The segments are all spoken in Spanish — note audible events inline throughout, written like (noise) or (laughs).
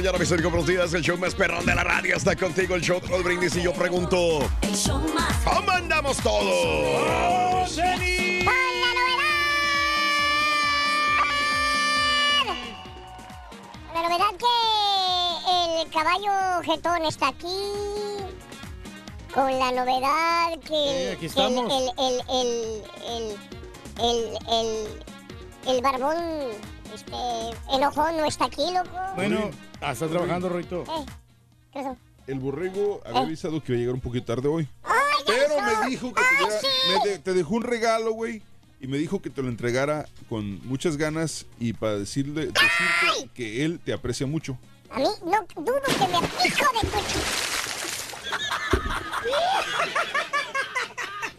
La mañana, mis amigos, buenos días. El show más perrón de la radio está contigo, el show de Brindis. Y yo pregunto, ¿cómo andamos todos? La novedad que el caballo jetón está aquí. Con la novedad que Sí, estamos. el, el, el, el, el, el- el este, enojón no está aquí, loco. Bueno, ah, está trabajando, Roito. Eh, ¿qué pasó? El borrego había Eh. avisado que iba a llegar un poquito tarde hoy. ¡Ay, Pero pasó! me dijo que ¡Ay, te, diera- sí! me de- te dejó un regalo, güey. Y me dijo que te lo entregara con muchas ganas y para decirle, decirte que él te aprecia mucho. A mí no dudo que me hijo de tu...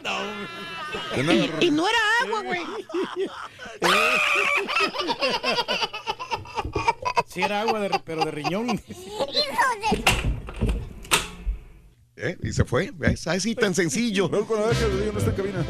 De (laughs) nada, Ro- no era agua, güey. Sí era agua, de- pero de riñón. ¡Hijo de... ¿Eh? Y se fue, ¿ves? Así tan sencillo. Veas que el Rodrigo no está en cabina.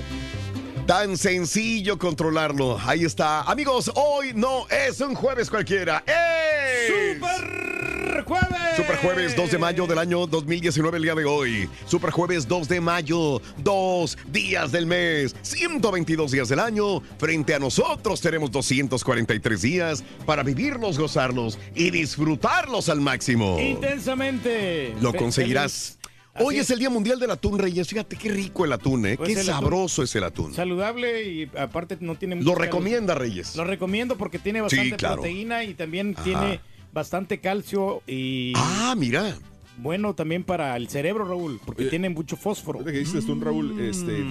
Tan sencillo controlarlo. Ahí está. Amigos, hoy no es un jueves cualquiera. ¡Es! ¡Super jueves! Super jueves 2 de mayo del año 2019, el día de hoy. Super jueves 2 de mayo, dos días del mes, 122 días del año. Frente a nosotros tenemos 243 días para vivirlos, gozarlos y disfrutarlos al máximo. Intensamente. Lo conseguirás. Hoy es el Día Mundial del Atún, Reyes. Fíjate qué rico el atún, ¿eh? Pues qué atún. sabroso es el atún. Saludable y aparte no tiene Lo recomienda, Reyes. Lo recomiendo porque tiene bastante claro. proteína y también Ajá. tiene bastante calcio y Ah, mira. bueno también para el cerebro, Raúl, porque Oye, tiene mucho fósforo. Que dices tú, Raúl, este,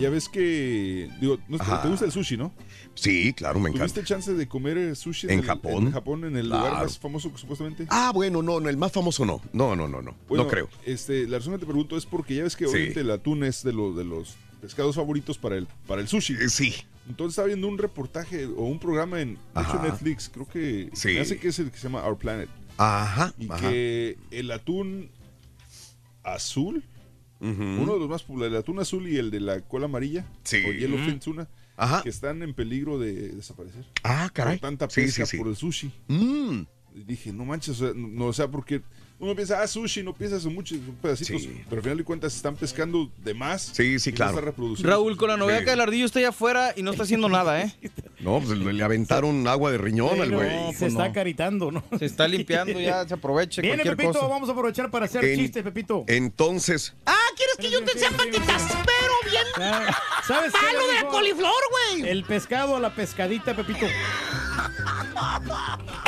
ya ves que, digo, no, te gusta el sushi, ¿no? Sí, claro, me encanta. ¿Tuviste chance de comer eh, sushi ¿En el- Japón? En Japón, en el Claro. lugar más famoso supuestamente. Ah, bueno, no, no, el más famoso no. No, no, no, no. Bueno, no creo. Este, la razón que te pregunto es porque ya ves que Sí. obviamente el atún es de, los de los pescados favoritos para el, para el sushi. Eh, sí. Entonces estaba viendo un reportaje o un programa en hecho. Netflix, creo que Sí. me hace que es el que se llama Our Planet. Ajá. Y ajá. que el atún azul, uno de los más populares, el atún azul y el de la cola amarilla, Sí. o yellowfin tuna, Ajá. que están en peligro de desaparecer. Ah, caray. Por tanta Sí, pesca sí, sí. por el sushi. Mm, Y dije, no manches, o sea, no, o sea, porque uno piensa, ah, sushi, no piensas en muchos pedacitos, Sí. pero al final de cuentas están pescando de más. Sí, sí, no claro. está. Raúl, con la novedad Sí. que el ardillo está allá afuera y no está haciendo nada, ¿eh? (laughs) No, pues le, aventaron agua de riñón al Pero güey. se pues está no. acaritando, ¿no? Se está limpiando ya, se aproveche Viene cualquier Pepito, cosa. vamos a aprovechar para hacer En- chistes, Pepito. Entonces, Ah, ¿quieres que yo te sea patitas? Pero bien. Ah, ¿Sabes qué Palo de la coliflor, güey. El pescado a la pescadita, Pepito. (laughs)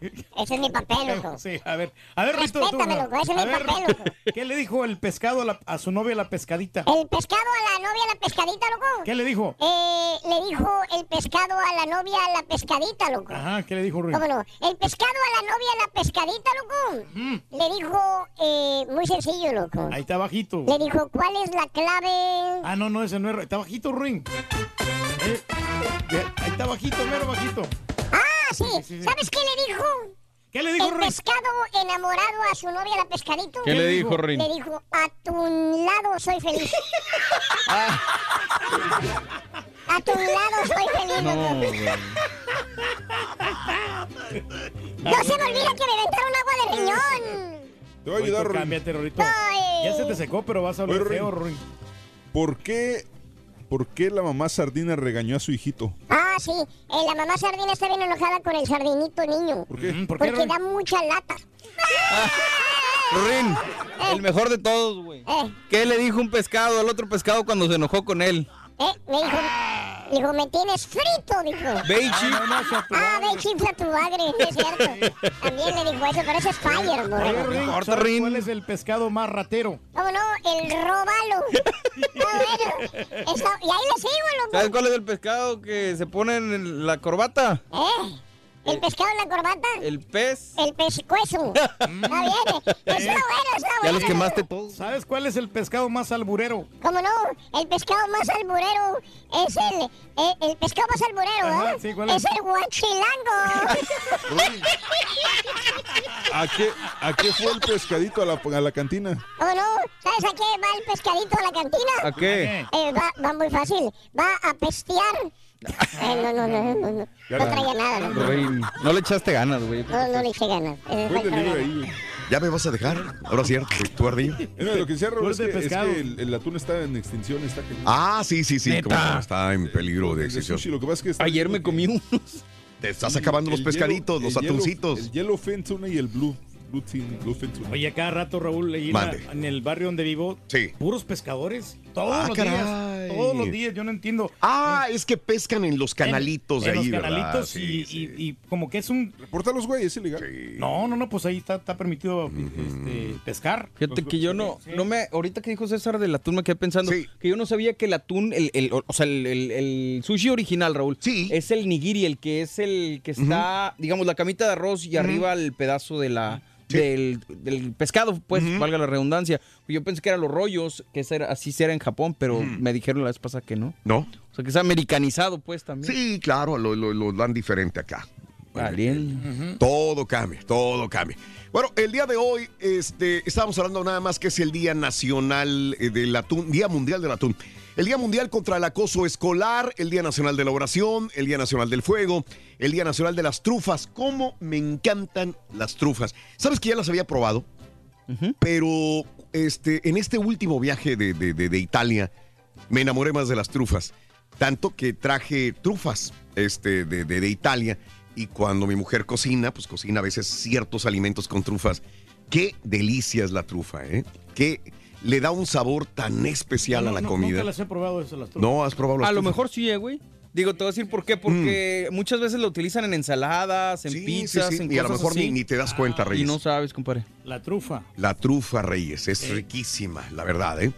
Ese es mi papel, (laughs) loco. Sí, a ver. A ver, Rito, tú. Loco, ese es mi ver, papel, loco. ¿Qué le dijo el pescado a, la- a su novia la pescadita? El pescado a la novia, la pescadita, loco. ¿Qué le dijo? Eh, le dijo el pescado a la novia, la pescadita, loco. Ajá, ¿qué le dijo Ruin? ¿Cómo no? El pescado a la novia, la pescadita, loco. Le dijo, eh, muy sencillo, loco. Ahí está bajito. Le dijo, ¿cuál es la clave? Ah, no, no, ese no es. Está bajito, Ruin. Eh, ahí está bajito, mero bajito. Ah, sí. ¿Sabes qué le dijo? ¿Qué le dijo El Ruin? pescado enamorado a su novia, la pescadito. ¿Qué le dijo, Rin? Le dijo, a tu lado soy feliz. (laughs) A tu lado soy feliz, No, loco. No se me olvida que me aventaron agua de riñón. Te voy a ayudar, Rito, Ruin. Cámbiate, Rorito. Ay. Ya se te secó, pero vas a Oye, hablar Ruin. feo, Ruin. ¿Por qué, ¿Por qué la mamá sardina regañó a su hijito? Ah, sí. Eh, la mamá sardina está bien enojada con el sardinito niño. ¿Por qué? Mm, ¿Por qué, Porque da mucha lata. (laughs) Rin, el mejor de todos, güey. Eh, ¿Qué le dijo un pescado al otro pescado cuando se enojó con él? eh, me dijo, dijo, me tienes frito, dijo. Ve Ah, ve, chifla tu bagre, es cierto. También le dijo eso, pero eso es fire, borrego. ¿sabes. ¿cuál es el pescado más ratero? ¿Cómo no? El robalo. (laughs) Ah, bueno. Está- y ahí le sigo, ¿Sabes loco. cuál es el pescado que se pone en la corbata? ¿Eh? ¿El pescado en la corbata? El pez. El pescuezo. (laughs) Está bien. Está bueno, está Ya bueno. los quemaste todos. ¿Sabes cuál es el pescado más alburero? ¿Cómo no? El pescado más alburero es el... eh, el pescado más alburero, Ajá, ¿eh? sí, ¿cuál es? es? el guachilango. (laughs) ¿A qué, ¿A qué fue el pescadito a la, a la cantina? ¿Cómo no? ¿Sabes a qué va el pescadito a la cantina? ¿A qué? Eh, va, va muy fácil. Va a pestear. Eh, no, no, no, no, no. Traía nada. No, no le echaste ganas, güey. no, no le eché ganas. Eh. ¿Ya me vas a dejar? Ahora cierto, tu ardillo. Lo que decía Raúl es de que, es pescado. que el, el atún está en extinción, está. Ah, sí, sí, sí. Está en peligro de extinción. sushi, lo que pasa es que está Ayer me comí unos. Te estás acabando los pescaditos, yellow- los el yellow- atuncitos. El yellowfin tuna y el blue. Blue. Oye, cada rato, Raúl, en el barrio donde vivo, Sí. puros pescadores. Todos Ah, los caray. días. Todos los días, yo no entiendo. Ah, es que pescan en los canalitos en, de ahí, en los ¿verdad? canalitos Sí, y, sí. y- y como que es un... Reporta a los güeyes, es ilegal. No, no, no, pues ahí está, está permitido este, pescar. Fíjate que yo no, Sí. no me, ahorita que dijo César del atún me quedé pensando Sí. que yo no sabía que el atún, el, el- o sea, el, el- el sushi original, Raúl, Sí. es el nigiri, el que es el que está, digamos, la camita de arroz y arriba el pedazo de la del, del pescado, pues, valga la redundancia. Yo pensé que eran los rollos, que así era en Japón, pero me dijeron la vez pasada que no. ¿No? O sea, que es americanizado, pues, también. Sí, claro, lo, lo- lo dan diferente acá. Alien. Todo cambia, todo cambia. Bueno, el día de hoy este, estábamos hablando nada más que es el Día Nacional eh, del Atún, Día Mundial del Atún. El Día Mundial contra el Acoso Escolar, el Día Nacional de la Oración, el Día Nacional del Fuego, el Día Nacional de las Trufas. ¿Cómo me encantan las trufas? ¿Sabes que ya las había probado? Pero este, en este último viaje de, de- de- de Italia me enamoré más de las trufas. Tanto que traje trufas este, de, Italia y cuando mi mujer cocina, pues cocina a veces ciertos alimentos con trufas. Qué delicia es la trufa, ¿eh? Que le da un sabor tan especial No, a la no, comida. Nunca las he probado eso, las trufas. No, has probado las A lo mejor sí, eh, güey. Digo, te voy a decir por qué. Porque muchas veces lo utilizan en ensaladas, en Sí, pizzas, sí, en Y a lo cosas mejor ni, así. ni te das cuenta, Y Reyes. no sabes, compadre. La trufa. La trufa, Reyes, es riquísima, la verdad, ¿eh?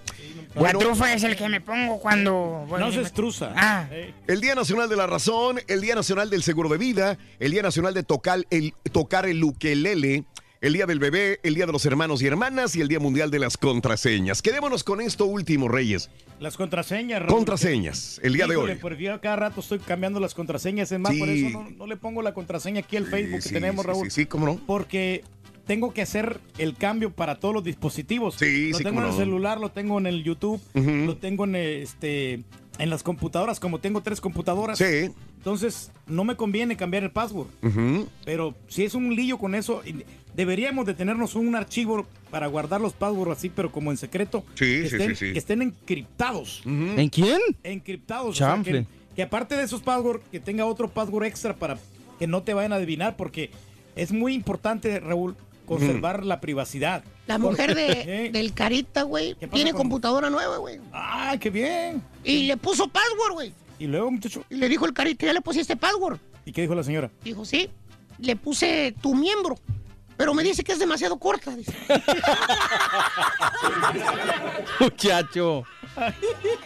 La trufa es el que me pongo cuando... No se estruza. Ah. Eh, El Día Nacional de la Razón, el Día Nacional del Seguro de Vida, el Día Nacional de tocar el, tocar el ukelele, el Día del Bebé, el Día de los Hermanos y Hermanas y el Día Mundial de las Contraseñas. Quedémonos con esto último, Reyes. Las contraseñas, Raúl. Contraseñas, el día de hoy. Porque yo cada rato estoy cambiando las contraseñas. Es más, por Sí. eso no, no le pongo la contraseña aquí al Facebook Sí, que tenemos, Raúl. Sí, sí, cómo no. Porque tengo que hacer el cambio para todos los dispositivos. Sí, lo tengo en el celular, lo tengo en el YouTube, lo tengo en este en las computadoras, como tengo tres computadoras. Sí. Entonces, no me conviene cambiar el password. Pero si es un lío con eso, deberíamos de tenernos un archivo para guardar los passwords así, pero como en secreto. Sí, que sí, estén, sí, sí. Que estén encriptados. ¿En quién? Encriptados. o sea, Chanfle. que, que aparte de esos passwords, que tenga otro password extra para que no te vayan a adivinar, porque es muy importante, Raúl, conservar la privacidad. La mujer (laughs) ¿Eh? de, del Carita, güey, ¿Qué pasa tiene con- computadora nueva, güey. ¡Ay, qué bien! Y le puso password, güey. Y luego, muchacho, Y le dijo el Carita, ¿ya le pusiste password? ¿y qué dijo la señora? Dijo, sí. le puse tu miembro. Pero me dice que es demasiado corta. dice. (laughs) Muchacho.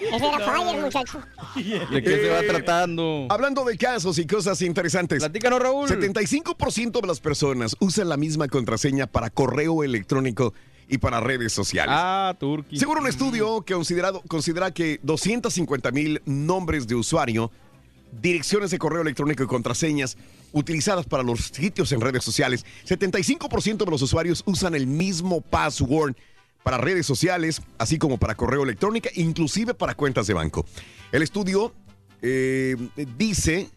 Ese era Fire, muchacho. ¿De qué se va Eh, tratando? Hablando de casos y cosas interesantes. Platícanos, Raúl. 75% de las personas usan la misma contraseña para correo electrónico y para redes sociales. Ah, Turki. Según un estudio que considerado, considera que 250 mil nombres de usuario, direcciones de correo electrónico y contraseñas utilizadas para los sitios en redes sociales, 75% de los usuarios usan el mismo password para redes sociales, así como para correo electrónico, inclusive para cuentas de banco. El estudio eh, dice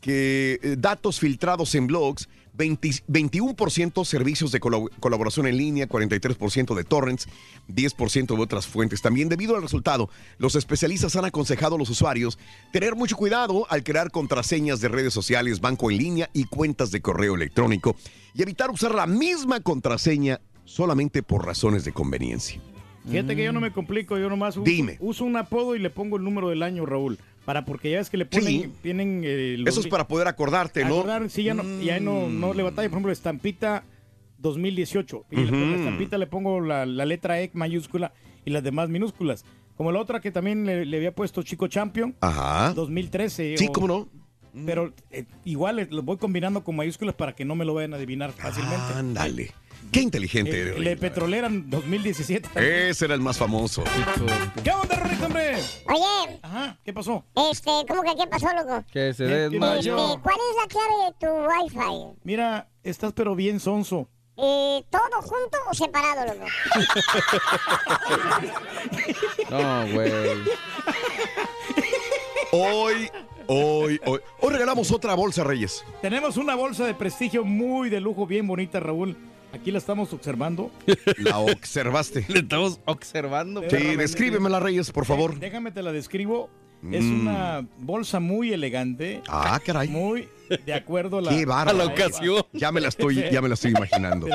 que eh, datos filtrados en blogs, 20 21% servicios de colab- colaboración en línea, 43% de torrents, 10% de otras fuentes. También debido al resultado, los especialistas han aconsejado a los usuarios tener mucho cuidado al crear contraseñas de redes sociales, banco en línea y cuentas de correo electrónico y evitar usar la misma contraseña solamente por razones de conveniencia. Fíjate que yo no me complico, yo nomás uso, Dime. uso un apodo y le pongo el número del año, Raúl. Para porque ya ves que le ponen, Sí. tienen eh, los Eso es para poder acordarte, ¿no? acordar, sí, ya no, ya no, no le batalla, por ejemplo, estampita 2018. Y pongo la estampita le pongo la, la letra E mayúscula y las demás minúsculas. Como la otra que también le, le había puesto Chico Champion, Ajá. 2013. Sí, o- cómo no. Pero eh, igual eh, los voy combinando con mayúsculas para que no me lo vayan a adivinar fácilmente. Ándale. Qué inteligente Eh, eres. el de Petroleran 2017. Ese era el más famoso. ¿Qué onda, Rorrito, hombre? Oye, Ajá, ¿qué pasó? este, ¿cómo que qué pasó, loco? Que se ¿Qué- qué Este, desmayó. ¿Cuál es la clave de tu Wi-Fi? Mira, estás pero bien sonso. Eh, ¿Todo junto o separado, loco? (laughs) No, güey. Hoy, hoy, hoy. Hoy regalamos otra bolsa, Reyes. Tenemos una bolsa de prestigio muy de lujo, bien bonita, Raúl. Aquí la estamos observando. (laughs) La observaste. Le estamos observando. Sí, descríbemela, Reyes, por favor. Déjame te la describo. Es Mm. una bolsa muy elegante. Ah, caray. Muy de acuerdo a la, Qué. A la ocasión. Ya me la estoy, ya me la estoy imaginando.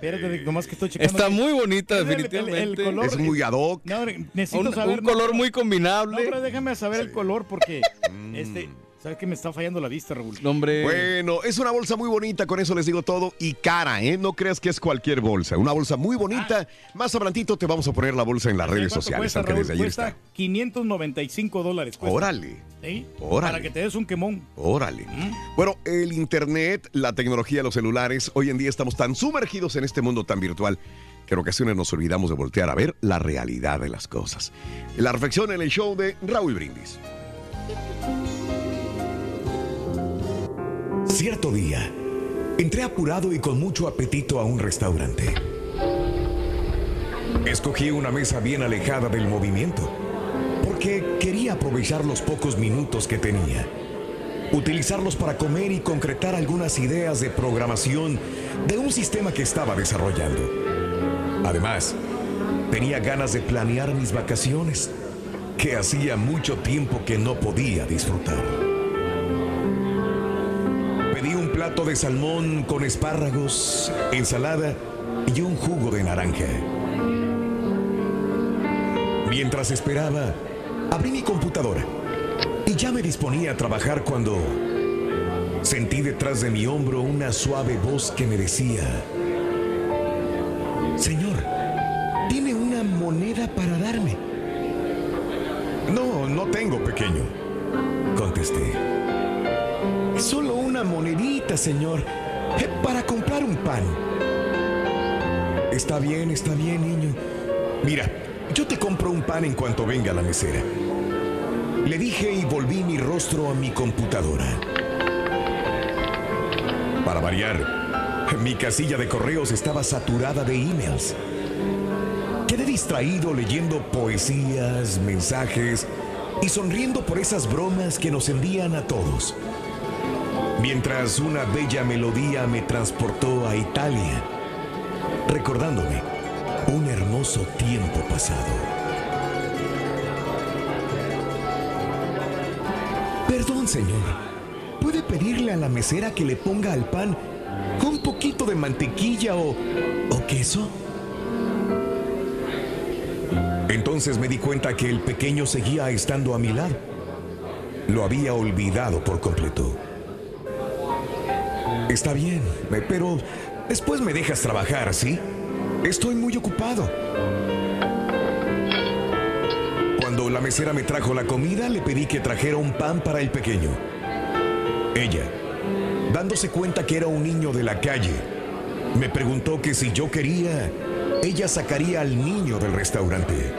Pero, espérate, nomás que estoy checando. Está muy bonita, El- el- el definitivamente. color- Es muy ad hoc. No, necesito un, saber. un no, color no, muy No, combinable. pero déjame saber el color porque. Mm. este. ¿Sabes que me está fallando la vista, Raúl? No, hombre. Bueno, es una bolsa muy bonita, con eso les digo todo. Y cara, ¿eh? No creas que es cualquier bolsa. Una bolsa muy bonita. Más adelantito te vamos a poner la bolsa en las redes ¿Cuánto sociales, cuesta, aunque Raúl? desde ayer Cuesta está. 595 dólares. cuesta. Órale, ¿Sí? órale. Para que te des un quemón. órale. Mm. Bueno, el internet, la tecnología, los celulares, hoy en día estamos tan sumergidos en este mundo tan virtual que en ocasiones nos olvidamos de voltear a ver la realidad de las cosas. La reflexión en el show de Raúl Brindis. Cierto día, entré apurado y con mucho apetito a un restaurante. Escogí una mesa bien alejada del movimiento, porque quería aprovechar los pocos minutos que tenía, utilizarlos para comer y concretar algunas ideas de programación de un sistema que estaba desarrollando. Además, tenía ganas de planear mis vacaciones, que hacía mucho tiempo que no podía disfrutar. Plato de salmón con espárragos, ensalada y un jugo de naranja. Mientras esperaba, abrí mi computadora y ya me disponía a trabajar cuando sentí detrás de mi hombro una suave voz que me decía, Señor, ¿tiene una moneda para darme? No, no tengo, pequeño, contesté. Solo monedita, señor, eh, para comprar un pan. Está bien, está bien, niño. Mira, yo te compro un pan en cuanto venga la mesera. Le dije y volví mi rostro a mi computadora. Para variar, mi casilla de correos estaba saturada de emails. Quedé distraído leyendo poesías, mensajes y sonriendo por esas bromas que nos envían a todos. Mientras una bella melodía me transportó a Italia, recordándome un hermoso tiempo pasado. Perdón, señor. ¿Puede pedirle a la mesera que le ponga al pan un poquito de mantequilla o, o queso? Entonces me di cuenta que el pequeño seguía estando a mi lado. Lo había olvidado por completo. Está bien, pero después me dejas trabajar, ¿sí? Estoy muy ocupado. Cuando la mesera me trajo la comida, le pedí que trajera un pan para el pequeño. Ella, dándose cuenta que era un niño de la calle, me preguntó que si yo quería, ella sacaría al niño del restaurante.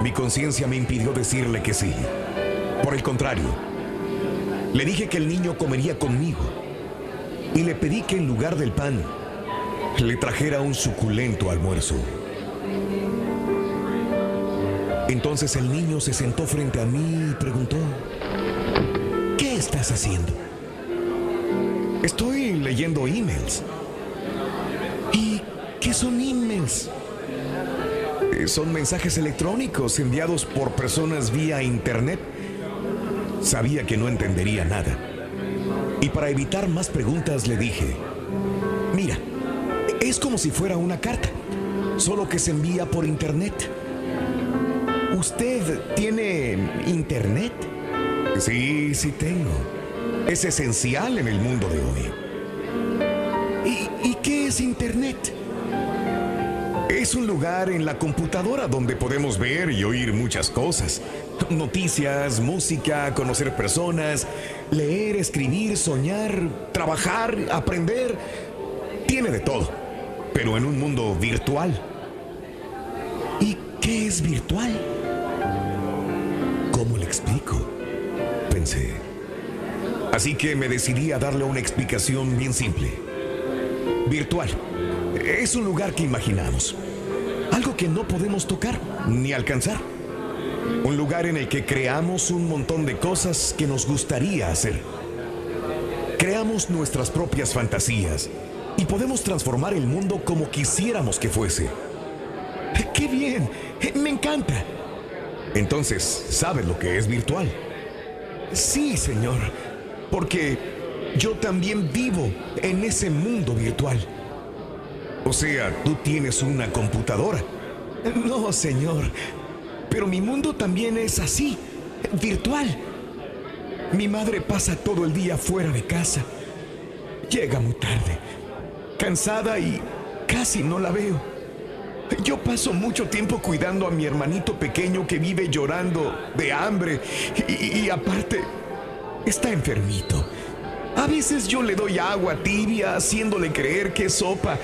Mi conciencia me impidió decirle que sí. Por el contrario, le dije que el niño comería conmigo y le pedí que en lugar del pan le trajera un suculento almuerzo. Entonces el niño se sentó frente a mí y preguntó, ¿qué estás haciendo? Estoy leyendo emails. ¿Y qué son emails? Eh, Son mensajes electrónicos enviados por personas vía internet. Sabía que no entendería nada. Y para evitar más preguntas le dije, mira, es como si fuera una carta, solo que se envía por internet. ¿Usted tiene internet? Sí, sí tengo. Es esencial en el mundo de hoy. ¿Y, y qué es internet? Es un lugar en la computadora donde podemos ver y oír muchas cosas. Noticias, música, conocer personas, leer, escribir, soñar, trabajar, aprender. Tiene de todo, pero en un mundo virtual. ¿Y qué es virtual? ¿Cómo le explico? Pensé. Así que me decidí a darle una explicación bien simple. Virtual. Es un lugar que imaginamos. Algo que no podemos tocar ni alcanzar. Un lugar en el que creamos un montón de cosas que nos gustaría hacer. Creamos nuestras propias fantasías y podemos transformar el mundo como quisiéramos que fuese. ¡Qué bien! Me encanta. Entonces, ¿sabes lo que es virtual? Sí, señor. Porque yo también vivo en ese mundo virtual. O sea, tú tienes una computadora. No, señor. Pero mi mundo también es así, virtual. Mi madre pasa todo el día fuera de casa. Llega muy tarde, cansada y casi no la veo. Yo paso mucho tiempo cuidando a mi hermanito pequeño que vive llorando de hambre y, aparte está enfermito. A veces yo le doy agua tibia haciéndole creer que es sopa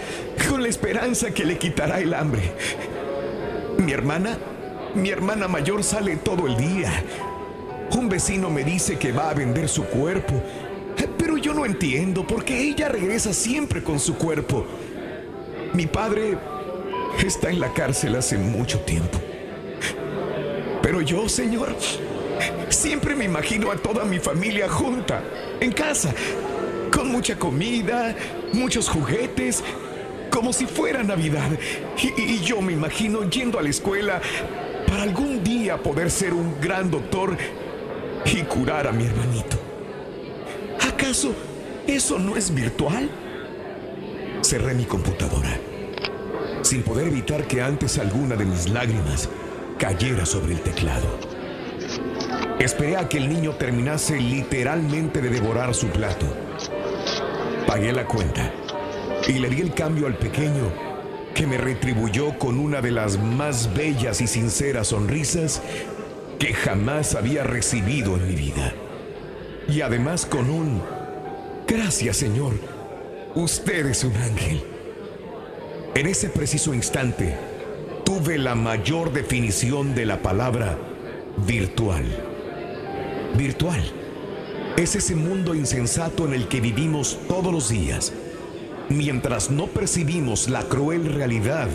con la esperanza que le quitará el hambre. Mi hermana, mi hermana mayor sale todo el día. Un vecino me dice que va a vender su cuerpo, pero yo no entiendo porque ella regresa siempre con su cuerpo. Mi padre está en la cárcel hace mucho tiempo. Pero yo, Señor, siempre me imagino a toda mi familia junta, en casa, con mucha comida, muchos juguetes, como si fuera Navidad. Y, yo me imagino yendo a la escuela para algún día poder ser un gran doctor y curar a mi hermanito. ¿Acaso eso no es virtual? Cerré mi computadora, sin poder evitar que antes alguna de mis lágrimas cayera sobre el teclado. Esperé a que el niño terminase literalmente de devorar su plato. Pagué la cuenta y le di el cambio al pequeño que me retribuyó con una de las más bellas y sinceras sonrisas que jamás había recibido en mi vida. Y además con un gracias Señor, usted es un ángel. En ese preciso instante tuve la mayor definición de la palabra virtual. Virtual es ese mundo insensato en el que vivimos todos los días, mientras no percibimos la cruel realidad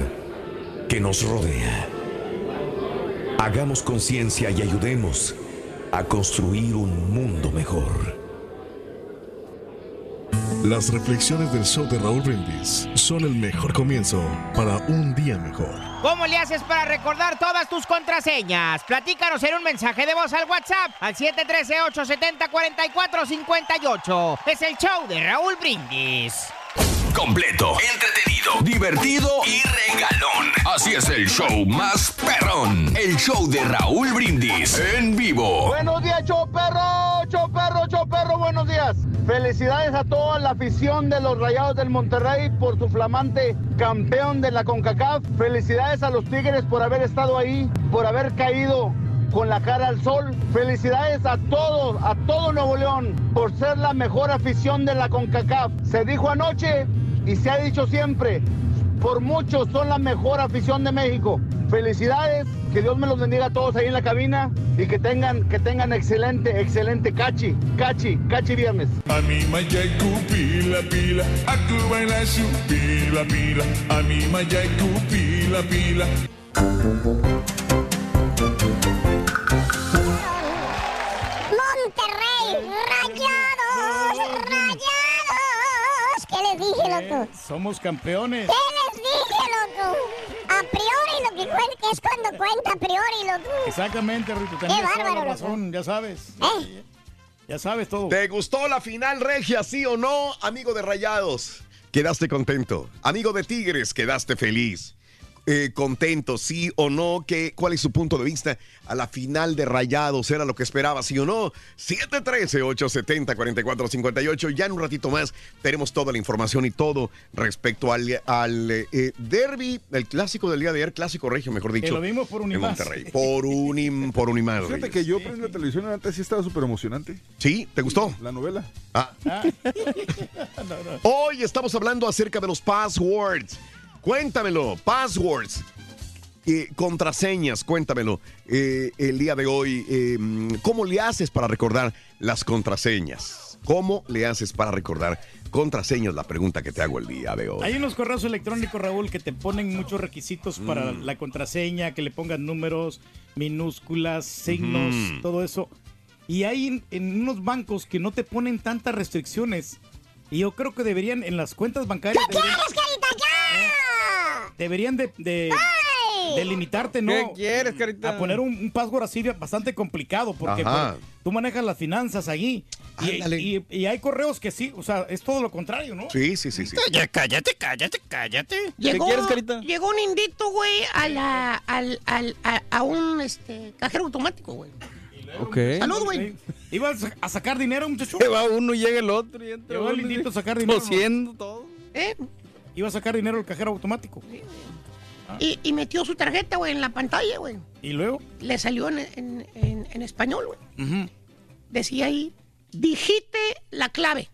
que nos rodea. Hagamos conciencia y ayudemos a construir un mundo mejor. Las reflexiones del show de Raúl Brindis son el mejor comienzo para un día mejor. ¿Cómo le haces para recordar todas tus contraseñas? Platícanos en un mensaje de voz al WhatsApp al 713-870-4458. Es el show de Raúl Brindis. Completo, entretenido, divertido y regalón. Así es el show más perrón. El show de Raúl Brindis en vivo. Buenos días, show perro, show perro, show perro, buenos días. Felicidades a toda la afición de los Rayados del Monterrey por su flamante campeón de la CONCACAF. Felicidades a los Tigres por haber estado ahí, por haber caído con la cara al sol. Felicidades a todos, a todo Nuevo León, por ser la mejor afición de la CONCACAF. Se dijo anoche y se ha dicho siempre, por muchos son la mejor afición de México. Felicidades, que Dios me los bendiga a todos ahí en la cabina y que tengan, que tengan excelente, excelente cachi, cachi, cachi viernes. A mi mayaku pila pila, su. A mi mayaku pila pila. Rayados, rayados. ¿Qué les dije, loco? Eh, Somos campeones. ¿Qué les dije, loco? A priori lo que cuenta es cuando cuenta a priori, loco. Exactamente, Rito. Qué bárbaro, la loco. razón, ya sabes. ¿Eh? Ya sabes todo. ¿Te gustó la final regia, sí o no, amigo de Rayados? ¿Quedaste contento? Amigo de Tigres, ¿quedaste feliz? Eh, contento, sí o no? ¿Qué, ¿Cuál es su punto de vista a la final de Rayados? ¿Era lo que esperaba, sí o no? 713-870-4458. Ya en un ratito más tenemos toda la información y todo respecto al, al eh, derby, el clásico del día de ayer, clásico regio, mejor dicho. lo vimos por un en. Monterrey. Por un, im- por un imán, Fíjate que yo prendí la televisión antes sí estaba súper emocionante. ¿Sí? ¿Te gustó? La novela. Ah. (laughs) Hoy estamos hablando acerca de los passwords. Cuéntamelo, passwords. Eh, contraseñas, cuéntamelo. Eh, el día de hoy, eh, ¿cómo le haces para recordar las contraseñas? ¿Cómo le haces para recordar contraseñas? La pregunta que te hago el día de hoy. Hay unos correos electrónicos, Raúl, que te ponen muchos requisitos para Mm. la contraseña, que le pongan números, minúsculas, signos, todo eso. Y hay en, en unos bancos que no te ponen tantas restricciones. Y yo creo que deberían, en las cuentas bancarias, deberían, carita, ya! deberían de, de, de limitarte, ¿no? ¿Qué quieres, carita? A poner un, un password así bastante complicado, porque pues, tú manejas las finanzas allí. Y, y- y hay correos que sí, o sea, es todo lo contrario, ¿no? Sí, sí, sí, sí. Ya, cállate, cállate, cállate. ¿Qué quieres, carita? Llegó un indito, güey, a la, al, al, a, a un este, cajero automático, güey. Ok. Salud, güey. ¿Ibas a sacar dinero, muchacho? Se va uno y llega el otro y entra Llegó el uno y- indito a sacar dinero. Tosiendo todo. ¿Eh? Iba a sacar dinero el cajero automático. Y, y metió su tarjeta, güey, en la pantalla, güey. ¿Y luego? Le salió en, en, en- en español, güey. Decía ahí, digite la clave.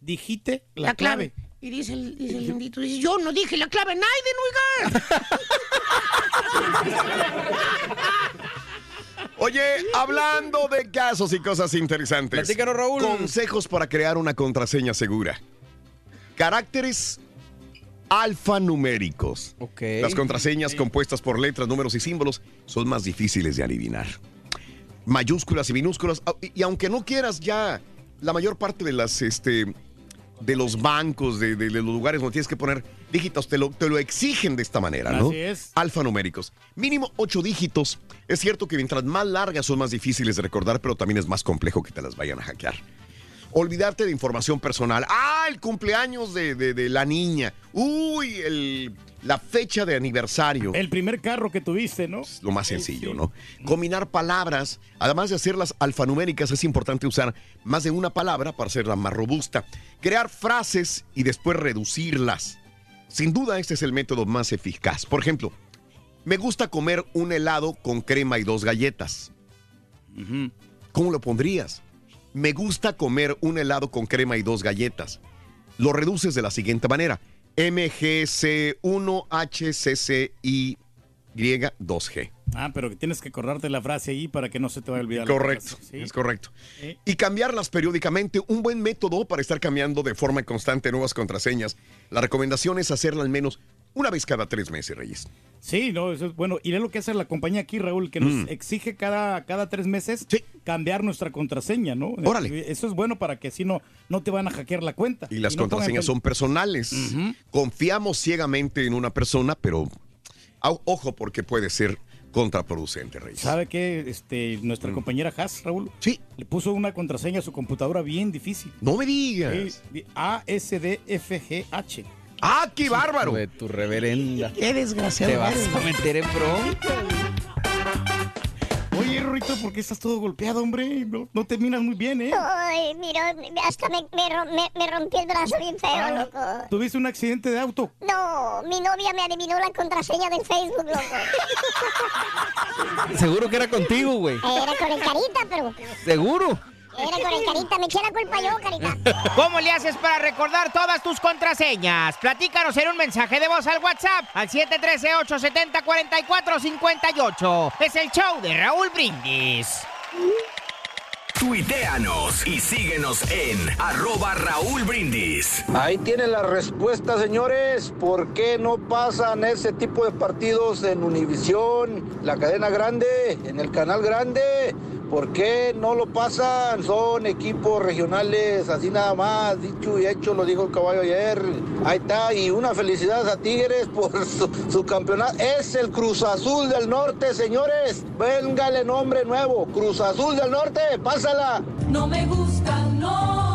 Digite la, La, clave. Y dice el, dice el indito, dice, yo no dije la clave, Naiden, oiga. (laughs) Oye, hablando de casos y cosas interesantes. Platícanos, Raúl. Consejos para crear una contraseña segura. Caracteres alfanuméricos. Las contraseñas compuestas por letras, números y símbolos son más difíciles de adivinar. Mayúsculas y minúsculas. Y, y aunque no quieras ya, la mayor parte de las este de los bancos, de, de- de los lugares donde tienes que poner dígitos, te lo, te lo exigen de esta manera, ¿no? Así es. Alfanuméricos. Mínimo ocho dígitos. Es cierto que mientras más largas son más difíciles de recordar, pero también es más complejo que te las vayan a hackear. Olvidarte de información personal. Ah, el cumpleaños de, de- de la niña. Uy, el- la fecha de aniversario. El primer carro que tuviste, ¿no? Lo más sencillo, ¿no? Combinar palabras, además de hacerlas alfanuméricas, es importante usar más de una palabra para hacerla más robusta. Crear frases y después reducirlas. Sin duda, este es el método más eficaz. Por ejemplo, me gusta comer un helado con crema y dos galletas. ¿Cómo lo pondrías? Me gusta comer un helado con crema y dos galletas. Lo reduces de la siguiente manera. MGC1HCCY2G. Ah, pero que tienes que acordarte la frase ahí para que no se te vaya a olvidar. Correcto, ¿sí? es correcto. Sí. Y cambiarlas periódicamente, un buen método para estar cambiando de forma constante nuevas contraseñas. La recomendación es hacerla al menos una vez cada tres meses, Reyes. Sí, no, eso es bueno. Y es lo que hace la compañía aquí, Raúl, que nos Mm. exige cada, cada tres meses cambiar nuestra contraseña, ¿no? Órale. Eso es bueno para que así no, no te van a hackear la cuenta. Y las no contraseñas son personales. Confiamos ciegamente en una persona, pero ojo porque puede ser contraproducente, Reyes. ¿Sabe qué? Este, nuestra compañera Haas, Raúl. Mm. Sí. Le puso una contraseña a su computadora bien difícil. No me digas. ASDFGH. ¡Ah, qué bárbaro! De tu reverenda. Qué desgraciado. Te vas a meter en bronca. Oye, Rorrito, ¿por qué estás todo golpeado, hombre? No, terminas muy bien, ¿eh? Ay, mira, hasta me, me, me, rompí el brazo bien feo, ah, loco. ¿Tuviste un accidente de auto? No, mi novia me adivinó la contraseña del Facebook, loco. Seguro que era contigo, güey. Era con el carita, pero. ¿Seguro? Era con Carita, me eché la culpa yo, Carita. (laughs) ¿Cómo le haces para recordar todas tus contraseñas? Platícanos en un mensaje de voz al WhatsApp al 713-870-4458. Es el show de Raúl Brindis. Tuiteanos y síguenos en arroba Raúl Brindis. Ahí tienen la respuesta, señores. ¿Por qué no pasan ese tipo de partidos en Univisión, la cadena grande, en el canal grande? ¿Por qué no lo pasan? Son equipos regionales, así nada más, dicho y hecho, lo dijo el caballo ayer. Ahí está, y una felicidad a Tigres por (laughs) su, campeonato. Es el Cruz Azul del Norte, señores. Véngale nombre nuevo, Cruz Azul del Norte, pásala. No me gusta, no.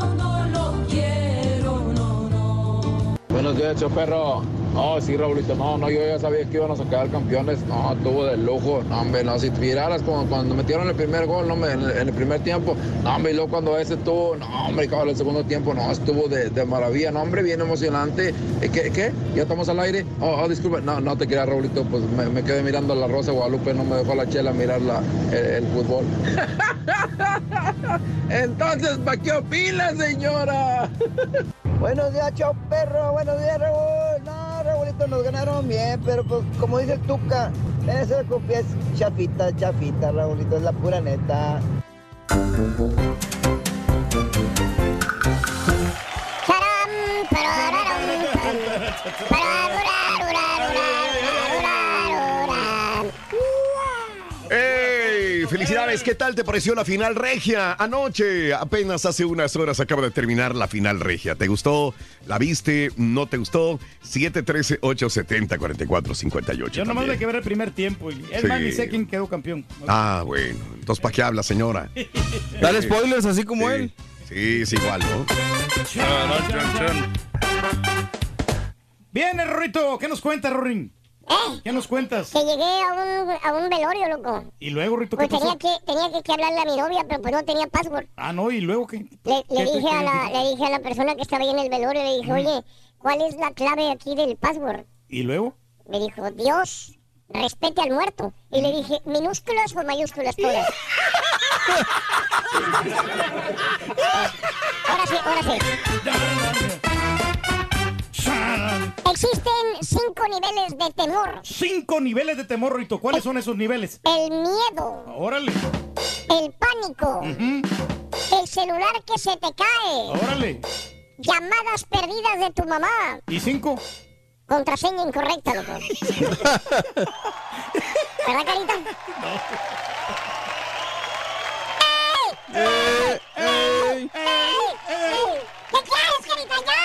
Buenos días, Choperro. No, sí, Raulito, no, no, yo ya sabía que iban a sacar campeones. No, tuvo de lujo. No, hombre, no, si miraras como cuando metieron el primer gol, no, hombre, en, el, primer tiempo. No, hombre, y luego cuando ese tuvo, no, hombre, cabrón, el segundo tiempo, no, estuvo de, de maravilla. No, hombre, bien emocionante. Eh, ¿Qué? qué? ¿Ya estamos al aire? Oh, oh disculpe. No, no te quería, Raulito, pues me, quedé mirando la Rosa Guadalupe, no me dejó la chela mirar la, el, el, fútbol. (laughs) Entonces, ¿para qué opina, señora? (laughs) Buenos días, chao perro. Buenos días, Raúl. No, Raúlito, nos ganaron bien, pero pues como dice el Tuca, esa copia es chafita, chafita, Raúlito, es la pura neta. Charam. felicidades. ¿Qué tal te pareció la final regia anoche? Apenas hace unas horas acaba de terminar la final regia. ¿Te gustó? ¿La viste? ¿No te gustó? 713-870-4458. Yo nomás me quebré el primer tiempo. Y es sí. sé quién quedó campeón. Ah, bueno. Entonces, ¿para qué habla, señora? (laughs) Dale spoilers así como él. Sí, es igual, ¿no? Chán. Bien, Rorrito. ¿Qué nos cuenta, Rorín? ¿Qué nos cuentas? Que llegué a un, a un velorio, loco. Y luego, Rito, ¿qué Pues tenía que, tenía que, que hablarle a mi novia, pero pues no tenía password. Ah, no, ¿y luego qué? Le, ¿Qué le te- dije a la, le dije a la persona que estaba ahí en el velorio, le dije, oye, ¿cuál es la clave aquí del password? ¿Y luego? Me dijo, Dios, respete al muerto. Y le dije, ¿minúsculas o mayúsculas todas? (laughs) ahora sí, ahora sí. Existen cinco niveles de temor. Cinco niveles de temor, Rito. ¿Cuáles son esos niveles? El miedo, Órale, el pánico, el celular que se te cae, órale. llamadas perdidas de tu mamá, ¿Y cinco? contraseña incorrecta, loco. ¿Verdad, Carita? ¡Ey! ¡Ey! ¡Ey! ¿Qué quieres, Carita? ¡Ya!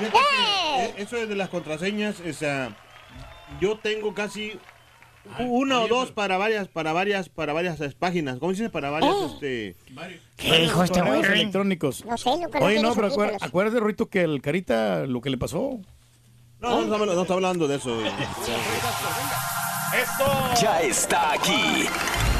Que, eh, eso de las contraseñas, o sea, yo tengo casi una o dos para varias, para varias, para varias eh, páginas. ¿Cómo se dice? Para varias, este. ¿Qué dijo este güey? electrónicos. No sé, Oye, no, pero acuer- subtítulos. acuérdate, Rito, que el Carita, lo que le pasó. No, no, no está hablando de eso. Ya está aquí.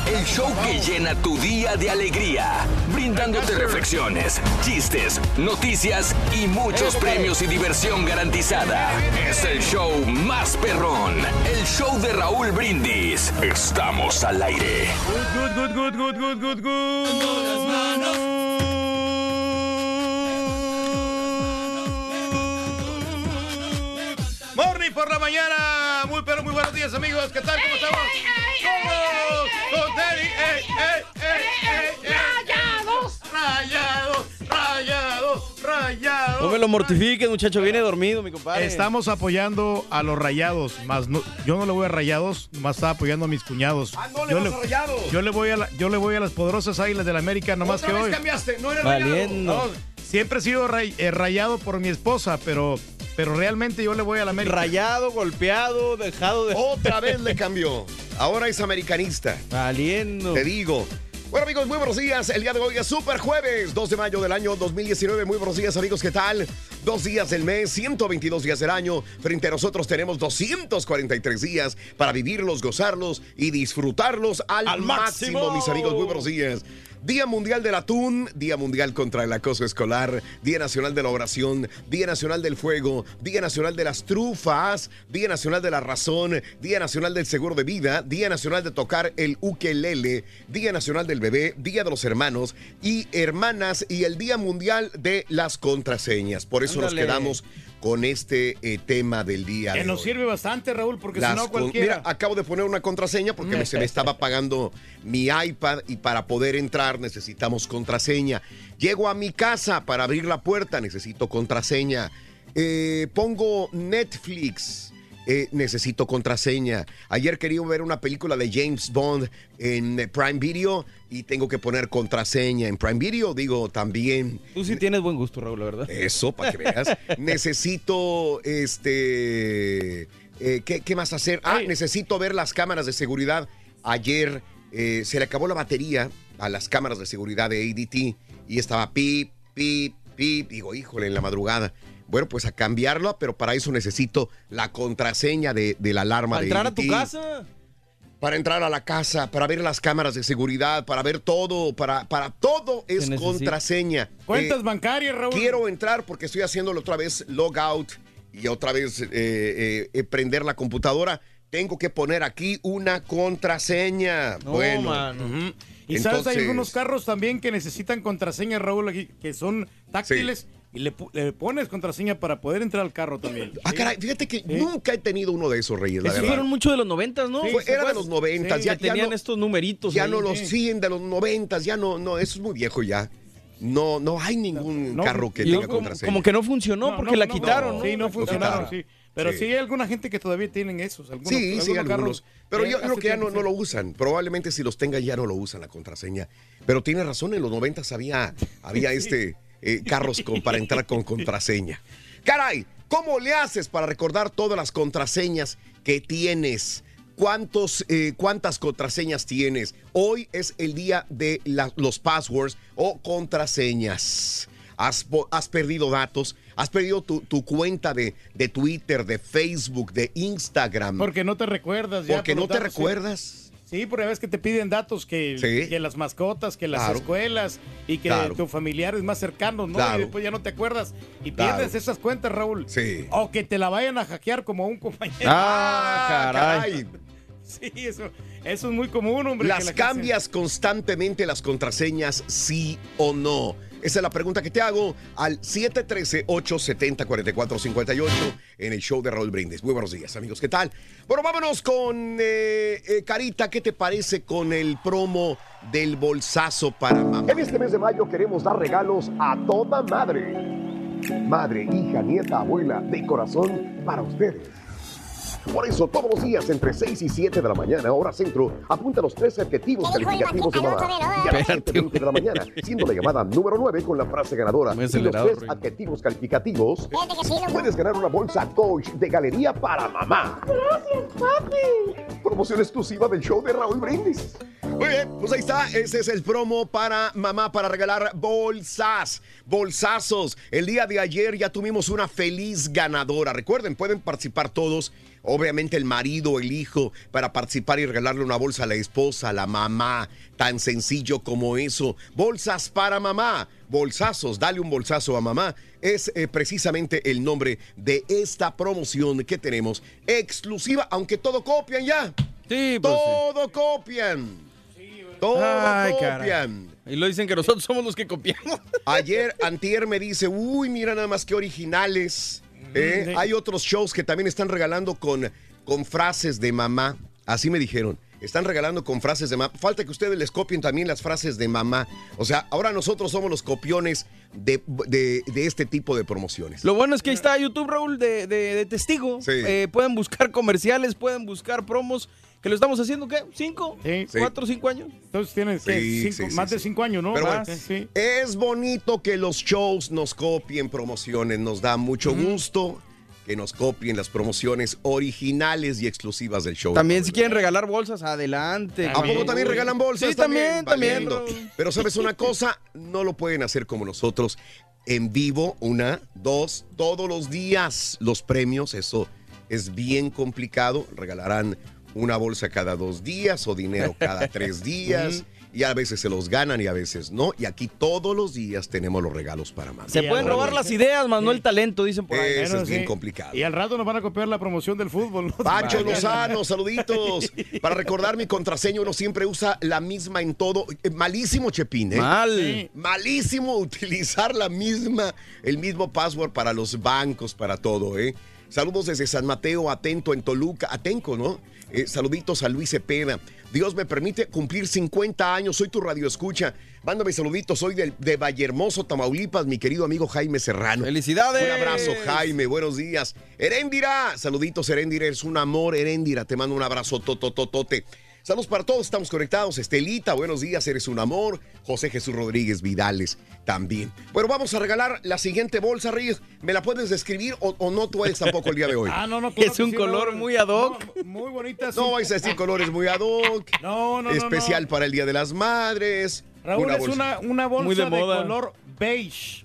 El show que llena tu día de alegría, brindándote reflexiones, chistes, noticias y muchos premios y diversión garantizada. Es el show más perrón, el show de Raúl Brindis. Estamos al aire. Good, good, good, good, good, good, Morning por la mañana. Muy pero muy buenos días, amigos. ¿Qué tal? ¿Cómo estamos? ¡Rayados! ¡Rayados! ¡Rayados! ¡Rayados! No me lo mortifiques, muchacho. Viene dormido, mi compadre. Estamos apoyando a los rayados, más no- yo no le voy a rayados, más está apoyando a mis cuñados. Ah, no le yo, vas a Rayados. yo le voy a la- yo le voy a las poderosas águilas del América, nomás que vez hoy. no eres Valiendo. rayado. Siempre he sido ray- eh, rayado por mi esposa, pero, pero realmente yo le voy a la América. Rayado, golpeado, dejado de. Otra vez le (laughs) cambió. Ahora es americanista. Valiendo. Te digo. Bueno amigos, muy buenos días. El día de hoy es Super Jueves, 2 de mayo del año 2019. Muy buenos días amigos, ¿qué tal? Dos días del mes, 122 días del año. Frente a nosotros tenemos 243 días para vivirlos, gozarlos y disfrutarlos al, Al máximo, máximo. mis amigos. Muy buenos días. Día Mundial del Atún, Día Mundial contra el Acoso Escolar, Día Nacional de la Oración, Día Nacional del Fuego, Día Nacional de las Trufas, Día Nacional de la Razón, Día Nacional del Seguro de Vida, Día Nacional de tocar el ukelele, Día Nacional del Bebé, Día de los Hermanos y Hermanas y el Día Mundial de las Contraseñas. Por eso nos quedamos con este eh, tema del día Que de nos hoy. sirve bastante, Raúl, porque si no cualquiera. Mira, acabo de poner una contraseña porque me- se me estaba apagando mi iPad y para poder entrar necesitamos contraseña. Llego a mi casa para abrir la puerta, necesito contraseña. Eh, pongo Netflix. Eh, necesito contraseña. Ayer quería ver una película de James Bond en eh, Prime Video y tengo que poner contraseña en Prime Video. Digo, también Tú sí tienes buen gusto, Raúl, la verdad. eso, para que veas. (laughs) necesito, este, eh, ¿qué, qué más hacer? Ah, necesito ver las cámaras de seguridad. Ayer se le acabó la batería a las cámaras de seguridad de ADT y estaba pip, pip, pip. Digo, híjole, en la madrugada. Bueno, pues a cambiarlo, pero para eso necesito la contraseña de, de la alarma Para de entrar a tu casa. Para entrar a la casa, para ver las cámaras de seguridad, para ver todo, para, para todo es contraseña. Cuentas Eh, bancarias, Raúl. Quiero entrar porque estoy haciéndolo otra vez logout y otra vez eh, eh, prender la computadora. Tengo que poner aquí una contraseña. bueno. Y sabes, Entonces- hay algunos carros también que necesitan contraseña, Raúl, que son táctiles. Y le, pones contraseña para poder entrar al carro también. Ah, caray, fíjate que nunca he tenido uno de esos, Reyes, la Esos fueron mucho de los noventas, ¿no? Fue- era de los noventas, ya, que ya tenían no- estos numeritos. Ya ahí. no los siguen de los noventas, ya no, no, eso es muy viejo ya. No, no hay ningún No, carro que tenga como- contraseña. como que no funcionó porque la quitaron, ¿no? Sí, no funcionaron, sí. Pero Sí. sí. hay alguna gente que todavía tienen esos. Algunos, Sí, sí, algunos algunos. carros Pero yo creo que ya no, no lo usan. Probablemente si los tenga ya no lo usan la contraseña. Pero tiene razón, en los noventas había, había (laughs) este eh, carros con, para entrar con contraseña. Caray, ¿cómo le haces para recordar todas las contraseñas que tienes? ¿Cuántos, eh, ¿Cuántas contraseñas tienes? Hoy es el día de la- los passwords o contraseñas. Has, has perdido datos, has perdido tu, tu cuenta de, de Twitter, de Facebook, de Instagram. Porque no te recuerdas ya. Porque por no te sí. Sí, porque ves que te piden datos que, Sí. que las mascotas, que las Claro. escuelas y que Claro. tus familiares más cercanos, ¿no? Claro. Y después ya no te acuerdas y pierdes esas cuentas, Raúl. Sí. O que te la vayan a hackear como a un compañero. Ah, (laughs) caray. Sí, eso, eso es muy común, hombre. ¿Las la gente cambias constantemente las contraseñas, sí o no? Esa es la pregunta que te hago al 713-870-4458 en el show de Raúl Brindis. Muy buenos días, amigos. ¿Qué tal? Bueno, vámonos con eh, eh, Carita. ¿Qué te parece con el promo del bolsazo para mamá? En este mes de mayo queremos dar regalos a toda madre. Madre, hija, nieta, abuela, de corazón para ustedes. Por eso, todos los días, entre 6 y 7 de la mañana, hora centro, apunta los tres adjetivos ¿Qué dijo el calificativos de mamá. Y a las 7:20 de la mañana, siendo la llamada número 9 con la frase ganadora. Y los tres adjetivos calificativos, puedes ganar una bolsa coach de galería para mamá. Gracias, papi. Promoción exclusiva del show de Raúl Brindis. Muy bien, pues ahí está. Ese es el promo para mamá para regalar bolsas, bolsazos. El día de ayer ya tuvimos una feliz ganadora. Recuerden, pueden participar todos. Obviamente el marido, el hijo, para participar y regalarle una bolsa a la esposa, a la mamá. Tan sencillo como eso. Bolsas para mamá. Bolsazos, dale un bolsazo a mamá. Es eh, precisamente el nombre de esta promoción que tenemos exclusiva, aunque todo copian ya. Sí, pues sí. Todo copian. Todo Ay, copian. Y lo dicen que nosotros somos los que copiamos. Ayer, Antier me dice, uy, mira nada más que originales. ¿Eh? sí. Hay otros shows que también están regalando con, con frases de mamá. Así me dijeron. Están regalando con frases de mamá. Falta que ustedes les copien también las frases de mamá. O sea, ahora nosotros somos los copiones de, de- de este tipo de promociones. Lo bueno es que ahí está YouTube, Raúl, de, de- de testigo. Sí. Eh, pueden buscar comerciales, pueden buscar promos. Que lo estamos haciendo, ¿qué? ¿Cinco? Sí. ¿Cuatro, cinco años? Entonces tienes Cinco- sí, sí, más sí. de cinco años, ¿no? Pero bueno, Más, sí. es bonito que los shows nos copien promociones, nos da mucho gusto que nos copien las promociones originales y exclusivas del show. También si quieren regalar bolsas, adelante. ¿A poco también regalan bolsas? Sí, también, también. Pero sabes una cosa, no lo pueden hacer como nosotros en vivo, una, dos, todos los días los premios, eso es bien complicado, regalarán una bolsa cada dos días o dinero cada tres (laughs) días. Y a veces se los ganan y a veces no. Y aquí todos los días tenemos los regalos para más. Se pueden robar las ideas, más no el talento, dicen por ahí. Eso es bien sí. complicado. Y al rato nos van a copiar la promoción del fútbol. ¿no? Pancho Lozano, saluditos. (laughs) Para recordar mi contraseña, uno siempre usa la misma en todo. Eh, Malísimo, Chepín, ¿eh? Mal. Sí. Malísimo utilizar la misma, el mismo password para los bancos, para todo, ¿eh? Saludos desde San Mateo, atento en Toluca, Atenco, ¿no? Eh, saluditos a Luis Cepeda. Dios me permite cumplir 50 años, soy tu radio escucha. Mándame saluditos, soy del- de, Vallehermoso, Tamaulipas, mi querido amigo Jaime Serrano. ¡Felicidades! Un abrazo, Jaime, buenos días. Heréndira, saluditos, Heréndira, es un amor, Heréndira, te mando un abrazo, totototote. Saludos para todos, estamos conectados. Estelita, buenos días, eres un amor. José Jesús Rodríguez Vidales también. Bueno, vamos a regalar la siguiente bolsa, Reyes. ¿Me la puedes describir o, o no tú eres tampoco el día de hoy? (laughs) Ah, no, no, claro Es un sí, color muy ad hoc. No, muy bonita. No vais a decir colores muy ad hoc. (laughs) No, no, no, Especial no. para el Día de las Madres. Raúl, Una es bolsa. una, una bolsa Muy de, de moda. color beige.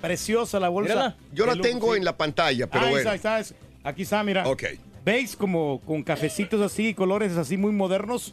Preciosa la bolsa. Mírala. Yo la tengo lujo, en la pantalla, pero Ah, bueno. ahí está, ahí está, es- Aquí está, mira. Ok. Beige como con cafecitos así, colores así muy modernos.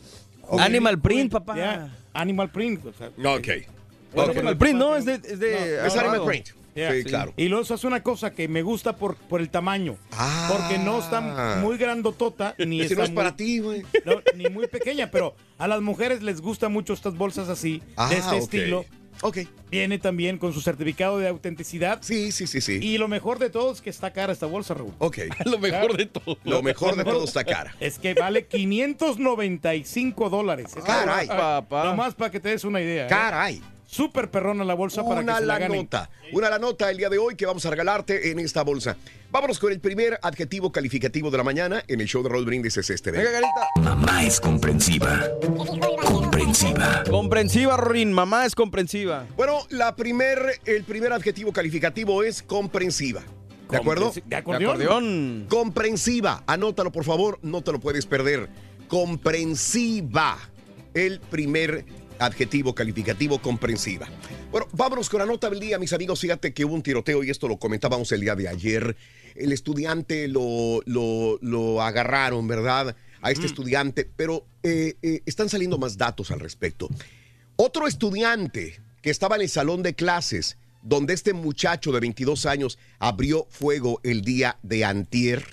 Animal print, papá. Animal print. o sea, Ok. Es Ok. Animal print, ¿no? Es de. Es, de Es ahorrado. Animal Print. Sí, claro. Y luego eso es una cosa que me gusta por, por el tamaño. Ah. Porque no está muy grandotota, (laughs) ni está no es muy- para ti, güey. no, ni muy pequeña, pero a las mujeres les gustan mucho estas bolsas así, Ah, de este ok. estilo. Ok. Viene también con su certificado de autenticidad. Sí, sí, sí, sí. Y lo mejor de todo es que está cara esta bolsa, Raúl. Ok. (laughs) Lo mejor de todo. Lo mejor de todo está cara. Es que vale 595 dólares. Es Caray. Papá. Nomás para que te des una idea. ¿eh? Caray. Súper perrona la bolsa para que Una se la la ganen. nota. Una la nota el día de hoy que vamos a regalarte en esta bolsa. Vámonos con el primer adjetivo calificativo de la mañana en el show de Roll Brindis es este. Venga, ¿ven? Garita. Mamá es comprensiva. Comprensiva. Comprensiva, Rorín. Mamá es comprensiva. Bueno, la primer, el primer adjetivo calificativo es comprensiva. ¿De acuerdo? ¿De De acordeón? acordeón. Comprensiva. Anótalo, por favor. No te lo puedes perder. Comprensiva. El primer adjetivo calificativo comprensiva. Bueno, vámonos con la nota del día, mis amigos. Fíjate que hubo un tiroteo y esto lo comentábamos el día de ayer. El estudiante lo, lo, lo agarraron, ¿verdad? A este estudiante, pero eh, eh, están saliendo más datos al respecto. Otro estudiante que estaba en el salón de clases, donde este muchacho de 22 años abrió fuego el día de antier,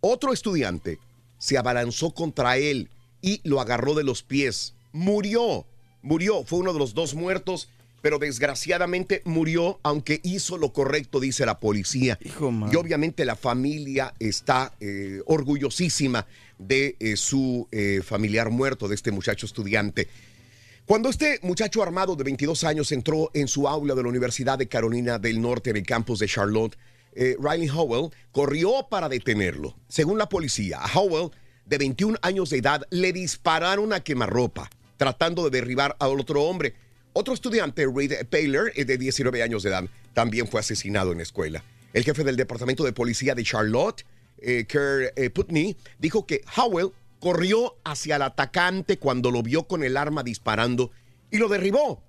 otro estudiante se abalanzó contra él y lo agarró de los pies. Murió, murió, fue uno de los dos muertos, pero desgraciadamente murió, aunque hizo lo correcto, dice la policía. Hijo. Y obviamente la familia está eh, orgullosísima de eh, su eh, familiar muerto, de este muchacho estudiante. Cuando este muchacho armado de 22 años entró en su aula de la Universidad de Carolina del Norte en el campus de Charlotte, Riley Howell corrió para detenerlo. Según la policía, a Howell, de 21 años de edad, le dispararon a quemarropa, tratando de derribar al otro hombre. Otro estudiante, Reed Paler, eh, de 19 años de edad, también fue asesinado en la escuela. El jefe del Departamento de Policía de Charlotte, eh, Kerr eh, Putney, dijo que Howell corrió hacia el atacante cuando lo vio con el arma disparando y lo derribó.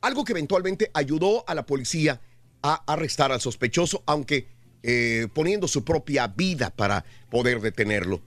Algo que eventualmente ayudó a la policía a arrestar al sospechoso, aunque poniendo su propia vida para poder detenerlo.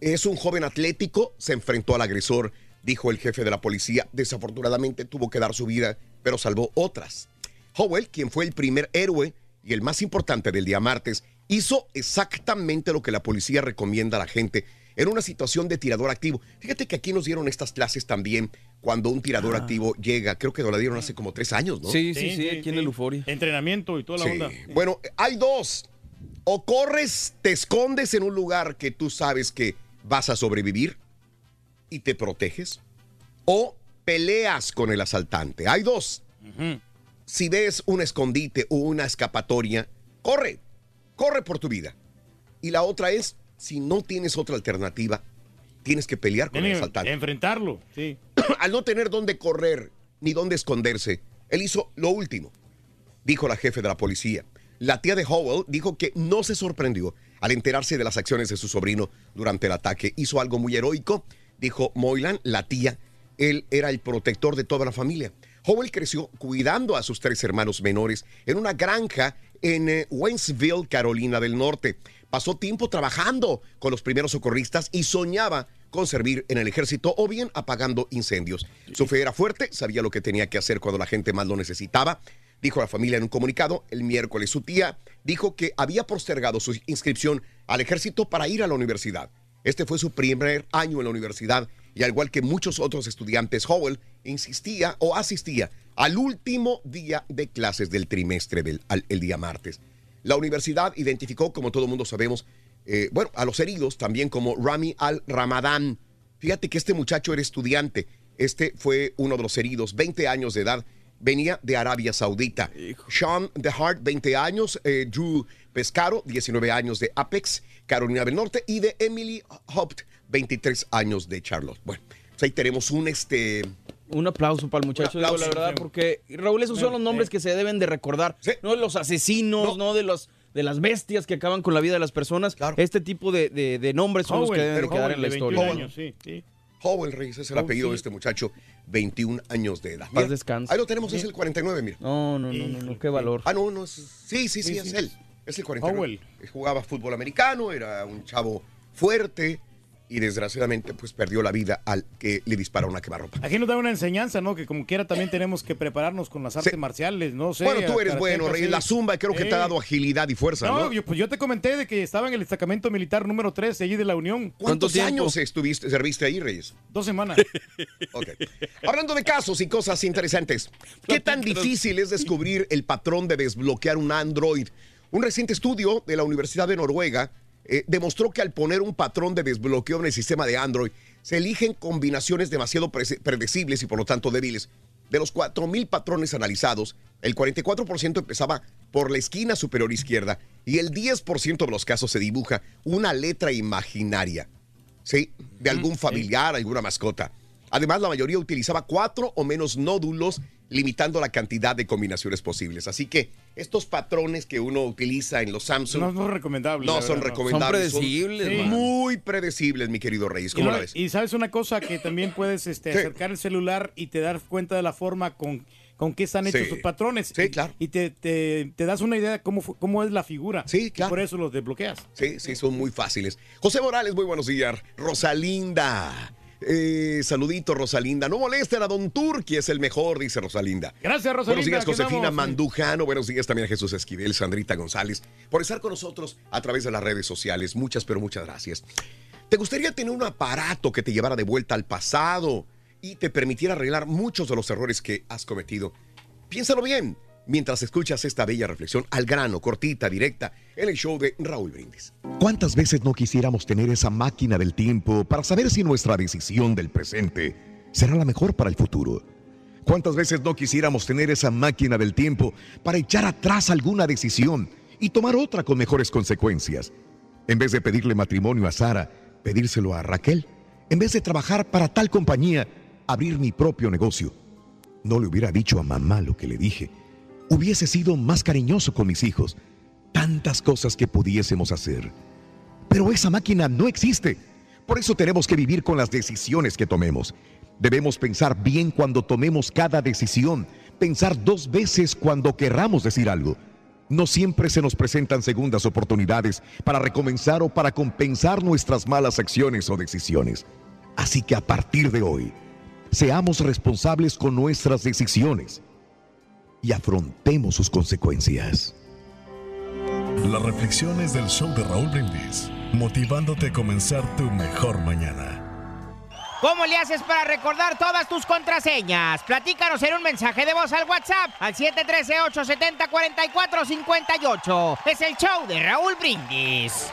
Es un joven atlético, se enfrentó al agresor, dijo el jefe de la policía. Desafortunadamente tuvo que dar su vida, pero salvó otras. Howell, quien fue el primer héroe y el más importante del día martes, hizo exactamente lo que la policía recomienda a la gente en una situación de tirador activo. Fíjate que aquí nos dieron estas clases también cuando un tirador Ah. activo llega. Creo que nos la dieron hace como tres años, ¿no? Sí, sí, sí, aquí en el Euforia. Entrenamiento y toda la Sí. onda. Bueno, hay dos. O corres, te escondes en un lugar que tú sabes que vas a sobrevivir y te proteges. O peleas con el asaltante. Hay dos. Si ves un escondite o una escapatoria, corre. Corre por tu vida. Y la otra es, si no tienes otra alternativa, tienes que pelear con el asaltante. Enfrentarlo, sí. (clears throat) Al no tener dónde correr ni dónde esconderse, él hizo lo último. Dijo la jefe de la policía. La tía de Howell dijo que no se sorprendió al enterarse de las acciones de su sobrino durante el ataque. Hizo algo muy heroico, dijo Moylan, la tía. Él era el protector de toda la familia. Howell creció cuidando a sus tres hermanos menores en una granja en eh, Waynesville, Carolina del Norte. Pasó tiempo trabajando con los primeros socorristas y soñaba con servir en el ejército o bien apagando incendios. Su fe era fuerte, sabía lo que tenía que hacer cuando la gente más lo necesitaba. Dijo la familia en un comunicado, el miércoles su tía dijo que había postergado su inscripción al ejército para ir a la universidad. Este fue su primer año en la universidad y al igual que muchos otros estudiantes, Howell insistía o asistía al último día de clases del trimestre del al- el día martes. La universidad identificó, como todo mundo sabemos, eh, bueno, a los heridos también como Rami al-Ramadán. Fíjate que este muchacho era estudiante. Este fue uno de los heridos, 20 años de edad. Venía de Arabia Saudita. Sean DeHart, 20 años. eh, Drew Pescaro, 19 años de Apex, Carolina del Norte. Y de Emily Hopt, 23 años de Charlotte. Bueno, pues ahí tenemos un este. Un aplauso para el muchacho, digo, la verdad, porque Raúl, esos son los nombres que se deben de recordar. No de los asesinos, no, de los de las bestias que acaban con la vida de las personas. Este tipo de, de- de nombres son los que deben de quedar en la historia. Howell Reyes es el Oh, apellido sí. de este muchacho, 21 años de edad. Paz Mira, descanse. Ahí lo tenemos, es el 49, mira. No, no, no, no, no, qué valor. Ah, no, no, es- sí, sí, sí, Sí, es sí. él. Es el 49. Jugaba fútbol americano, era un chavo fuerte y desgraciadamente pues perdió la vida al que le disparó una quemarropa. Aquí nos da una enseñanza, ¿no? Que como quiera también tenemos que prepararnos con las artes marciales, no sé. bueno, tú eres bueno, Reyes. sí. La zumba creo que te ha dado agilidad y fuerza, ¿no? No, yo, pues yo te comenté de que estaba en el destacamento militar número 3 allí de la Unión. ¿Cuántos años estuviste, serviste ahí, Reyes? Dos semanas. (laughs) Ok. Hablando de casos y cosas interesantes, ¿qué tan difícil es descubrir el patrón de desbloquear un Android? Un reciente estudio de la Universidad de Noruega eh, demostró que al poner un patrón de desbloqueo en el sistema de Android, se eligen combinaciones demasiado pre- predecibles y por lo tanto débiles. De los 4.000 patrones analizados, el 44% empezaba por la esquina superior izquierda y el 10% de los casos se dibuja una letra imaginaria. ¿sí? De algún familiar, alguna mascota. Además, la mayoría utilizaba cuatro o menos nódulos, limitando la cantidad de combinaciones posibles. Así que estos patrones que uno utiliza en los Samsung No son recomendables. no son verdad, recomendables. Son predecibles, Sí. man. Muy predecibles, mi querido Reyes. Y, ¿Cómo no- la ves? y sabes una cosa que también puedes este, Sí. acercar el celular y te dar cuenta de la forma con, con que están hechos Sí. tus patrones. Sí, Y- claro. Y te, te- te das una idea de cómo, cómo es la figura. Sí, claro. Y por eso los desbloqueas. Sí, sí, son muy fáciles. José Morales, muy buenos días. Rosalinda. Eh, saludito, Rosalinda. No molesten a Don Turqui, es el mejor, dice Rosalinda. Gracias, Rosalinda. Buenos días, Josefina. Mandujano. Buenos días también a Jesús Esquivel, Sandrita González, por estar con nosotros a través de las redes sociales. Muchas, pero muchas gracias. ¿Te gustaría tener un aparato que te llevara de vuelta al pasado y te permitiera arreglar muchos de los errores que has cometido? Piénsalo bien mientras escuchas esta bella reflexión al grano, cortita, directa, en el show de Raúl Brindis. ¿Cuántas veces no quisiéramos tener esa máquina del tiempo para saber si nuestra decisión del presente será la mejor para el futuro? ¿Cuántas veces no quisiéramos tener esa máquina del tiempo para echar atrás alguna decisión y tomar otra con mejores consecuencias? En vez de pedirle matrimonio a Sara, pedírselo a Raquel. En vez de trabajar para tal compañía, abrir mi propio negocio. No le hubiera dicho a mamá lo que le dije. Hubiese sido más cariñoso con mis hijos. Tantas cosas que pudiésemos hacer. Pero esa máquina no existe. Por eso tenemos que vivir con las decisiones que tomemos. Debemos pensar bien cuando tomemos cada decisión. Pensar dos veces cuando querramos decir algo. No siempre se nos presentan segundas oportunidades para recomenzar o para compensar nuestras malas acciones o decisiones. Así que a partir de hoy, seamos responsables con nuestras decisiones y afrontemos sus consecuencias. Las reflexiones del show de Raúl Brindis, motivándote a comenzar tu mejor mañana. ¿Cómo le haces para recordar todas tus contraseñas? Platícanos en un mensaje de voz al WhatsApp al 713-870-4458. Es el show de Raúl Brindis.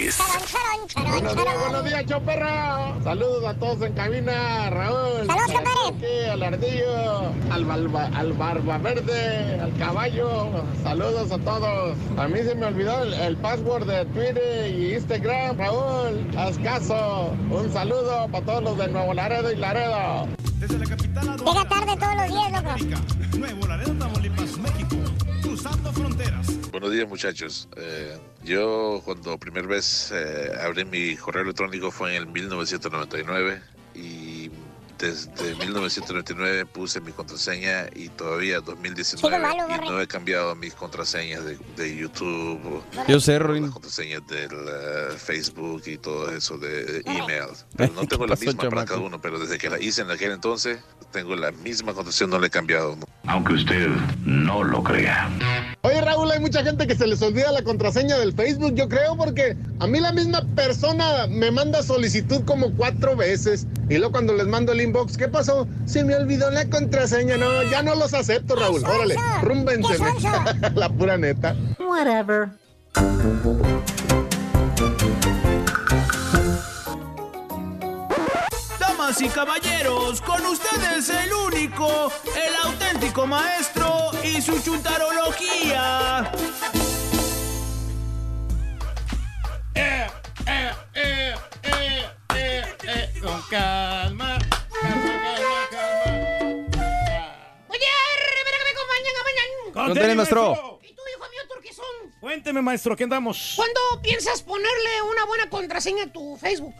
Buenos días, buenos días, Choperra. Saludos a todos en cabina, Raúl. Saludos, compadre. Al ardillo, al, balba- al barba verde, al caballo. Saludos a todos. A mí se me olvidó el, el password de Twitter y Instagram, Raúl. Haz caso. Un saludo para todos los de Nuevo Laredo y Laredo. Llega tarde todos los días, loco. Nuevo Laredo, Tamaulipas, México. Cruzando fronteras. Buenos días muchachos. Eh, yo cuando primera vez eh, abrí mi correo electrónico fue en el 1999 y desde 1999 puse mi contraseña y todavía 2019 Sigo malo, y no he cambiado mis contraseñas de, de YouTube, Yo sé, Rorín. las contraseñas del eh, Facebook y todo eso de email. (laughs) Pero no tengo la misma para chamaco? cada uno, pero desde que la hice en aquel entonces tengo la misma contraseña, no la he cambiado. Aunque usted no lo crea. Oye, Raúl, hay mucha gente que se les olvida la contraseña del Facebook, yo creo, porque a mí la misma persona me manda solicitud como cuatro veces. Y luego cuando les mando el inbox, ¿qué pasó? Se me olvidó la contraseña. No, ya no los acepto, Raúl. Órale, rúmbense. (laughs) la pura neta. Whatever. Damas y caballeros, con ustedes el único, el auténtico maestro y su chuntarología. Eh, eh, eh, eh, eh, eh. Con maestro. ¿Y tú, hijo mío, turquizón? Cuénteme, maestro, ¿qué andamos? ¿Cuándo piensas ponerle una buena contraseña a tu Facebook?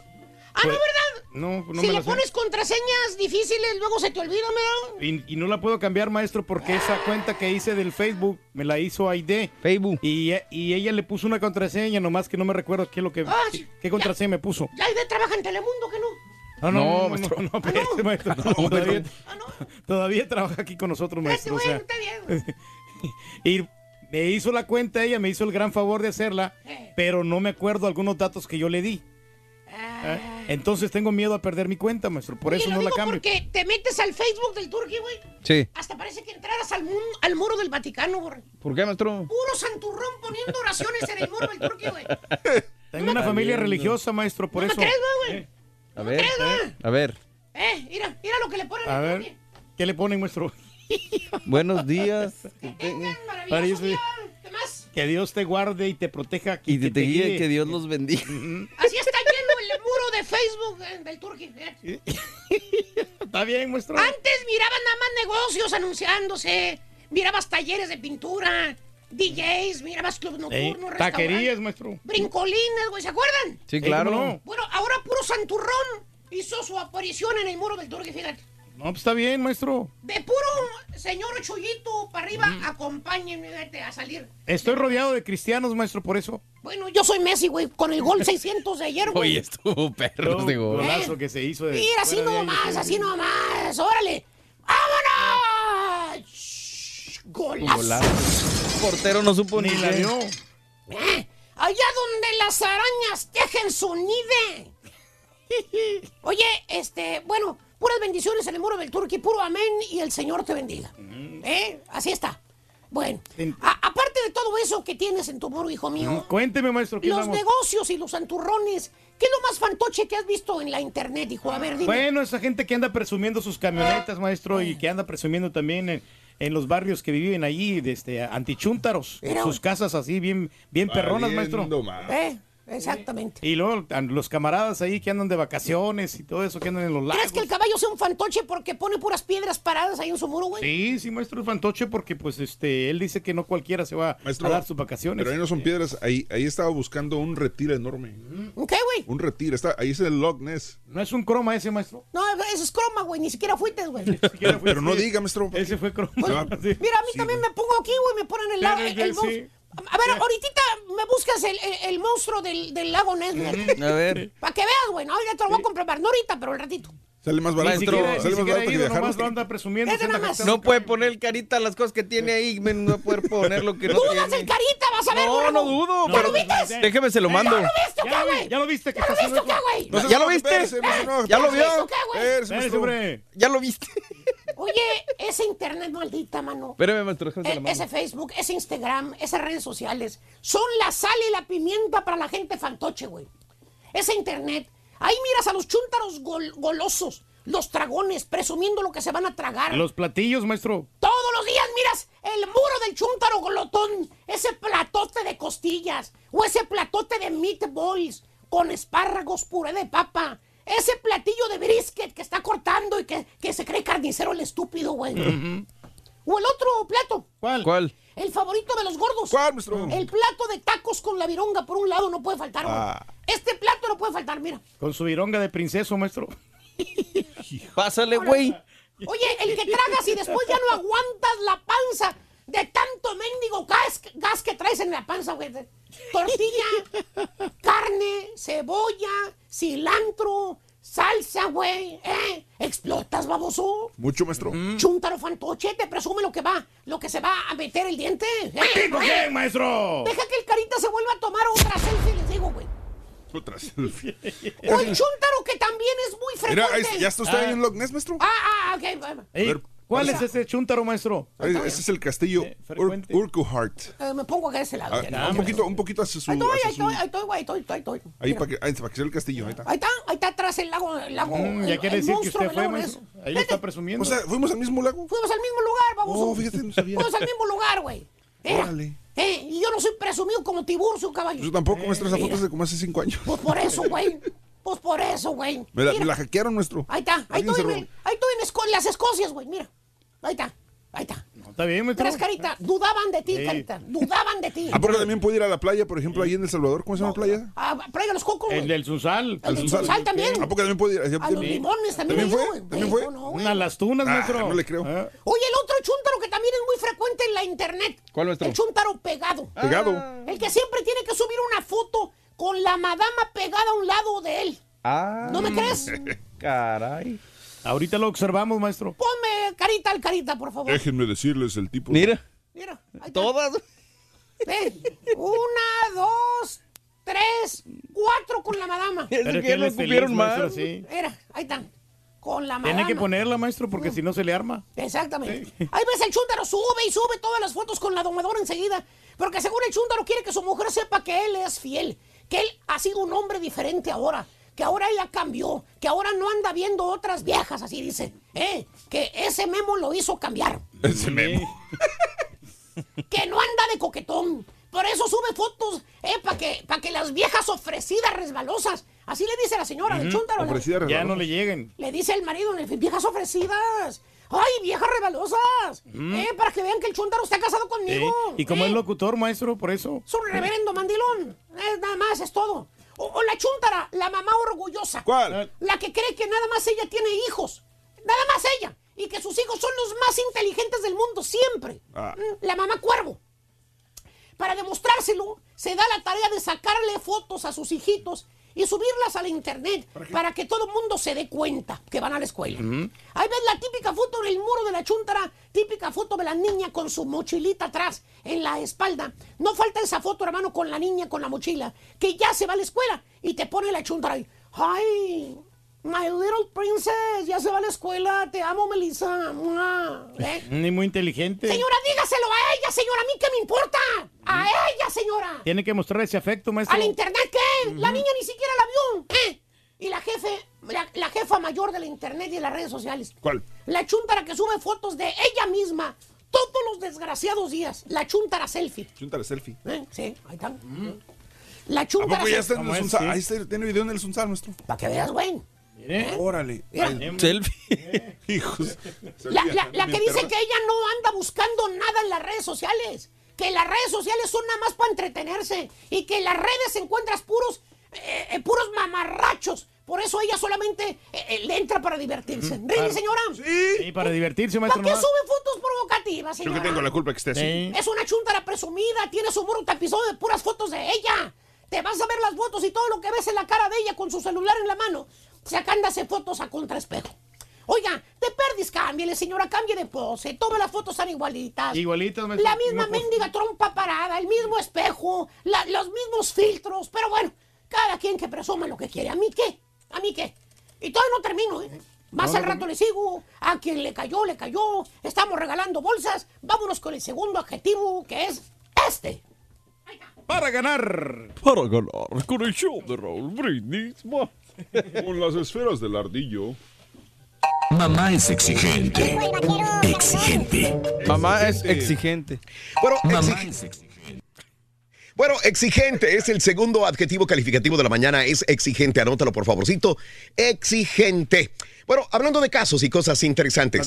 Ah, no, Pues, ¿verdad? No, no si me le la sé. pones contraseñas difíciles, luego se te olvida, ¿verdad? Y, y no la puedo cambiar, maestro, porque esa cuenta que hice del Facebook me la hizo Aide. Facebook. Y, y ella le puso una contraseña, nomás que no me recuerdo qué es lo que Ah, qué, qué contraseña me puso. Ya Aide trabaja en Telemundo, ¿que no? Ah, no, No, no, no, maestro. no, no, espérate, maestro. (laughs) todavía, todavía trabaja aquí con nosotros, maestro. o sea. Está bien. (laughs) (laughs) y me hizo la cuenta ella, me hizo el gran favor de hacerla, Eh. pero no me acuerdo algunos datos que yo le di. ¿Eh? Entonces tengo miedo a perder mi cuenta, maestro. Por Ah. Oye, eso lo no la cambio. porque te metes al Facebook del Turqui, güey. Sí. Hasta parece que entraras al, muro del Vaticano, güey. ¿Por qué, maestro? Puro santurrón poniendo oraciones en el muro del Turqui, güey. (laughs) Tengo una familia religiosa, maestro, por ¿No me eso. crees, güey? A ver, crees, güey? a ver. Eh, mira, mira lo que le ponen A al ver, Turqui. ¿qué le ponen, maestro? (laughs) Buenos días. Maravilloso Parece- día. ¿Qué más? Que Dios te guarde y te proteja. Y te, te guíe, que Dios los bendiga. Así está lleno el muro de Facebook eh, del Turqui. eh. (laughs) Está bien, maestro. Antes mirabas nada más negocios anunciándose. Mirabas talleres de pintura, DJs, mirabas club Ey, nocturnos, taquerías, maestro. brincolines, güey, ¿se acuerdan? Sí, claro. Bueno, ahora puro santurrón hizo su aparición en el muro del Turqui, fíjate. No, pues está bien, maestro. De puro señor Chuyito para arriba, acompáñenme fíjate, a salir. Estoy rodeado de cristianos, maestro, por eso. Bueno, yo soy Messi, güey, con el gol (laughs) 600 de ayer, güey. Oye, estuvo perro No, gol. golazo que se hizo de. Mira, así nomás, sí. así nomás, órale. ¡Vámonos! Golazo. Golazo. Portero no supo ni, Ni la dio. Eh, Allá donde las arañas tejen su nide. (laughs) Oye, este, bueno, puras bendiciones en el muro del Turqui, puro amén y el Señor te bendiga. ¿Eh? Así está. Bueno, a- aparte de todo eso que tienes en tu muro, hijo mío, Cuénteme, maestro, ¿qué los negocios y los santurrones, ¿qué es lo más fantoche que has visto en la internet, hijo? A ver, dime. Bueno, esa gente que anda presumiendo sus camionetas, maestro, y que anda presumiendo también en, en los barrios que viven allí, de este, antichúntaros, Mira, sus casas así bien, bien perronas, maestro. Más. ¿Eh? Exactamente. Y luego los camaradas ahí que andan de vacaciones y todo eso, que andan en los lagos. ¿Crees que el caballo sea un fantoche porque pone puras piedras paradas ahí en su muro, güey? Sí, sí, maestro es fantoche porque pues este él dice que no cualquiera se va Maestro, a dar sus vacaciones. Pero ahí no son piedras, ahí, ahí estaba buscando un retiro enorme. ¿Qué, güey? Un retiro, está, ahí es el Loch Ness. No es un croma ese, maestro. No, ese es croma, güey, ni siquiera fuiste, güey. (laughs) Pero no diga, maestro. Ese fue croma. (laughs) Mira, a mí también me pongo aquí, güey, me ponen el, el, sí, el monstruo. sí. A ver, ahorita me buscas el, el- el monstruo del, del lago Ness, güey. A ver. Para que veas, güey, ya te lo voy a comprobar, no ahorita, pero al ratito. Sale más barato. siquiera, sale más barato que ido, viajar. nomás lo anda presumiendo. No puede poner carita a las cosas que tiene ahí, men, no poder poner lo que (laughs) no ¿Dudas tiene. el carita? ¿Vas a ver, No, no dudo, ¿Ya pero lo viste? déjeme se lo mando. ¿Ya lo viste Ya qué, lo vi- güey? ya lo viste que ¿Ya lo viste o haciendo qué, güey? No ¿Ya lo viste? ¿Ya lo vio? ¿Ya lo viste? Oye, ese internet maldita, mano. Espérame, maestro, déjame E- lo mando. ese Facebook, ese Instagram, esas redes sociales son la sal y la pimienta para la gente fantoche, güey. Ese internet, ahí miras a los chúntaros gol- golosos, los tragones, presumiendo lo que se van a tragar. Los platillos, maestro. Todos los días miras el muro del chúntaro golotón, ese platote de costillas, o ese platote de meatballs con espárragos, puré de papa, ese platillo de brisket que está cortando y que, que se cree carnicero el estúpido, güey. O el otro plato, ¿Cuál? ¿Cuál? El favorito de los gordos. ¿Cuál, maestro? El plato de tacos con la vironga por un lado no puede faltar, güey. Ah. Este plato no puede faltar, mira. Con su vironga de princeso, maestro. (laughs) Pásale, güey. Oye, el que tragas y después ya no aguantas la panza de tanto mendigo gas, gas que traes en la panza, güey. Tortilla, carne, cebolla, cilantro, salsa, güey. ¿Eh? ¿Explotas, baboso? Mucho, maestro. Chúntaro fantoche, te presume lo que va, lo que se va a meter el diente. ¿Eh? ¿Tipo qué, maestro? Deja que el carita se vuelva a tomar otra selfie, les digo, güey. Otra selfie. (laughs) O el chúntaro que también es muy Mira, frecuente. ahí- ¿ya está usted ahí en Loch Ness, maestro? Ah, ah, ok. bueno. Ey, ver, ¿Cuál es ese chúntaro, maestro? Ahí- Ese es el castillo. Urquhart. Eh, me pongo acá de ese lado. Ah, ya. un poquito, un poquito hacia su. Ahí estoy, ahí estoy, ahí estoy, ahí estoy, ahí para que, ahí, para que sea el castillo. Ahí está. Ahí está, ahí está atrás el lago, el lago. Mm, el- ya quiere decir que usted del fue, lago maestro. Ahí lo está presumiendo. O sea, fuimos al mismo lago. Fuimos al mismo lugar, vamos. Oh, fíjate, no sabía. Fuimos al mismo lugar, güey. Mira, Órale. eh, y yo no soy presumido como Tiburcio, caballo. Yo tampoco, maestro, esa Mira. foto es de como hace cinco años. Pues por eso, güey. Pues por eso, güey. Me la, me hackearon, nuestro. Ahí está, ahí estoy, en, robó. ahí estoy en, Esco- en las Escocias, güey, mira. Ahí está, ahí está. Está bien, maestro. Tres carita, dudaban de ti, Sí. carita, dudaban de ti. ¿A poco también puede ir a la playa, por ejemplo, ahí en El Salvador? ¿Cómo se llama la playa? Ah, traiga los cocos, El del Sunsal. El del Sunsal también. ¿A poco también puede ir? A los limones también. ¿También ido, fue? ¿También fue? ¿cómo no? Una las tunas, Ah, maestro. no le creo. Ah. Oye, el otro chúntaro que también es muy frecuente en la internet. ¿Cuál, maestro? El chúntaro pegado. Pegado. El que siempre tiene que subir una foto con la madama pegada a un lado de él. Ah. ¿No me crees? (laughs) Caray. Ahorita lo observamos, maestro. Ponme carita al carita, por favor. Déjenme decirles el tipo. Mira, Mira, todas. Ve. Una, dos, tres, cuatro con la madama. Pero que que es maestro, mal. sí. Mira, ahí están. Con la madama. Tiene que ponerla, maestro, porque si no se le arma. Exactamente. Ahí ves el chúntaro, sube y sube todas las fotos con la domadora enseguida. Porque según el chúntaro quiere que su mujer sepa que él es fiel, que él ha sido un hombre diferente ahora, que ahora ella cambió, que ahora no anda viendo otras viejas, así dice. ¿Eh? Que ese memo lo hizo cambiar. Ese memo. (laughs) Que no anda de coquetón. Por eso sube fotos, ¿eh? Para que, pa' que las viejas ofrecidas resbalosas. Así le dice la señora del chúntaro. la- Ofrecida Ya no le lleguen. le dice el marido, viejas ofrecidas. ¡Ay, viejas rebalosas! ¿Eh? Para que vean que el chúntaro está casado conmigo. Y como ¿eh? es locutor, maestro, por eso. Es un reverendo mandilón. Eh, nada más, es todo. O, o la chúntara, la mamá orgullosa. ¿Cuál? La que cree que nada más ella tiene hijos. Nada más ella. Y que sus hijos son los más inteligentes del mundo siempre. Ah. Mm, La mamá cuervo. Para demostrárselo, se da la tarea de sacarle fotos a sus hijitos y subirlas a la internet para, que todo el mundo se dé cuenta que van a la escuela. Ahí ves la típica foto en el muro de la chuntara, típica foto de la niña con su mochilita atrás en la espalda. No falta esa foto, hermano, con la niña con la mochila, que ya se va a la escuela y te pone la chuntara ahí. ¡Ay! My little princess, ya se va a la escuela, te amo, Melissa. ¿Eh? (laughs) Ni muy inteligente. Señora, dígaselo a ella, señora, a mí qué me importa. A ella, señora. Tiene que mostrar ese afecto, maestro. ¿Al internet qué? La niña ni siquiera la vio. ¿eh? Y la jefe, la, la jefa mayor de la internet y de las redes sociales. ¿Cuál? La chuntara que sube fotos de ella misma todos los desgraciados días. La chuntara selfie. Chúntale selfie. ¿eh? Sí, ahí está. La ¿A chuntara poco ya está en selfie. el? Ahí está, tiene video en el Sunsal, nuestro. Para que veas, güey. Órale. Mira. Ay, Selfie. (laughs) Hijos. La, la- la que dice que ella no anda buscando nada en las redes sociales. Que las redes sociales son nada más para entretenerse. Y que en las redes encuentras puros, eh, eh, puros mamarrachos. Por eso ella solamente eh, le entra para divertirse. ¿Really, Claro. señora? Sí. Sí, para divertirse, ¿Para maestro. qué nomás. sube fotos provocativas, Yo señora? que tengo la culpa que esté así. Sí. Es una chuntara presumida, tiene su muro tapizado de puras fotos de ella. Te vas a ver las fotos y todo lo que ves en la cara de ella con su celular en la mano. sacándose fotos a contraespejo. Oiga, de perdis cámbiale, señora, cambie de pose. Todas las fotos están igualitas. Igualitas, maestro. La misma mendiga trompa parada, el mismo espejo, la- los mismos filtros. Pero bueno, cada quien que presuma lo que quiere. ¿A mí qué? ¿A mí qué? Y todavía no termino, ¿eh? Más No, al no, rato le sigo. A quien le cayó, le cayó. Estamos regalando bolsas. Vámonos con el segundo adjetivo, que es este. Para ganar. Para ganar con el show de Raúl Brindis. Con las esferas del ardillo. Mamá es exigente. Exigente. Mamá es exigente. Bueno, Mamá exig- Bueno, exigente es el segundo adjetivo calificativo de la mañana. Es exigente. Anótalo, por favorcito. Exigente. Bueno, hablando de casos y cosas interesantes.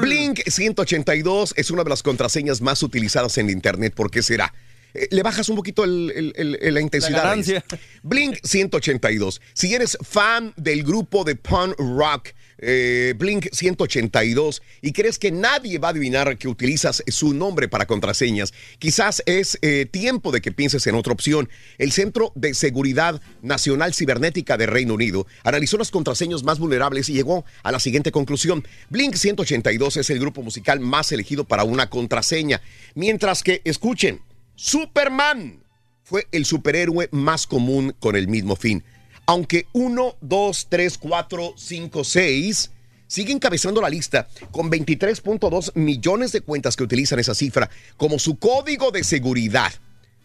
Blink 182 es una de las contraseñas más utilizadas en Internet. ¿Por qué será? Eh, Le bajas un poquito el- el- el- el- la intensidad. ganancia. Blink 182. Si eres fan del grupo de punk rock eh, Blink 182 y crees que nadie va a adivinar que utilizas su nombre para contraseñas, quizás es eh, tiempo de que pienses en otra opción. El Centro de Seguridad Nacional Cibernética de Reino Unido analizó las contraseñas más vulnerables y llegó a la siguiente conclusión. Blink 182 es el grupo musical más elegido para una contraseña, mientras que, escuchen, Superman fue el superhéroe más común con el mismo fin. Aunque 1, 2, 3, 4, 5, 6 sigue encabezando la lista con 23.2 millones de cuentas que utilizan esa cifra como su código de seguridad.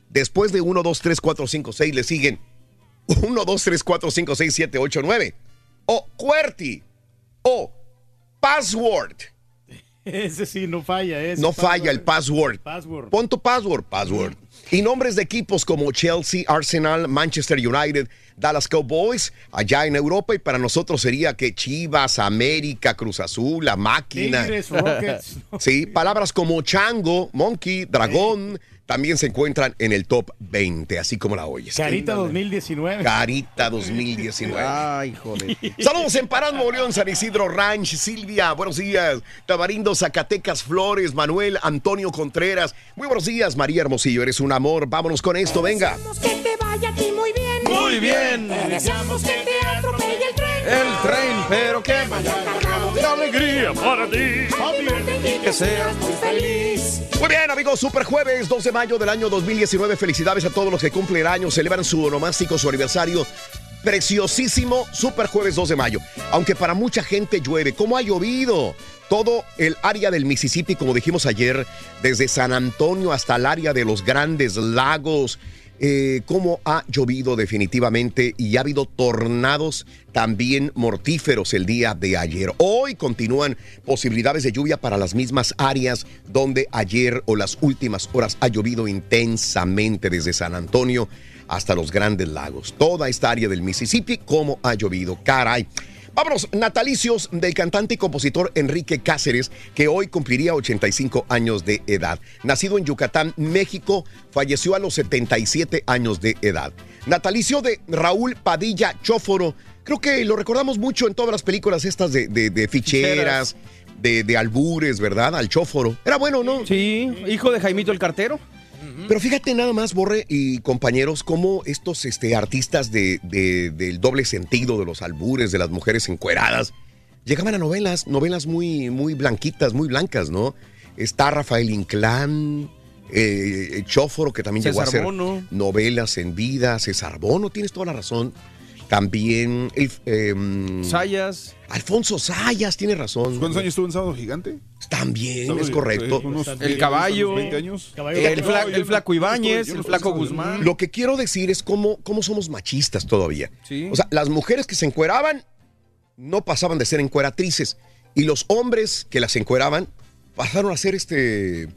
Después de 1, 2, 3, 4, 5, 6 le siguen 1, 2, 3, 4, 5, 6, 7, 8, 9. O QWERTY. O Password. (laughs) Ese sí, no falla. Ese No falla el password. Password. Pon tu password, password. Y nombres de equipos como Chelsea, Arsenal, Manchester United, Dallas Cowboys, allá en Europa. Y para nosotros sería que Chivas, América, Cruz Azul, La Máquina. Tigres, Rockets. (laughs) Sí, palabras como chango, monkey, dragón, también se encuentran en el top 20, así como la oyes. Carita 2019. Carita 2019. Ay, joder. Saludos en Parán, San Isidro Ranch, Silvia, buenos días. Tamarindo, Zacatecas, Flores, Manuel, Antonio Contreras. Muy buenos días, María Hermosillo, eres un amor. Vámonos con esto, venga. Que te vaya a ti muy bien. Muy bien. Te deseamos que te atropelle el tren. El tren, pero que vaya cargado de alegría para ti. Y que seas muy feliz. Muy bien, amigos, Super Jueves 2 de mayo del año 2019. Felicidades a todos los que cumplen años, celebran su onomástico, su aniversario. Preciosísimo Super Jueves 2 de mayo. Aunque para mucha gente llueve, ¿cómo ha llovido? Todo el área del Mississippi, como dijimos ayer, desde San Antonio hasta el área de los grandes lagos. Eh, cómo ha llovido definitivamente y ha habido tornados también mortíferos el día de ayer. Hoy continúan posibilidades de lluvia para las mismas áreas donde ayer o las últimas horas ha llovido intensamente desde San Antonio hasta los grandes lagos. Toda esta área del Mississippi, cómo ha llovido. Caray. Vámonos, natalicios del cantante y compositor Enrique Cáceres, que hoy cumpliría 85 años de edad. Nacido en Yucatán, México, falleció a los 77 años de edad. Natalicio de Raúl Padilla Chóforo, creo que lo recordamos mucho en todas las películas estas de, de- de ficheras, de, de albures, ¿verdad? Al Chóforo. Era bueno, ¿no? Sí, hijo de Jaimito el Cartero. Pero fíjate nada más, Borre y compañeros, cómo estos este, artistas de, de- del doble sentido, de los albures, de las mujeres encueradas, llegaban a novelas, novelas muy, muy blanquitas, muy blancas, ¿no? Está Rafael Inclán, eh, Chóforo, que también llegó a hacer Bono. novelas en vida, César Bono, tienes toda la razón. También el, em, Sayas. Alfonso Sayas, tiene razón. ¿Cuántos años estuvo en Sábado Gigante? También, Sábado es correcto. unos El 10 caballo. unos 20 años. El, fla- el flaco Ibáñez, el flaco Guzmán. Lo que quiero decir es cómo, cómo somos machistas todavía. Sí. O sea, las mujeres que se encueraban no pasaban de ser encueratrices. Y los hombres que las encueraban pasaron a ser este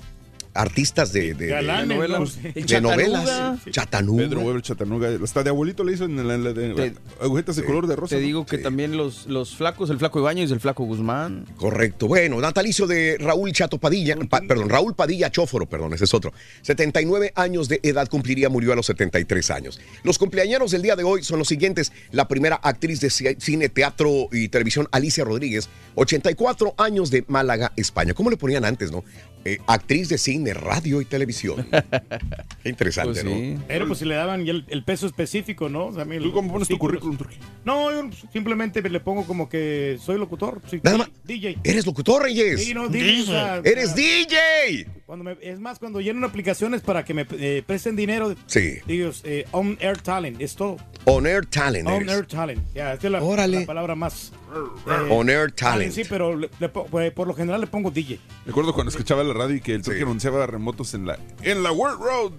artistas de, de. El novelas. Chatanuga. Chatanuga. Pedro Weber Chatanuga. Hasta de abuelito le hizo en la, en la de Te- agujetas de color de rosa. Te ¿no? digo que también los, los flacos, el flaco Ibáñez y el flaco Guzmán. Correcto. Bueno, natalicio de Raúl Chato Padilla, pa- perdón, Raúl Padilla Chóforo, perdón, ese es otro. 79 años de edad cumpliría, murió a los 73 años. Los cumpleaños del día de hoy son los siguientes. La primera actriz de ci- cine, teatro y televisión, Alicia Rodríguez, 84 años de Málaga, España. ¿Cómo le ponían antes, no? Eh, actriz de cine, radio y televisión. (laughs) Qué interesante, Pues sí. ¿no? Pero pues si le daban ya el, el peso específico, ¿no? O sea, mí ¿Tú cómo pones tu currículum, Turki? No, yo simplemente le pongo como que soy locutor. soy Nada más. DJ. ¿Eres locutor, Reyes? Sí, no, DJ. o sea, ¡Eres DJ! Cuando me- es más, cuando llenan aplicaciones para que me eh, presten dinero, Sí. digo, eh, on air talent, es todo. On Air Talent. On eres. air talent. Ya, esta es la, Órale. la palabra más. Eh, On Air Talent. Sí, pero le- le po- pues, por lo general le pongo DJ. Recuerdo cuando escuchaba la radio y que el Turki anunciaba remotos en la en la World (laughs) (laughs) Road.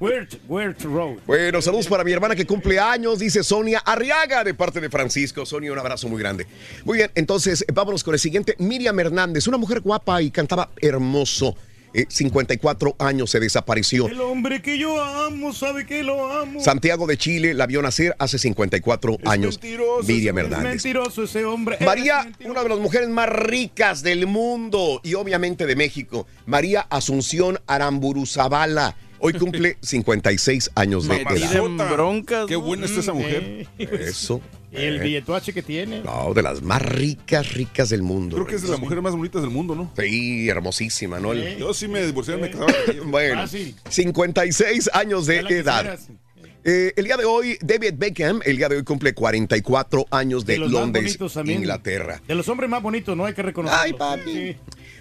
Weird, weird road. Bueno, saludos para mi hermana que cumple años, dice Sonia Arriaga, de parte de Francisco. Sonia, un abrazo muy grande. Muy bien, entonces vámonos con el siguiente. Miriam Hernández, una mujer guapa y cantaba hermoso. Eh, 54 años se desapareció. El hombre que yo amo sabe que lo amo. Santiago de Chile la vio nacer hace 54 años. Miriam Es Hernández. mentiroso ese hombre. María, una de las mujeres más ricas del mundo y obviamente de México. María Asunción Aramburu Zavala. Hoy cumple (laughs) 56 años de edad. broncas. Qué buena está esa mujer. Eso. Y el eh. billetuache que tiene. No, de las más ricas, ricas del mundo. Creo que es de las mujeres más bonitas del mundo, ¿no? Sí, hermosísima, ¿no? El- Yo sí me divorcié, me casaba. Bueno, Fácil. 56 años de edad. quisieras. Eh, el día de hoy, David Beckham, el día de hoy cumple 44 años de, De los más Londres. Inglaterra. De los hombres más bonitos, ¿no? Hay que reconocerlo. Ay, papi. Sí.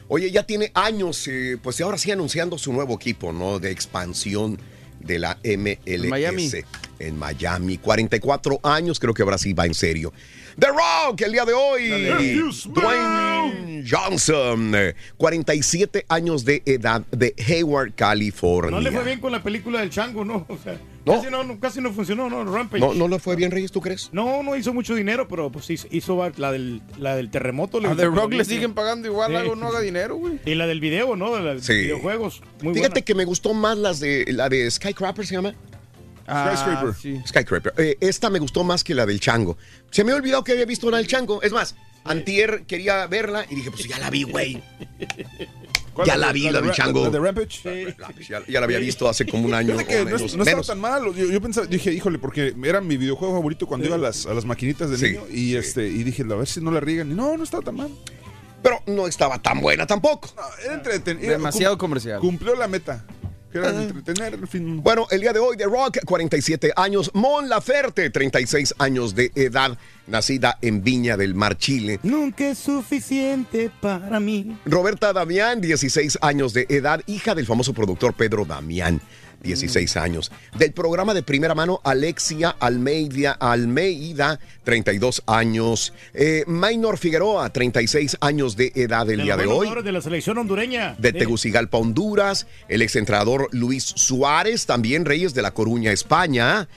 Oye, ya tiene años, eh, pues ahora sí anunciando su nuevo equipo, ¿no? De expansión de la MLS. Miami. En Miami. 44 años, creo que ahora sí va en serio. The Rock, el día de hoy. Dwayne Johnson, eh, 47 años de edad de Hayward, California. No le fue bien con la película del chango, ¿no? O sea, ¿No? Casi, no, no, casi no funcionó, ¿no? Rampage. ¿No, ¿No le fue bien, Reyes, tú crees? No, no hizo mucho dinero, pero pues hizo, hizo la, del, la del terremoto. A The Rock le siguen pagando igual, Sí. algo no haga dinero, güey. Y la del video, ¿no? De los Sí. videojuegos. Muy Fíjate buena. que me gustó más las de la de Skycraper, ¿se llama? Skyscraper. sí. Skycraper. Eh, esta me gustó más que la del chango. Se me olvidó que había visto la del chango. Es más, Antier quería verla y dije, pues ya la vi, güey. Ya la vi, la del chango. ¿La de Rampage? Ya, ya la había visto hace como un año. Que no, menos. es- no estaba Menos. tan mal. Yo, yo pensaba, dije, híjole, porque era mi videojuego favorito cuando iba a las, a las maquinitas de Sí, niño. Y este, y dije, a ver si no la riegan. Y no, no estaba tan mal. Pero no estaba tan buena tampoco. No, era era- Demasiado cum- comercial. Cumplió la meta. Que Ah. entretener, en fin. Bueno, el día de hoy, The Rock, 47 años. Mon Laferte, 36 años de edad, nacida en Viña del Mar, Chile. Nunca es suficiente para mí. Roberta Damián, 16 años de edad, hija del famoso productor Pedro Damián, 16 años. Del programa de primera mano, Alexia Almeida, Almeida 32 años. Eh, Maynor Figueroa, 36 años de edad el De día de hoy. de la selección hondureña. De Sí. Tegucigalpa, Honduras. El exentrenador Luis Suárez, también Reyes de La Coruña, España.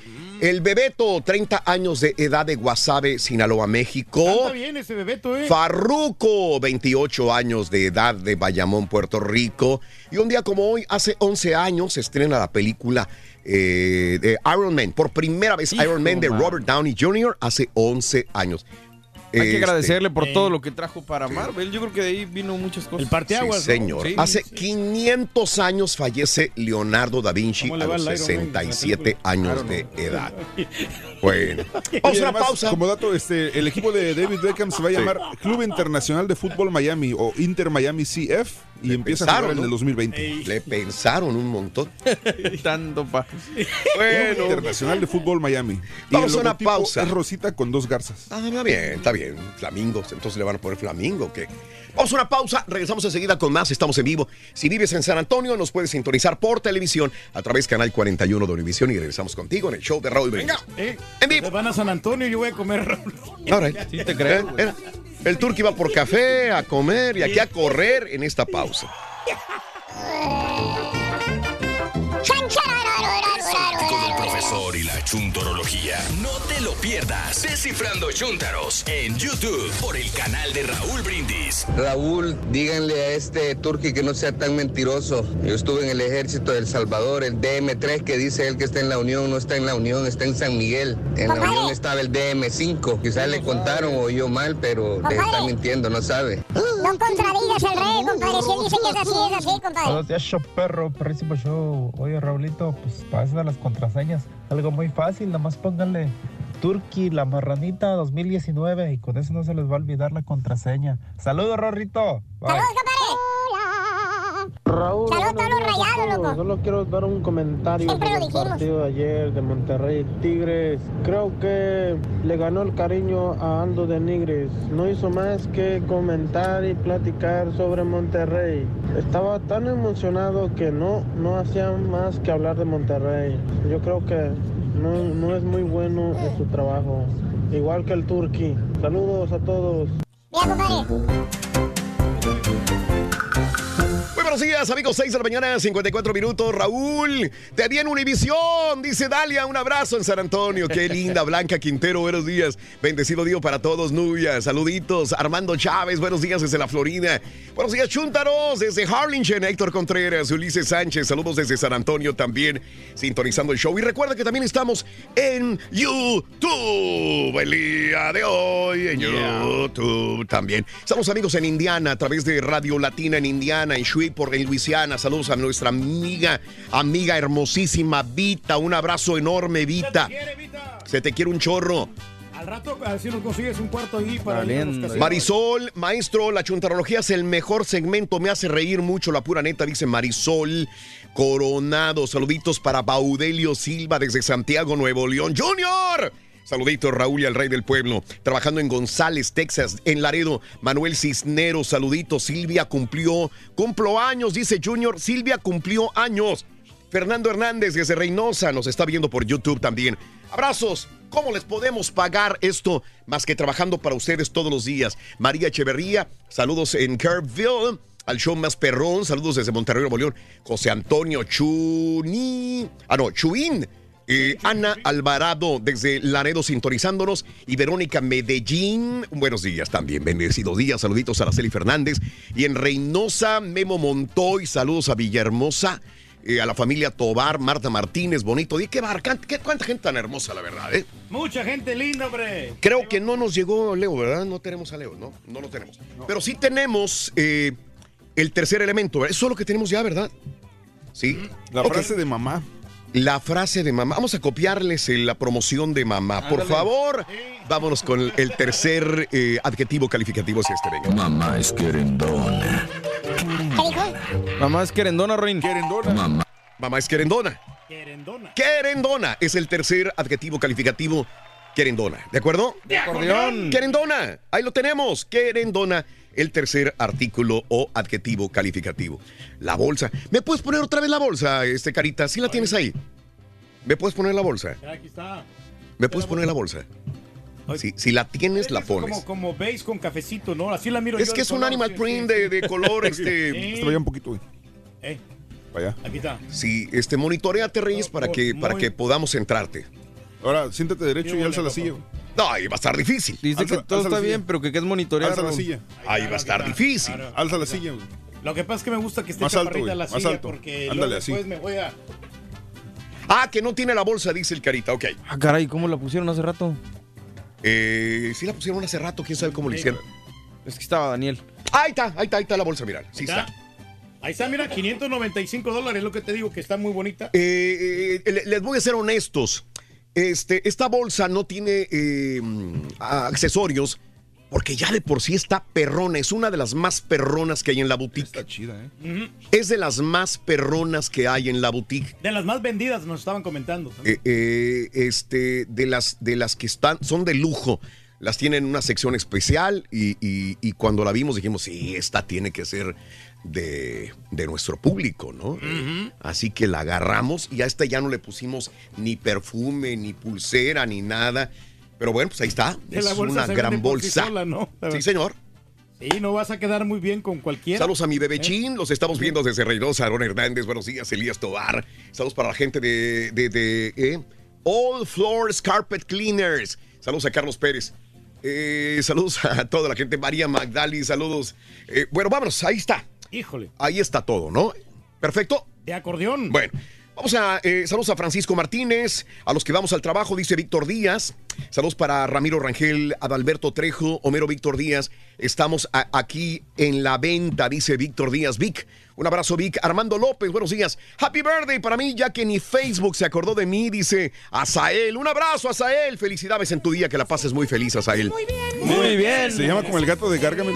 El Bebeto, 30 años de edad de Guasave, Sinaloa, México. Canta bien ese bebeto, ¿eh? Farruco, 28 años de edad de Bayamón, Puerto Rico. Y un día como hoy, hace 11 años, se estrena la película eh, de Iron Man. Por primera vez, Hijo, Iron Man de man. Robert Downey Jr. hace 11 años. Hay que Este, agradecerle por eh, todo lo que trajo para Marvel. Yo creo que de ahí vino muchas cosas. El parteaguas, Sí, señor. Sí, Hace sí. 500 años fallece Leonardo da Vinci ¿Cómo a los al Iron Man en la 67 película? años de edad. (laughs) Bueno, vamos a una pausa. Como dato, este, el equipo de David Beckham se va a llamar Club Internacional de Fútbol Miami o Inter Miami CF y Le empieza a jugar en el 2020. Le pensaron un montón. (laughs) Tanto pa. Club Bueno, Internacional de Fútbol Miami. Y Vamos el a una pausa. Es Rosita con dos garzas. Ah, está bien, está bien. Flamingos, entonces le van a poner flamingo, ¿o ¿qué? Vamos a una pausa, regresamos enseguida con más, estamos en vivo. Si vives en San Antonio, nos puedes sintonizar por televisión a través canal 41 de Univisión y regresamos contigo en el show de Raúl Brindis. Eh, En vivo. ustedes van a San Antonio y yo voy a comer. All right. Sí te creo, Eh, era. El turqui va por café, a comer y aquí a correr en esta pausa. Del profesor y la chuntorología. No te lo pierdas. Descifrando Chúntaros en YouTube por el canal de Raúl Brindis. Raúl, díganle a este turqui que no sea tan mentiroso. Yo estuve en el ejército de El Salvador, el DM3, que dice él que está en la Unión, no está en la Unión, está en San Miguel. En la. Unión estaba el DM5. Quizás le contaron o oyó mal, pero le está Compadre. mintiendo, no sabe. No contradigas al rey, compadre. Si él dice que es así, es así, compadre. Buenos días, show perro, perrísimo show. Oye, Raulito, pues para de las contraseñas, algo muy fácil, nomás pónganle Turkey, la marranita 2019 y con eso no se les va a olvidar la contraseña. Saludos, Rorrito. Bye. Raúl, Saludos a los rayados, loco. Solo quiero dar un comentario Siempre sobre lo el dijimos. partido de ayer de Monterrey Tigres. Creo que le ganó el cariño a Aldo de Nigres. No hizo más que comentar y platicar sobre Monterrey. Estaba tan emocionado que no, no hacía más que hablar de Monterrey. Yo creo que no, no es muy bueno en su trabajo. Igual que el Turqui. Saludos a todos. Muy buenos días, amigos. 6 de la mañana, 54 minutos. Raúl, te vi en Univisión. Dice Dalia, un abrazo en San Antonio. Qué linda, Blanca Quintero. Buenos días. Bendecido día para todos, Nubia. Saluditos. Armando Chávez, buenos días desde la Florida. Buenos días, Chúntaros, desde Harlingen. Héctor Contreras, Ulises Sánchez. Saludos desde San Antonio también, sintonizando el show. Y recuerda que también estamos en YouTube el día de hoy. En YouTube también. Estamos amigos en Indiana a través de Radio Latina en Indiana, en Shreveport, en Luisiana. Saludos a nuestra amiga, amiga hermosísima Vita. Un abrazo enorme, Vita. Se te quiere un chorro. Al rato, a ver si nos consigues un cuarto ahí para. Marisol, maestro, la chuntarología es el mejor segmento, me hace reír mucho, la pura neta, dice Marisol Coronado. Saluditos para Baudelio Silva desde Santiago, Nuevo León. ¡Junior! Saluditos, Raúl y al Rey del Pueblo. Trabajando en González, Texas, en Laredo. Manuel Cisneros, saluditos. Silvia cumplió, cumplo años, dice Junior. Silvia cumplió años. Fernando Hernández desde Reynosa nos está viendo por YouTube también. Abrazos. ¿Cómo les podemos pagar esto más que trabajando para ustedes todos los días? María Echeverría, saludos en Curveville, al show más perrón, saludos desde Monterrey, Nuevo León. José Antonio Chuni, ah no, Chuín. Eh, Ana Alvarado desde Laredo sintonizándonos y Verónica Medellín. Buenos días también, bendecidos días. Saluditos a Araceli Fernández. Y en Reynosa, Memo Montoy. Saludos a Villahermosa. eh, a la familia Tobar, Marta Martínez, bonito día. Qué, bar- qué- cuánta gente tan hermosa, la verdad, ¿eh? Mucha gente linda, hombre. Creo que no nos llegó Leo, ¿verdad? No tenemos a Leo, ¿no? No lo tenemos. Pero sí tenemos eh, el tercer elemento. Eso es lo que tenemos ya, ¿verdad? Sí. La Ok. frase de mamá. La frase de mamá. Vamos a copiarles eh, la promoción de mamá. Por Ándale. favor, vámonos con el, tercer eh, adjetivo calificativo si este venga. Mamá es querendona. Mamá es querendona. Mamá. Mamá es querendona. Querendona. Querendona es el tercer adjetivo calificativo. Querendona. ¿De acuerdo? De acordeón. Querendona. Ahí lo tenemos. Querendona. El tercer artículo o adjetivo calificativo. La bolsa. ¿Me puedes poner otra vez la bolsa, este carita? ¿Sí la tienes ahí? ¿Me puedes poner la bolsa? Ya, Aquí está. ¿Me puedes poner la bolsa? Si, si la tienes, la pones. Como, como beige con cafecito, ¿no? Así la miro Es yo que es un animal sí, print sí, de, sí. de color, (laughs) este. Sí. Está allá un poquito, güey. Eh, allá. aquí está. Sí, este, monitoreate, Reyes, para que, para que podamos entrarte. Ahora, siéntate derecho y alza la silla. No, ahí va a estar difícil. Dice Alza- que todo la está bien, pero que, que es monitorear. Alza la silla. Ahí va a estar difícil. Alza la silla, güey. Lo que pasa es que me gusta que esté Más alto, güey, la más silla alto. porque Ándale, luego así. después me voy a... Ah, que no tiene la bolsa, dice el carita. Ok. Ah, caray, ¿cómo la pusieron hace rato? Eh, sí la pusieron hace rato, quién sabe cómo lo hicieron. Es que estaba Daniel. Ahí está, ahí está, ahí está la bolsa, mira. Sí ¿Está? está. Ahí está, mira, 595 dólares, lo que te digo, que está muy bonita. Eh, eh, le- les voy a ser honestos. Este, esta bolsa no tiene eh, accesorios porque ya de por sí está perrona. Es una de las más perronas que hay en la boutique. Está chida, ¿eh? Es de las más perronas que hay en la boutique. De las más vendidas nos estaban comentando. Eh, eh, este, de las, de las que están, son de lujo. Las tienen en una sección especial y, y- y cuando la vimos dijimos, sí, esta tiene que ser de, de nuestro público, ¿no? Así que la agarramos y a esta ya no le pusimos ni perfume, ni pulsera, ni nada. Pero bueno, pues ahí está. Es una gran bolsa. sola, ¿no? Sí, señor. Sí, no vas a quedar muy bien con cualquiera. Saludos a mi bebé ¿Eh? Chin, los estamos viendo desde Reynosa, Aaron Hernández, buenos días, Elías Tobar. Saludos para la gente de, de, de, eh, All Floors Carpet Cleaners. Saludos a Carlos Pérez. Eh, saludos a toda la gente, María Magdali, saludos. Eh, bueno, vámonos, ahí está. Híjole. Ahí está todo, ¿no? Perfecto. De acordeón. Bueno, vamos a. eh, saludos a Francisco Martínez, a los que vamos al trabajo, dice Víctor Díaz. Saludos para Ramiro Rangel, Adalberto Trejo, Homero Víctor Díaz. Estamos a- aquí en la venta, dice Víctor Díaz. Vic, un abrazo, Vic. Armando López, buenos días. Happy birthday para mí, ya que ni Facebook se acordó de mí, dice Azael. Un abrazo, Azael. Felicidades en tu día, que la pases muy feliz, Azael. Muy bien. Se llama como el gato de Gargamel.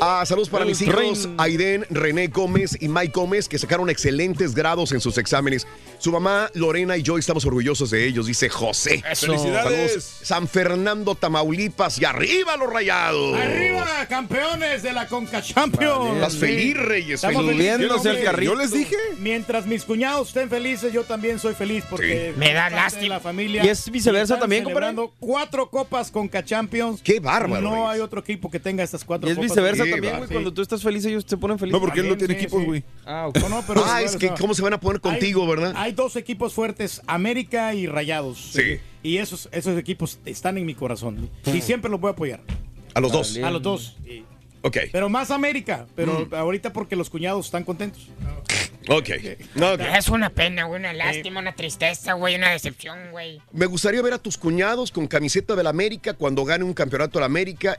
Ah, saludos para El mis hijos. Aiden, René Gómez y Mike Gómez, que sacaron excelentes grados en sus exámenes. Su mamá, Lorena y yo estamos orgullosos de ellos, dice José. Eso. Felicidades. Saludos, San Fernando, Tamaulipas y arriba los rayados. ¡Arriba, campeones de la Conca Champions! Estás feliz, Reyes, Estamos feliz. felices, Subiéndose al hombre. carrito. Yo les dije. Mientras mis cuñados estén felices, yo también soy feliz porque Sí. Me da lástima. la familia. Y es viceversa también, compadre. cuatro copas Conca Champions. ¡Qué bárbaro, No hay otro equipo que tenga estas cuatro Y es copas. viceversa también, güey. Sí. Cuando tú estás feliz, ellos te ponen feliz. No, porque él no tiene sí, equipos, sí. güey. Ah, ok. No, no, pero Ah, es que cómo se van a poner contigo, hay- ¿verdad? Hay dos equipos fuertes, América y Rayados. Sí. Y esos, esos equipos están en mi corazón. Y siempre los voy a apoyar. A los dos. A los dos. Y- Ok, Pero más América. Pero Mm. ahorita porque los cuñados están contentos. ok. ok. Es una pena, güey, una lástima, una tristeza, güey, una decepción, güey. Me gustaría ver a tus cuñados con camiseta del América cuando gane un campeonato del América,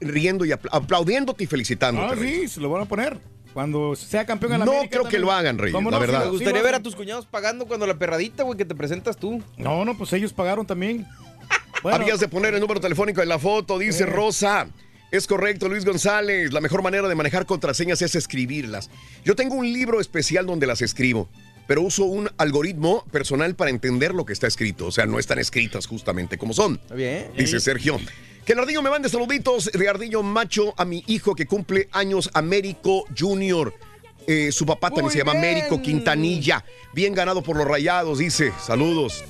riendo y apl- aplaudiéndote y felicitándote. Ah, sí, se lo van a poner. Cuando sea campeón en la No América. creo que lo hagan, ¿Cómo la no? Verdad. Me gustaría ver a tus cuñados pagando cuando la perradita, güey, que te presentas tú. No, no, pues ellos pagaron también. (laughs) Bueno, Habías de poner el número telefónico en la foto, dice Eh. Rosa. Es correcto, Luis González. La mejor manera de manejar contraseñas es escribirlas. Yo tengo un libro especial donde las escribo, pero uso un algoritmo personal para entender lo que está escrito. O sea, no están escritas justamente como son. Está bien. Dice Sergio. Que el Ardillo me mande saluditos de Ardillo Macho a mi hijo que cumple años Américo Junior. Eh, su papá también Muy se llama bien. Américo Quintanilla. Bien ganado por los rayados, dice. Saludos.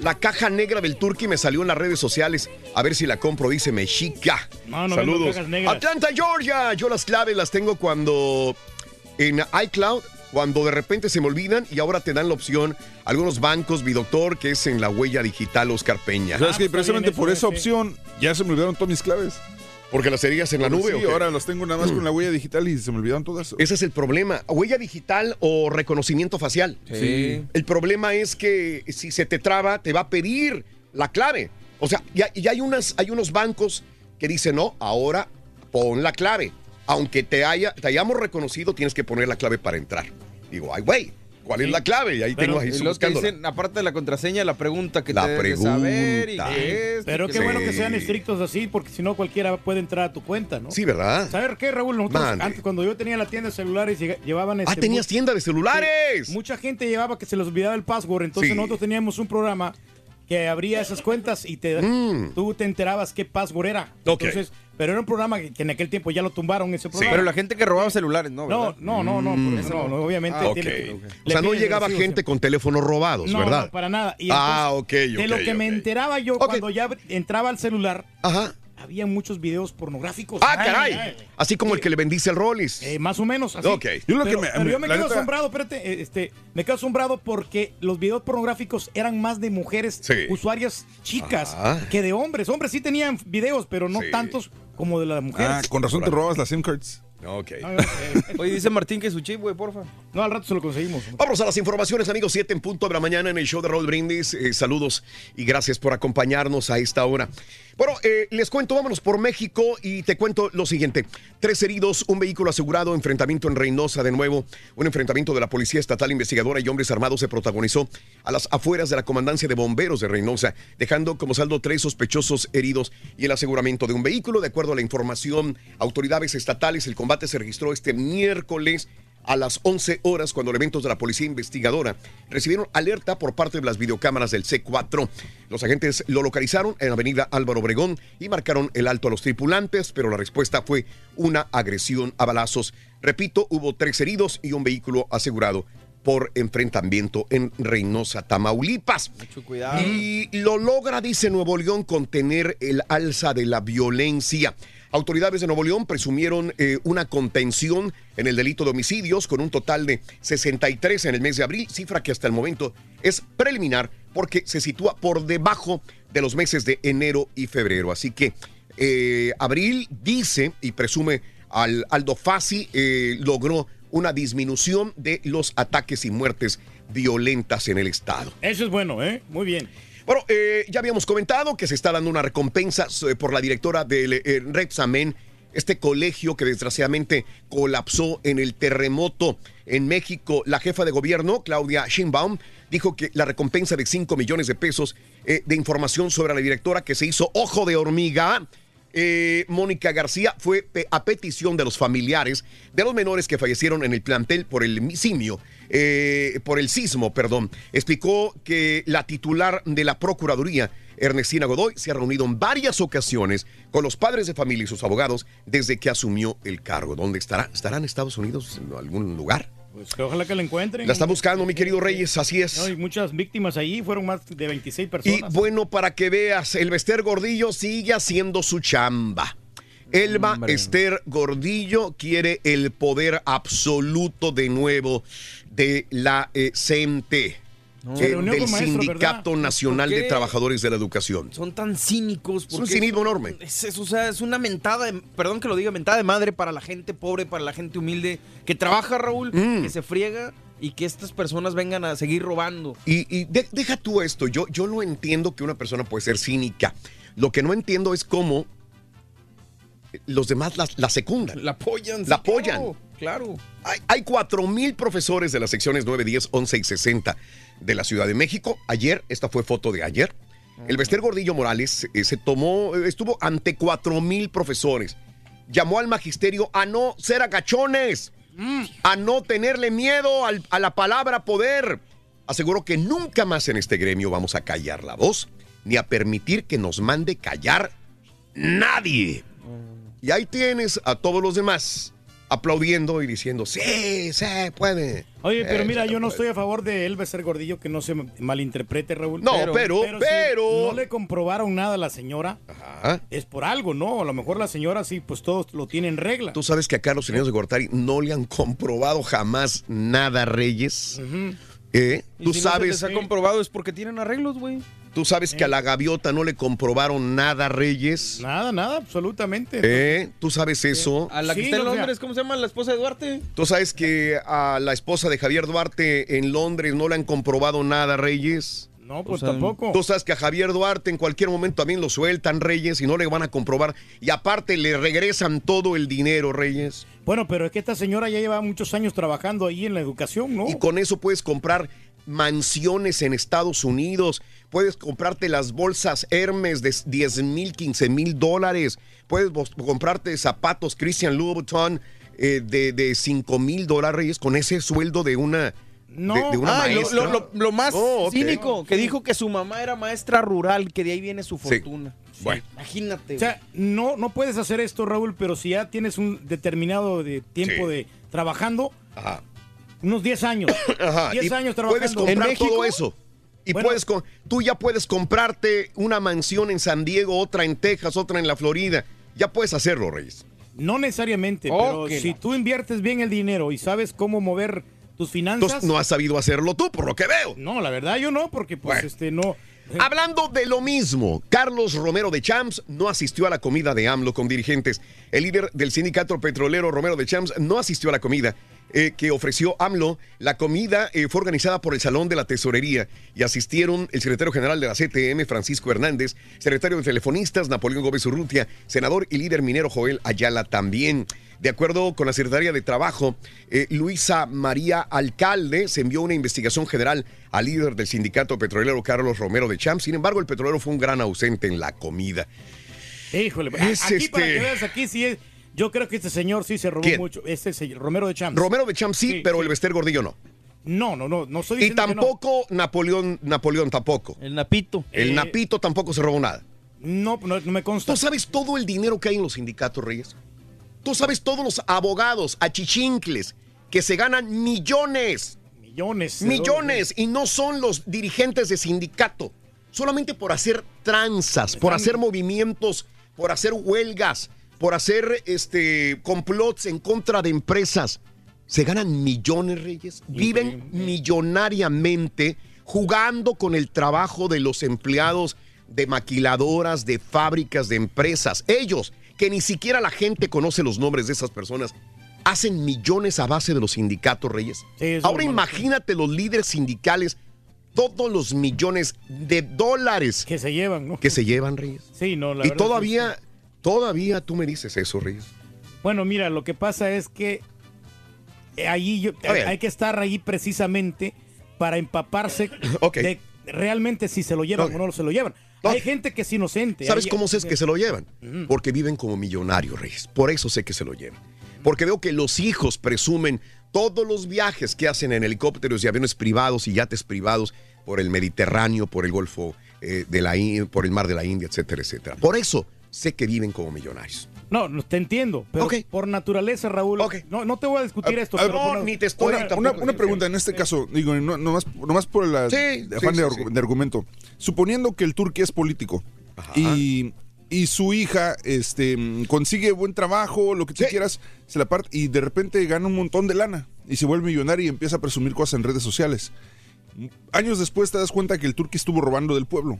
La caja negra del Turqui me salió en las redes sociales. A ver si la compro, dice Mexica. No, no Saludos. Atlanta, Georgia. Yo las claves las tengo cuando en iCloud, cuando de repente se me olvidan y ahora te dan la opción algunos bancos, mi doctor, que es en la huella digital Oscar Peña. ¿Sabes que pues, precisamente bien, por eso, esa sí. opción ya se me olvidaron todas mis claves. Porque las serías en la nube. Sí, ¿o qué? ahora las tengo nada más con la huella digital y se me olvidaron todas. Ese es el problema. Huella digital o reconocimiento facial. Sí. El problema es que si se te traba, te va a pedir la clave. O sea, ya, ya hay, unas, hay unos bancos que dicen, no, ahora pon la clave. Aunque te, haya, te hayamos reconocido, tienes que poner la clave para entrar. Digo, ay, güey, ¿cuál es la clave? Y ahí Pero- tengo ahí Y los que buscándola. dicen, aparte de la contraseña, la pregunta que La te de saber y pregunta. que es. Pero qué bueno que sean estrictos así, porque si no cualquiera puede entrar a tu cuenta, ¿no? Sí, ¿verdad? ¿Sabes qué, Raúl? Nosotros Mande. antes, cuando yo tenía la tienda de celulares, llevaban Ah, este, tenías mu- tienda de celulares. Sí, mucha gente llevaba que se les olvidaba el password, entonces Sí. nosotros teníamos un programa que abría esas cuentas y te, Mm. tú te enterabas qué password era. Ok. Entonces, pero era un programa que, que en aquel tiempo ya lo tumbaron ese programa. Pero la gente que robaba celulares, ¿no? no, ¿verdad? no, no, no, no, no, obviamente Ah, ok, tiene que- ok. O sea, no llegaba recibo gente con teléfonos robados, No, ¿verdad? no, para nada. Y ah, entonces, ok, De ok, lo que me ok. enteraba yo Ok. cuando ya entraba al celular, Ajá. había muchos videos pornográficos. Ah, Ay, caray. ay, Así como el que le vendiste el Rollis. eh, más o menos así. Ok. Yo lo que pero, me- pero yo me quedo neta- asombrado, espérate, eh, este, me quedo asombrado porque los videos pornográficos eran más de mujeres Sí. usuarias chicas Ajá. que de hombres. Hombres sí tenían videos, pero no Sí. tantos como de las mujeres. Ah, con razón te robabas las SIM cards. Ok. Ah, (laughs) Oye, dice Martín que su chip, güey, porfa. no, al rato se lo conseguimos. Vamos a las informaciones, amigos. 7 en punto de la mañana en el show de Roll Brindis. Eh, saludos y gracias por acompañarnos a esta hora. Bueno, eh, les cuento, vámonos por México y te cuento lo siguiente. Tres heridos, un vehículo asegurado, enfrentamiento en Reynosa de nuevo. Un enfrentamiento de la Policía Estatal Investigadora y hombres armados se protagonizó a las afueras de la Comandancia de Bomberos de Reynosa, dejando como saldo tres sospechosos heridos y el aseguramiento de un vehículo. De acuerdo a la información, autoridades estatales, el combate se registró este miércoles a las 11 horas cuando elementos de la policía investigadora recibieron alerta por parte de las videocámaras del C4. Los agentes lo localizaron en la avenida Álvaro Obregón y marcaron el alto a los tripulantes, pero la respuesta fue una agresión a balazos. Repito, hubo tres heridos y un vehículo asegurado por enfrentamiento en Reynosa, Tamaulipas. Mucho cuidado. Y lo logra, dice Nuevo León, contener el alza de la violencia. Autoridades de Nuevo León presumieron eh, una contención en el delito de homicidios con un total de 63 en el mes de abril, cifra que hasta el momento es preliminar porque se sitúa por debajo de los meses de enero y febrero. Así que eh, abril dice y presume al Aldo Fassi eh, logró una disminución de los ataques y muertes violentas en el estado. Eso es bueno, ¿eh? Muy bien. Bueno, eh, ya habíamos comentado que se está dando una recompensa eh, por la directora del eh, Repsamen, este colegio que desgraciadamente colapsó en el terremoto en México. La jefa de gobierno, Claudia Sheinbaum, dijo que la recompensa de 5 millones de pesos eh, de información sobre la directora que se hizo ojo de hormiga. eh, Mónica García fue a petición de los familiares de los menores que fallecieron en el plantel por el simio, eh, por el sismo, perdón. Explicó que la titular de la Procuraduría, Ernestina Godoy, se ha reunido en varias ocasiones con los padres de familia y sus abogados desde que asumió el cargo. ¿Dónde estará? ¿Estará en Estados Unidos en algún lugar? Pues que ojalá que la encuentren. La está buscando, mi querido Reyes, así es. No, y muchas víctimas ahí, fueron más de 26 Y personas. bueno, para que veas, el Bester Gordillo sigue haciendo su chamba. Elba Hombre. Esther Gordillo quiere el poder absoluto de nuevo de la eh, CMT, No. eh, del Sindicato ¿verdad? Nacional ¿Por de? Trabajadores de la Educación. Son tan cínicos. Es un cinismo enorme. Es, es- o sea, es una mentada, de- perdón que lo diga, mentada de madre para la gente pobre, para la gente humilde, que trabaja, Raúl, Mm. que se friega y que estas personas vengan a seguir robando. Y, y de- deja tú esto, yo, yo lo entiendo que una persona puede ser cínica. Lo que no entiendo es cómo los demás la, la secundan. La apoyan. La apoyan. Claro. claro. Hay, hay 4 mil profesores de las secciones 9, 10, 11 y 60 de la Ciudad de México. Ayer, esta fue foto de ayer. El Bester Gordillo Morales eh, se tomó, eh, estuvo ante 4 mil profesores. Llamó al magisterio a no ser agachones, a no tenerle miedo al- a la palabra poder. Aseguró que nunca más en este gremio vamos a callar la voz, ni a permitir que nos mande callar nadie. Y ahí tienes a todos los demás aplaudiendo y diciendo, sí, se puede. Oye, pero Eh, mira, yo no puede". estoy a favor de él ser gordillo, que no se malinterprete, Raúl. No, pero- si pero- no le comprobaron nada a la señora. Es por algo, ¿no? A lo mejor la señora sí, pues todos lo tiene en regla. Tú sabes que a Carlos Salinas de Gortari no le han comprobado jamás nada, Reyes. ¿Eh? Y Tú si no se sabes, les ha comprobado es porque tienen arreglos, güey. Tú sabes que a la gaviota no le comprobaron nada, Reyes. Nada, nada, absolutamente. ¿Eh? ¿Tú sabes eso? A la que Sí, está en sea- Londres, ¿cómo se llama la esposa de Duarte? Tú sabes que a la esposa de Javier Duarte en Londres no le han comprobado nada, Reyes. No, pues O sea, tampoco. Tú sabes que a Javier Duarte en cualquier momento también lo sueltan, Reyes, y no le van a comprobar. Y aparte le regresan todo el dinero, Reyes. Bueno, pero es que esta señora ya lleva muchos años trabajando ahí en la educación, ¿no? Y con eso puedes comprar mansiones en Estados Unidos. Puedes comprarte las bolsas Hermes de 10 mil, 15 mil dólares. Puedes comprarte zapatos Christian Louboutin eh, de, de 5 mil dólares con ese sueldo de una, No. de, de una Ah, lo, maestra. lo- lo- lo más Oh, cínico, que dijo que su mamá era maestra rural, que de ahí viene su Sí. fortuna. Bueno. Imagínate. O sea, no, no puedes hacer esto, Raúl, pero si ya tienes un determinado de tiempo Sí. de trabajando, Ajá. Unos 10 años. (coughs) Ajá, 10 y años Puedes trabajando. comprar ¿En México? todo eso. Y Bueno. puedes con- tú ya puedes comprarte una mansión en San Diego, otra en Texas, otra en la Florida. Ya puedes hacerlo, Reyes. No necesariamente, Oh, pero si tú inviertes bien el dinero y sabes cómo mover tus finanzas. Entonces no has sabido hacerlo tú, por lo que veo. No, la verdad yo no, porque pues Bueno. este no. (laughs) Hablando de lo mismo, Carlos Romero de Champs no asistió a la comida de AMLO con dirigentes. El líder del sindicato petrolero Romero de Champs no asistió a la comida eh, que ofreció AMLO. La comida eh, fue organizada por el Salón de la Tesorería y asistieron el secretario general de la CTM, Francisco Hernández, secretario de Telefonistas, Napoleón Gómez Urrutia, senador y líder minero Joel Ayala también. De acuerdo con la Secretaría de Trabajo, eh, Luisa María Alcalde se envió una investigación general al líder del sindicato petrolero Carlos Romero de Champs. Sin embargo, el petrolero fue un gran ausente en la comida. Híjole, Es aquí para este- que veas aquí sí es. Yo creo que este señor sí se robó ¿Quién? mucho. Este señor, Romero de Champs. Romero de Champs sí, Sí, pero sí. el Bester Gordillo no. No, no, no, no estoy Y no. tampoco Napoleón, Napoleón tampoco. El Napito. El Eh, Napito tampoco se robó nada. No, no, no me consta. ¿Tú sabes todo el dinero que hay en los sindicatos, Reyes? ¿Tú sabes todos los abogados, achichincles, que se ganan millones? Millones. Millones. Y no son los dirigentes de sindicato. Solamente por hacer tranzas, por hacer movimientos, por hacer huelgas, por hacer este complots en contra de empresas. Se ganan millones, Reyes. Viven millonariamente jugando con el trabajo de los empleados de maquiladoras, de fábricas, de empresas. Ellos, que ni siquiera la gente conoce los nombres de esas personas, hacen millones a base de los sindicatos, Reyes. Sí, Ahora imagínate los líderes sindicales todos los millones de dólares que se llevan, ¿no? que se llevan, Reyes. Sí, no, la y verdad todavía, todavía tú me dices eso, Reyes. Bueno, mira, lo que pasa es que ahí yo- A ver. hay que estar ahí precisamente para empaparse (coughs) de realmente si se lo llevan o no se lo llevan. Hay gente que es inocente. ¿Sabes hay- cómo sé que se lo llevan? Porque viven como millonarios, Reyes. Por eso sé que se lo llevan. Porque veo que los hijos presumen todos los viajes que hacen en helicópteros y aviones privados y yates privados por el Mediterráneo, por el Golfo eh, de la In- por el Mar de la India, etcétera, etcétera. Por eso sé que viven como millonarios. No, no, te entiendo, pero por naturaleza, Raúl, no, no te voy a discutir esto. A- pero no, por- ni te estoy- Una, una- una pregunta en este caso, digo, no, nomás, nomás por el Sí, afán sí, de, sí, argu- de argumento. Suponiendo que el turque es político y, y su hija este, consigue buen trabajo, lo que tú quieras, se la parte y de repente gana un montón de lana y se vuelve millonaria y empieza a presumir cosas en redes sociales. Años después te das cuenta que el turque estuvo robando del pueblo.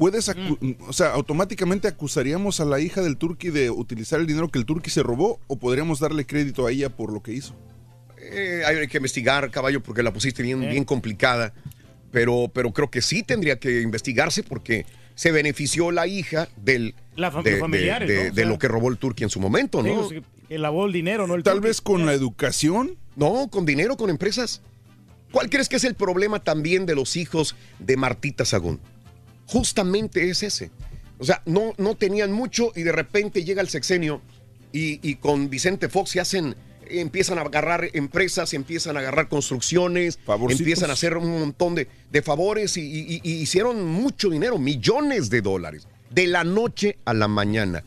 Puedes, acu- o sea, automáticamente acusaríamos a la hija del turqui de utilizar el dinero que el turqui se robó o podríamos darle crédito a ella por lo que hizo. Eh, hay que investigar, caballo, porque la pusiste bien, bien complicada. Pero, pero creo que sí tendría que investigarse porque se benefició la hija del, La fam- de, los familiares, de- de- ¿no? O de sea- lo que robó el turqui en su momento, ¿no? que lavó el dinero, ¿no? El Tal turqui. vez con la educación. No, con dinero, con empresas. ¿Cuál crees que es el problema también de los hijos de Martita Sagún? Justamente es ese. O sea, no, no tenían mucho y de repente llega el sexenio y, y con Vicente Fox se hacen, empiezan a agarrar empresas, empiezan a agarrar construcciones, Favorcitos. empiezan a hacer un montón de, de favores y, y- y hicieron mucho dinero, millones de dólares, de la noche a la mañana.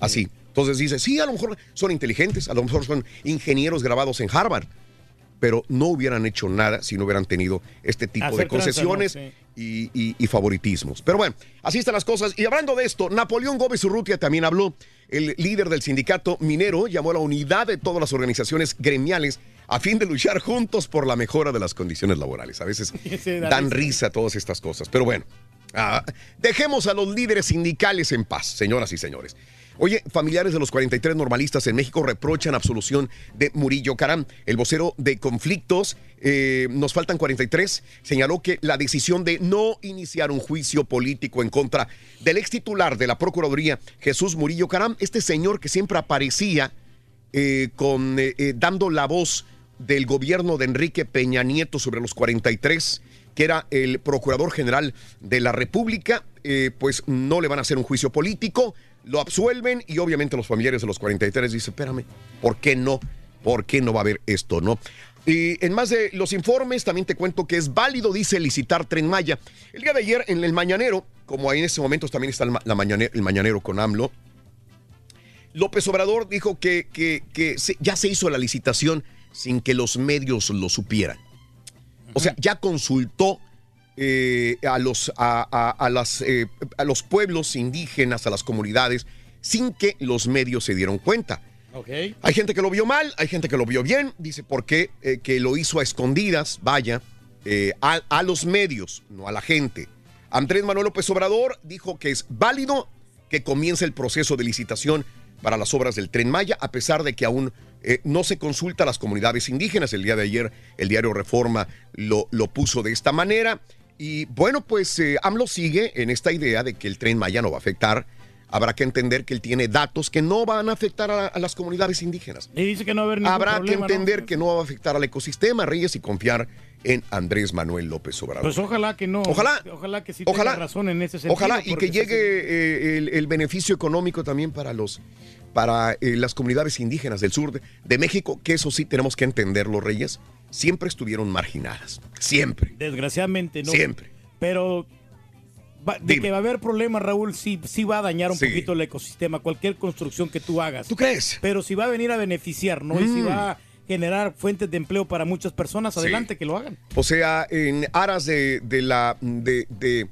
Así. Entonces dice, sí, a lo mejor son inteligentes, a lo mejor son ingenieros grabados en Harvard, pero no hubieran hecho nada si no hubieran tenido este tipo Hacer de concesiones y, y- y favoritismos. Pero bueno, así están las cosas. Y hablando de esto, Napoleón Gómez Urrutia también habló. El líder del sindicato minero llamó a la unidad de todas las organizaciones gremiales a fin de luchar juntos por la mejora de las condiciones laborales. A veces (laughs) Sí, da dan risa. risa todas estas cosas. Pero bueno, ah, dejemos a los líderes sindicales en paz, señoras y señores. Oye, familiares de los 43 normalistas en México reprochan absolución de Murillo Caram. El vocero de conflictos, eh, nos faltan 43, señaló que la decisión de no iniciar un juicio político en contra del ex titular de la Procuraduría, Jesús Murillo Caram, este señor que siempre aparecía eh, con, eh, dando la voz del gobierno de Enrique Peña Nieto sobre los 43, que era el procurador general de la República, pues no le van a hacer un juicio político, lo absuelven y obviamente los familiares de los 43 dicen, espérame, ¿por qué no? ¿Por qué no va a haber esto, no? Y en más de los informes, también te cuento que es válido, dice, licitar Tren Maya. El día de ayer, en el Mañanero, como ahí en ese momento también está el, la mañane- el Mañanero con AMLO, López Obrador dijo que, que- que se- ya se hizo la licitación sin que los medios lo supieran. O sea, ya consultó eh, a, los, a, a- a las, eh, a los pueblos indígenas, a las comunidades, sin que los medios se dieron cuenta. Hay gente que lo vio mal, hay gente que lo vio bien. Dice, ¿por qué? Eh, que lo hizo a escondidas, vaya, a, a los medios, no a la gente. Andrés Manuel López Obrador dijo que es válido que comience el proceso de licitación para las obras del Tren Maya, a pesar de que aún eh, no se consulta a las comunidades indígenas. El día de ayer el diario Reforma lo, lo puso de esta manera. Y bueno, pues eh, AMLO sigue en esta idea de que el Tren Maya no va a afectar. Habrá que entender que él tiene datos que no van a afectar a, a las comunidades indígenas. Y dice que no va a haber ningún Habrá problema, que ¿no? entender que no va a afectar al ecosistema, Reyes, y confiar en Andrés Manuel López Obrador. Pues ojalá que no. Ojalá. Ojalá que sí Ojalá. tenga razón en ese sentido. Ojalá y que llegue eh, el, el beneficio económico también para los para eh, las comunidades indígenas del sur de, de México, que eso sí tenemos que entender, los reyes, siempre estuvieron marginadas. Siempre. Desgraciadamente no. Siempre. Pero va- de que va a haber problemas, Raúl, sí, sí va a dañar un Sí. poquito el ecosistema, cualquier construcción que tú hagas. ¿Tú crees? Pero si va a venir a beneficiar, ¿no? Y si Mm. va a generar fuentes de empleo para muchas personas, Sí. adelante que lo hagan. O sea, en aras de, de la de,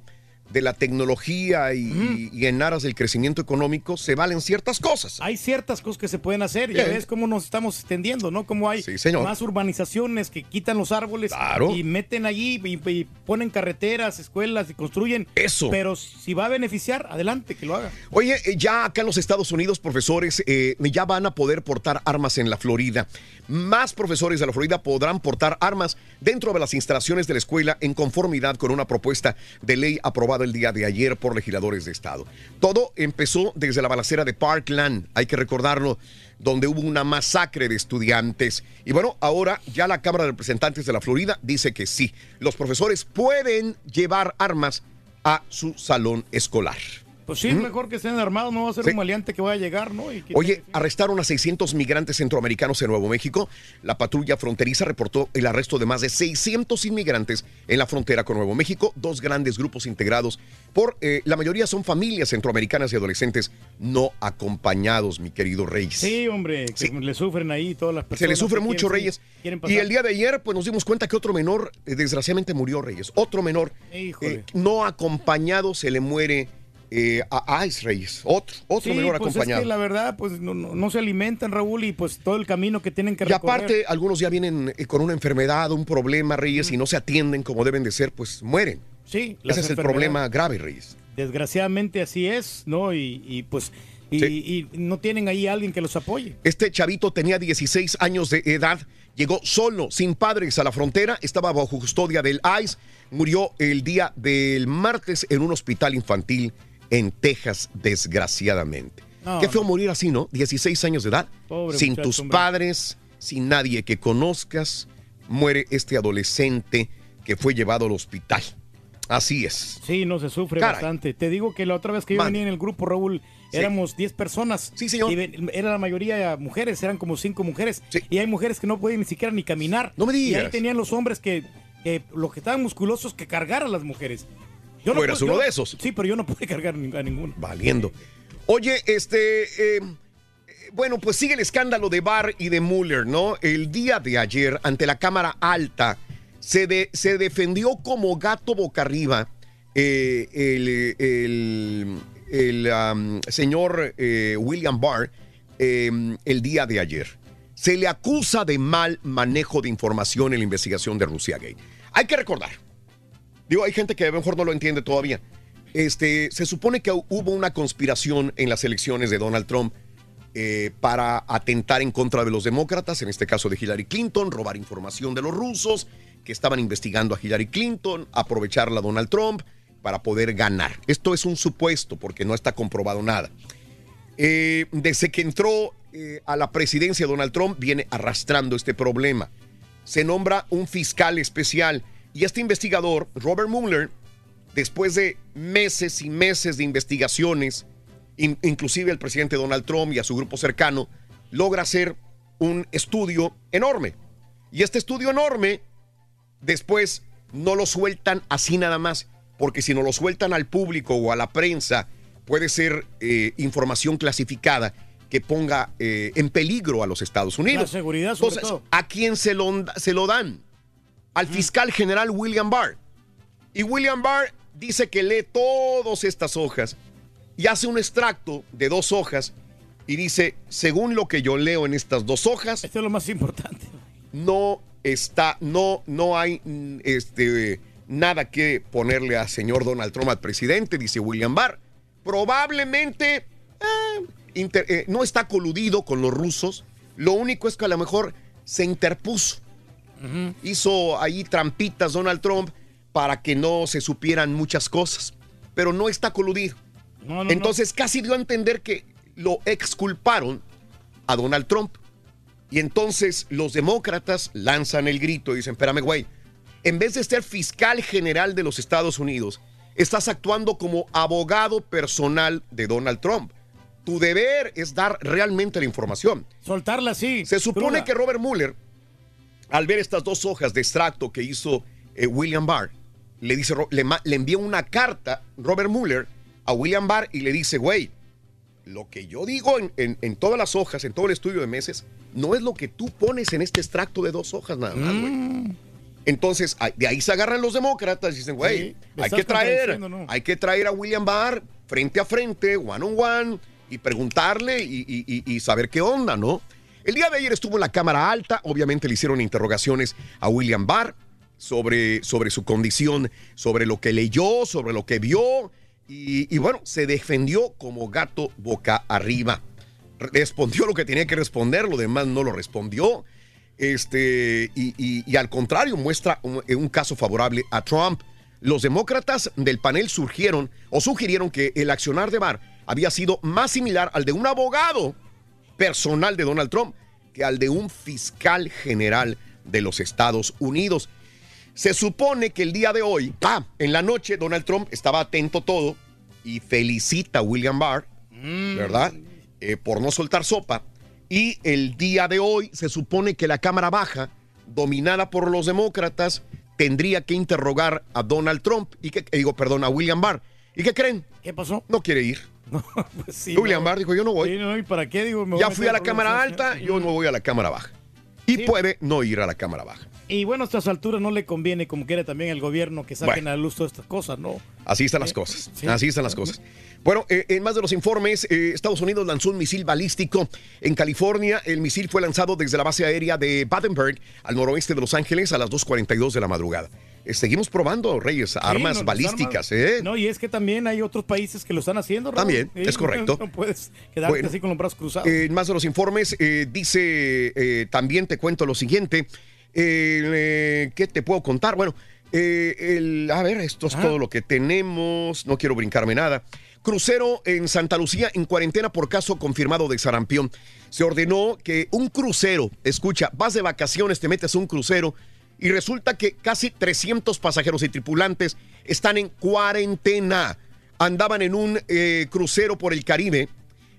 de- la tecnología y, y en aras del crecimiento económico se valen ciertas cosas. Hay ciertas cosas que se pueden hacer. Ya Sí. ves cómo nos estamos extendiendo, ¿no? Como hay más urbanizaciones que quitan los árboles Claro. y meten allí y, y ponen carreteras, escuelas y construyen. Eso. Pero si va a beneficiar, adelante, que lo haga. Oye, eh, ya acá en los Estados Unidos, profesores eh, ya van a poder portar armas en la Florida. Más profesores de la Florida podrán portar armas dentro de las instalaciones de la escuela en conformidad con una propuesta de ley aprobada el día de ayer por legisladores de Estado. Todo empezó desde la balacera de Parkland, hay que recordarlo, donde hubo una masacre de estudiantes. Y bueno, ahora ya la Cámara de Representantes de la Florida dice que sí, los profesores pueden llevar armas a su salón escolar. Pues sí, es mejor que estén armados, no va a ser Sí. un maleante que vaya a llegar, ¿no? Y que- Oye, arrestaron a 600 migrantes centroamericanos en Nuevo México. La patrulla fronteriza reportó el arresto de más de 600 inmigrantes en la frontera con Nuevo México. Dos grandes grupos integrados por, eh, la mayoría son familias centroamericanas y adolescentes no acompañados, mi querido Reyes. Sí, hombre, que le sufren ahí todas las personas. Se le sufre mucho, quieren- Reyes. Y el día de ayer, pues nos dimos cuenta que otro menor, eh, desgraciadamente, murió, Reyes. Otro menor, eh, no acompañado, se le muere eh, a Ice Reyes. Otro, otro Sí, menor pues acompañado. Es que la verdad, pues no, no- no se alimentan, Raúl, y pues todo el camino que tienen que Y recorrer. aparte, algunos ya vienen eh, con una enfermedad, un problema, Reyes, y no se atienden como deben de ser, pues mueren. Sí, Ese es el problema grave, Reyes. Desgraciadamente así es, ¿no? Y, y, pues, y, y no tienen ahí alguien que los apoye. Este chavito tenía 16 años de edad, llegó solo, sin padres a la frontera, estaba bajo custodia del ICE, murió el día del martes en un hospital infantil en Texas, desgraciadamente. No, Qué feo no. morir así, ¿no? 16 años de edad, Pobre sin muchacho, tus hombre. padres, sin nadie que conozcas, muere este adolescente que fue llevado al hospital. Así es. Sí, no se sufre Caray. bastante. Te digo que la otra vez que yo venía en el grupo, Raúl, Sí. éramos 10 personas. Sí, señor. Y era la mayoría mujeres, eran como 5 mujeres. Y hay mujeres que no pueden ni siquiera ni caminar. No me Y ahí digas. tenían los hombres que, que los que estaban musculosos que cargar a las mujeres. Tú eras uno yo- de esos. Sí, pero yo no pude cargar a ninguno. Valiendo. Oye, este. eh, bueno, pues sigue el escándalo de Barr y de Mueller, ¿no? El día de ayer, ante la Cámara Alta, se, de- se defendió como gato boca arriba eh, el, el- señor eh, William Barr eh, el día de ayer. Se le acusa de mal manejo de información en la investigación de Rusiagate. Hay que recordar, Digo, hay gente que a lo mejor no lo entiende todavía. Este, se supone que hubo una conspiración en las elecciones de Donald Trump eh, para atentar en contra de los demócratas, en este caso de Hillary Clinton, robar información de los rusos que estaban investigando a Hillary Clinton, aprovecharla a Donald Trump para poder ganar. Esto es un supuesto porque no está comprobado nada. Eh, desde que entró eh, a la presidencia Donald Trump viene arrastrando este problema. Se nombra un fiscal especial y este investigador, Robert Mueller, después de meses y meses de investigaciones, in- inclusive el presidente Donald Trump y a su grupo cercano, logra hacer un estudio enorme. Y este estudio enorme, después no lo sueltan así nada más, porque si no lo sueltan al público o a la prensa, puede ser eh, información clasificada que ponga eh, en peligro a los Estados Unidos. La seguridad, sobre Entonces, todo. ¿a quién se lo, se lo dan? Al fiscal general William Barr. Y William Barr dice que lee todas estas hojas y hace un extracto de dos hojas y dice, según lo que yo leo en estas dos hojas, esto es lo más importante. No está, no, no hay este, nada que ponerle a señor Donald Trump al presidente, dice William Barr. Probablemente eh, inter- eh, no está coludido con los rusos. Lo único es que a lo mejor se interpuso. Hizo ahí trampitas Donald Trump para que no se supieran muchas cosas. Pero no está coludido. No, no, Entonces casi dio a entender que lo exculparon a Donald Trump. Y entonces los demócratas lanzan el grito y dicen, espérame, güey, en vez de ser fiscal general de los Estados Unidos, estás actuando como abogado personal de Donald Trump. Tu deber es dar realmente la información. Soltarla así. Se supone cruda. que Robert Mueller, al ver estas dos hojas de extracto que hizo eh, William Barr, le, dice, le, envía una carta, Robert Mueller, a William Barr y le dice, güey, lo que yo digo en, en- en todas las hojas, en todo el estudio de meses, no es lo que tú pones en este extracto de dos hojas nada más, güey. Entonces, a- de ahí se agarran los demócratas y dicen, güey, Sí, hay que traer, hay que traer a William Barr frente a frente, one on one, y preguntarle y, y- y- y saber qué onda, ¿no? El día de ayer estuvo en la Cámara Alta, obviamente le hicieron interrogaciones a William Barr sobre, sobre su condición, sobre lo que leyó, sobre lo que vio, y, bueno, se defendió como gato boca arriba. Respondió lo que tenía que responder, lo demás no lo respondió. Este, y, y- al contrario, muestra un, un caso favorable a Trump. Los demócratas del panel surgieron o sugirieron que el accionar de Barr había sido más similar al de un abogado personal de Donald Trump que al de un fiscal general de los Estados Unidos. Se supone que el día de hoy, ah, en la noche, Donald Trump estaba atento todo y felicita a William Barr, ¿verdad? Eh, por no soltar sopa. Y el día de hoy se supone que la Cámara Baja, dominada por los demócratas, tendría que interrogar a Donald Trump y que, eh, digo, perdón, a William Barr. ¿Y qué creen? ¿Qué pasó? No quiere ir. (laughs) Pues sí, no. Barr dijo, yo no voy. Sí, no, ¿y para qué? Digo, me Ya fui a la Cámara Alta, yo no voy a la Cámara Baja. Y puede no ir a la Cámara Baja. Y bueno, a estas alturas no le conviene, como quiere también al gobierno, que saquen Bueno. a la luz todas estas cosas, ¿no? Así están las cosas. sí. Así están las cosas. Bueno, eh, en más de los informes, eh, Estados Unidos lanzó un misil balístico en California. El misil fue lanzado desde la base aérea de Battenberg al noroeste de Los Ángeles a las 2.42 de la madrugada. Seguimos probando, Reyes, armas no, balísticas. armas- ¿eh? No, y es que también hay otros países que lo están haciendo, Raúl. También, es correcto. No, puedes quedarte Bueno. así con los brazos cruzados. Eh, en más de los informes, eh, dice, eh, también te cuento lo siguiente. Eh, ¿Qué te puedo contar? Bueno, el- a ver, esto es Ah. todo lo que tenemos. No quiero brincarme nada. Crucero en Santa Lucía en cuarentena por caso confirmado de sarampión. Se ordenó que un crucero, escucha, vas de vacaciones, te metes a un crucero y resulta que casi 300 pasajeros y tripulantes están en cuarentena. Andaban en un eh, crucero por el Caribe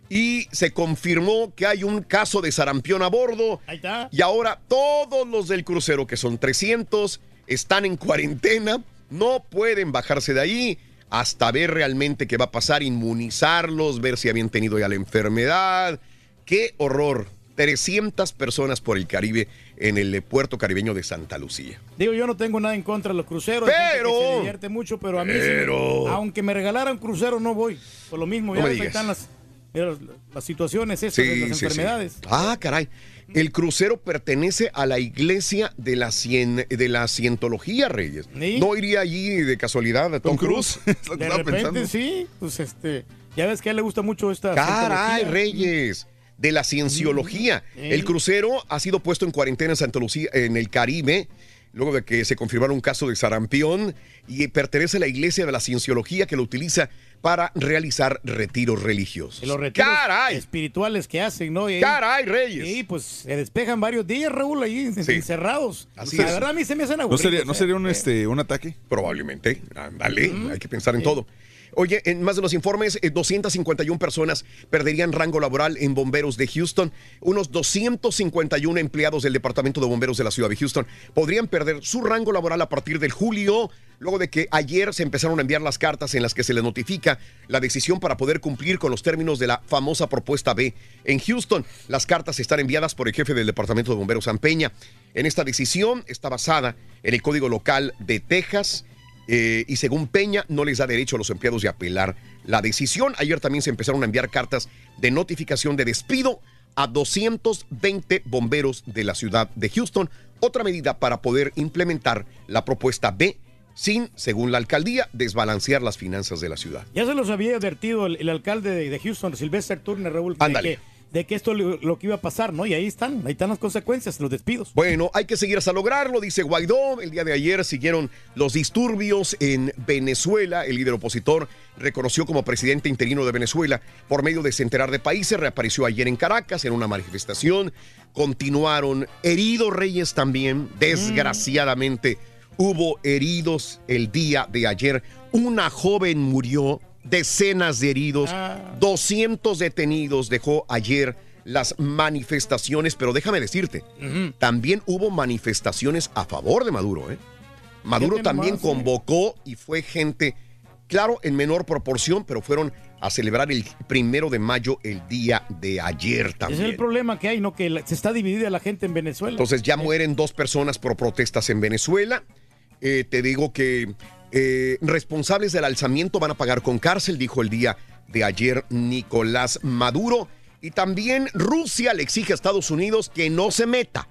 y se confirmó que hay un caso de sarampión a bordo. Ahí está. Y ahora todos los del crucero, que son 300, están en cuarentena, no pueden bajarse de ahí hasta ver realmente qué va a pasar, inmunizarlos, ver si habían tenido ya la enfermedad. ¡Qué horror! 300 personas por el Caribe en el puerto caribeño de Santa Lucía. Digo, yo no tengo nada en contra de los cruceros. Pero- se divierte mucho, pero a mí, sí, Pero- aunque me regalaran crucero, no voy. Por lo mismo, No ya me ahí digas. están las, las- las situaciones esas las sí, enfermedades. Ah, caray. El crucero pertenece a la iglesia de la, cien- de la cientología, Reyes. No iría allí de casualidad a Tom, Cruise. (laughs) (laughs) De repente sí, pues este, ya ves que a él le gusta mucho esta Caray. Reyes, de la cienciología. Mm, El crucero ha sido puesto en cuarentena en Santa Lucía, en el Caribe, luego de que se confirmara un caso de sarampión y pertenece a la iglesia de la cienciología que lo utiliza para realizar retiros religiosos. Y los retiros ¡Caray! espirituales que hacen, ¿no? Y ahí- ¡Caray, Reyes! Sí, pues se despejan varios días, Raúl, ahí Sí. encerrados. Así la es. verdad a mí se me hacen ¿No sería, ¿no sería un, este, un ataque? Probablemente. Ándale, hay que pensar en todo. Oye, en más de los informes, eh, 251 personas perderían rango laboral en bomberos de Houston. Unos 251 empleados del Departamento de Bomberos de la ciudad de Houston podrían perder su rango laboral a partir del julio, luego de que ayer se empezaron a enviar las cartas en las que se les notifica la decisión para poder cumplir con los términos de la famosa propuesta B. En Houston, las cartas están enviadas por el jefe del Departamento de Bomberos, San Peña. En esta decisión está basada en el Código Local de Texas. Eh, y según Peña, no les da derecho a los empleados de apelar la decisión. Ayer también se empezaron a enviar cartas de notificación de despido a 220 bomberos de la ciudad de Houston. Otra medida para poder implementar la propuesta B sin, según la alcaldía, desbalancear las finanzas de la ciudad. Ya se los había advertido el, el alcalde de, de Houston, Sylvester Turner, Raúl, de Ándale. que, de que esto lo, lo que iba a pasar, ¿no? Y ahí están, ahí están las consecuencias, los despidos. Bueno, hay que seguir hasta lograrlo, dice Guaidó. El día de ayer siguieron los disturbios en Venezuela. El líder opositor reconoció como presidente interino de Venezuela por medio de Centenar de Países. Reapareció ayer en Caracas en una manifestación. Continuaron heridos reyes también. Desgraciadamente hubo heridos el día de ayer. Una joven murió, decenas de heridos, 200 detenidos dejó ayer las manifestaciones, pero déjame decirte, también hubo manifestaciones a favor de Maduro. ¿eh? Maduro también sí. convocó y fue gente claro, en menor proporción, pero fueron a celebrar el primero de mayo, el día de ayer también. es el problema que hay, ¿no? Que se está dividida la gente en Venezuela. Entonces ya mueren dos personas por protestas en Venezuela. Eh, te digo que eh, responsables del alzamiento van a pagar con cárcel, dijo el día de ayer Nicolás Maduro. Y también Rusia le exige a Estados Unidos que no se meta,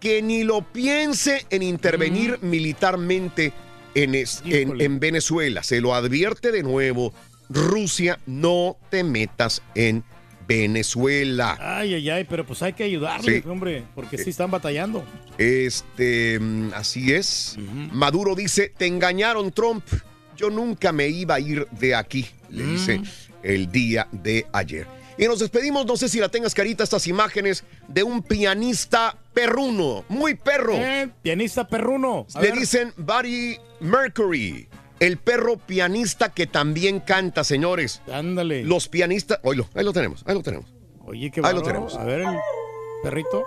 que ni lo piense en intervenir militarmente en, es- en- en Venezuela. Se lo advierte de nuevo. Rusia, no te metas en Venezuela. Ay, ay, ay, pero pues hay que ayudarles, Sí. hombre, porque sí están batallando. Este, mm, así es. Maduro dice, te engañaron Trump, yo nunca me iba a ir de aquí, le dice el día de ayer. Y nos despedimos, no sé si la tengas carita, estas imágenes de un pianista perruno, muy perro. Eh, pianista perruno. A Le ver. dicen Buddy Mercury, el perro pianista que también canta, señores. Ándale. Los pianistas, oílo, ahí lo tenemos, ahí lo tenemos. Oye, qué Ahí lo tenemos. A ver el perrito.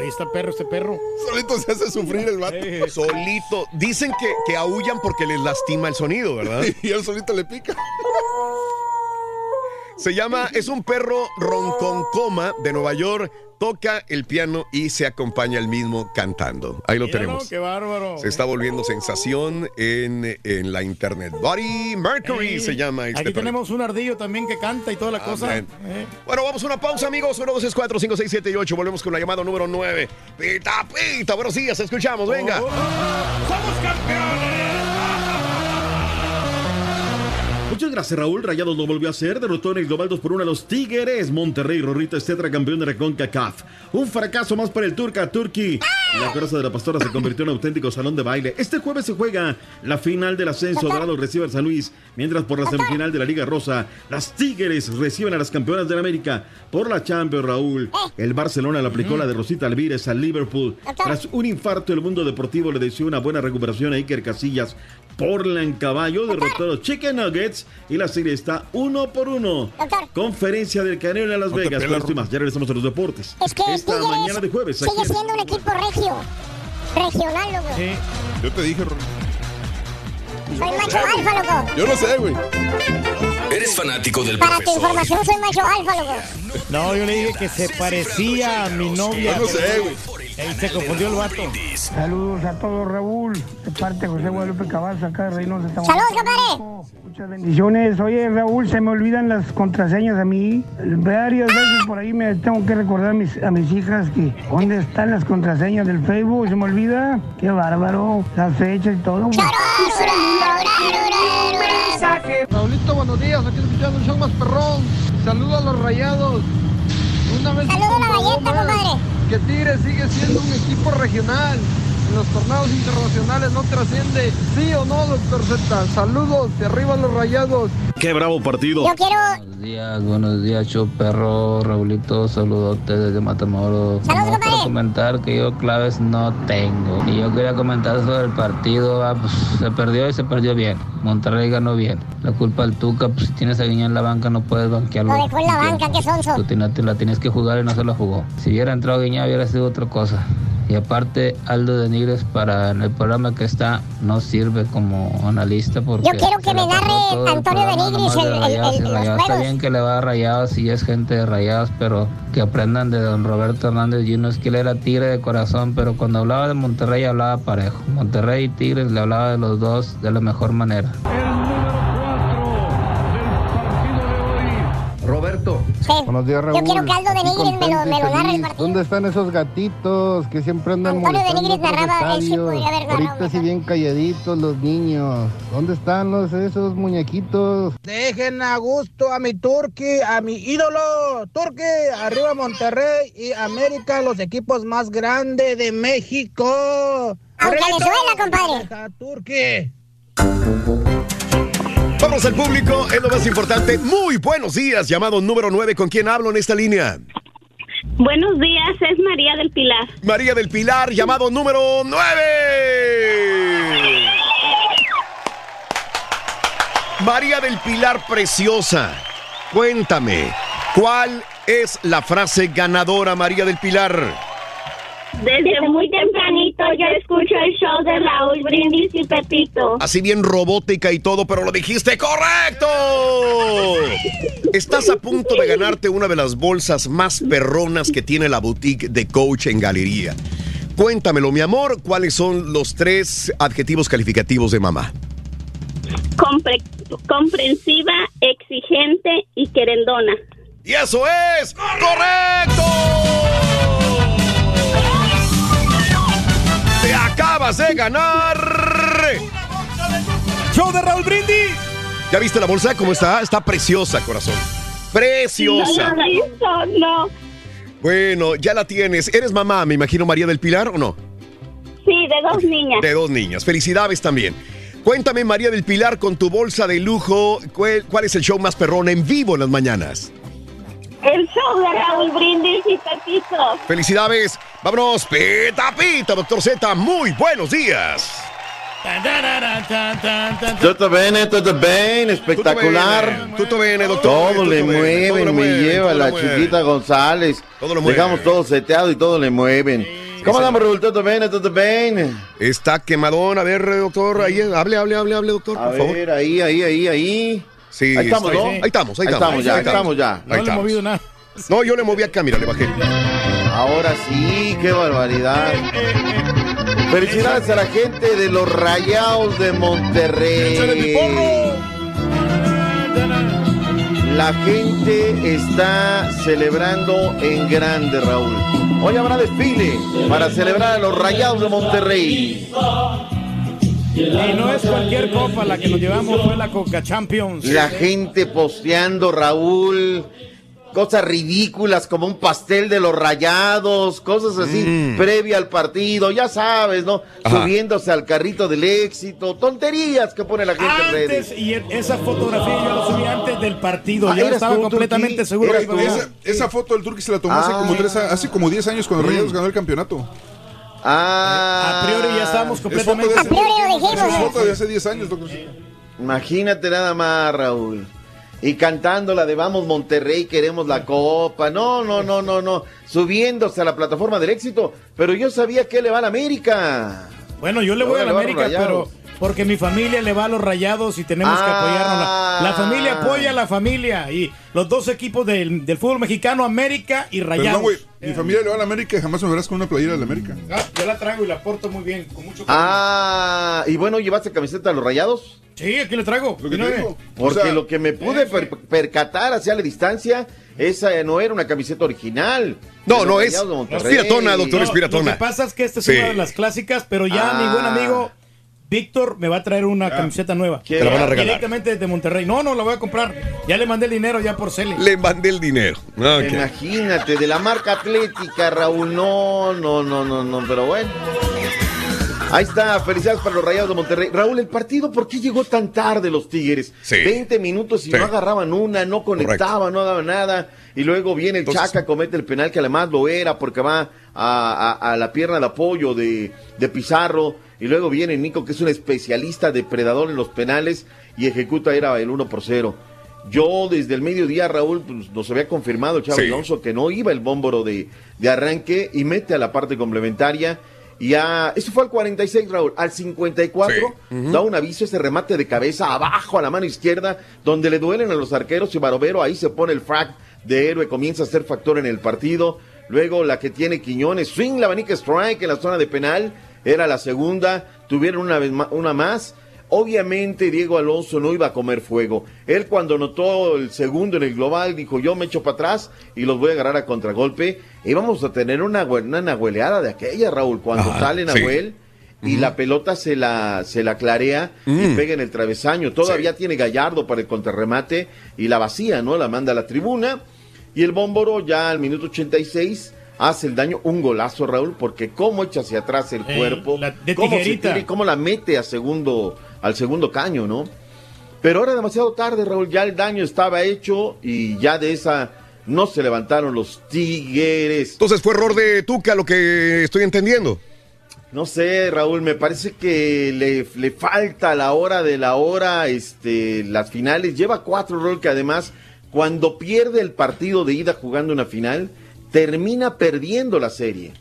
Oye, está perro, este perro. Solito se hace sufrir el vato. Solito. Dicen que, que aullan porque les lastima el sonido, ¿verdad? (laughs) y él solito le pica. (laughs) Se llama, es un perro ronconcoma de Nueva York, toca el piano y se acompaña el mismo cantando. Ahí lo Míralo, tenemos. Qué bárbaro. Se está volviendo sensación en, en la internet. Buddy Mercury Eh, se llama este Aquí perro. tenemos un ardillo también que canta y toda la cosa. Amén. Eh. Bueno, vamos a una pausa, amigos. 1, 2, 3, 4, 5, 6, 7 y 8. Volvemos con la llamada número 9. Pita, pita. Buenos días, escuchamos. Venga. ¡Somos campeones! Muchas gracias, Raúl. Rayados lo volvió a hacer. Derrotó en el global 2 por 1 a los Tigres. Monterrey, Rorrito es tetracampeón de la CONCACAF. Un fracaso más para el Turca Turkey. La coraza de la Pastora se convirtió en auténtico salón de baile. Este jueves se juega la final del ascenso. Dorado recibe al San Luis. Mientras por la semifinal de la Liga Rosa, las Tigres reciben a las campeonas de América. Por la Champions, Raúl. El Barcelona le aplicó la de Rosita Alvírez al Liverpool. Tras un infarto, el mundo deportivo le deseó una buena recuperación a Iker Casillas. Portland Caballo derrotó a los Chicken Nuggets y la serie está uno por uno. Conferencia del Canelo en Las Vegas. Con esto y más, ya regresamos a los deportes. Es que Esta Tigres mañana de jueves. sigue en- siendo un equipo regio. Regional, loco. Yo te dije. Soy macho alfa, loco. Yo no sé, güey. ¿Eres fanático del Para tu profesor? información, soy macho alfa, loco. No, yo le dije que se parecía a mi novia. Yo no sé, güey. Se confundió el vato. Saludos a todos, Raúl. De parte de José Guadalupe Cabaza, acá de Reynosa. Estamos Saludos, compadre. Muchas bendiciones. Oye, Raúl, se me olvidan las contraseñas a mí. Varias veces por ahí me tengo que recordar a mis, a mis hijas que dónde están las contraseñas del Facebook. Se me olvida. Qué bárbaro. Las fechas y todo. Raulito, buenos días, aquí escuchando un show más perrón. Saludos a los rayados. Saludos a la galleta, compadre. que Tigres sigue siendo un equipo regional. En los torneos internacionales no trasciende. ¿Sí o no, doctor Z? Saludos, de arriba los rayados. Qué bravo partido. Yo quiero. Buenos días, buenos días, show perro, Raulito, saludote desde Matamoros. Nomás para comentar que yo claves no tengo. Y yo quería comentar sobre el partido, ah, pues, se perdió y se perdió bien. Monterrey ganó bien. La culpa al Tuca, pues si tienes a Guiña en la banca no puedes banquearlo. Lo dejó en la banca, qué sonso. Tú la tienes que jugar y no se la jugó. Si hubiera entrado Guiña hubiera sido otra cosa. Y aparte, Aldo de Nigres para el programa que está no sirve como analista porque Yo quiero que me narre Antonio de de el- el- Rayados y el- los. Está bien que le va a Rayados y es gente de Rayados, pero que aprendan de don Roberto Hernández Jr. Es que él era tigre de corazón, pero cuando hablaba de Monterrey hablaba parejo. Monterrey y Tigres le hablaba de los dos de la mejor manera. Roberto. Buenos días, Raúl. Yo quiero que Aldo de Nigris me lo, me lo narre el partido. ¿Dónde están esos gatitos que siempre andan Antonio de Nigris narraba, él sí podría haber narrado Ahorita sí bien calladitos los niños. ¿Dónde están los esos muñequitos? Dejen a gusto a mi Turqui, a mi ídolo. Turqui, arriba Monterrey y América, los equipos más grandes de México. Aunque le suena, compadre. A Turqui. Vamos al público, es lo más importante. Muy buenos días, llamado número 9. ¿Con quién hablo en esta línea? Buenos días, es María del Pilar. María del Pilar, llamado número 9. María del Pilar Preciosa, cuéntame, ¿cuál es la frase ganadora, María del Pilar? Desde muy tempranito yo escucho el show de Raúl Brindis y Pepito. Así bien robótica y todo, pero lo dijiste correcto. Estás a punto de ganarte una de las bolsas más perronas que tiene la boutique de Coach en Galería. Cuéntamelo, mi amor, ¿cuáles son los tres adjetivos calificativos de mamá? Compre- comprensiva, exigente y querendona. ¡Y eso es correcto! Acabas de ganar! ¡Show de Raúl Brindis! ¿Ya viste la bolsa? ¿Cómo está? Está preciosa, corazón. Preciosa. No visto, no. Bueno, ya la tienes. ¿Eres mamá, me imagino, María del Pilar o no? Sí, de dos niñas. De dos niñas. Felicidades también. Cuéntame, María del Pilar, con tu bolsa de lujo, ¿cuál, cuál es el show más perrón en vivo en las mañanas? El show de Raúl Brindis y Pepito. Felicidades. Vámonos, pita pita, doctor Z. Muy buenos días. Tutto bene, tutto bene, espectacular. Tutto bene, doctor. Todo le mueven, todo lo me mueve, lleva todo la lo mueve. chiquita González. Todo lo mueve. Dejamos todo seteado y todo le mueven. ¿Cómo andamos, Raúl? Tutto bene, tutto bene. Está quemadón. A ver, doctor, ahí, hable, hable, hable, hable, doctor, A por favor. ver, ahí, ahí, ahí, ahí. Sí, ahí estamos, ¿no? Ahí estamos, ahí Ahí estamos. estamos ya, ahí estamos ya. Ahí No le he movido nada. No, yo le moví acá, mira, le bajé. Ahora sí, qué barbaridad. Felicidades a la gente de los Rayados de Monterrey. La gente está celebrando en grande, Raúl. Hoy habrá desfile para celebrar a los Rayados de Monterrey. Y no es cualquier copa la que nos llevamos, fue la Coca Champions. La gente posteando, Raúl. Cosas ridículas como un pastel de los rayados, cosas así, Mm. previa al partido, ya sabes, ¿no? Ajá. Subiéndose al carrito del éxito, tonterías que pone la gente en redes. Antes, y esa fotografía yo la subí antes del partido. Ah, yo ¿eras estaba tú, completamente Turquí? seguro que. Esa, esa foto del Turqui se la tomó hace Ah. como tres, a- hace como 10 años cuando Mm. Rayados ganó el campeonato. Ah, A priori ya estábamos completamente de hace, A priori lo dijimos, es foto de hace 10 años, doctor. Imagínate nada más, Raúl. Y cantando la de Vamos Monterrey, queremos la copa. No, no, no, no, no. Subiéndose a la plataforma del éxito. Pero yo sabía que le va a la América. Bueno, yo le voy a la América, pero. Porque mi familia le va a los rayados y tenemos que Ah. apoyarnos. La, la familia apoya a la familia y los dos equipos del, del fútbol mexicano, América y Rayados. güey. Mi familia le va a la América y jamás me verás con una playera de la América. Ah, yo la traigo y la porto muy bien, con mucho cariño. Ah, y bueno, ¿llevaste camiseta de los rayados? Sí, aquí le traigo. Lo que digo. Porque O sea, lo que me pude per- percatar hacia la distancia, esa no era una camiseta original. No, no es- no piratona, doctor, es No, piratona. Lo que pasa es que esta es Sí. una de las clásicas, pero ya mi buen Ah. amigo Víctor me va a traer una camiseta nueva. Te la van a regalar. Directamente desde Monterrey. No, no, la voy a comprar. Ya le mandé el dinero ya por Cele. Le mandé el dinero. Imagínate, de la marca atlética, Raúl. No, no, no, no, no, pero bueno. Ahí está, felicidades para los Rayados de Monterrey. Raúl, el partido, ¿por qué llegó tan tarde los Tigres? Sí. 20 minutos y Sí. no agarraban una, no conectaban, no daban nada. Y luego viene el Entonces- Chaca, comete el penal que además lo era porque va a, a- a la pierna de apoyo de, de Pizarro. Y luego viene Nico, que es un especialista depredador en los penales y ejecuta era el 1 por 0. Yo desde el mediodía, Raúl, pues, nos había confirmado Chávez Sí. Alonso que no iba el bómboro de, de arranque y mete a la parte complementaria. Y a, eso fue al 46, Raúl. Al 54 Sí. Ujú. da un aviso ese remate de cabeza abajo a la mano izquierda, donde le duelen a los arqueros y Barovero ahí se pone el frac de héroe, comienza a ser factor en el partido. Luego la que tiene Quiñones, swing la abanica strike en la zona de penal, era la segunda, tuvieron una vez una más. Obviamente Diego Alonso no iba a comer fuego. Él cuando notó el segundo en el global dijo yo me echo para atrás y los voy a agarrar a contragolpe. Y vamos a tener una, una nahueleada de aquella, Raúl, cuando Ajá, sale sí. Nahuel y la pelota se la, se la clarea y Mm. pega en el travesaño. Todavía tiene Gallardo para el contrarremate y la vacía, ¿no? La manda a la tribuna. Y el Bómboro ya al minuto 86 hace el daño, un golazo, Raúl, porque cómo echa hacia atrás el Eh, cuerpo, la- de cómo se tira y cómo la mete a segundo, al segundo caño, ¿no? Pero era demasiado tarde, Raúl, ya el daño estaba hecho y ya de esa no se levantaron los Tigres. Entonces fue error de Tuca lo que estoy entendiendo. No sé, Raúl, me parece que le, le falta a la hora de la hora este, las finales. Lleva cuatro, Raúl, que además, cuando pierde el partido de ida jugando una final, termina perdiendo la serie.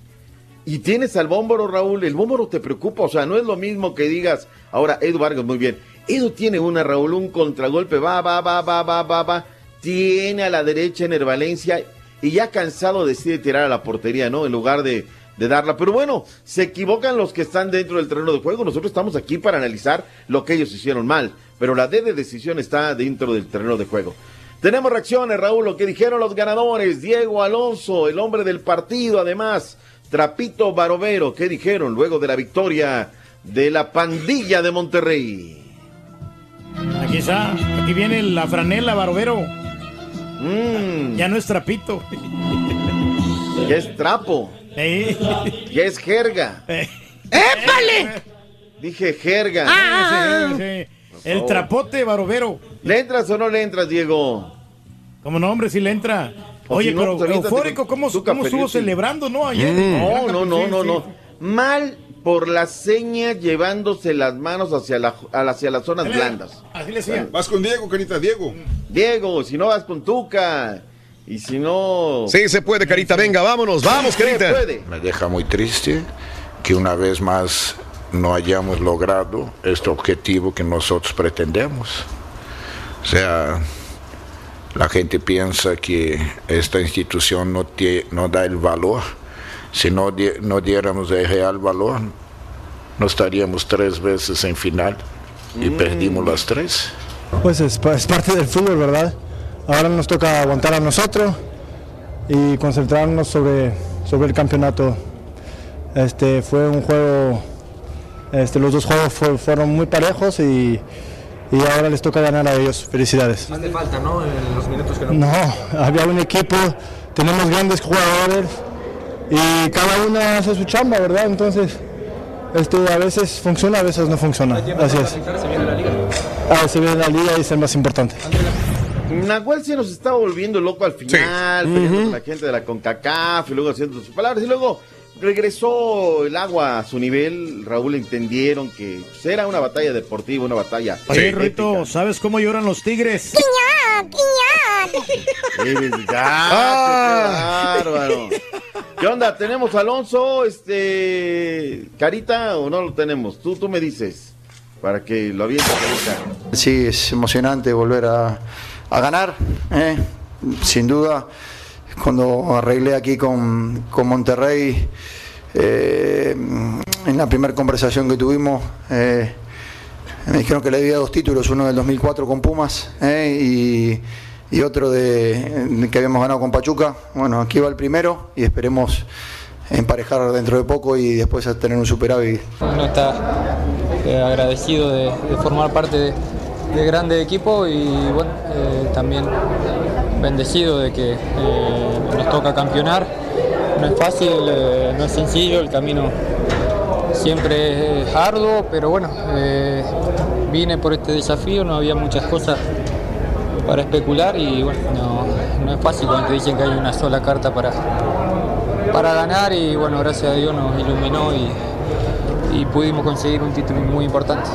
y tienes al bómboro, Raúl, el bómboro te preocupa, o sea, no es lo mismo que digas, ahora Edu Vargas, muy bien, Edu tiene una, Raúl, un contragolpe, va, va, va, va, va, va, va, tiene a la derecha en el Valencia y ya cansado decide tirar a la portería, ¿no? En lugar de, de darla, pero bueno, se equivocan los que están dentro del terreno de juego, nosotros estamos aquí para analizar lo que ellos hicieron mal, pero la D de decisión está dentro del terreno de juego. Tenemos reacciones, Raúl, lo que dijeron los ganadores, Diego Alonso, el hombre del partido, además, Trapito Barovero, ¿qué dijeron luego de la victoria de la pandilla de Monterrey? Aquí está, aquí viene la franela, Barovero. Ya no es trapito. Ya es trapo. Ya es jerga. ¡Épale! Dije jerga. Ah, ah, ah. Sí, sí. El trapote, Barovero. ¿Le entras o no le entras, Diego? Como no, hombre, sí le entra. Oye, si no, pero pues eufórico, ¿cómo, cómo estuvo celebrando, no? Ayer. No, no, no, no, no. Mal por la seña llevándose las manos hacia, la, hacia las zonas blandas. Así le decía. Vas con Diego, Carita, Diego. Diego, si no vas con Tuca. Y si no. Sí, se puede, Carita. Venga, vámonos, vamos, Se Carita. puede. Me deja muy triste que una vez más no hayamos logrado este objetivo que nosotros pretendemos. O sea, la gente piensa que esta institución no, tie- no da el valor. Si no, di- no diéramos el real valor, no estaríamos tres veces en final y perdimos las tres. Pues es, es parte del fútbol, ¿verdad? Ahora nos toca aguantar a nosotros y concentrarnos sobre, sobre el campeonato. Este fue un juego, este, los dos juegos fue- fueron muy parejos y, y ahora les toca ganar a ellos. Felicidades. Hace falta, ¿no? En los minutos que no. No, había un equipo, tenemos grandes jugadores y cada uno hace su chamba, ¿verdad? Entonces, este, a veces funciona, a veces no funciona. Así es. Se viene la liga. Ah, se viene la liga y es el más importante. Nahuel se nos estaba volviendo loco al final, peleando con la gente de la CONCACAF y luego haciendo sus palabras. Y luego regresó el agua a su nivel. Raúl entendieron que pues, era una batalla deportiva, una batalla. Oye, Rito, ¿sabes cómo lloran los tigres? (laughs) Eres gato, qué bárbaro. ¿Qué onda? ¿Tenemos a Alonso, este, Carita o no lo tenemos? Tú, tú me dices, para que lo avientes ahorita. Sí, es emocionante volver a, a ganar, ¿eh? sin duda. Cuando arreglé aquí con, con Monterrey, eh, en la primera conversación que tuvimos, eh, me dijeron que le debía dos títulos, uno del 2004 con Pumas ¿eh? y, y otro de, que habíamos ganado con Pachuca. Bueno, aquí va el primero y esperemos emparejar dentro de poco y después tener un superávit. Uno está agradecido de, formar parte de, de grande equipo y bueno, también bendecido de que eh, nos toca campeonar. No es fácil, eh, no es sencillo, el camino siempre es arduo, pero bueno, eh, vine por este desafío, no había muchas cosas para especular y bueno, no, no es fácil cuando te dicen que hay una sola carta para, para ganar y bueno, gracias a Dios nos iluminó y, y pudimos conseguir un título muy importante.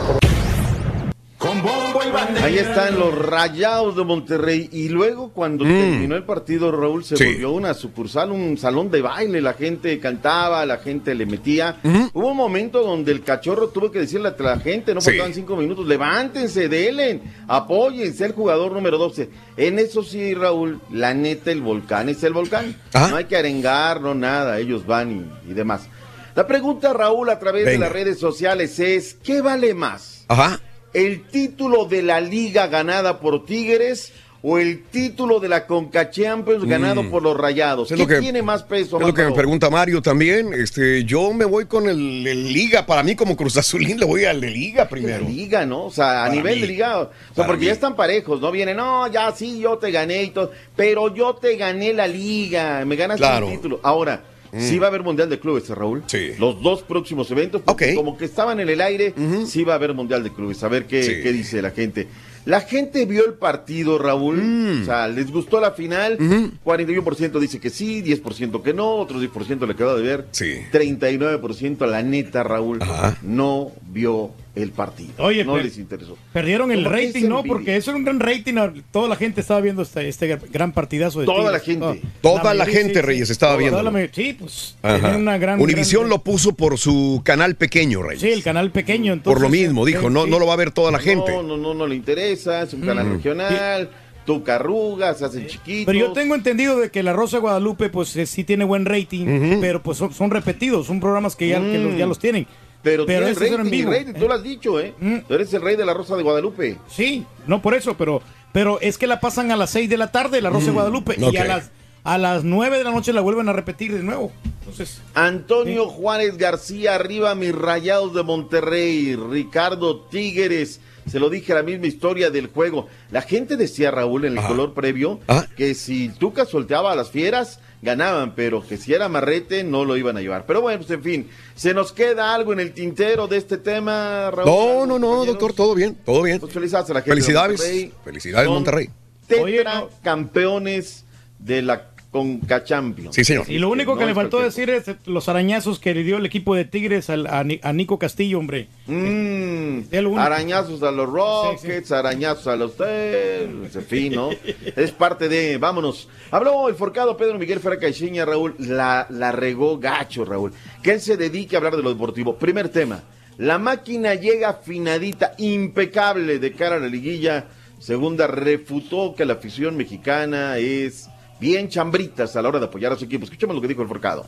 Ahí están los rayados de Monterrey. Y luego, cuando terminó el partido, Raúl se Sí. volvió una sucursal, un salón de baile. La gente cantaba, la gente le metía. Hubo un momento donde el cachorro tuvo que decirle a la gente, no Sí. faltaban cinco minutos, levántense, delen, apóyense al jugador número 12. En eso sí, Raúl, la neta, el volcán es el volcán. No hay que arengar, no nada, ellos van y, y demás. La pregunta, Raúl, a través de las redes sociales es, ¿qué vale más? Ajá. ¿El título de la liga ganada por Tigres o el título de la Conca Champions ganado por los Rayados? ¿Qué que- tiene más peso? Es lo que me pregunta Mario también. Este, yo me voy con el, el Liga. Para mí, como Cruz Azulín, le voy al de Liga primero. La liga, ¿no? O sea, a Para nivel mí. de liga. O sea, Para porque mí. ya están parejos, ¿no? Vienen, no, ya sí, yo te gané y todo. Pero yo te gané la liga, me ganaste Claro. el título. Ahora, Mm. sí va a haber Mundial de Clubes, ¿eh, Raúl. Sí. Los dos próximos eventos, porque como que estaban en el aire, sí va a haber Mundial de Clubes. A ver qué, Sí. qué dice la gente. La gente vio el partido, Raúl. Mm. O sea, ¿les gustó la final? 41% dice que sí, 10% que no, otros 10% le quedó de ver. Sí. 39% la neta, Raúl. No vio el partido. Oye, no les interesó. Perdieron el rating, ¿no? envidia. Porque eso era un gran rating. Toda la gente estaba viendo este, este gran partidazo de Toda Tigres. la gente. Toda- Toda la gente, Reyes, estaba mayoría- sí, pues. Una gran. Univisión gran- lo puso por su canal pequeño, Reyes. Sí, el canal pequeño. Entonces, por lo mismo, eh, dijo, no, sí. no lo va a ver toda la gente. No, no, no, no le interesa, es un canal Mm. regional, tu carrugas, se hacen chiquitos. Pero yo tengo entendido de que La Rosa de Guadalupe, pues eh, sí tiene buen rating, pero pues son, son repetidos, son programas que ya, que los, ya los tienen. Pero, esos eran rating, rating, tú lo has dicho, ¿eh? Tú eres el rey de la Rosa de Guadalupe. Sí, no por eso, pero, pero es que la pasan a las 6 de la tarde, La Rosa de Mm, Guadalupe, y a las, a las 9 de la noche la vuelven a repetir de nuevo. Entonces, Antonio Juárez García, arriba mis rayados de Monterrey. Ricardo Tigres. Se lo dije la misma historia del juego. La gente decía, Raúl, en el color previo, que si Tuca solteaba a las fieras, ganaban, pero que si era marrete, no lo iban a llevar. Pero bueno, pues en fin, ¿se nos queda algo en el tintero de este tema, Raúl? No, no, no, doctor, todo bien, todo bien. Pues felicidades a la gente de Felicidades, Monterrey. felicidades Son Monterrey. Tetra campeones de la Conca Champions. Sí, señor. y lo único que no le faltó decir es los arañazos que le dio el equipo de Tigres al- a, Ni- a Nico Castillo, hombre. Mm, arañazos a los Rockets, arañazos a los en fin, ¿no? es parte de, vámonos. Habló el forcado Pedro Miguel Ferra Caixinha, Raúl, la, la regó gacho, Raúl. Que él se dedique a hablar de lo deportivo. Primer tema, la máquina llega afinadita, impecable de cara a la liguilla. Segunda, refutó que la afición mexicana es bien chambritas a la hora de apoyar a su equipo. Escuchemos lo que dijo el forcado.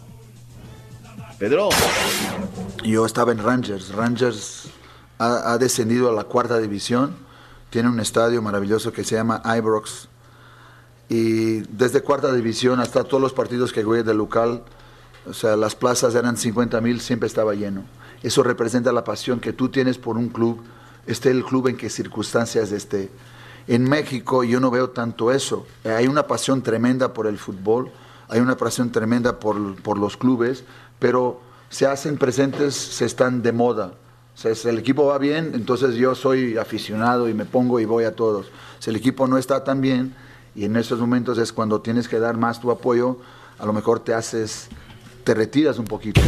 Pedro. Yo estaba en Rangers. Rangers ha, ha descendido a la cuarta división. Tiene un estadio maravilloso que se llama Ibrox. Y desde cuarta división hasta todos los partidos que jugué de local, o sea, las plazas eran 50 mil, siempre estaba lleno. Eso representa la pasión que tú tienes por un club, esté el club en qué circunstancias esté. En México yo no veo tanto eso. Eh, Hay una pasión tremenda por el fútbol, hay una pasión tremenda por, por los clubes, pero se hacen presentes, se están de moda. O sea, si el equipo va bien, entonces yo soy aficionado y me pongo y voy a todos. Si el equipo no está tan bien, y en esos momentos es cuando tienes que dar más tu apoyo, a lo mejor te haces, te retiras un poquito.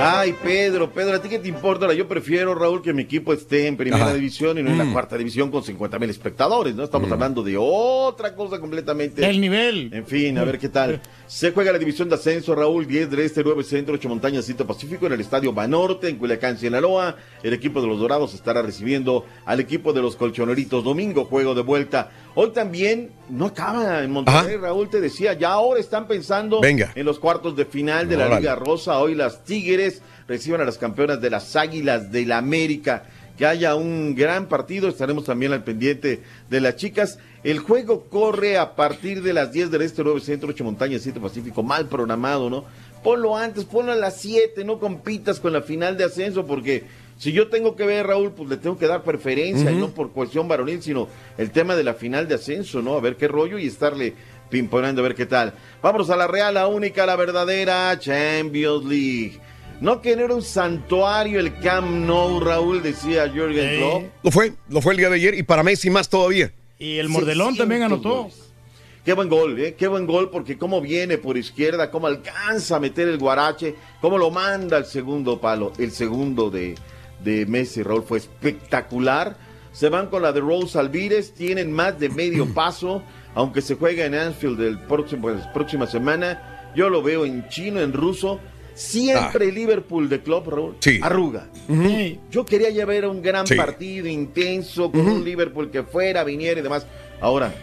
Ay, Pedro, Pedro, ¿a ti qué te importa? Ahora, Yo prefiero, Raúl, que mi equipo esté en primera Ajá. división y no en la Mm. cuarta división con 50 mil espectadores, ¿no? Estamos hablando de otra cosa completamente. El nivel. En fin, a ver qué tal. (laughs) Se juega la división de ascenso, Raúl, 10 del Este, 9 Centro, 8 Montañas, 7 Pacífico, en el Estadio Banorte, en Culiacán, Sinaloa. El equipo de los Dorados estará recibiendo al equipo de los Colchoneritos. Domingo, juego de vuelta. Hoy también no acaba en Monterrey, Raúl, te decía, ya ahora están pensando Venga. en los cuartos de final de la. Liga Rosa. Hoy las Tigres reciben a las campeonas de las Águilas del la América. Que haya un gran partido, estaremos también al pendiente de las chicas. El juego corre a partir de las 10 del Este, 9 Centro, 8 Montañas, 7 Pacífico, mal programado, ¿no? Ponlo antes, ponlo a las 7, no compitas con la final de ascenso, porque si yo tengo que ver, Raúl, pues le tengo que dar preferencia, y no por cuestión varonil, sino el tema de la final de ascenso, ¿no? A ver qué rollo y estarle pimponando a ver qué tal. Vámonos a la real, la única, la verdadera Champions League. No que no era un santuario el Camp Nou, Raúl, decía Jürgen Klopp. Lo fue, lo fue el día de ayer y para Messi más todavía. Y el Mordelón también 600 anotó. goles. Qué buen gol, ¿eh? Qué buen gol porque cómo viene por izquierda, cómo alcanza a meter el guarache, cómo lo manda al segundo palo. El segundo de, de Messi, Raúl, fue espectacular. Se van con la de Rose Alvírez, tienen más de medio (clears throat) paso, aunque se juega en Anfield el próximo, pues, próxima semana. Yo lo veo en chino, en ruso. Siempre Liverpool de club, Raúl. Sí. Arruga. Yo quería ya ver un gran Sí. partido intenso con un Liverpool que fuera, viniera y demás. Ahora,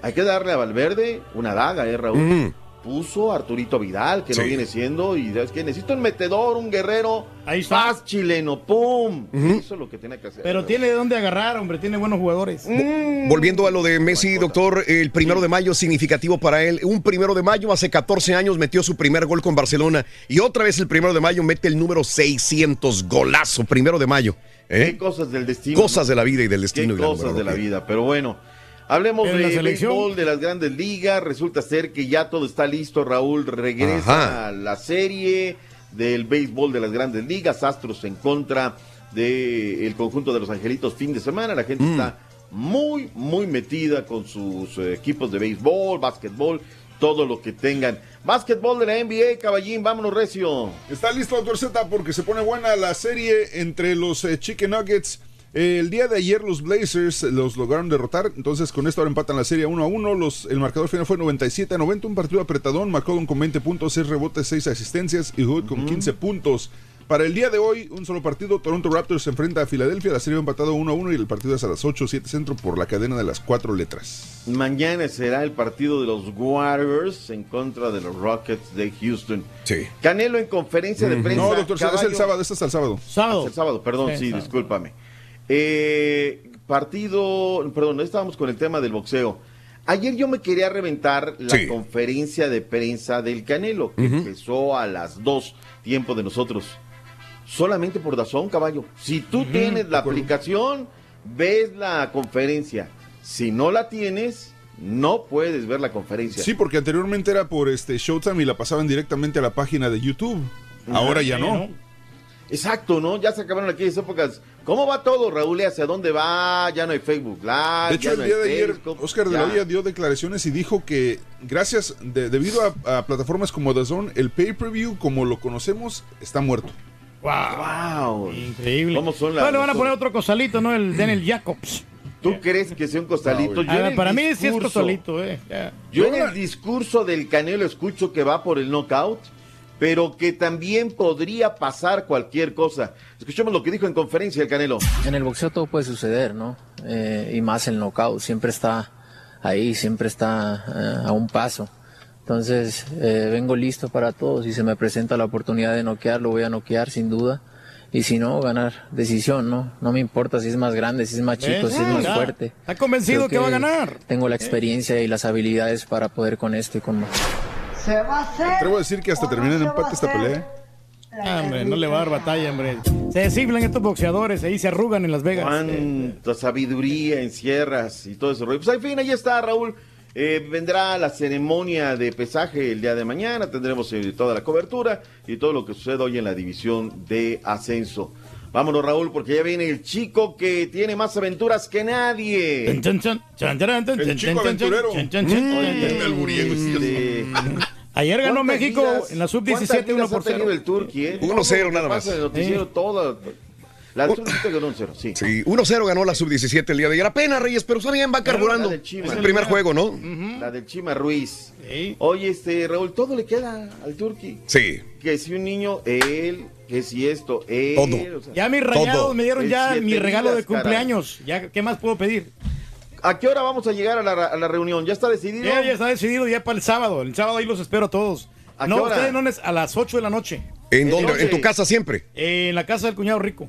hay que darle a Valverde una daga, ¿eh, Raúl? Puso Arturito Vidal, que no Sí. viene siendo, y es que necesito un metedor, un guerrero. Ahí está. Paz chileno, ¡pum! Eso es lo que tiene que hacer. Pero tiene de dónde agarrar, hombre, tiene buenos jugadores. Mm. Volviendo a lo de Messi, doctor, el primero de mayo significativo para él. Un primero de mayo, hace 14 años metió su primer gol con Barcelona y otra vez el primero de mayo mete el número 600, golazo, primero de mayo. ¿eh? Qué cosas del destino. Cosas ¿no? de la vida y del Qué destino. y la cosas de la vida, pero bueno. Hablemos la de selección. béisbol de las grandes ligas. Resulta ser que ya todo está listo. Raúl regresa Ajá. a la serie del béisbol de las grandes ligas. Astros en contra del conjunto de los Angelitos fin de semana. La gente Mm. está muy, muy metida con sus eh, equipos de béisbol, básquetbol todo lo que tengan. Básquetbol de la NBA, caballín, vámonos recio. Está listo, doctor Z, porque se pone buena la serie entre los eh, Chicken Nuggets. El día de ayer los Blazers los lograron derrotar, entonces con esto ahora empatan la serie 1 a 1. Los, el marcador final fue 97 a 90, un partido apretadón. McCollum con 20 puntos, 6 rebotes, 6 asistencias y Hood con 15 puntos. Para el día de hoy, un solo partido. Toronto Raptors se enfrenta a Filadelfia. La serie va empatado 1 a 1 y el partido es a las 8 7 centro por la cadena de las cuatro letras. Mañana será el partido de los Warriors en contra de los Rockets de Houston. Sí. Canelo en conferencia de prensa. No, doctor, es el sábado, este es el sábado. Ah, es el sábado, perdón, Sí, sí, sábado. discúlpame. Eh, partido, perdón, estábamos con el tema del boxeo. Ayer yo me quería reventar la Sí. conferencia de prensa del Canelo, que empezó a las 2, tiempo de nosotros. Solamente por Dazón, caballo. Si tú tienes la aplicación, ves la conferencia. Si no la tienes, no puedes ver la conferencia. Sí, porque anteriormente era por este Showtime y la pasaban directamente a la página de YouTube. Ahora ya no. Exacto, ¿no? Ya se acabaron aquellas épocas. ¿Cómo va todo, Raúl? ¿Y ¿Hacia dónde va? Ya no hay Facebook Live. De hecho, ya el no día de ayer, Oscar de ya. la Hoya dio declaraciones y dijo que gracias, de- debido a, a plataformas como DAZN, el pay-per-view, como lo conocemos, está muerto. Wow. Increíble. ¿Cómo son las- Bueno, van a poner otro costalito, ¿no? El Daniel Jacobs. ¿Tú crees que sea un costalito? Yo para mí sí es costalito, eh. Yo en el discurso del Canelo escucho que va por el knockout, pero que también podría pasar cualquier cosa. Escuchemos lo que dijo en conferencia el Canelo. En el boxeo todo puede suceder, ¿no? Eh, y más el knockout, siempre está ahí, siempre está eh, a un paso. Entonces, eh, vengo listo para todo. Si se me presenta la oportunidad de noquear, lo voy a noquear sin duda. Y si no, ganar decisión, ¿no? No me importa si es más grande, si es más chico, si es más fuerte. Está convencido Creo que va a ganar. Tengo la experiencia y las habilidades para poder con esto y con más. Se va a hacer. Atrevo a decir que hasta termina en empate esta pelea. Ah, hombre, no le va a dar batalla, hombre. Se desinflan estos boxeadores, ahí se arrugan en Las Vegas. Cuánta sabiduría encierras y todo eso. Pues al fin, ahí está, Raúl. Eh, vendrá la ceremonia de pesaje el día de mañana. Tendremos eh, toda la cobertura y todo lo que sucede hoy en la división de ascenso. Vámonos, Raúl, porque ya viene el chico que tiene más aventuras que nadie. El chico aventurero. Oye, este, Ayer ganó ¿cuántas México vidas- en la sub-17 cuántas 1 vidas por ha tenido 0. el Turqui, eh? 1-0 Todo lo nada más. el noticiero, toda- La sub-17 ganó un 0, sí. Sí, 1-0 ganó la sub-17 el día de ayer. Apenas, Reyes, pero está bien, va carburando. La del Chima. Es el primer juego, ¿no? La del Chima Ruiz. Oye, este, Raúl, todo le queda al Turqui. Sí. Que si un niño, él, que si esto, él. Todo. o sea, Ya mis rayados todo. me dieron ya mi regalo de vidas, caray. cumpleaños. Ya, ¿Qué más puedo pedir? ¿A qué hora vamos a llegar a la, a la reunión? ¿Ya está decidido? Ya, ya está decidido ya para el sábado. El sábado ahí los espero a todos. ¿A no, qué hora? ustedes no a las 8 de la noche. ¿En dónde? ¿En tu casa siempre? Eh, en la casa del cuñado rico.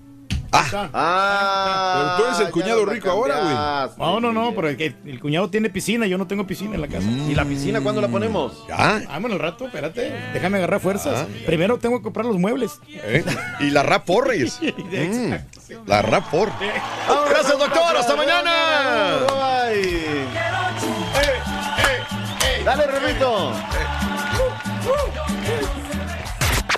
Ah, Pero tú eres el cuñado rico ahora, güey. No, no, no, pero el, que- el cuñado tiene piscina, yo no tengo piscina en la casa. ¿Y la piscina cuándo la ponemos? Ya. Ah, bueno, al rato, espérate. Déjame agarrar fuerzas. Primero tengo que comprar los muebles. ¿Eh? Y la rap for, Reyes. (laughs) Mm, la rap for. Gracias, doctor. Hasta mañana. Bye. Dale, Rorrito.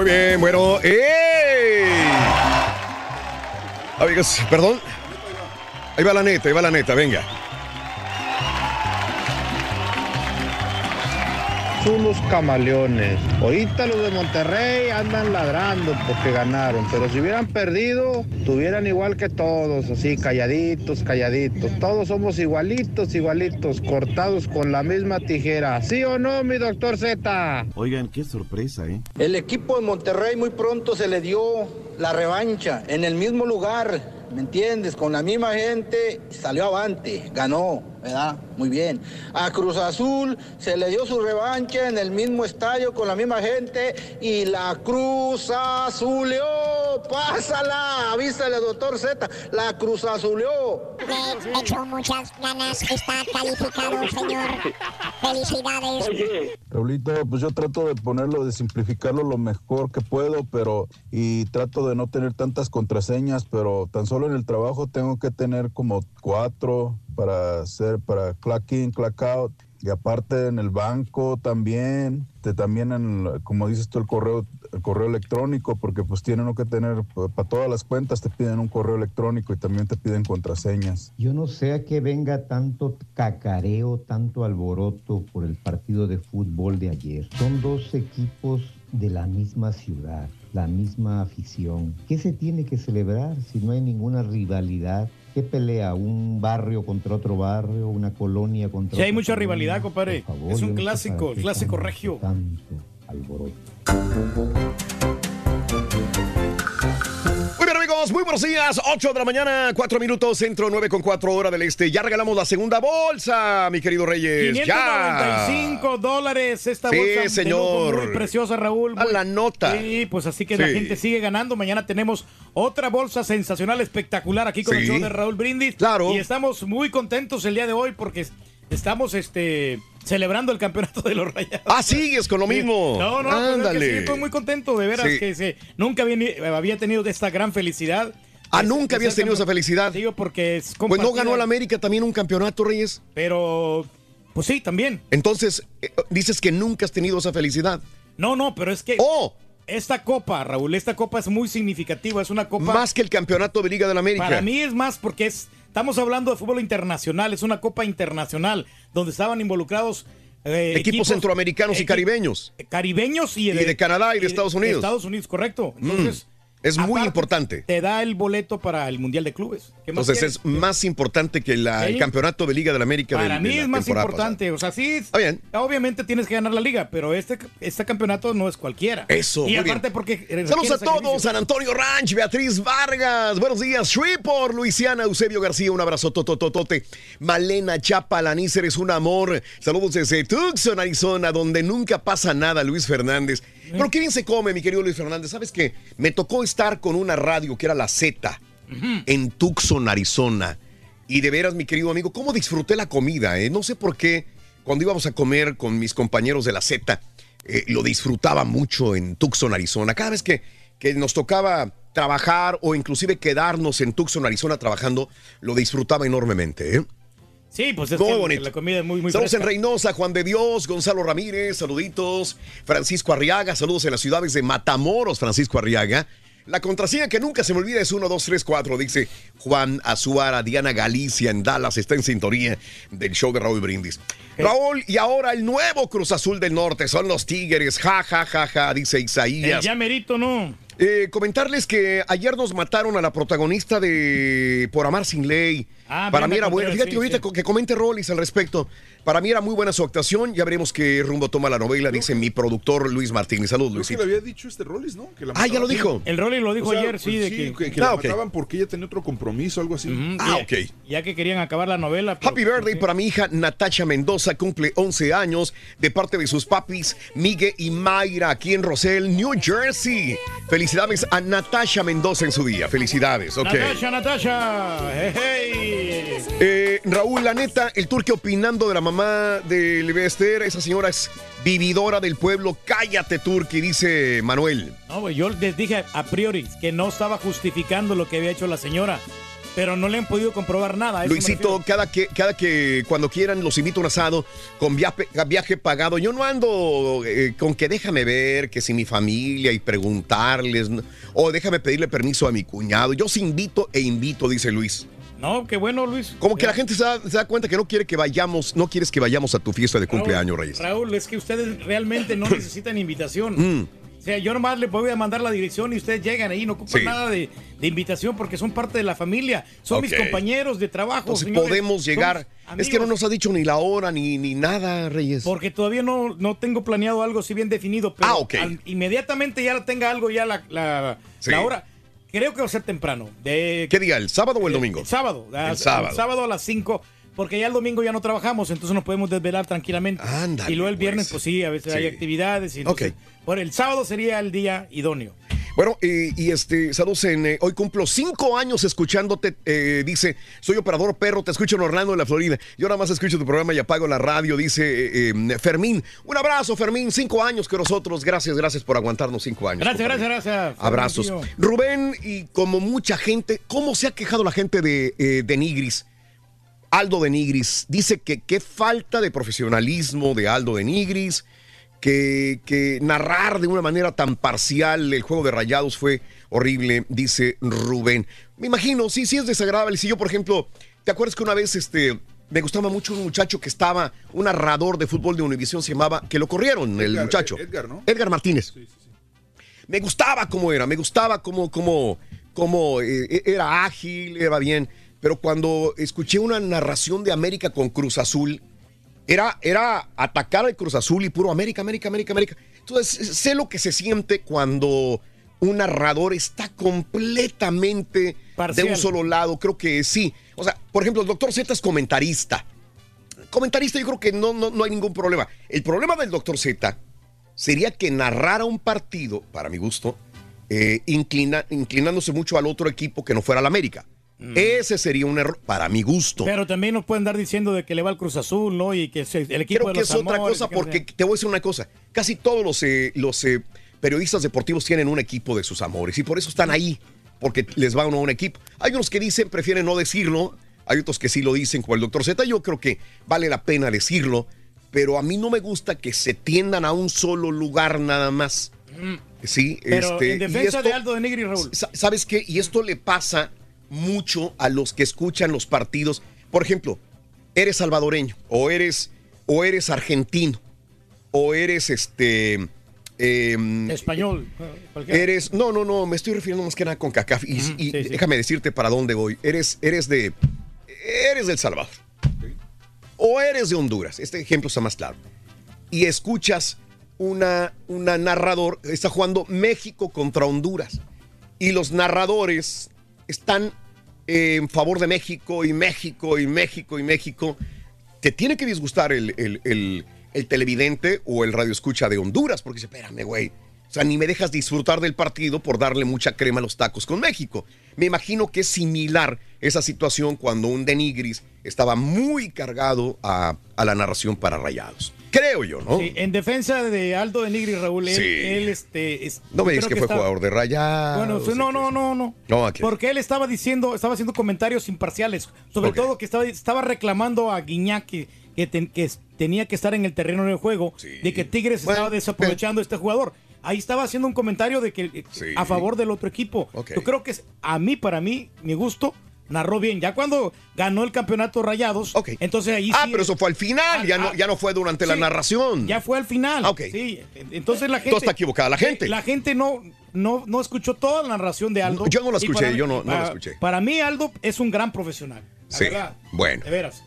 Muy bien, bueno. ¡Ey! Amigos, perdón. Ahí va la neta, ahí va la neta, venga. Son los camaleones. Ahorita los de Monterrey andan ladrando porque ganaron, pero si hubieran perdido, tuvieran igual que todos, así calladitos, calladitos. Todos somos igualitos, igualitos, cortados con la misma tijera. ¿Sí o no, mi doctor Z? Oigan, qué sorpresa, ¿eh? El equipo de Monterrey muy pronto se le dio la revancha en el mismo lugar, ¿me entiendes? Con la misma gente, salió avante, ganó. ¿Verdad? Muy bien. A Cruz Azul se le dio su revancha en el mismo estadio con la misma gente y la Cruz Azuleó. Pásala, avísale, doctor Z, la Cruz Azuleó. Le echó muchas ganas, está calificado, señor. Felicidades. Raulito, pues yo trato de ponerlo, de simplificarlo lo mejor que puedo, pero y trato de no tener tantas contraseñas, pero tan solo en el trabajo tengo que tener como cuatro para hacer, para clack in, clack out. Y aparte en el banco también, te- también en, como dices tú, el correo, el correo electrónico, porque pues tienen que tener, para todas las cuentas te piden un correo electrónico y también te piden contraseñas. Yo no sé a qué venga tanto cacareo, tanto alboroto por el partido de fútbol de ayer. Son dos equipos de la misma ciudad, la misma afición. ¿Qué se tiene que celebrar si no hay ninguna rivalidad? ¿Qué pelea? ¿Un barrio contra otro barrio? ¿Una colonia contra Sí, hay otra mucha colonia? rivalidad, compadre. Favor, es un no sé clásico, qué clásico regio. Tanto alboroto. Muy bien, amigos, muy buenos días. 8 de la mañana, 4 minutos, centro 9 con 4 hora del este. Ya regalamos la segunda bolsa, mi querido Reyes. Ya. 595 dólares esta Sí, bolsa señor. muy preciosa, Raúl. A la nota. Sí, pues así que la gente sigue ganando. Mañana tenemos otra bolsa sensacional, espectacular aquí con el show de Raúl Brindis. Claro. Y estamos muy contentos el día de hoy porque estamos este celebrando el campeonato de los Rayados. Ah, sigues con lo mismo. No, no, pues es que Ándale. sí, estoy muy contento de veras Sí. que nunca había, había tenido esta gran felicidad. Ah, Es- nunca habías tenido esa felicidad. Digo, porque es Pues no ganó el América también un campeonato, Reyes. Pero, pues sí, también. Entonces, eh, dices que nunca has tenido esa felicidad. No, no, pero es que. ¡Oh! Esta copa, Raúl, esta copa es muy significativa. Es una copa. Más que el campeonato de Liga de la América. Para mí es más porque es. Estamos hablando de fútbol internacional, es una copa internacional donde estaban involucrados eh, Equipos centroamericanos y caribeños. Caribeños y, Y de Canadá y de Estados Unidos. Estados Unidos, correcto. Entonces, Es muy importante. Te da el boleto para el Mundial de Clubes. ¿Qué más Entonces quieres? es más importante que la- el campeonato de Liga de la América. Para del- mí de la es más importante. O sea, sí. Está bien. Obviamente tienes que ganar la liga, pero este, este campeonato no es cualquiera. Eso, Y aparte bien. porque. Saludos requiere a todos. San Antonio Ranch, Beatriz Vargas, buenos días, Shreveport, Luisiana, Eusebio García, un abrazo totototote, Malena Chapa, Lanícer es un amor, saludos desde Tucson, Arizona, donde nunca pasa nada, Luis Fernández. Pero qué bien se come, mi querido Luis Fernández, ¿sabes qué? Me tocó estar con una radio que era la Z, en Tucson, Arizona, y de veras, mi querido amigo, cómo disfruté la comida, ¿eh? No sé por qué, cuando íbamos a comer con mis compañeros de la Z, eh, lo disfrutaba mucho en Tucson, Arizona. Cada vez que, que nos tocaba trabajar o inclusive quedarnos en Tucson, Arizona trabajando, lo disfrutaba enormemente. ¿eh? Sí, pues es Muy que bonito. la comida es muy, muy saludos en fresca. Reynosa, Juan de Dios, Gonzalo Ramírez, saluditos. Francisco Arriaga, saludos en las ciudades de Matamoros, Francisco Arriaga. La contraseña que nunca se me olvida es 1234, dice Juan Azuara, Diana Galicia en Dallas, está en sintonía del show de Raúl Brindis. Raúl, y ahora el nuevo Cruz Azul del Norte son los Tigres, ja, ja, ja, ja, dice El Isaías. ya merito, ¿no? Eh, comentarles que ayer nos mataron a la protagonista de Por Amar Sin Ley. Ah, Para mí era. Contreras, Fíjate sí, ahorita sí. que comente Rollis al respecto. Para mí era muy buena su actuación. Ya veremos qué rumbo toma la novela, dice mi productor Luis Martínez. Salud, Creo que le había dicho este Rollis, ¿no? Que la Ah, ya lo dijo. El Rolly lo dijo O sea, ayer, sí, pues de que. que, la mataban porque ella tenía otro compromiso, algo así. Ah, ya, ok. Ya que querían acabar la novela. pero- Happy birthday para mi hija Natacha Mendoza, cumple 11 años, de parte de sus papis Miguel y Mayra, aquí en Roselle, New Jersey. Felicidades a Natasha Mendoza en su día. Felicidades, ok. Natasha, Natasha. Hey, hey. Eh, Raúl, la neta, el turque opinando de la mamá de Levester, esa señora es vividora del pueblo. Cállate, turque, dice Manuel. No, güey, yo les dije a priori que no estaba justificando lo que había hecho la señora, pero no le han podido comprobar nada. Luisito, cada que, cada que cuando quieran los invito a un asado con viaje, viaje pagado. Yo no ando eh, con que déjame ver que si mi familia y preguntarles, o déjame pedirle permiso a mi cuñado. Yo sí invito e invito, dice Luis. No, qué bueno, Luis. Como que la gente se da, se da cuenta que no quiere que vayamos, no quieres que vayamos a tu fiesta de cumpleaños, Reyes. Raúl, es que ustedes realmente no (clears throat) necesitan invitación. Mm. O sea, yo nomás les voy a mandar la dirección y ustedes llegan ahí, no ocupan Sí. nada de, de invitación porque son parte de la familia, son mis compañeros de trabajo. Entonces señores. podemos llegar. Es que no nos ha dicho ni la hora ni, ni nada, Reyes. Porque todavía no, no tengo planeado algo así bien definido, pero Ah, ok. al- inmediatamente ya tenga algo ya la, la, Sí. la hora. Creo que va a ser temprano. De, ¿Qué día? ¿El sábado o el domingo? El sábado. El sábado. sábado a las 5. porque ya el domingo ya no trabajamos, entonces nos podemos desvelar tranquilamente. Ándale, y luego el viernes, pues. pues, sí, a veces hay actividades. Y entonces, Por el sábado sería el día idóneo. Bueno, y, y, este, saludos en, eh, hoy cumplo cinco años escuchándote, eh, dice, soy operador perro, te escucho en Orlando, en la Florida. Yo nada más escucho tu programa y apago la radio, dice eh, eh, Fermín. Un abrazo, Fermín, cinco años que nosotros, gracias, gracias por aguantarnos cinco años. Gracias, compadre. gracias, gracias. Abrazos. Rubén, y como mucha gente, ¿cómo se ha quejado la gente de, eh, de Nigris? Aldo de Nigris dice que qué falta de profesionalismo de Aldo de Nigris, que, que narrar de una manera tan parcial el juego de rayados fue horrible, dice Rubén. Me imagino, sí, sí es desagradable. Si yo, por ejemplo, ¿te acuerdas que una vez este, me gustaba mucho un muchacho que estaba, un narrador de fútbol de Univisión, se llamaba, que lo corrieron, el Edgar, muchacho. Edgar, ¿no? Edgar Martínez. Me gustaba cómo era, me gustaba cómo, cómo, cómo eh, era ágil, era bien. Pero cuando escuché una narración de América con Cruz Azul, era, era atacar al Cruz Azul y puro América, América, América, América. Entonces, sé lo que se siente cuando un narrador está completamente de un solo lado. Creo que sí. O sea, por ejemplo, el doctor Z es comentarista. Comentarista yo creo que no, no, no hay ningún problema. El problema del doctor Z sería que narrara un partido, para mi gusto, eh, inclina- inclinándose mucho al otro equipo que no fuera el América. Ese sería un error, para mi gusto. Pero también nos pueden dar diciendo de que le va al Cruz Azul, ¿no? Y que se- el equipo Creo de que los es otra amores, cosa porque te voy a decir una cosa. Casi todos los, eh, los eh, periodistas deportivos tienen un equipo de sus amores y por eso están ahí, porque les va uno a un equipo. Hay unos que dicen, prefieren no decirlo, hay otros que sí lo dicen, como el doctor Z. Yo creo que vale la pena decirlo, pero a mí no me gusta que se tiendan a un solo lugar nada más. Sí, Mm. Pero este, en defensa esto- de Aldo de Nigri, Raúl. Sa- ¿Sabes qué? Y esto le pasa mucho a los que escuchan los partidos. Por ejemplo, eres salvadoreño, o eres, o eres argentino, o eres este. em, Español. cualquiera. Eres. No, no, no, me estoy refiriendo más que nada con CACAF. Y, y sí, sí. déjame decirte para dónde voy. Eres, eres de. Eres del Salvador. O eres de Honduras. Este ejemplo está más claro. Y escuchas una, una narrador. Está jugando México contra Honduras. Y los narradores están eh, en favor de México y México y México y México. Te tiene que disgustar el, el- el- el televidente o el radio escucha de Honduras, porque dice, espérame, güey. O sea, ni me dejas disfrutar del partido por darle mucha crema a los tacos con México. Me imagino que es similar esa situación cuando un Denigris estaba muy cargado a la narración para rayados. Creo yo, ¿no? Sí, en defensa de Aldo de Nigri, Raúl, él, Sí. él, este... es- No me digas que, fue jugador de rayados. Bueno, no, no, no, no. No, aquí. Porque él estaba diciendo, estaba haciendo comentarios imparciales. Sobre todo que estaba, estaba reclamando a Guiñac que, que, ten- que es- tenía que estar en el terreno del juego, de que Tigres estaba desaprovechando a este jugador. Ahí estaba haciendo un comentario de que eh, a favor del otro equipo. Yo creo que es, a mí, para mí, mi gusto, narró bien. Ya cuando ganó el campeonato Rayados, entonces ahí Ah, sí- pero eso fue al final, ya, no, ya no fue durante la narración. Ya fue al final. Ah, ok. Sí, entonces la gente. Entonces está equivocada la gente. La gente no, no, no escuchó toda la narración de Aldo. No, yo no la escuché, para- yo no- no la escuché. Para mí, Aldo es un gran profesional. La Sí, verdad, bueno. de veras.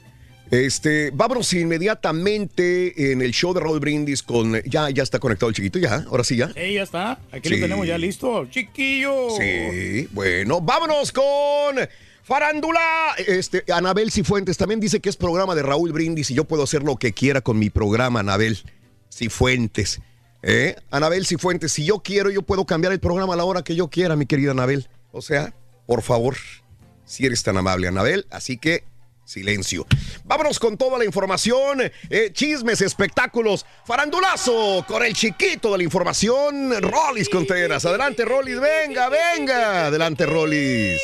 Este, vámonos inmediatamente en el show de Raúl Brindis con. Ya, ya está conectado el chiquito, ya, ahora sí, ya. Sí, ya está. Aquí Sí. lo tenemos ya listo. Chiquillo. Sí, bueno, vámonos con Farándula. Este, Anabel Cifuentes también dice que es programa de Raúl Brindis y yo puedo hacer lo que quiera con mi programa, Anabel Cifuentes. ¿Eh? Anabel Cifuentes, si yo quiero, yo puedo cambiar el programa a la hora que yo quiera, mi querida Anabel. O sea, por favor, si eres tan amable, Anabel. Así que, silencio. Vámonos con toda la información, eh, chismes, espectáculos, farandulazo con el chiquito de la información, Rolis Contreras. Adelante, Rolis, venga, venga. Adelante, Rolis.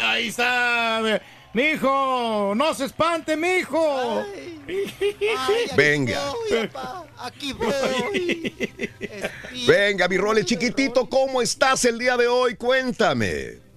Ahí está. Mijo, no se espante, mijo. Venga. Aquí voy. Venga, mi Rolis chiquitito, ¿cómo estás el día de hoy? Cuéntame.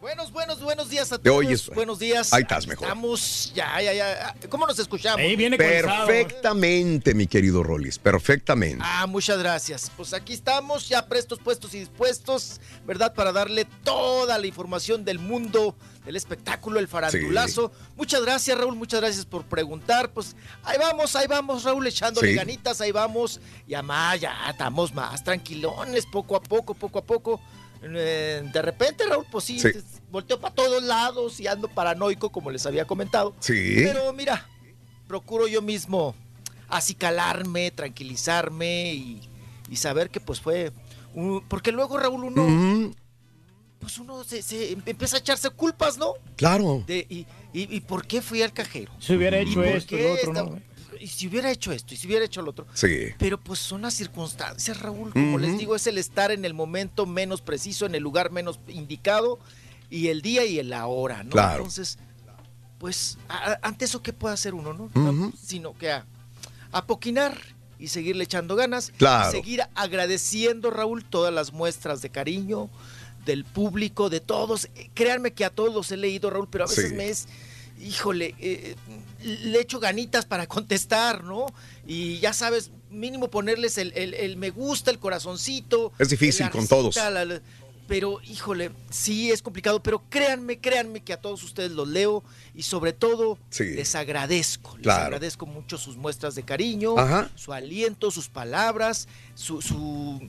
Buenos, buenos, buenos días a todos. Buenos días. Ahí estás mejor. Estamos, ya, ya, ya. ¿Cómo nos escuchamos? Perfectamente, mi querido Rolis, perfectamente. Ah, muchas gracias. Pues aquí estamos, ya prestos, puestos y dispuestos, ¿verdad? Para darle toda la información del mundo el espectáculo, el farandulazo. Muchas gracias, Raúl, muchas gracias por preguntar. Pues ahí vamos, ahí vamos, Raúl, echándole Sí. ganitas, ahí vamos. Y además ya estamos más tranquilones, poco a poco, poco a poco. Eh, de repente, Raúl, pues sí, Sí. volteo para todos lados y ando paranoico, como les había comentado. Sí. Pero mira, procuro yo mismo acicalarme, tranquilizarme y, y saber que pues fue... un- porque luego, Raúl, uno... Pues uno se, se empieza a echarse culpas, ¿no? Claro. De, y, y, y por qué fui al cajero? Si hubiera ¿Y hecho esto lo otro, esta- ¿no? Y si hubiera hecho esto, y si hubiera hecho lo otro. Sí. Pero pues son las circunstancias, Raúl. Como les digo, es el estar en el momento menos preciso, en el lugar menos indicado, y el día y el ahora, ¿no? Claro. Entonces, pues, a- ante eso, ¿qué puede hacer uno, no? Sino que a, a poquinar y seguirle echando ganas. Claro. Y seguir agradeciendo, Raúl, todas las muestras de cariño del público, de todos. Eh, Créanme que a todos los he leído, Raúl, pero a veces Sí. me es, híjole, eh, le echo ganitas para contestar, ¿no? Y ya sabes, mínimo ponerles el, el- el me gusta, el corazoncito. Es difícil con todos. la- la- pero, híjole, sí es complicado, pero créanme, créanme que a todos ustedes los leo y sobre todo Sí. les agradezco, les Claro. agradezco mucho sus muestras de cariño, Ajá. su aliento, sus palabras, su, su...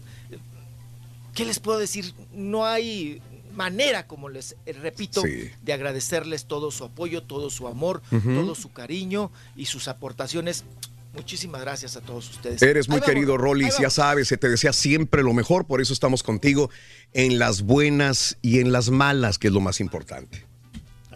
¿Qué les puedo decir? No hay manera, como les eh, repito, Sí. de agradecerles todo su apoyo, todo su amor, todo su cariño y sus aportaciones. Muchísimas gracias a todos ustedes. Eres muy vamos, querido, ahí Rollis, ya sabes, se te desea siempre lo mejor, por eso estamos contigo en las buenas y en las malas, que es lo más importante.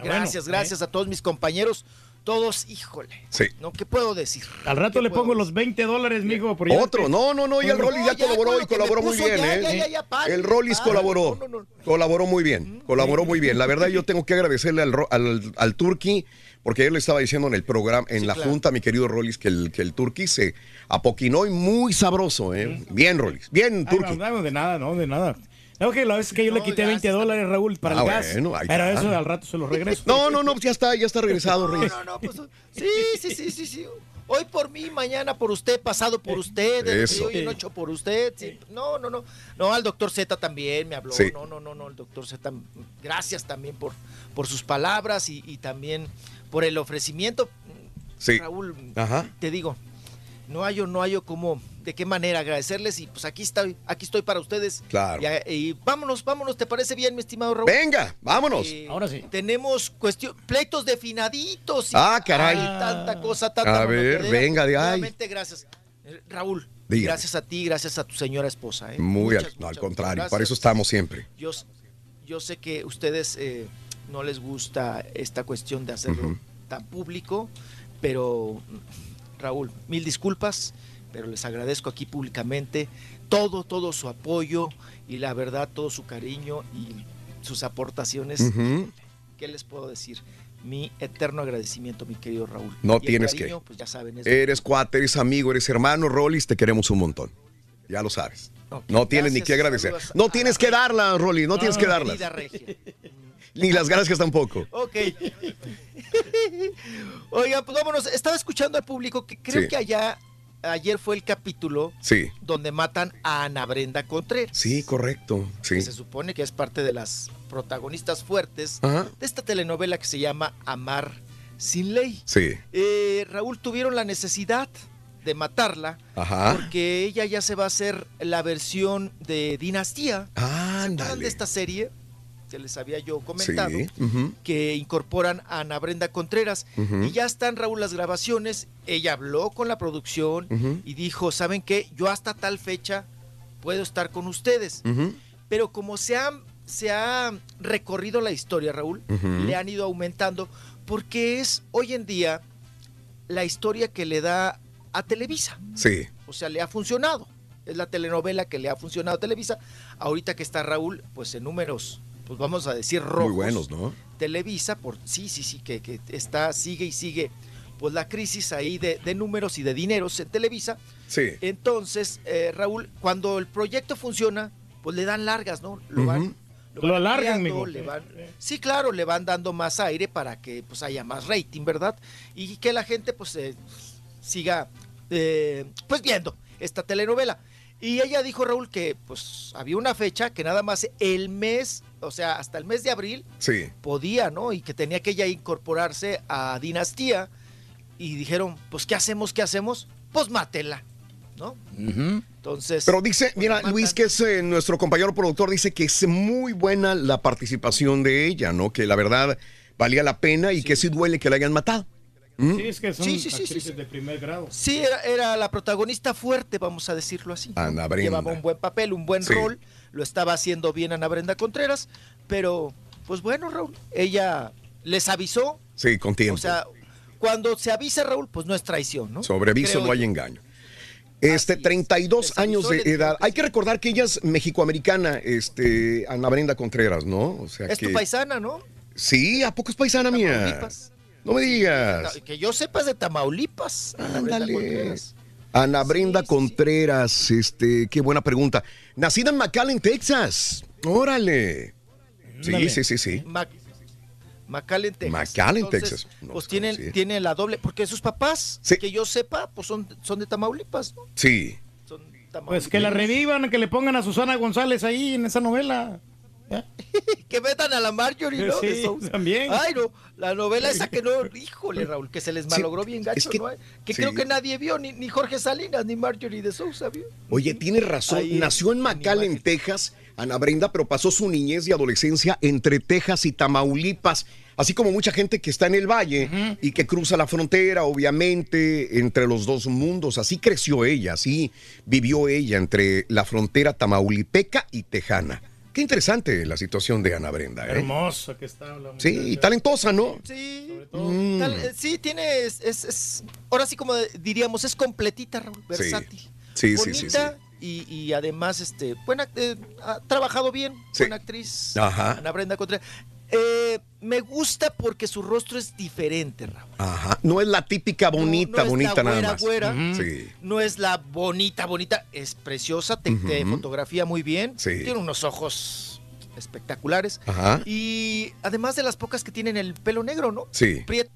Gracias, gracias a todos mis compañeros. Todos, híjole. Sí. ¿No? ¿Qué puedo decir? Al rato ¿Qué le pongo los 20 dólares, mijo. por. Otro, no, no, no, y el Bueno, Rollis ya colaboró y colaboró muy bien, ya, ¿eh? ya, el Rollis colaboró, No, no, no. colaboró muy bien, colaboró muy bien. La verdad yo tengo que agradecerle al, Ro- al, al Turqui, porque ayer le estaba diciendo en el programa, en Sí, la claro. junta, mi querido Rollis, que el, que el Turqui se apoquinó y muy sabroso, ¿eh? Bien, Rollis, bien, Ay, Turqui. no, no, de nada, no, de nada. No, que la vez que yo le No, quité ya 20 está. dólares, Raúl, para Ah, el gas. bueno, ahí pero está. eso al rato se los regreso. No, no, no, ya está, ya está regresado, Reyes. No, no, pues, sí, sí, sí, sí, sí. Hoy por mí, mañana por usted, pasado por usted, Eso. hoy en ocho por usted. sí. No, no, no. No, al doctor Z también me habló. Sí. No, no, no, no, el doctor Z. Gracias también por, por sus palabras y, y también por el ofrecimiento. Sí. Raúl, Ajá. te digo, no hallo, no hallo cómo, de qué manera agradecerles y pues aquí estoy, aquí estoy para ustedes. Claro. Y, y vámonos, vámonos, ¿te parece bien, mi estimado Raúl? Venga, vámonos. Eh, Ahora sí. Tenemos cuestión, pleitos definaditos. y- Ah, caray. ay, tanta cosa, tanta A ver, venga de ahí. Gracias. Eh, Raúl, Dígame. gracias a ti, gracias a tu señora esposa. ¿eh? Muy Muchas, al, no, al muchas, contrario, para eso estamos siempre. Yo, yo sé que ustedes eh, no les gusta esta cuestión de hacerlo tan público, pero Raúl, mil disculpas, pero les agradezco aquí públicamente todo, todo su apoyo y la verdad, todo su cariño y sus aportaciones. ¿Qué les puedo decir? Mi eterno agradecimiento, mi querido Raúl. No Y tienes cariño, que. Pues ya saben, es- Eres cuate, eres amigo, eres hermano, Rollis, te queremos un montón. Ya lo sabes. No tienes ni que agradecer. No tienes que darla, Rollis, no tienes que darlas. (laughs) Ni las gracias tampoco. Ok. (laughs) Oiga, pues vámonos. Estaba escuchando al público que creo Sí. que allá, ayer fue el capítulo Sí, donde matan a Ana Brenda Contreras. sí, correcto. Sí. que se supone que es parte de las protagonistas fuertes Ajá. de esta telenovela que se llama Amar sin ley. Sí. Eh, Raúl, tuvieron la necesidad de matarla Ajá. porque ella ya se va a hacer la versión de Dinastía. ¿Se acuerdan Ándale. de esta serie? Que les había yo comentado. Sí. Que incorporan a Ana Brenda Contreras. Y ya están, Raúl, las grabaciones. Ella habló con la producción y dijo, ¿saben qué? Yo hasta tal fecha puedo estar con ustedes. Pero como se ha, se ha recorrido la historia, Raúl, le han ido aumentando, porque es hoy en día la historia que le da a Televisa. Sí. O sea, le ha funcionado. Es la telenovela que le ha funcionado a Televisa. Ahorita que está Raúl, pues en números, pues vamos a decir rojos. Muy buenos, ¿no? Televisa, por sí, sí, sí, que, que está, sigue y sigue, pues la crisis ahí de, de números y de dineros en Televisa. Sí. Entonces, eh, Raúl, cuando el proyecto funciona, pues le dan largas, ¿no? Lo van, Lo alargan, le van- sí, claro, le van dando más aire para que pues haya más rating, ¿verdad? Y que la gente pues eh, siga eh, pues viendo esta telenovela. Y ella dijo, Raúl, que pues había una fecha que nada más el mes, o sea, hasta el mes de abril, Sí. podía, ¿no? Y que tenía que ella incorporarse a Dinastía. Y dijeron, pues, ¿qué hacemos? ¿Qué hacemos? Pues mátela, ¿no? Entonces. Pero dice, mira, Luis, que es eh, nuestro compañero productor, dice que es muy buena la participación de ella, ¿no? Que la verdad valía la pena y que sí duele que la hayan matado. ¿Mm? Sí, es que son Sí, sí, sí, sí, actrices sí. de primer grado. Sí, era, era la protagonista fuerte, vamos a decirlo así. Ana Brenda. Llevaba un buen papel, un buen Sí. rol, lo estaba haciendo bien Ana Brenda Contreras, pero pues bueno, Raúl, ella les avisó, Sí, con tiempo. o sea, cuando se avisa Raúl, pues no es traición, ¿no? Sobre aviso no hay yo. engaño. Este, 32 años de edad. Hay que recordar que ella es mexicoamericana, este, Ana Brenda Contreras, ¿no? O sea Es que... tu paisana, ¿no? Sí, ¿a poco es paisana mía? No me digas. Que yo sepa es de Tamaulipas. Ándale. Ana Brenda Contreras, este, qué buena pregunta. Nacida en McAllen, Texas. Órale. Sí, sí, sí, sí. Mac- McAllen, Texas. McAllen, Entonces, Texas. No pues se tiene, conocía. tiene la doble, porque sus papás, Sí. que yo sepa, pues son, son de Tamaulipas, ¿no? Sí. Pues que la revivan, que le pongan a Susana González ahí en esa novela. (laughs) que metan a la Marjorie, ¿no? Sí, De Sousa. también. Ay, no, la novela esa que no, (laughs) híjole, Raúl, que se les malogró bien gacho, es que- ¿no? Que sí. creo que nadie vio, ni, ni Jorge Salinas, ni Marjorie de Sousa vio. Oye, tienes razón. Ahí, Nació en McAllen, Texas, Ana Brenda, pero pasó su niñez y adolescencia entre Texas y Tamaulipas. Así como mucha gente que está en el valle y que cruza la frontera, obviamente, entre los dos mundos. Así creció ella, así vivió ella entre la frontera tamaulipeca y tejana. Qué interesante la situación de Ana Brenda, ¿eh? Hermosa que está la Sí, y talentosa, ¿no? Sí, Mm. tal- eh, sí, tiene, es, es- es- ahora sí como diríamos, es completita, Raúl, versátil. Sí, sí, sí, bonita Y, y además, este, buena, eh, ha trabajado bien, Sí. buena actriz. Ajá. Ana Brenda Contreras. Eh, me gusta porque su rostro es diferente, Raúl. Ajá. No es la típica bonita, no bonita la nada más. güera. Ujú. Sí. No es la bonita, bonita, es preciosa, te, te Ujú. fotografía muy bien, Sí. tiene unos ojos espectaculares. Ajá. Y además de las pocas que tienen el pelo negro, ¿no? Sí. Prieto.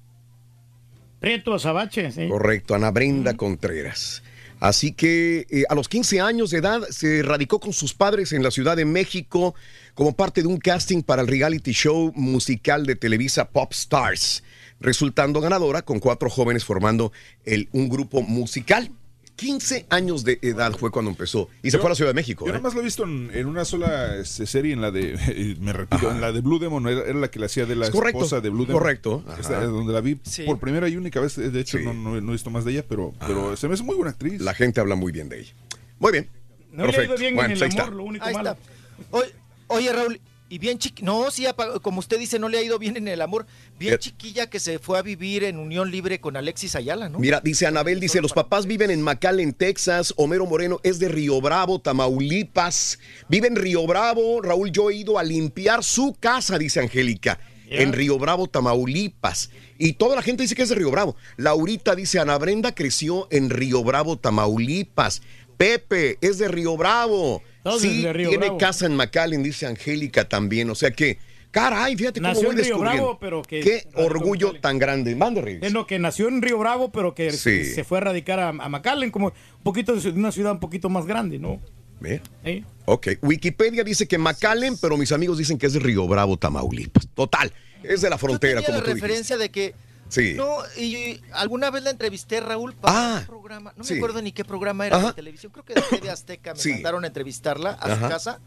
Prieto Azabache, sí. Correcto, Ana Brenda Contreras. Así que eh, a los 15 años de edad se radicó con sus padres en la Ciudad de México como parte de un casting para el reality show musical de Televisa Pop Stars, resultando ganadora con cuatro jóvenes formando el, un grupo musical. 15 años de edad fue cuando empezó y se Yo- fue a la Ciudad de México. Yo ¿eh? nada más lo he visto en, en una sola este, serie, en la de, (laughs) me repito, en la de Blue Demon, era, era la que le hacía de la Es correcto, esposa de Blue Demon. correcto, Esta, donde la vi Sí. por primera y única vez, de hecho no, no- no he visto más de ella, pero, pero se me hace muy buena actriz. La gente habla muy bien de ella. Muy bien. No le ha Perfecto. ido bien Bueno, en el ahí amor, está. lo único Ahí malo. está. Oye, oye, Raúl, y bien chiquilla, no, sí, como usted dice, no le ha ido bien en el amor. Bien chiquilla que se fue a vivir en unión libre con Alexis Ayala, ¿no? Mira, dice Anabel, dice, los papás viven en McAllen, Texas, Homero Moreno es de Río Bravo, Tamaulipas, vive en Río Bravo, Raúl, yo he ido a limpiar su casa, dice Angélica, en Río Bravo, Tamaulipas, y toda la gente dice que es de Río Bravo. Laurita dice, Ana Brenda creció en Río Bravo, Tamaulipas, Pepe es de Río Bravo, Todos sí, de Río tiene Bravo. casa en McAllen, dice Angélica también, o sea que, caray, fíjate cómo Nació voy en Río. Bravo, pero que- Qué orgullo tan grande. Mande, Reyes. Es lo que nació en Río Bravo, pero que Sí. se fue a radicar a, a McAllen, como un poquito de una ciudad un poquito más grande, ¿no? ¿Eh? Ok, Wikipedia dice que McAllen, pero mis amigos dicen que es de Río Bravo, Tamaulipas. Total, es de la frontera, Tenía como la tú dijiste. referencia de que Sí. No, y alguna vez la entrevisté, Raúl, para Ah, un programa. No sí. me acuerdo ni qué programa era Ajá. de televisión. Creo que de TV Azteca. Me Sí. mandaron a entrevistarla a Ajá. su casa.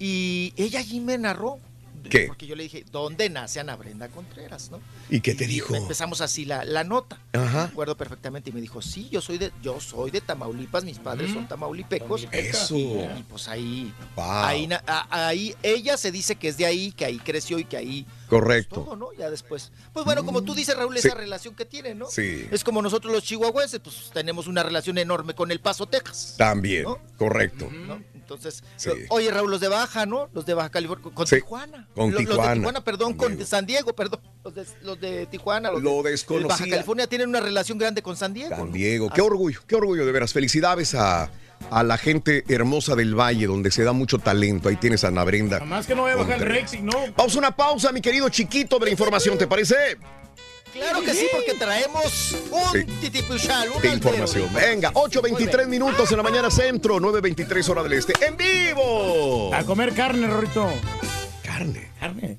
Y ella allí me narró. ¿Qué? Porque yo le dije, ¿dónde nace Ana Brenda Contreras? ¿no? ¿Y qué te dijo? Empezamos así la, la nota. Ajá. Me acuerdo perfectamente. Y me dijo, sí, yo soy de, yo soy de Tamaulipas, mis padres son tamaulipecos. Eso. Y, y pues ahí, Wow. ahí, ahí, ella se dice que es de ahí, que ahí creció y que ahí Correcto. todo, ¿no? Ya después. Pues bueno, como tú dices, Raúl, Sí. esa relación que tienen, ¿no? Sí. Es como nosotros los chihuahuenses, pues tenemos una relación enorme con El Paso, Texas. También, ¿No? correcto. ¿no? Entonces, Sí. oye, Raúl, los de Baja, ¿no? Los de Baja California, con Sí, Tijuana. con Los- Los Tijuana. de Tijuana, perdón, con San Diego, perdón. Los de, los de Tijuana. Los Lo de. Baja California tienen una relación grande con San Diego. San ¿no? Diego, qué orgullo, qué orgullo de veras. Felicidades a, a la gente hermosa del Valle, donde se da mucho talento. Ahí tienes a Ana Brenda. Más que no voy a bajar el rating, ¿no? Vamos a una pausa, mi querido chiquito de la información, ¿te parece? Claro que sí, porque traemos un Sí. titipuchal, un de altero información. de Venga, 8.23 minutos en la mañana centro, 9.23 hora del este. ¡En vivo! A comer carne, Rorrito. Carne. Carne.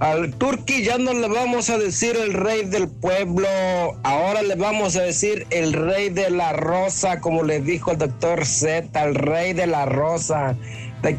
al Turqui ya no le vamos a decir el rey del pueblo, ahora le vamos a decir el rey de la rosa, como le dijo el doctor Z, el rey de la rosa. De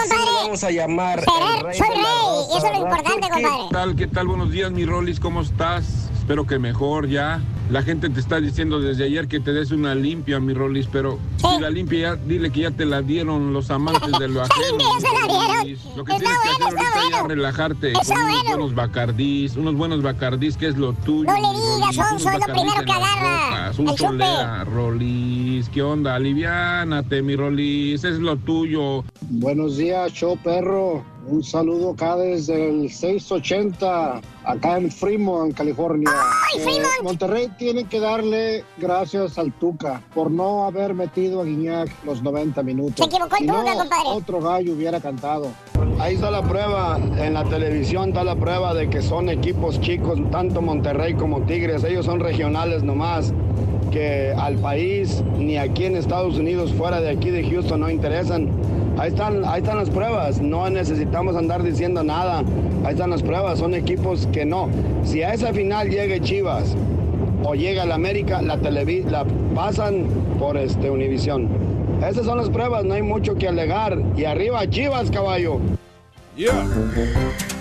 así le compadre. vamos a llamar Seré- el rey soy de la rey, rosa. eso es lo ¿verdad, importante, compadre. ¿Qué tal? ¿Qué tal? Buenos días, mi Rolis, ¿cómo estás? Espero que mejor ya. La gente te está diciendo desde ayer que te des una limpia, mi Rolis, pero si la limpia ya, dile que ya te la dieron los amantes de lo (laughs) ajeno. limpia ya se la dieron. Rolis. Lo que Está tienes que bueno, hacer está ahorita bueno. es relajarte Está con unos bueno. buenos bacardís, unos buenos bacardís, que es lo tuyo. No le digas, Sonso, es lo primero que agarra Un solera, Rolis, ¿qué onda? Aliviánate, mi Rolis, es lo tuyo. Buenos días, show perro. Un saludo acá desde el 680, acá en Fremont, California. Eh, Monterrey tiene que darle gracias al Tuca por no haber metido a Guiñac los 90 minutos. Se equivocó el Si no, Tuca, compadre. Otro gallo hubiera cantado. Ahí está la prueba, en la televisión está la prueba de que son equipos chicos, tanto Monterrey como Tigres. Ellos son regionales nomás que al país ni aquí en Estados Unidos, fuera de aquí de Houston, no interesan. Ahí están, ahí están las pruebas, no necesitamos andar diciendo nada. Ahí están las pruebas, son equipos que no. Si a esa final llegue Chivas o llega el América, la, televi- la pasan por este Univisión. Esas son las pruebas, no hay mucho que alegar. Y arriba Chivas, caballo.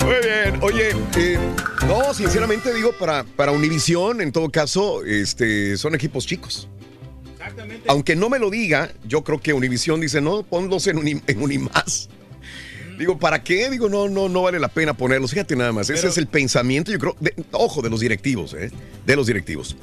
Muy bien, oye, eh, no, sinceramente digo, para, para Univisión, en todo caso, este, son equipos chicos. Aunque no me lo diga, yo creo que Univisión dice, no, ponlos en, Uni- en Unimás. Digo, ¿para qué? Digo, no, no, no vale la pena ponerlos. Fíjate nada más, ese es el pensamiento, yo creo, de- ojo, de los directivos, ¿eh? De los directivos.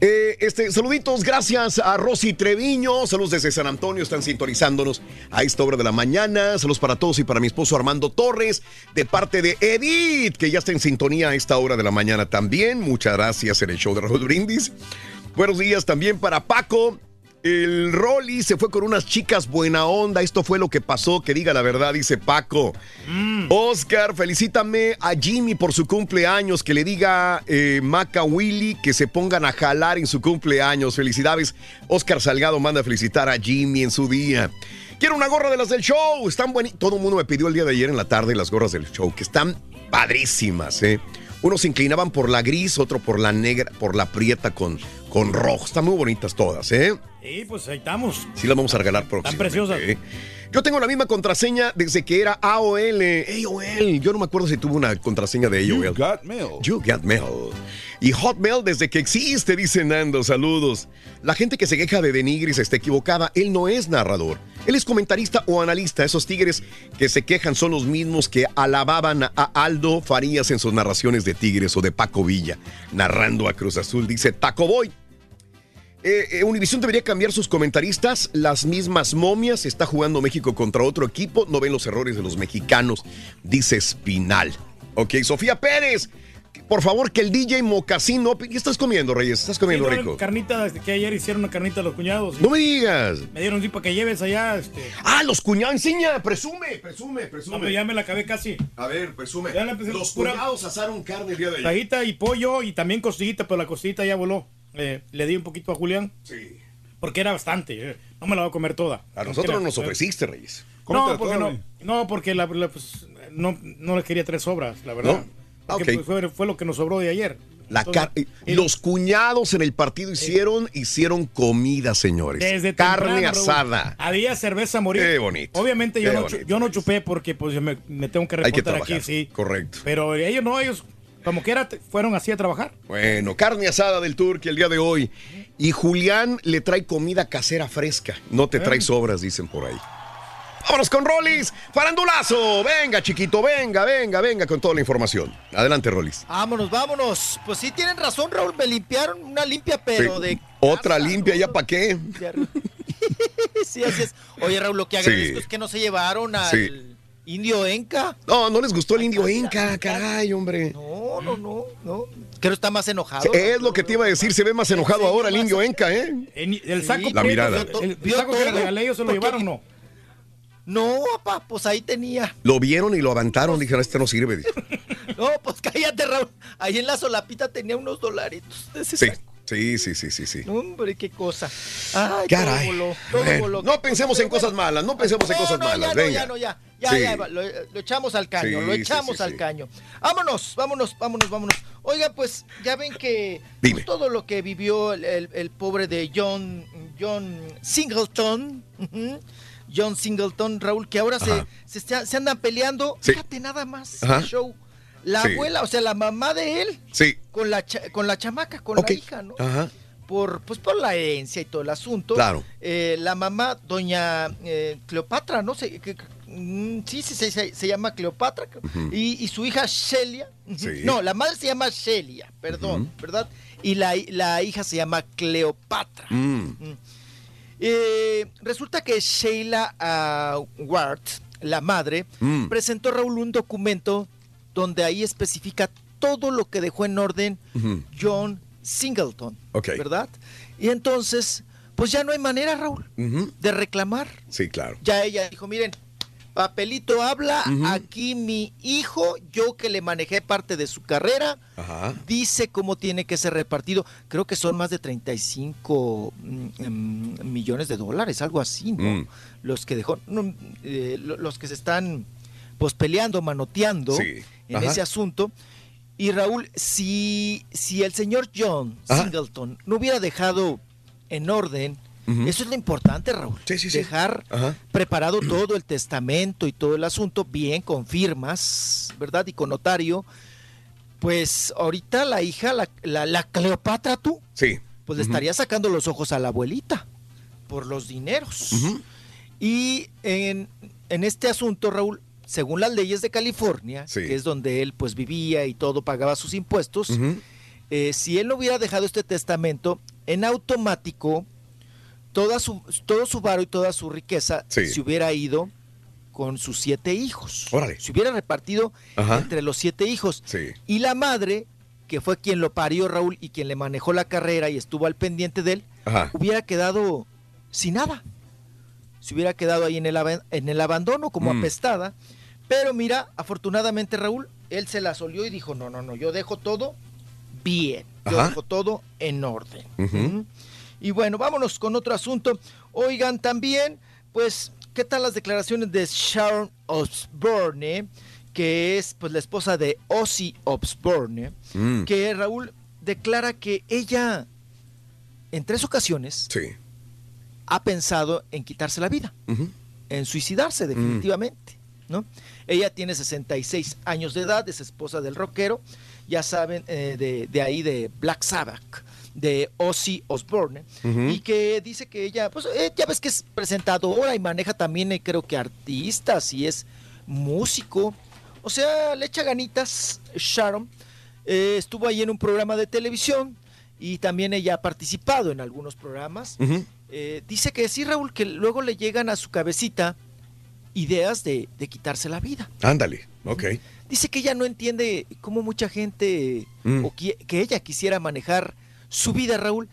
Eh, este, saluditos, gracias a Rosy Treviño, saludos desde San Antonio, están sintonizándonos a esta hora de la mañana, saludos para todos y para mi esposo Armando Torres, de parte de Edith, que ya está en sintonía a esta hora de la mañana también, muchas gracias en el show de Raúl Brindis. Buenos días también para Paco. El Rolly se fue con unas chicas buena onda. Esto fue lo que pasó. Que diga la verdad, dice Paco. Oscar, felicítame a Jimmy por su cumpleaños. Que le diga eh, Maca Willy que se pongan a jalar en su cumpleaños. Felicidades. Oscar Salgado manda a felicitar a Jimmy en su día. Quiero una gorra de las del show. Están buenísimas. Todo el mundo me pidió el día de ayer en la tarde las gorras del show, que están padrísimas, ¿eh? Unos se inclinaban por la gris, otro por la negra, por la prieta con, con rojo. Están muy bonitas todas, ¿eh? Sí, pues ahí estamos. Sí las vamos a regalar próximamente. preciosas. ¿eh? Yo tengo la misma contraseña desde que era AOL. AOL. Yo no me acuerdo si tuvo una contraseña de AOL. You got mail. You got mail. Y Hotmail desde que existe, dice Nando. Saludos. La gente que se queja de Denigris está equivocada. Él no es narrador. Él es comentarista o analista. Esos tigres que se quejan son los mismos que alababan a Aldo Farías en sus narraciones de Tigres o de Paco Villa, narrando a Cruz Azul. Dice Taco Boy. Eh, eh, Univisión debería cambiar sus comentaristas. Las mismas momias. Está jugando México contra otro equipo. No ven los errores de los mexicanos, dice Espinal. Ok, Sofía Pérez. Por favor, que el DJ Mocasín no. ¿Qué estás comiendo, Reyes? ¿Estás comiendo Sí, no, rico? Carnita, desde que ayer hicieron una carnita a los cuñados. No me digas. Me dieron sí para que lleves allá. Este. Ah, los cuñados, enseña, presume, presume, presume. No, pero ya me la acabé casi. A ver, presume. Ya la Los pura- cuñados asaron carne el día de ayer. Tajita y pollo y también costillita, pero la costillita ya voló. Eh, le di un poquito a Julián. Sí. Porque era bastante. eh, No me la voy a comer toda. A nosotros no nos ofreciste, Reyes. No, porque no, no, porque la, la, pues, no, no le quería tres sobras, la verdad. ¿No? Porque, fue, fue lo que nos sobró de ayer. La Entonces, los cuñados en el partido hicieron, hicieron comida, señores. Desde Carne temprano, Raúl, asada. Había cerveza morir. Qué bonito. Obviamente yo, Qué no, bonito, yo no chupé porque pues yo me, me tengo que Hay que reportar aquí, sí. Correcto. Pero ellos no, ellos como que era, fueron así a trabajar. Bueno, carne asada del Turque el día de hoy. Y Julián le trae comida casera fresca. No te trae sobras, dicen por ahí. Vámonos con Rollis. Farandulazo. Venga, chiquito, venga, venga, venga con toda la información. Adelante, Rollis. Vámonos, vámonos. Pues sí tienen razón, Raúl. Me limpiaron una limpia, pero Sí. de. Otra limpia, ¿ya para qué? (laughs) sí, así es. Oye, Raúl, lo que agradezco Sí. es que no se llevaron al Sí. Indio Enca. No, no les gustó el indio Inca, caray, hombre. No, no, no, no. Creo que está más enojado. Es lo que te iba a decir, se ve más enojado ahora el indio Enca, ¿eh? El saco La mirada. El, el saco que le regalé yo se lo llevaron, ¿no? No, papá, pues ahí tenía. Lo vieron y lo aventaron, dijeron, este no sirve. (laughs) No, pues cállate, Raúl. Ahí en la solapita tenía unos dolaritos de ese Sí, saco. Sí, sí, sí, sí, sí. Hombre, qué cosa. Ay, Caray. todo voló, todo Bueno, voló. no pensemos en cosas malas, no pensemos en cosas no, malas, ya, no, venga. ya, no, ya. Ya, Sí. ya, lo, lo echamos al caño, Sí, lo echamos sí, al caño. Vámonos, vámonos, vámonos, vámonos. Oiga, pues ya ven que Dime. pues, todo lo que vivió el, el- el pobre de John, John Singleton, John Singleton, Raúl, que ahora se, se, se andan peleando, fíjate nada más, el show. La Sí. abuela, o sea, la mamá de él, Sí. con la, cha- con la chamaca, con la hija, ¿no? Ajá. por pues por la herencia y todo el asunto. Claro. Eh, la mamá, doña eh, Cleopatra, ¿no? que- que- mm, sí, sí, se, se llama Cleopatra. Y, y su hija Shelia. Sí. No, la madre se llama Shelia, perdón, ¿verdad? Y la, la hija se llama Cleopatra. Mm. Eh, resulta que Sheila ah, Ward, la madre, Mm. presentó Raúl un documento donde ahí especifica todo lo que dejó en orden. John Singleton, Ok. ¿verdad? Y entonces, pues ya no hay manera, Raúl, de reclamar. Sí, claro. Ya ella dijo, miren, papelito habla, aquí mi hijo, yo que le manejé parte de su carrera, Ajá. dice cómo tiene que ser repartido. Creo que son más de 35 mm, em, millones de dólares, algo así, ¿no? Mm. Los que dejó, no, eh, lo- los que se están pues peleando, manoteando Sí. En Ajá. ese asunto. Y Raúl, si, si el señor John Ajá. Singleton no hubiera dejado en orden, eso es lo importante, Raúl. Sí, sí, sí. Dejar Ajá. preparado todo el testamento y todo el asunto bien con firmas, ¿verdad? Y con notario. Pues ahorita la hija, la, la, la Cleopatra, tú, Sí. pues le estaría sacando los ojos a la abuelita por los dineros. Y en, en este asunto, Raúl, según las leyes de California, Sí. que es donde él pues vivía y todo pagaba sus impuestos, eh, si él no hubiera dejado este testamento, en automático toda su, todo su varo y toda su riqueza Sí. se hubiera ido con sus siete hijos. Órale. Se hubiera repartido Ajá. entre los siete hijos. Sí. Y la madre, que fue quien lo parió, Raúl, y quien le manejó la carrera y estuvo al pendiente de él, Ajá. hubiera quedado sin nada. Se hubiera quedado ahí en el, en el abandono como Mm. apestada. Pero mira, afortunadamente Raúl, él se la solió y dijo, no, no, no, yo dejo todo bien. Yo Ajá. dejo todo en orden. Y bueno, vámonos con otro asunto. Oigan, también, pues, ¿qué tal las declaraciones de Sharon Osbourne, que es pues la esposa de Ozzy Osbourne, Mm. que Raúl declara que ella en tres ocasiones Sí. Ha pensado en quitarse la vida, en suicidarse definitivamente, ¿no? Ella tiene 66 años de edad, es esposa del rockero, ya saben, eh, de, de ahí de Black Sabbath, de Ozzy Osbourne, y que dice que ella, pues eh, ya ves que es presentadora y maneja también, eh, creo que artistas y es músico, o sea, le echa ganitas Sharon, Eh, estuvo ahí en un programa de televisión y también ella ha participado en algunos programas. Eh, dice que sí, Raúl, que luego le llegan a su cabecita ideas de, de quitarse la vida. Ándale. Ok. Dice que ella no entiende cómo mucha gente, Mm. o qui- que ella quisiera manejar su vida, Raúl,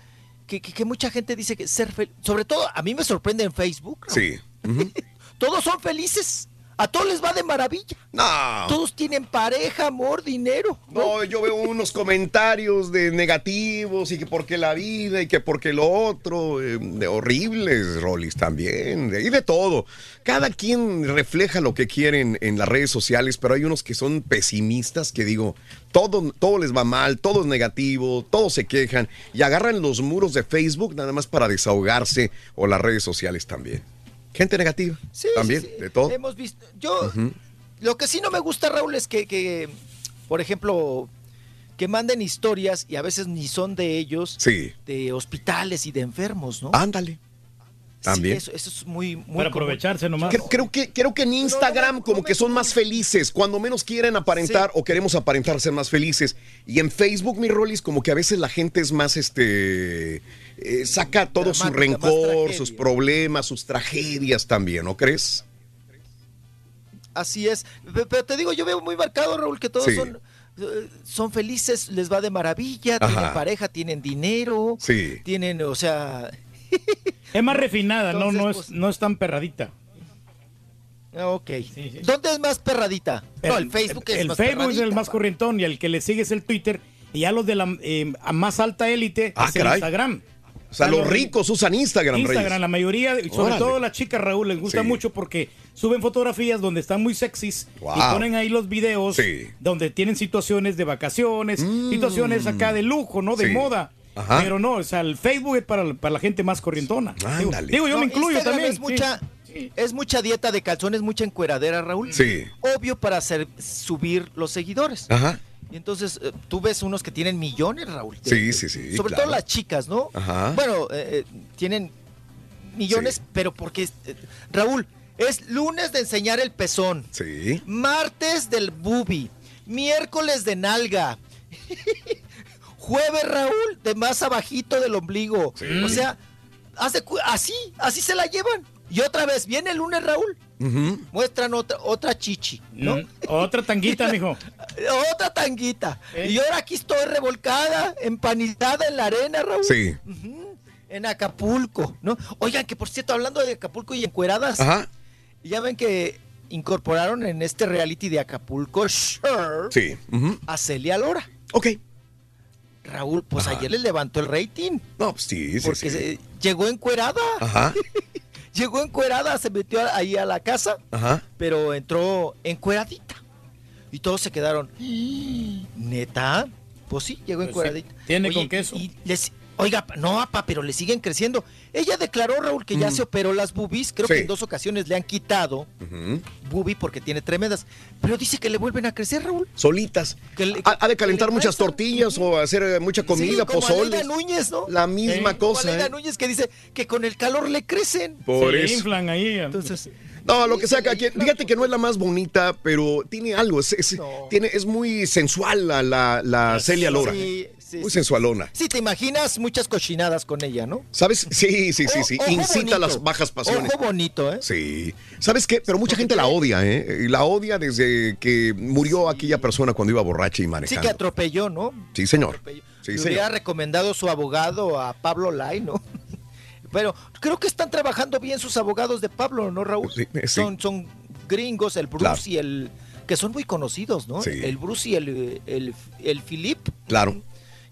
que, que- que mucha gente dice que ser feliz, sobre todo a mí me sorprende en Facebook, Raúl. Sí. (laughs) Todos son felices, a todos les va de maravilla, No. todos tienen pareja, amor, dinero. No, yo veo unos comentarios de negativos y que porque la vida y que porque lo otro, eh, de horribles, Rolis, también, de- y de todo. Cada quien refleja lo que quiere en, en las redes sociales, pero hay unos que son pesimistas que digo, todo, todo les va mal, todo es negativo, todos se quejan y agarran los muros de Facebook nada más para desahogarse o las redes sociales también. Gente negativa, Sí, también, sí, sí. de todo. Hemos visto, yo. Lo que sí no me gusta, Raúl, es que, que, por ejemplo, que manden historias y a veces ni son de ellos, Sí. de hospitales y de enfermos, ¿no? Ándale. También. Sí, eso, eso es muy, muy Para común. aprovecharse nomás. Creo, creo que, creo que en Instagram como que son más felices, cuando menos quieren aparentar o queremos aparentar ser más felices. Y en Facebook, mi Rolis, como que a veces la gente es más, este, eh, saca todo su Dramática, rencor, sus problemas, sus tragedias también, ¿no crees? Así es. Pe- Pero te digo, yo veo muy marcado, Raúl, que todos Sí. son, eh, son felices, les va de maravilla, Ajá. tienen pareja, tienen dinero, Sí. tienen, o sea... (laughs) Es más refinada, no, Entonces, no, es, pues- no es tan perradita. ah, Ok. ¿Dónde es más perradita? no, el Facebook es el más Facebook es el más corrientón y el que le sigue es el Twitter. Y ya los de la eh, a más alta élite Ah, es el caray. Instagram. O sea, los ricos usan Instagram, Instagram, Reyes. la mayoría, y sobre Órale. todo las chicas, Raúl, les gusta Sí. mucho porque suben fotografías donde están muy sexys Wow. y ponen ahí los videos Sí. donde tienen situaciones de vacaciones, situaciones acá de lujo, ¿no? De Mm. Sí. moda. Ajá. Pero no, o sea, el Facebook es para, para la gente más corrientona. Digo, Ándale. digo, yo No, me incluyo Instagram también. Es mucha, es mucha dieta de calzones, mucha encueradera, Raúl. Sí. Obvio para hacer, subir los seguidores. Ajá. Y entonces eh, tú ves unos que tienen millones, Raúl. Sí, sí, sí, Sobre claro. todo las chicas, ¿no? Ajá. Bueno, eh, eh, tienen millones, pero porque, eh, Raúl, es lunes de enseñar el pezón, Sí. martes del bubi, miércoles de nalga, (laughs) jueves, Raúl, de más abajito del ombligo. O sea, hace así, así se la llevan. Y otra vez, viene el lunes, Raúl, Muestran otra, otra chichi, ¿no? Mm, Otra tanguita, mijo. (laughs) Otra tanguita. Y ahora aquí estoy revolcada, empanizada en la arena, Raúl. Sí. En Acapulco, ¿no? Oigan, que por cierto, hablando de Acapulco y encueradas, Ajá. ya ven que incorporaron en este reality de Acapulco Shore Sí. A Celia Lora. Ok. Raúl, pues Ajá. ayer les levantó el rating. No, pues sí, sí, Porque sí. se- llegó encuerada. Ajá. (laughs) Llegó encuerada, se metió ahí a la casa, Ajá. pero entró encueradita. Y todos se quedaron. (gasps) ¿Neta? Pues sí, llegó Pues sí, encueradita. tiene Oye, con queso. y les- oiga, no, apa, pero le siguen creciendo. Ella declaró, Raúl, que ya Mm. se operó las boobies. Creo Sí. que en dos ocasiones le han quitado boobie porque tiene tremendas. Pero dice que le vuelven a crecer, Raúl. Solitas. Que le- Ha, ha de calentar que le muchas tortillas o hacer eh, mucha comida, Sí, como pozole. Aleida Núñez, ¿no? La misma Eh, como cosa. Aleida ¿eh? Núñez que dice que con el calor le crecen. Por Se eso. inflan ahí. Entonces, No, lo que sea, cada quien- fíjate que no es la más bonita, pero tiene algo, es, es- tiene, es muy sensual la, la, la Celia Lora. Sí, sí, muy sí. sensualona. Sí, te imaginas muchas cochinadas con ella, ¿no? ¿Sabes? Sí, sí, sí, sí. Ojo Incita bonito. las bajas pasiones. Ojo bonito, ¿eh? Sí. ¿Sabes qué? Pero mucha gente la odia, ¿eh? La odia desde que murió aquella persona cuando iba borracha y Sí manejando. que atropelló, ¿no? Sí, señor. Sí, Le señor. hubiera recomendado su abogado a Pablo Lai, ¿no? (laughs) Pero creo que están trabajando bien sus abogados de Pablo, ¿no, Raúl? Sí, sí. Son, son gringos, el Bruce Claro. y el... que son muy conocidos, ¿no? Sí. El Bruce y el, el, el Philip, Claro.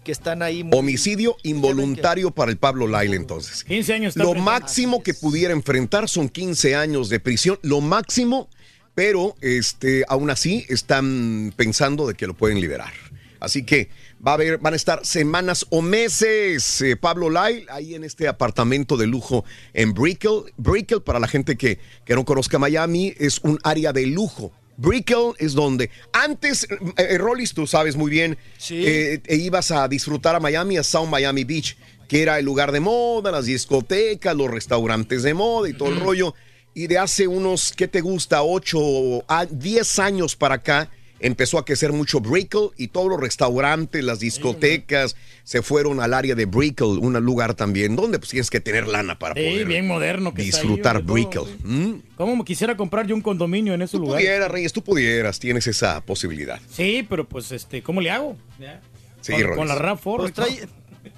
Que están ahí... muy- Homicidio involuntario para el Pablo Laila entonces. 15 años. Lo máximo que pudiera enfrentar son 15 años de prisión, lo máximo, pero este, aún así están pensando de que lo pueden liberar. Así que va a haber, van a estar semanas o meses, eh, Pablo Lai, ahí en este apartamento de lujo en Brickell. Brickell, para la gente que, que no conozca Miami, es un área de lujo. Brickell es donde antes, eh, Rollis, tú sabes muy bien, eh, e ibas a disfrutar a Miami, a South Miami Beach, que era el lugar de moda, las discotecas, los restaurantes de moda y todo el rollo. Y de hace unos, ¿qué te gusta? 8 a 10 años para acá, empezó a crecer mucho Brickell y todos los restaurantes, las discotecas se fueron al área de Brickell, un lugar también donde pues tienes que tener lana para Sí, poder bien moderno que está ahí, disfrutar Brickell. ¿Mm? ¿Cómo me quisiera comprar yo un condominio en ese lugar? Pudieras, Reyes, tú pudieras, tienes esa posibilidad. Sí, pero pues, este, ¿cómo le hago? Ya. Sí, con, con la RAV4. Pues trae,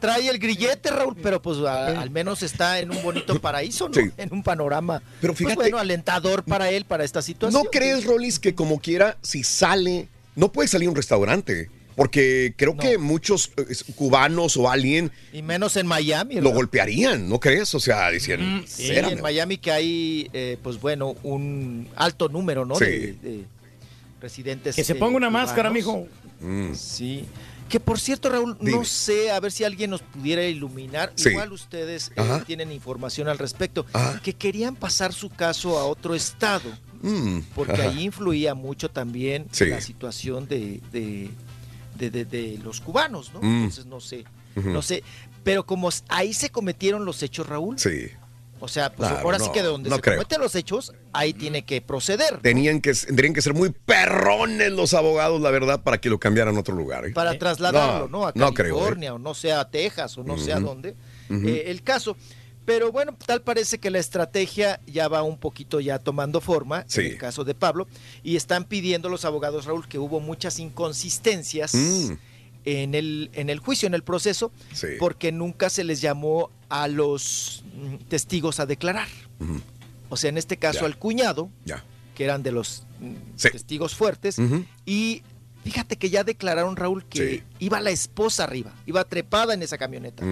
trae el grillete, Raúl, pero pues a- al menos está en un bonito (laughs) paraíso, ¿no? Sí. En un panorama. Pero pues, fíjate- bueno, alentador para él, para esta situación. ¿No crees, Rolis, que como quiera, si sale, no puede salir a un restaurante? Porque creo que muchos eh, cubanos o alguien Y menos en Miami. lo ¿verdad? golpearían, ¿no crees? O sea, decían, Mm, Sí, en Miami que hay, eh, pues bueno, un alto número, ¿no? Sí. De, de residentes. Que se eh, ponga una cubanos. máscara, mijo. Mm. Sí. Que por cierto, Raúl, Dime. no sé, a ver si alguien nos pudiera iluminar. Sí. Igual ustedes eh, tienen información al respecto. Ajá. Que querían pasar su caso a otro estado. Mm, Porque ajá. ahí influía mucho también Sí. la situación de, de, de- de- los cubanos, ¿no? Mm. Entonces no sé, no sé. Pero como ahí se cometieron los hechos, Raúl, Sí. O sea, pues Claro, ahora sí que de donde no se creo. cometen los hechos, ahí tiene que proceder. Tenían que, tendrían que ser muy perrones los abogados, la verdad, para que lo cambiaran a otro lugar. ¿eh? para trasladarlo, ¿no? A no creo, ¿eh? California o no sé, a Texas o no sé a Ujú. dónde. Eh, el caso. Pero bueno, tal parece que la estrategia ya va un poquito ya tomando forma, Sí. en el caso de Pablo, y están pidiendo los abogados, Raúl, que hubo muchas inconsistencias Mm. en, el, en el juicio, en el proceso, Sí. porque nunca se les llamó a los mm, testigos a declarar. O sea, en este caso Ya. al cuñado, Ya. que eran de los mm, Sí. testigos fuertes, y fíjate que ya declararon, Raúl, que iba la esposa arriba, iba trepada en esa camioneta.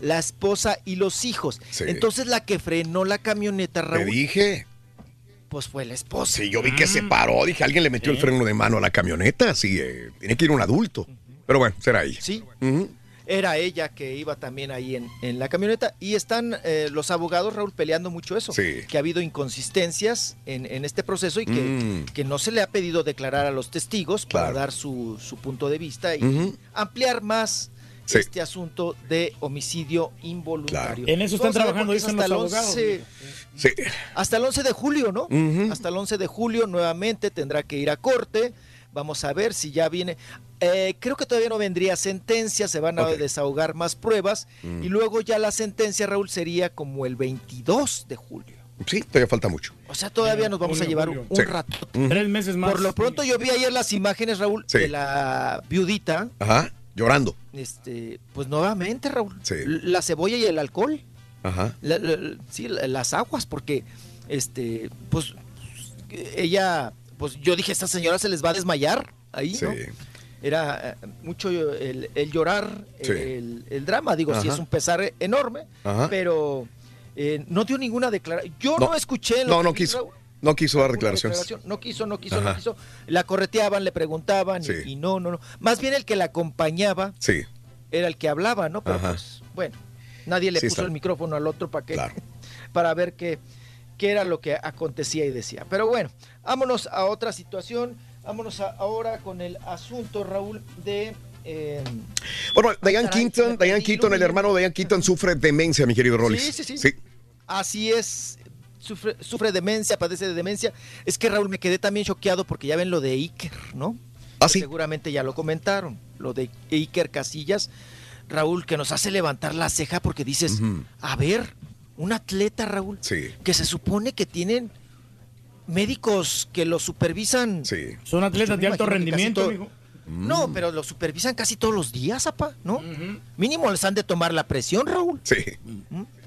La esposa y los hijos. Sí. Entonces la que frenó la camioneta, Te Raúl, dije. pues fue la esposa. Sí, yo vi que se Mm. paró. Dije, alguien le metió el freno de mano a la camioneta. Sí, eh, tiene que ir un adulto. Pero bueno, será ella. Sí. Era ella que iba también ahí en, en la camioneta y están eh, los abogados, Raúl, peleando mucho eso. Sí. Que ha habido inconsistencias en, en este proceso y que, Mm. que no se le ha pedido declarar a los testigos para Claro. dar su, su punto de vista y ampliar más Sí. este asunto de homicidio involuntario. En eso están trabajando, dicen hasta los el abogados. 11 Sí. hasta el 11 de julio, ¿no? Hasta el 11 de julio nuevamente tendrá que ir a corte. Vamos a ver si ya viene. Eh, creo que todavía no vendría sentencia, se van a desahogar más pruebas Mm. y luego ya la sentencia, Raúl, sería como el 22 de julio. Sí, todavía falta mucho. O sea, todavía nos vamos a llevar julio. un Sí. rato. Ujú. Tres meses más. Por lo pronto yo vi ayer las imágenes, Raúl, Sí. de la viudita, Ajá. Llorando. este, pues nuevamente, Raúl, Sí. la cebolla y el alcohol. Ajá. La- la- sí, la- las aguas, porque este, pues ella, pues yo dije, esta señora se les va a desmayar ahí, Sí. Era eh, mucho el, el llorar, Sí. el, el drama, digo, sí Ajá. es un pesar enorme, Ajá. pero eh, no dio ninguna declaración. Yo no, No. escuché. lo No, que no quiso. Raúl, No quiso dar declaraciones. No quiso, no quiso, Ajá. no quiso. La correteaban, le preguntaban y- Sí. y, no, no, no. Más bien el que la acompañaba Sí. era el que hablaba, ¿no? Pero pues, bueno, nadie le Sí, puso está. el micrófono al otro para que Claro. (laughs) para ver qué, qué era lo que acontecía y decía. Pero bueno, vámonos a otra situación. Vámonos a- ahora con el asunto, Raúl, de... eh, Bueno, Diane Keaton, Diane Keaton, el hermano de Diane Keaton sufre demencia, mi querido Rollis. Sí, sí, sí. Así es, sufre, sufre demencia, padece de demencia. Es que Raúl, me quedé también choqueado porque ya ven lo de Iker, ¿no? Ah, sí. Seguramente ya lo comentaron, lo de Iker Casillas. Raúl, que nos hace levantar la ceja porque dices, a ver, un atleta, Raúl, Sí. que se supone que tienen médicos que lo supervisan. Sí. Son atletas Yo de alto rendimiento. No, pero lo supervisan casi todos los días, apa, ¿no? Mínimo les han de tomar la presión, Raúl. Sí.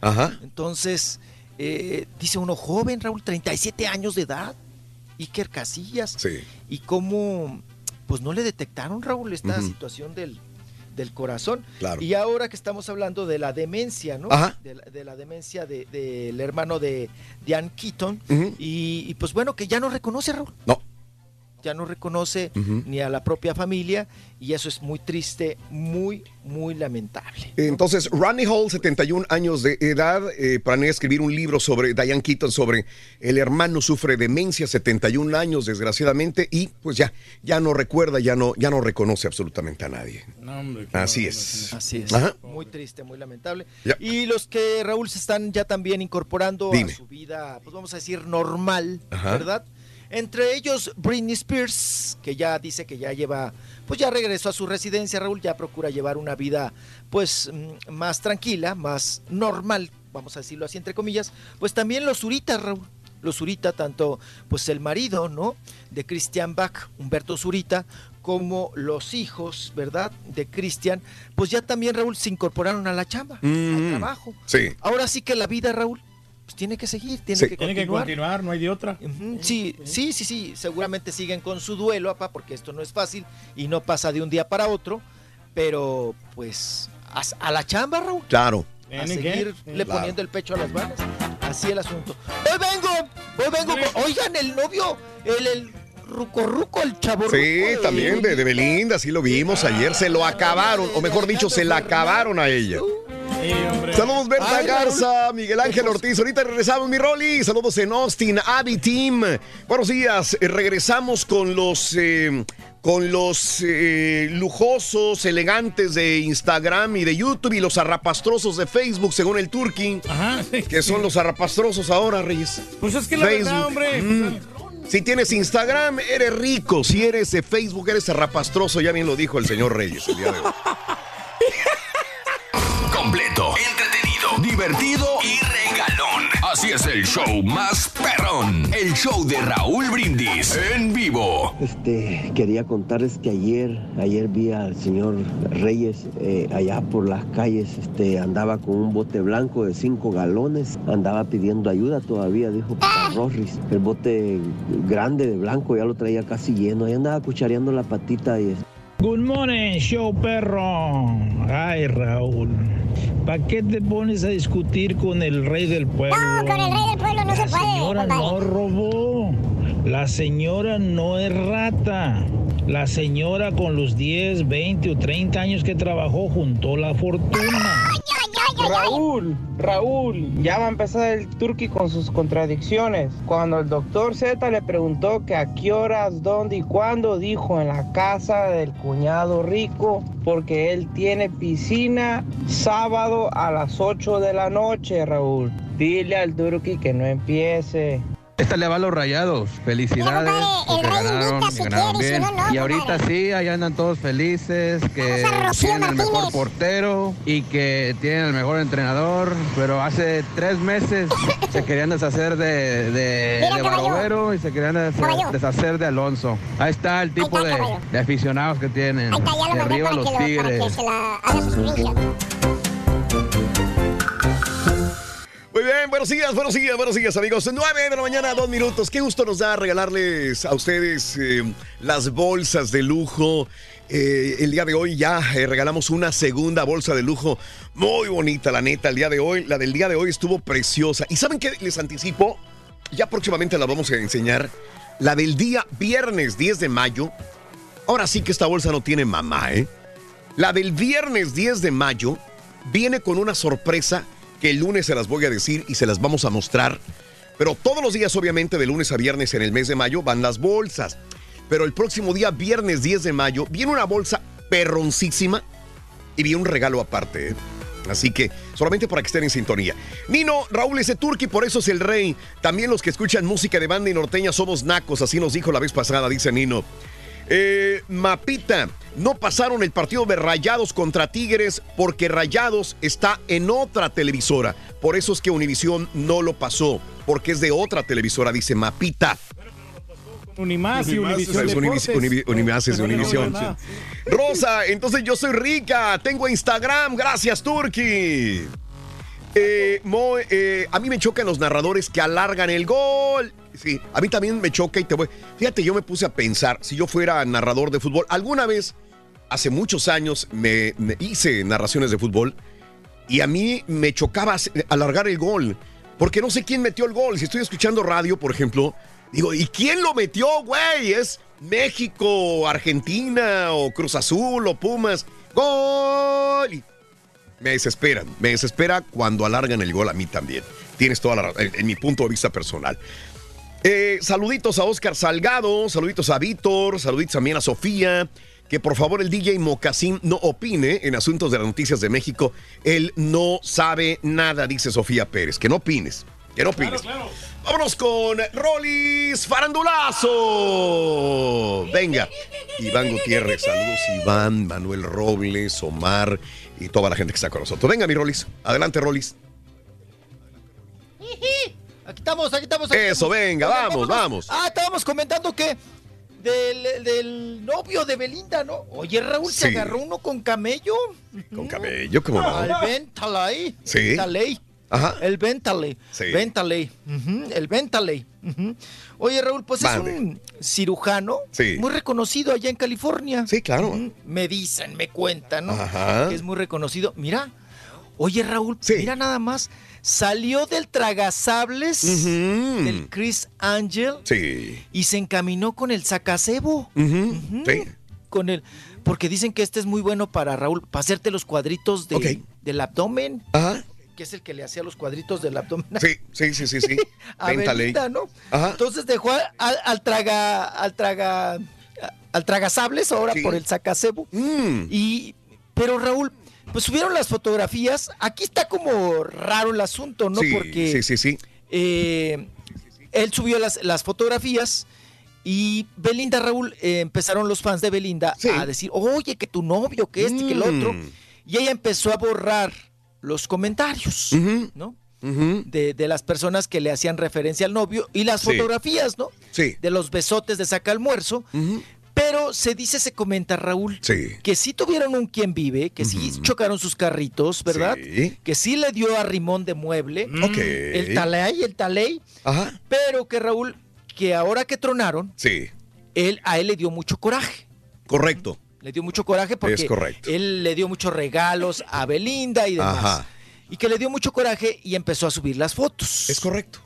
Ajá. Entonces, eh, dice uno joven, Raúl, 37 años de edad, Iker Casillas. Sí. Y cómo, pues no le detectaron, Raúl, esta situación del, del corazón. Claro. Y ahora que estamos hablando de la demencia, ¿no? Ajá. De, la, de la demencia de- del hermano de Diane Keaton. Ujú. y, y pues bueno, que ya no reconoce, Raúl. No. Ya no reconoce ni a la propia familia y eso es muy triste, muy, muy lamentable. Entonces, Ronnie Hall, 71 años de edad, eh, planea escribir un libro sobre Diane Keaton, sobre el hermano sufre demencia, 71 años, desgraciadamente, y pues ya, ya no recuerda, ya no, ya no reconoce absolutamente a nadie. No, hombre, qué Así es. Así es. Ajá. Muy triste, muy lamentable. Ya. Y los que, Raúl, se están ya también incorporando Dime. a su vida, pues vamos a decir, normal, Ajá. ¿verdad? Entre ellos, Britney Spears, que ya dice que ya lleva, pues ya regresó a su residencia, Raúl, ya procura llevar una vida, pues, mm, más tranquila, más normal, vamos a decirlo así, entre comillas. Pues también los Zurita, Raúl. Los Zurita, tanto, pues el marido, ¿no? De Christian Bach, Humberto Zurita, como los hijos, ¿verdad? De Cristian, pues ya también, Raúl, se incorporaron a la chamba, al Mm. trabajo. Sí. Ahora sí que la vida, Raúl, pues tiene que seguir, tiene Sí. que Tiene que continuar. continuar, no hay de otra. Sí, sí, sí, sí, seguramente siguen con su duelo, papá, porque esto no es fácil y no pasa de un día para otro, pero pues a, a la chamba, Raúl, Claro. a seguirle Claro. poniendo el pecho a las balas. Así el asunto. Hoy vengo, hoy vengo, oigan, el novio, el, el ruco ruco, el chavo Sí, también de, de Belinda, sí lo vimos ayer, se lo acabaron, o mejor dicho, se la acabaron a ella. Sí. Saludos Berta Ay, Garza, Miguel Ángel Ortiz. Ahorita regresamos, mi Rolly. Saludos en Austin, Abby Team. Buenos días. Eh, regresamos con los eh, con los eh, lujosos, elegantes de Instagram y de YouTube y los arrapastrosos de Facebook, según el Turki. Ajá. Que son los arrapastrosos ahora, Reyes. Pues es que la verdad, hombre. Mm. Si tienes Instagram, eres rico. Si eres de Facebook, eres arrapastroso. Ya bien lo dijo el señor Reyes el día de hoy. (laughs) Divertido y regalón. Así es el show más perrón. El show de Raúl Brindis en vivo. Este, quería contarles que ayer, ayer vi al señor Reyes eh, allá por las calles, este, andaba con un bote blanco de 5 galones, andaba pidiendo ayuda todavía, dijo para Rorris. El bote grande de blanco ya lo traía casi lleno, ahí andaba cuchareando la patita y... Good morning, show perro. Ay, Raúl. ¿Para qué te pones a discutir con el rey del pueblo? No, con el rey del pueblo no La se puede. señora compadre. no robó. La señora no es rata. La señora con los 10, 20 o 30 años que trabajó juntó la fortuna. Raúl, Raúl, ya va a empezar el turqui con sus contradicciones. Cuando el doctor Z le preguntó que a qué horas, dónde y cuándo, dijo en la casa del cuñado rico, porque él tiene piscina sábado a las 8 de la noche, Raúl. Dile al turqui que no empiece. Esta le va a los rayados. Felicidades. porque ganaron, y ganaron bien. y ahorita sí, allá andan todos felices, que tienen el mejor portero y que tienen el mejor entrenador. Pero hace tres meses (laughs) se querían deshacer de, de, Mira, de caballo. Barovero y se querían deshacer de Alonso. Ahí está el tipo de, aficionados que tienen. Ahí está, ya lo De arriba los tigres. Muy bien, buenos días, buenos días, buenos días, amigos. 9 de la mañana, dos minutos. Qué gusto nos da regalarles a ustedes eh, las bolsas de lujo. Eh, el día de hoy ya eh, regalamos una segunda bolsa de lujo muy bonita, la neta. El día de hoy, la del día de hoy estuvo preciosa. ¿Y saben qué les anticipo? Ya próximamente la vamos a enseñar. La del día viernes 10 de mayo. Ahora sí que esta bolsa no tiene mamá, ¿eh? La del viernes 10 de mayo viene con una sorpresa que el lunes se las voy a decir y se las vamos a mostrar. Pero todos los días, obviamente, de lunes a viernes en el mes de mayo van las bolsas. Pero el próximo día, viernes 10 de mayo, viene una bolsa perroncísima y viene un regalo aparte. ¿eh? Así que solamente para que estén en sintonía. Nino, Raúl ese turqui, por eso es el rey. También los que escuchan música de banda y norteña somos nacos, así nos dijo la vez pasada, dice Nino. Eh, Mapita, no pasaron el partido de Rayados contra Tigres porque Rayados está en otra televisora. Por eso es que Univisión no lo pasó, porque es de otra televisora, dice Mapita. Unimás y Univisión Es Univis- Deportes. Univi- Unimás es de Pero no Univisión. nada. Rosa, entonces yo soy rica, tengo Instagram, gracias Turki. Eh, eh, a mí me chocan los narradores que alargan el gol. Sí, a mí también me choca y te voy. Fíjate, yo me puse a pensar, si yo fuera narrador de fútbol, alguna vez, hace muchos años, me, me hice narraciones de fútbol y a mí me chocaba alargar el gol, porque no sé quién metió el gol. Si estoy escuchando radio, por ejemplo, digo, ¿y quién lo metió, güey? ¿Es México, Argentina o Cruz Azul o Pumas? ¡Gol! Me desesperan, me desespera cuando alargan el gol a mí también. Tienes toda la razón, en, en mi punto de vista personal. Eh, saluditos a Oscar Salgado, saluditos a Víctor, saluditos también a Sofía. Que por favor el DJ Mocasín no opine en asuntos de las noticias de México. Él no sabe nada, dice Sofía Pérez. Que no opines, que no opines. Vámonos con Rolis Farandulazo. Venga. Iván Gutiérrez, saludos Iván, Manuel Robles, Omar y toda la gente que está con nosotros. Venga, mi Rolis. Adelante, Rolis. Aquí estamos, aquí estamos. aquí Eso, estamos. venga, Oigan, vamos, vámonos. vamos. Ah, estábamos comentando que del, del novio de Belinda, ¿no? Oye, Raúl, se Sí. agarró uno con camello. Con camello, ¿cómo no? Al Bentaley. Sí. Bentaley. Ajá. El Bentaley. Sí. Bentaley. Ujú, El Bentaley. Ujú. Oye, Raúl, pues es un cirujano Sí. muy reconocido allá en California. Sí, claro. Me dicen, me cuentan, ¿no? Ajá. Que es muy reconocido. Mira, oye, Raúl, mira nada más. Salió del tragasables del Chris Angel Sí. y se encaminó con el sacacebo. Sí. Con el, porque dicen que este es muy bueno para Raúl, para hacerte los cuadritos de- del abdomen. Ajá. Que es el que le hacía los cuadritos del abdomen. Sí, sí, sí, sí, sí. (laughs) a. Belinda, ¿no? Ajá. Entonces dejó al, al traga, al traga, al tragasables, ahora por el sacacebo. Mm. Y, pero Raúl, pues subieron las fotografías. Aquí está como raro el asunto, ¿no? Sí, Porque sí, sí, sí. eh, él subió las, las fotografías y Belinda, Raúl, eh, empezaron los fans de Belinda a decir, oye, que tu novio, que este, que el otro. Mm. Y ella empezó a borrar los comentarios, ¿no? De, de las personas que le hacían referencia al novio y las Sí. fotografías, ¿no? Sí. De los besotes de saca almuerzo. Pero se dice, se comenta, Raúl, Sí. que sí tuvieron un quien vive, que sí chocaron sus carritos, ¿verdad? Que sí le dio a Rimón de mueble. Ok. El talay, el taley. Ajá. Pero que Raúl, que ahora que tronaron, Sí, él, a él le dio mucho coraje. correcto. Le dio mucho coraje porque Es correcto. él le dio muchos regalos a Belinda y demás. Ajá. Y que le dio mucho coraje y empezó a subir las fotos. Es correcto.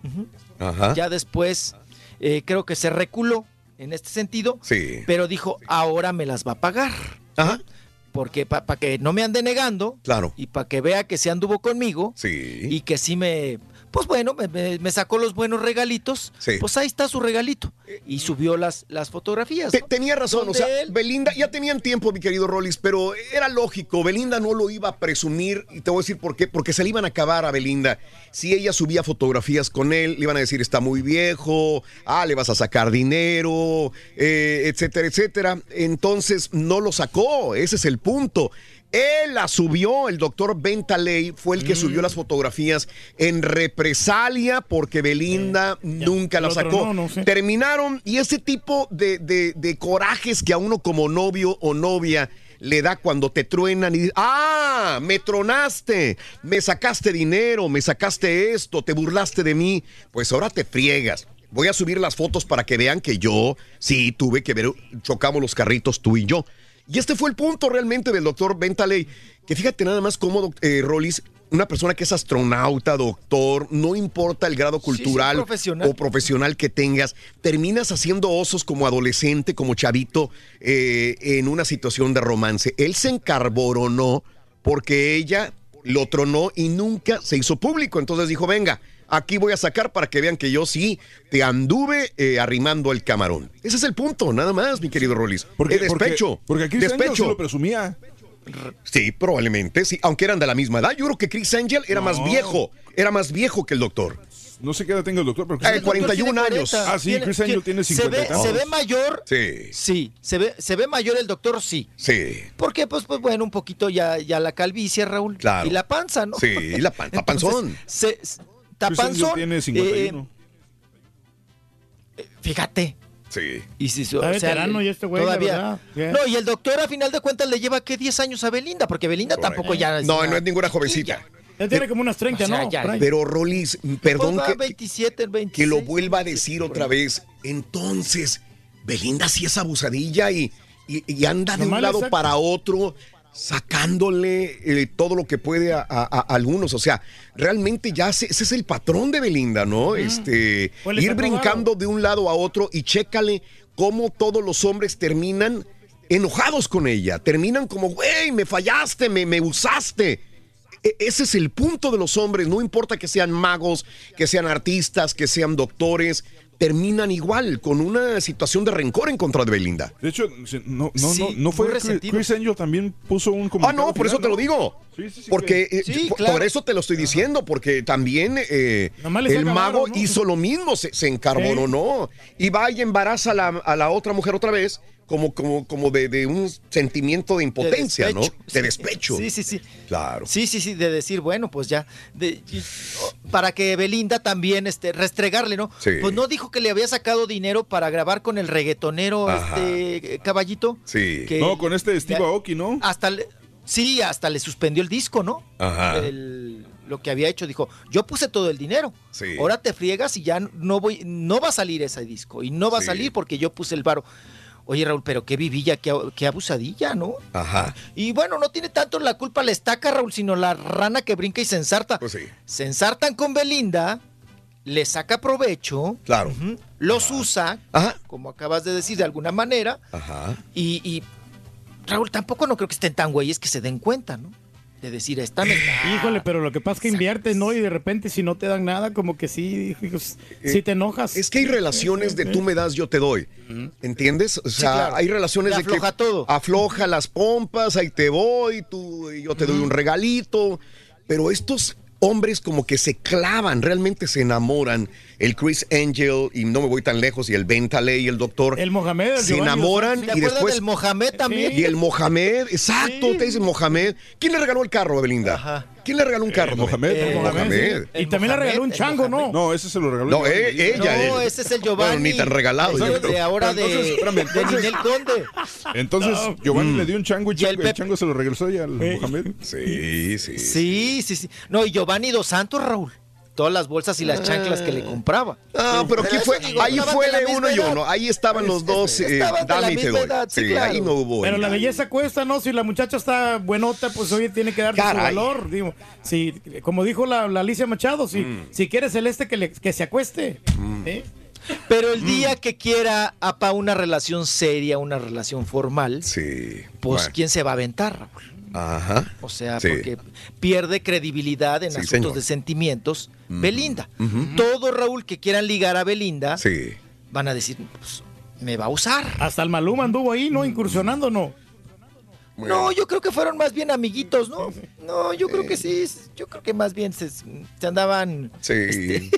Ajá. Ya después eh, creo que se reculó en este sentido, Sí. pero dijo, ahora me las va a pagar. Ajá. Porque para que no me ande negando Claro. y para que vea que se anduvo conmigo Sí. y que sí me, pues bueno, me, me- sacó los buenos regalitos, Sí. pues ahí está su regalito. Y subió las, las fotografías. Tenía razón, o sea, él- Belinda, ya tenían tiempo, mi querido Rollis, pero era lógico, Belinda no lo iba a presumir, y te voy a decir por qué, porque se le iban a acabar a Belinda. Si ella subía fotografías con él, le iban a decir, está muy viejo, ah, le vas a sacar dinero, eh, etcétera, etcétera. Entonces, no lo sacó, ese es el punto. Él la subió, el doctor Bentaley fue el que subió las fotografías en represalia porque Belinda nunca la sacó. no, no sé. Terminaron y ese tipo de, de- de corajes que a uno como novio o novia le da cuando te truenan y dices, ah, me tronaste, me sacaste dinero, me sacaste esto, te burlaste de mí, pues ahora te friegas. Voy a subir las fotos para que vean que yo sí tuve que ver, chocamos los carritos tú y yo. Y este fue el punto realmente del doctor Bentaley, que fíjate nada más cómo, eh, Rollis, una persona que es astronauta, doctor, no importa el grado sí, cultural profesional. o profesional que tengas, terminas haciendo osos como adolescente, como chavito, eh, en una situación de romance. Él se encarboronó porque ella lo tronó y nunca se hizo público. Entonces dijo, venga, aquí voy a sacar para que vean que yo sí te anduve eh, arrimando el camarón. Ese es el punto, nada más, mi querido Rolis. Porque, Eh, despecho. Porque, porque Angel despecho. lo presumía. Sí, probablemente, sí, aunque eran de la misma edad. Yo creo que Chris Angel era más viejo, era más viejo que el doctor. No sé qué edad tenga el doctor, pero Chris Eh, Angel- 41 años. Ah, sí, Chris Angel tiene- tiene se 50 ve, tantos. se ve mayor. Sí. Sí, se ve, se ve mayor el doctor, sí. Sí. Porque, pues, pues bueno, un poquito ya, ya la calvicie, Raúl. Claro. Y la panza, ¿no? Sí, la pan- (laughs) está panzón. Se, se- está Chris Angel panzón. tiene eh, 51. fíjate. Sí. Y si, Está veterano ya este güey. Ya. No, y el doctor a final de cuentas le lleva, ¿qué? 10 años a Belinda, porque Belinda tampoco ya... es No, una- no es ninguna jovencita. Él tiene como unas 30, O sea, ¿no? ya-. Pero Rolis, perdón Pues que, 27, 26. que lo vuelva a decir otra vez. Entonces, Belinda sí es abusadilla y, y- y anda de Nomás un lado saca. para otro sacándole eh, todo lo que puede a, a- a algunos. O sea, realmente ya se- ese es el patrón de Belinda, ¿no? Este, Pues ir brincando de un lado a otro y chécale cómo todos los hombres terminan enojados con ella. Terminan como, güey, me fallaste, me, me usaste. E- Ese es el punto de los hombres, no importa que sean magos, que sean artistas, que sean doctores, terminan igual, con una situación de rencor en contra de Belinda. De hecho, no, no, Sí, no, no fue resentido. Chris Angel también puso un Ah, comunicado no, por eso final, te lo ¿no? digo. Sí, sí, sí, porque que- eh, por, claro. por eso te lo estoy diciendo, porque también eh, el mago ¿no? hizo lo mismo, se, se encarboronó y va y embaraza a la, a la otra mujer otra vez, como, como, como de, de un sentimiento de impotencia, ¿no? De despecho. Sí, sí, sí. Claro. Sí, sí, sí, de decir, bueno, pues ya, de- oh, para que Belinda también, este, restregarle, ¿no? Sí. Pues no dijo que le había sacado dinero para grabar con el reggaetonero, Ajá. este, caballito. Sí. que No, con este Steve Aoki, ¿no? Hasta, le- sí, hasta le suspendió el disco, ¿no? Ajá. El- lo que había hecho, dijo, yo puse todo el dinero, Sí. ahora te friegas y ya no voy, no va a salir ese disco, y no va Sí. a salir porque yo puse el varo. Oye, Raúl, pero qué vivilla, qué, qué abusadilla, ¿no? Ajá. Y bueno, no tiene tanto la culpa la estaca, Raúl, sino la rana que brinca y se ensarta. Pues sí. Se ensartan con Belinda, le saca provecho, Claro. los usa, Ajá. como acabas de decir, de alguna manera, Ajá. y, y, Raúl, tampoco no creo que estén tan güeyes que se den cuenta, ¿no? De decir, esta me está- Híjole, pero lo que pasa es que inviertes, ¿no? Y de repente si no te dan nada, como que sí, hijos, sí te enojas. Es que hay relaciones de tú me das, yo te doy. ¿Entiendes? O sea, claro. hay relaciones Te de que afloja todo. afloja las pompas, ahí te voy, tú, yo te doy un regalito. Pero estos hombres como que se clavan, realmente se enamoran. El Chris Angel, y no me voy tan lejos, y el Ben Taley y el doctor. El Mohamed, el Se Giovanni enamoran ¿Te y acuerdas después. del Mohamed también? Y el Mohamed, exacto, te dice Mohamed. ¿Quién le regaló el carro a Belinda? ¿Quién le regaló un carro? Mohamed. El Mohamed. Y también le regaló un chango, ¿no? No, ese se lo regaló. No, eh, ella. No, él. ese es el Bueno, Giovanni. ni tan regalado. El yo de ahora de, Entonces, espérame, entonces- Conde. Entonces, Giovanni Mm. le dio un chango y, Y el chango, el chango se lo regresó ya al Mohamed. Sí, sí. Sí, sí, sí. No, y Giovanni Dos Santos, Raúl. Todas las bolsas y las chanclas que le compraba. Ah, pero aquí eso fue, digo, ahí fue misma uno y uno. Ahí estaban los dos, eh, estaban de la dame y te doy. edad, sí, Sí, claro. ahí no hubo. Pero la belleza cuesta, ¿no? Si la muchacha está buenota, pues oye, tiene que darle su valor. Digo, si, como dijo la, la Alicia Machado, si, Mm. si quiere celeste, que, le- que se acueste. ¿eh? Pero el día que quiera apa una relación seria, una relación formal, Sí. pues bueno. ¿quién se va a aventar, Raúl? Ajá. O sea, Sí. porque pierde credibilidad en Sí, asuntos señor. de sentimientos. Belinda. Todo, Raúl, que quieran ligar a Belinda, Sí. van a decir, pues, me va a usar. Hasta el Maluma anduvo ahí, ¿no? Incursionando, ¿no? No, yo creo que fueron más bien amiguitos, ¿no? No, yo creo que sí. Yo creo que más bien se, se andaban. Sí.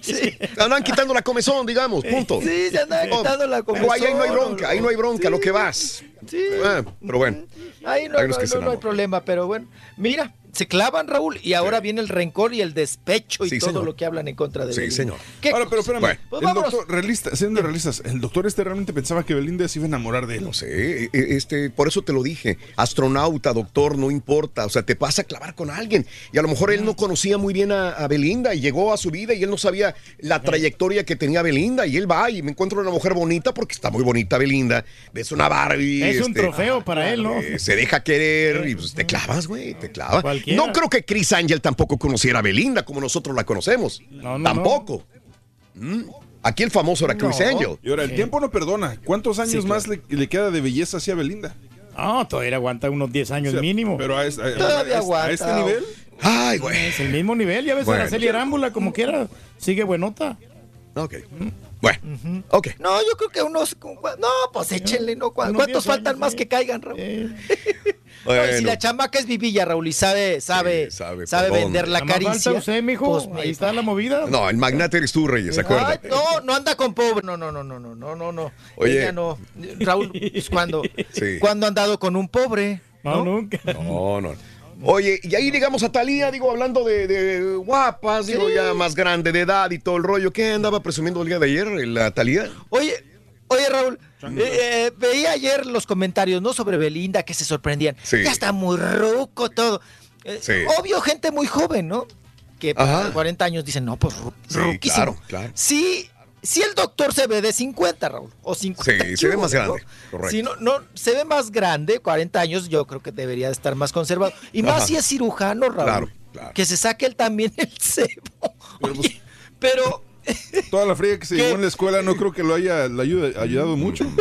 (laughs) Andan quitando la comezón, digamos, punto. Sí, se andaban Oh, quitando la pero ahí, ahí no hay comezón, bronca, ahí no hay bronca, lo que vas. Sí. Ah, pero bueno. Ahí no, Hay unos no- que se no- no hay enamoran. problema, pero bueno. Mira, se clavan, Raúl, y ahora viene el rencor y el despecho y Sí, todo señor. lo que hablan en contra de Sí, Belinda. señor. ¿Qué Ahora, pero espérame. Pues el doctor, realista, siendo realistas, el doctor este realmente pensaba que Belinda se iba a enamorar de él. No sé, eh, este, por eso te lo dije. Astronauta, doctor, no importa. O sea, te vas a clavar con alguien. Y a lo mejor él no conocía muy bien a, a Belinda y llegó a su vida y él no sabía la trayectoria que tenía Belinda. Y él va y me encuentro una mujer bonita porque está muy bonita Belinda. Ves una Barbie. Es un este, trofeo para él, ¿no? eh, se deja querer y pues te clavas, güey, te clavas. Cualquiera. No creo que Chris Angel tampoco conociera a Belinda como nosotros la conocemos. No, no, tampoco. Mm. Aquí el famoso era Chris Angel. Y ahora, el tiempo no perdona. ¿Cuántos años más le, le queda de belleza hacia Belinda? No, todavía aguanta unos 10 años O sea, mínimo. Pero a, este- a- Todavía a- a aguanta. este nivel. Ay, güey. Es el mismo nivel, ya ves Bueno. a Araceli Arámbula, como quiera, sigue buenota. Ok. Bueno, ok. No, yo creo que unos. No, pues échenle, ¿no? ¿Cu- Unos ¿Cuántos 10 faltan más que caigan, Raúl? (laughs) No, y si Bueno. la chamaca es vivilla, Raúl, y sabe, sabe, sabe vender la caricia. falta usted, mijo. pues, Ahí está la movida. No, el magnate eres tú, Reyes, Ay, acuérdate. no, no anda con pobre. No, no, no, no, no, no, no, no. Oye. Ella no. Raúl, pues, cuando, Sí. cuando ha andado con un pobre. No, nunca. No, no. Oye, y ahí llegamos a Talía, digo, hablando de, de guapas, digo, ya más grande de edad y todo el rollo. ¿Qué andaba presumiendo el día de ayer, la Talía? Oye, oye, Raúl, eh, eh, veía ayer los comentarios, ¿no? Sobre Belinda, que se sorprendían. Sí. Ya está muy ruco todo. Eh, Sí. Obvio, gente muy joven, ¿no? Que Ajá. 40 años dicen, no, pues ru- Sí, ruquísimo. claro, claro. Sí, sí el doctor se ve de 50, Raúl, o 50. Sí, se ve más ¿no? grande, correcto. Sí, no, no, se ve más grande, 40 años, yo creo que debería de estar más conservado. Y más Ajá. si es cirujano, Raúl. Claro, claro. Que se saque él también el cebo. Oye, (laughs) pero Toda la fría que se (laughs) ¿Qué? llevó en la escuela no creo que lo haya ayuda- ayudado mucho. (laughs)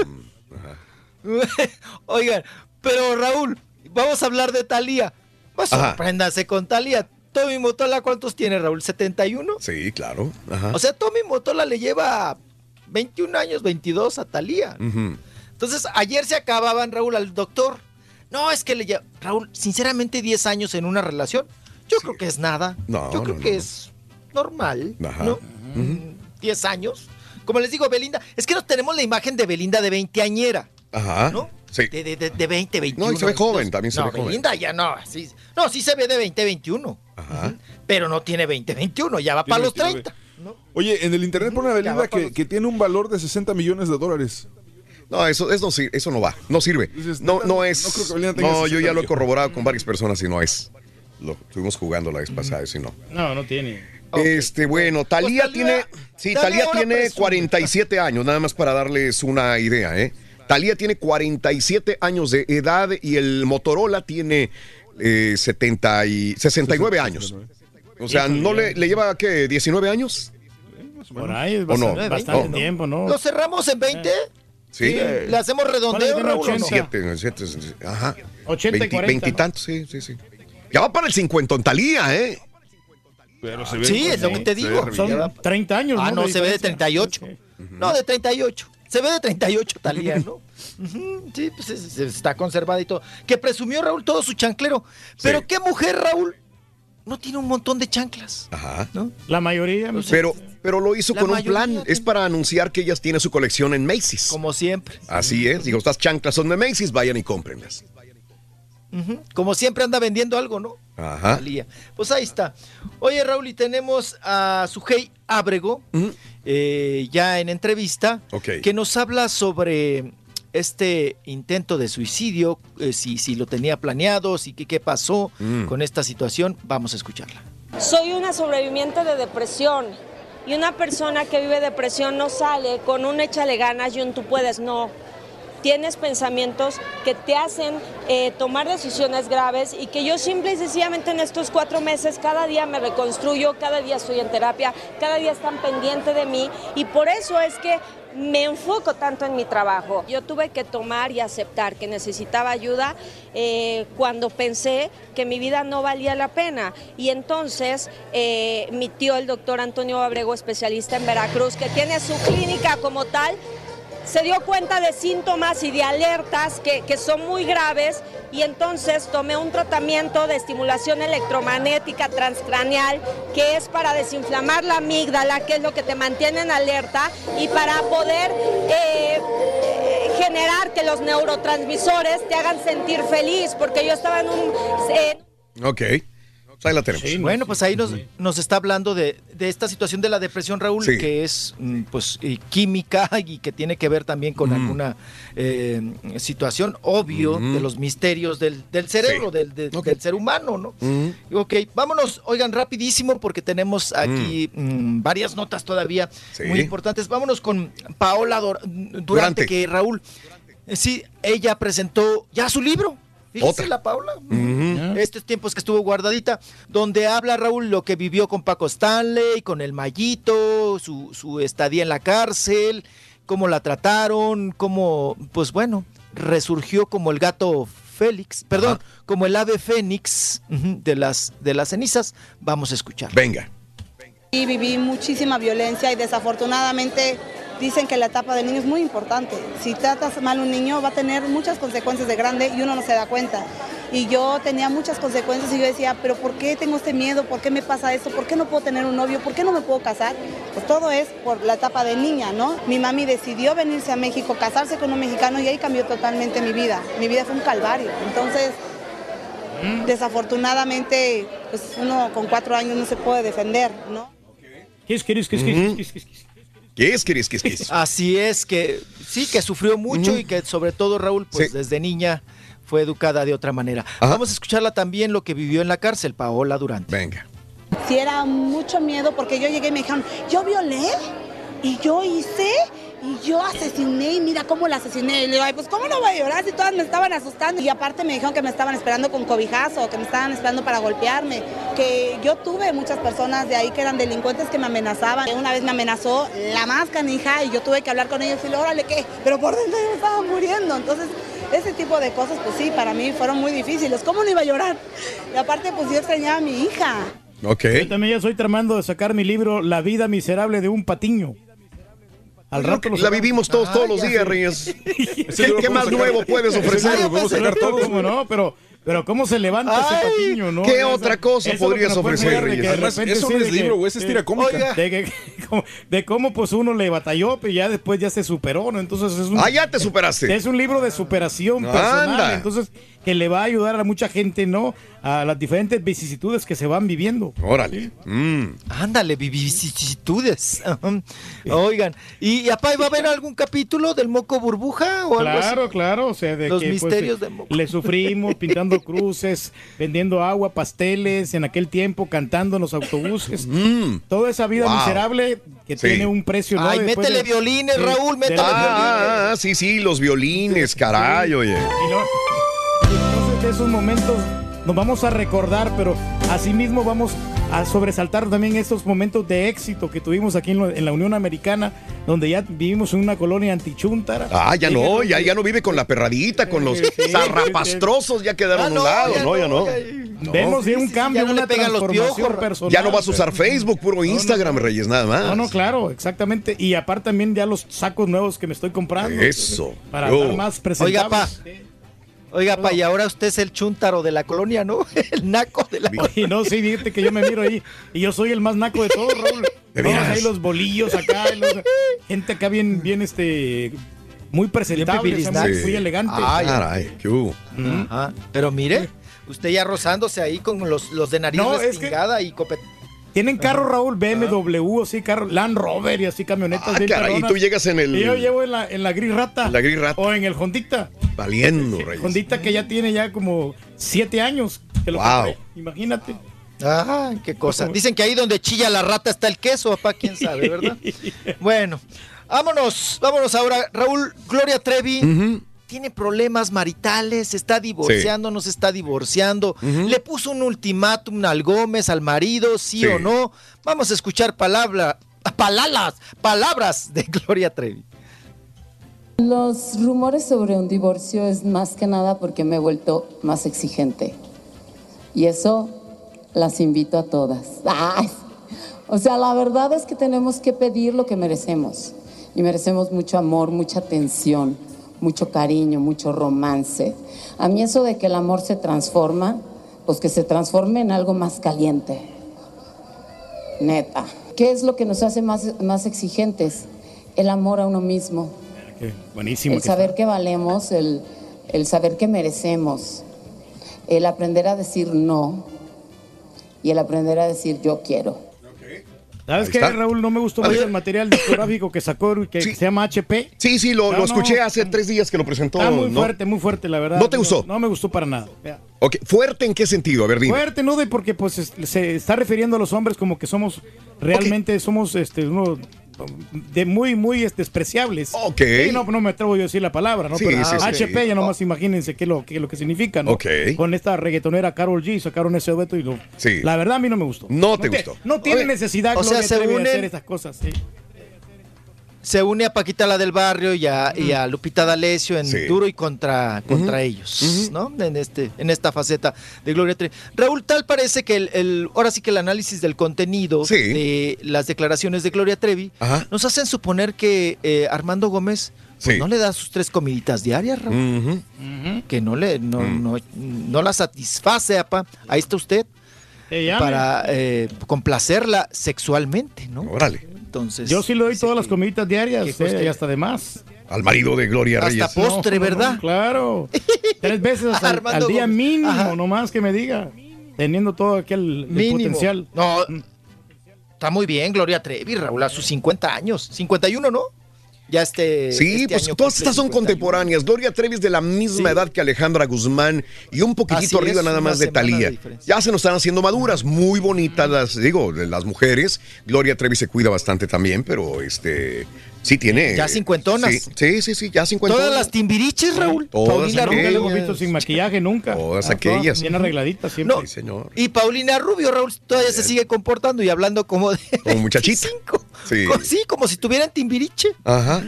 Oigan, pero Raúl, vamos a hablar de Talía. Pues sorpréndase con Talía. Tommy Motola, ¿cuántos tiene Raúl? ¿71? Sí, claro. Ajá. O sea, Tommy Motola le lleva 21 años, 22 a Talía. Ujú. Entonces, ayer se acababan, Raúl, al doctor. No, es que le lleva. Raúl, sinceramente, 10 años en una relación, yo creo que es nada. No, yo creo no, que no. es normal. Ajá. ¿no? Mm, 10 años. Como les digo, Belinda, es que no tenemos la imagen de Belinda de 20 añera. Ajá. ¿No? Sí. De, de, de, de 20, 21. No, y se ve 22. joven, también se no, ve joven. Belinda ya no. Sí, no, sí se ve de 20, 21. Ajá. Pero no tiene 20, 21. Ya va Tiene para los 29. 30. Oye, en el internet pone a Ya Belinda va para que, los- que tiene un valor de 60 millones de dólares. No, eso, eso, no, sir- eso no va, no sirve. Dices, No, no no es. creo que Belinda tenga No, yo 60 ya lo he corroborado con varias personas y no es. Lo estuvimos jugando la vez pasada, si no. No, no tiene. Este, bueno, Talía Pues Thalía- tiene. Sí, Thalía Talía tiene presume. 47 años, nada más para darles una idea, ¿eh? Talía tiene 47 años de edad y el Motorola tiene eh, 70 y 69 años. O sea, ¿no le, le lleva qué? ¿19 años? Por ahí ¿O no? bastante, No. tiempo, ¿no? ¿Lo cerramos en 20? Sí. ¿Le hacemos redondeo, Raúl, o no? 80. Siete, siete, ajá. 80 y 20 40, ¿no? Veintitantos, sí, sí, sí. Ya va para el 50 en Talía, ¿eh? Pero se ve sí, es lo que te digo. Son 30 años. Ah, no, se ve de 38. No, de 38. Se ve de 38 Talía, ¿no? Sí, pues está conservada y todo. Que presumió Raúl todo su chanclero. Pero qué mujer, Raúl, no tiene un montón de chanclas. Ajá. ¿no? La mayoría. Pero, pero lo hizo La con un plan. Es para anunciar que ellas tienen su colección en Macy's. Como siempre. Así es. Digo, estas chanclas son de Macy's, vayan y cómprenlas. Ujú. Como siempre anda vendiendo algo, ¿no? Ajá. Talía. Pues ahí está. Oye, Raúl, y tenemos a Sujei Ábrego, eh, ya en entrevista, que nos habla sobre este intento de suicidio, eh, si, si lo tenía planeado, si qué, qué pasó Mm. con esta situación. Vamos a escucharla. Soy una sobreviviente de depresión y una persona que vive depresión no sale con un échale ganas y un tú puedes, no. Tienes pensamientos que te hacen eh, tomar decisiones graves y que yo simple y sencillamente en estos cuatro meses cada día me reconstruyo, cada día estoy en terapia, cada día están pendientes de mí y por eso es que me enfoco tanto en mi trabajo. Yo tuve que tomar y aceptar que necesitaba ayuda eh, cuando pensé que mi vida no valía la pena. Y entonces eh, mi tío, el doctor Antonio Abrego, especialista en Veracruz, que tiene su clínica como tal, se dio cuenta de síntomas y de alertas que, que son muy graves y entonces tomé un tratamiento de estimulación electromagnética transcraneal que es para desinflamar la amígdala, que es lo que te mantiene en alerta y para poder eh, generar que los neurotransmisores te hagan sentir feliz, porque yo estaba en un... Ok. Ahí la tenemos. Bueno, pues ahí nos, nos está hablando de, de esta situación de la depresión, Raúl, Sí. que es mm, pues química (laughs) y que tiene que ver también con alguna eh, situación obvio de los misterios del, del cerebro, del, de- del ser humano, ¿no? Ok, vámonos, oigan, rapidísimo porque tenemos aquí mm, varias notas todavía Sí. muy importantes. Vámonos con Paola Dor- Durante, Durante. que Raúl, sí, ella presentó ya su libro. Fíjese Otra. la Paula. Estos tiempos que estuvo guardadita, donde habla Raúl lo que vivió con Paco Stanley, con el Mayito, su, su estadía en la cárcel, cómo la trataron, cómo, pues bueno, resurgió como el gato Félix, perdón, como el ave fénix de las, de las cenizas. Vamos a escuchar. Venga. Y viví muchísima violencia y desafortunadamente dicen que la etapa del niño es muy importante. Si tratas mal a un niño va a tener muchas consecuencias de grande y uno no se da cuenta. Y yo tenía muchas consecuencias y yo decía, pero ¿por qué tengo este miedo? ¿Por qué me pasa esto? ¿Por qué no puedo tener un novio? ¿Por qué no me puedo casar? Pues todo es por la etapa de niña, ¿no? Mi mami decidió venirse a México, casarse con un mexicano y ahí cambió totalmente mi vida. Mi vida fue un calvario. Entonces, desafortunadamente, pues uno con cuatro años no se puede defender, ¿no? ¿Qué es, qué es, qué es, qué es, qué es, qué es, qué es? ¿Qué es, qué es, qué es, qué es? (laughs) Así es que sí, que sufrió mucho y que sobre todo Raúl, pues desde niña fue educada de otra manera. Vamos a escucharla también lo que vivió en la cárcel, Paola Durante. Venga. Sí era mucho miedo porque yo llegué y me dijeron, yo violé y yo hice y yo asesiné y mira cómo la asesiné. Y le digo, ay, pues cómo no voy a llorar si todas me estaban asustando. Y aparte me dijeron que me estaban esperando con cobijazo, que me estaban esperando para golpearme, que yo tuve muchas personas de ahí que eran delincuentes que me amenazaban. Una vez me amenazó la más canija y yo tuve que hablar con ellos y decirle, órale, ¿qué? Pero por dentro yo me estaba muriendo. Entonces, ese tipo de cosas, pues sí, para mí fueron muy difíciles. ¿Cómo no iba a llorar? Y aparte, pues yo extrañaba a mi hija. Ok. Yo también ya estoy tramando de sacar mi libro La vida miserable de un patiño. Al rato lo La sacamos. vivimos todos, todos los días, Reyes. (laughs) ¿Qué, qué más nuevo puedes ofrecer? ¿Cómo no? Pero, pero ¿cómo se levanta ese patiño, no? ¿qué Esa- otra cosa lo podrías ofrecer, Reyes? repente Eso sí, no es libro, güey, es tira cómica. De, que- (laughs) de cómo pues uno le batalló, pero ya después ya se superó, ¿no? Entonces es un... Ah, ya te superaste. Es un libro de superación personal, Anda. entonces que le va a ayudar a mucha gente, ¿no? A las diferentes vicisitudes que se van viviendo. Órale. Mm. Ándale, vicisitudes. (laughs) Oigan, ¿y, y apá, va a haber algún capítulo del Moco Burbuja o algo así? Claro, claro, o sea, de Los que, pues, misterios eh, de Moco. le sufrimos pintando (laughs) cruces, vendiendo agua, pasteles, en aquel tiempo cantando en los autobuses. Toda esa vida Wow. miserable que Sí. tiene un precio. ¿no? Ay, Después métele de- violines, Raúl, métele Ah, ah, sí, sí, los violines, caray, oye. Y no- esos momentos nos vamos a recordar, pero asimismo vamos a sobresaltar también estos momentos de éxito que tuvimos aquí en, lo- en la Unión Americana, donde ya vivimos en una colonia antichuntara. Ah, ya no, ya, ya no vive con la perradita, con los zarrapastrosos, ya quedaron a un lado, no, ya no. Vemos de un cambio, ya no una pegan los transformación piojos. personal. Ya no vas a usar Facebook, puro Instagram, Reyes, nada más. No, no, claro, exactamente. Y aparte también ya los sacos nuevos que me estoy comprando. Eso. Para Yo. estar más presentable. Oiga, pa. Oiga, pa, y ahora usted es el chuntaro de la colonia, ¿no? (laughs) El naco de la Y (laughs) no, sí, fíjate que yo me miro ahí y yo soy el más naco de todos, Raúl. (laughs) ¿De Todos veras? ahí los bolillos acá, los- gente acá bien, bien, este, muy presentable, muy, Sí. muy elegante. Ay, Caray, qué hubo. Ajá. Pero mire, usted ya rozándose ahí con los, los de nariz No, es que- respingada y copet... Tienen carro, Raúl, BMW, así, carro, Land Rover y así, camionetas. Ah, caray, y tú llegas en el- Y yo llevo en la, en la gris rata. En la gris rata. O en el Hondita. Valiendo, (laughs) Reyes. Hondita que ya tiene ya como siete años. Que lo Wow. compré. Imagínate. Ah, qué cosa. Dicen que ahí donde chilla la rata está el queso, papá, quién sabe, ¿verdad? (laughs) bueno, vámonos, vámonos ahora. Raúl, Gloria Trevi tiene problemas maritales, se está divorciando, no se está divorciando. Le puso un ultimátum al Gómez, al marido, sí, Sí. o no. Vamos a escuchar palabra, palabras, palabras de (laughs) Gloria Trevi. Los rumores sobre un divorcio es más que nada porque me he vuelto más exigente. Y eso las invito a todas. Ay, O sea, la verdad es que tenemos que pedir lo que merecemos. Y merecemos mucho amor, mucha atención, mucho cariño, mucho romance. A mí eso de que el amor se transforma, pues que se transforme en algo más caliente. Neta. ¿Qué es lo que nos hace más, más exigentes? El amor a uno mismo. Qué buenísimo. El que saber que valemos, el, el saber que merecemos, el aprender a decir no y el aprender a decir yo quiero. ¿Sabes qué. Raúl? No me gustó mucho el material discográfico que sacó, que se llama HP. Sí, sí, lo, No, lo escuché no. hace tres días que lo presentó. Está muy ¿no? fuerte, muy fuerte, la verdad. ¿No te gustó? No, me gustó para nada. Ok, ¿Fuerte en qué sentido? A ver, dime. Fuerte, ¿no? De porque pues es- se está refiriendo a los hombres como que somos, realmente somos este, uno de muy, muy este, despreciables. Ok. Sí, no, no me atrevo yo a decir la palabra, ¿no? Sí, Pero sí. HP, ya nomás imagínense qué es lo, qué lo que significa, ¿no? Ok. Con esta reggaetonera Carol G sacaron ese dueto y lo... Sí. La verdad a mí no me gustó. No te te- gustó. No tiene Oye, necesidad, o sea, Gloria se unen- hacer estas cosas, sí. Se une a Paquita la del barrio y a, y a Lupita D'Alessio en Sí. duro y contra, contra ellos, ¿no? En, este, en esta faceta de Gloria Trevi. Raúl, tal parece que el, el- ahora sí que el análisis del contenido de las declaraciones de Gloria Trevi Ajá. nos hacen suponer que eh, Armando Gómez pues, Sí. no le da sus tres comiditas diarias, Raúl. Que no le no, Mm. no, no la satisface, apa. Ahí está usted. Para eh, complacerla sexualmente, ¿no? Órale. Entonces. Yo sí le doy todas las comiditas diarias, eh, y hasta de más. Al marido de Gloria Hasta Reyes. postre, No, no, ¿verdad? no, (laughs) claro. Tres veces (laughs) al, día mínimo, Ajá. nomás que me diga. Teniendo todo aquel potencial. No, está muy bien, Gloria Trevi, Raúl, a sus 50 años. 51, ¿no? Ya este. Sí, este pues año todas estas son 51. contemporáneas. Gloria Trevi es de la misma Sí. edad que Alejandra Guzmán y un Así poquitito arriba es, nada más de Talía. Ya se nos están haciendo maduras, muy bonitas las, digo, las mujeres. Gloria Trevi se cuida bastante también, pero este sí tiene. Ya cincuentonas. Sí, sí, sí, sí, ya cincuentonas. Todas las timbiriches, Raúl. Todas Paulina. Nunca Rubio. lo hemos visto sin maquillaje, nunca. Todas Ah, aquellas. Bien arregladitas siempre. No. Sí, señor. Y Paulina Rubio, Raúl, todavía se sigue comportando y hablando como de. Como muchachita. Sí. Sí, como si tuviera en timbiriche. Ajá.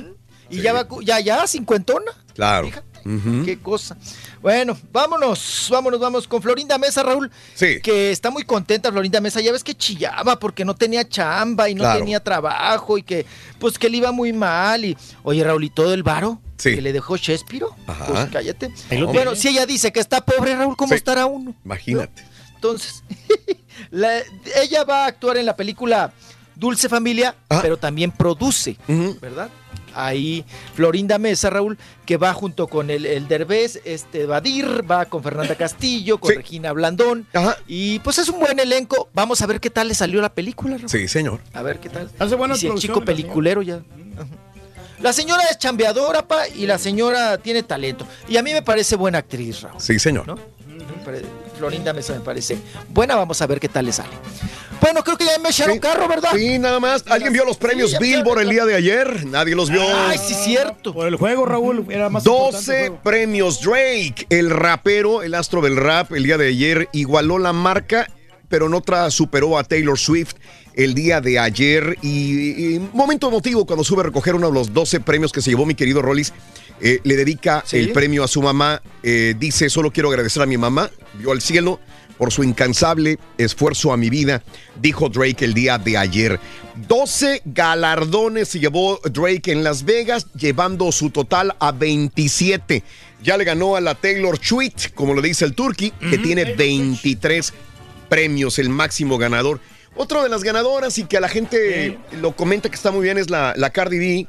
Y ya va, cu- ya, ya, cincuentona. Claro. Qué cosa. Bueno, vámonos, vámonos, vamos con Florinda Mesa, Raúl. Sí. Que está muy contenta Florinda Mesa. Ya ves que chillaba porque no tenía chamba y no Claro. tenía trabajo y que, pues, que le iba muy mal. Y, oye, Raúl, ¿y todo el varo Sí. que le dejó Shespiro? Ajá. Pues cállate. Bueno, si ella dice que está pobre, Raúl, ¿cómo Sí. estará uno? Imagínate. Entonces, (laughs) la- ella va a actuar en la película Dulce Familia, pero también produce, Ujú. ¿verdad? Ahí Florinda Mesa, Raúl, que va junto con el, el Derbez, este Badir, va con Fernanda Castillo, con Sí. Regina Blandón. Ajá. Y pues es un buen elenco. Vamos a ver qué tal le salió la película, Raúl. Sí, señor. A ver qué tal. Hace buenas Y si el chico peliculero ya. Ajá. La señora es chambeadora, pa, y la señora tiene talento. Y a mí me parece buena actriz, Raúl. Sí, señor. ¿no? Florinda Mesa me parece buena, vamos a ver qué tal le sale. Bueno, creo que ya me echaron Sí. carro, ¿verdad? Sí, nada más. ¿Alguien vio los premios Billboard el día de ayer? Nadie los vio. Ay, sí, cierto. Por el juego, Raúl, era más importante el 12 juego. premios Drake, el rapero, el astro del rap, el día de ayer igualó la marca pero en otra superó a Taylor Swift el día de ayer. Y, y momento emotivo cuando sube a recoger uno de los 12 premios que se llevó mi querido Rollis. Eh, le dedica Sí. el premio a su mamá. Eh, dice, solo quiero agradecer a mi mamá. Vio al cielo por su incansable esfuerzo a mi vida, dijo Drake el día de ayer. 12 galardones se llevó Drake en Las Vegas, llevando su total a 27. Ya le ganó a la Taylor Swift, como lo dice el Turkey, que tiene 23 premios, el máximo ganador. Otra de las ganadoras y que a la gente lo comenta que está muy bien es la, la Cardi B.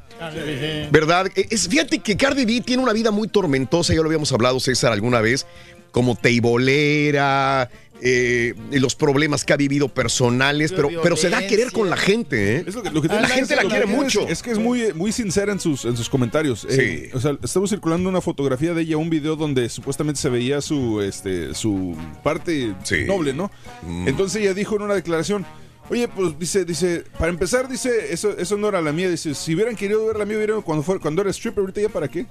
¿Verdad? E, Es, fíjate que Cardi B tiene una vida muy tormentosa, ya lo habíamos hablado, César, alguna vez, como teibolera, eh, los problemas que ha vivido personales, pero, pero se da a querer con la gente, ¿eh? Es lo que- lo que la gente la quiere mucho. Es, es que es muy, muy sincera en sus, en sus comentarios. Eh, o sea, estamos circulando una fotografía de ella, un video donde supuestamente se veía su, este, su parte noble, ¿no? Mm. Entonces ella dijo en una declaración. Oye, pues dice, dice, para empezar, dice, eso, eso no era la mía. Dice, si hubieran querido ver la mía, hubieran cuando fue, cuando era stripper, ahorita ya para qué.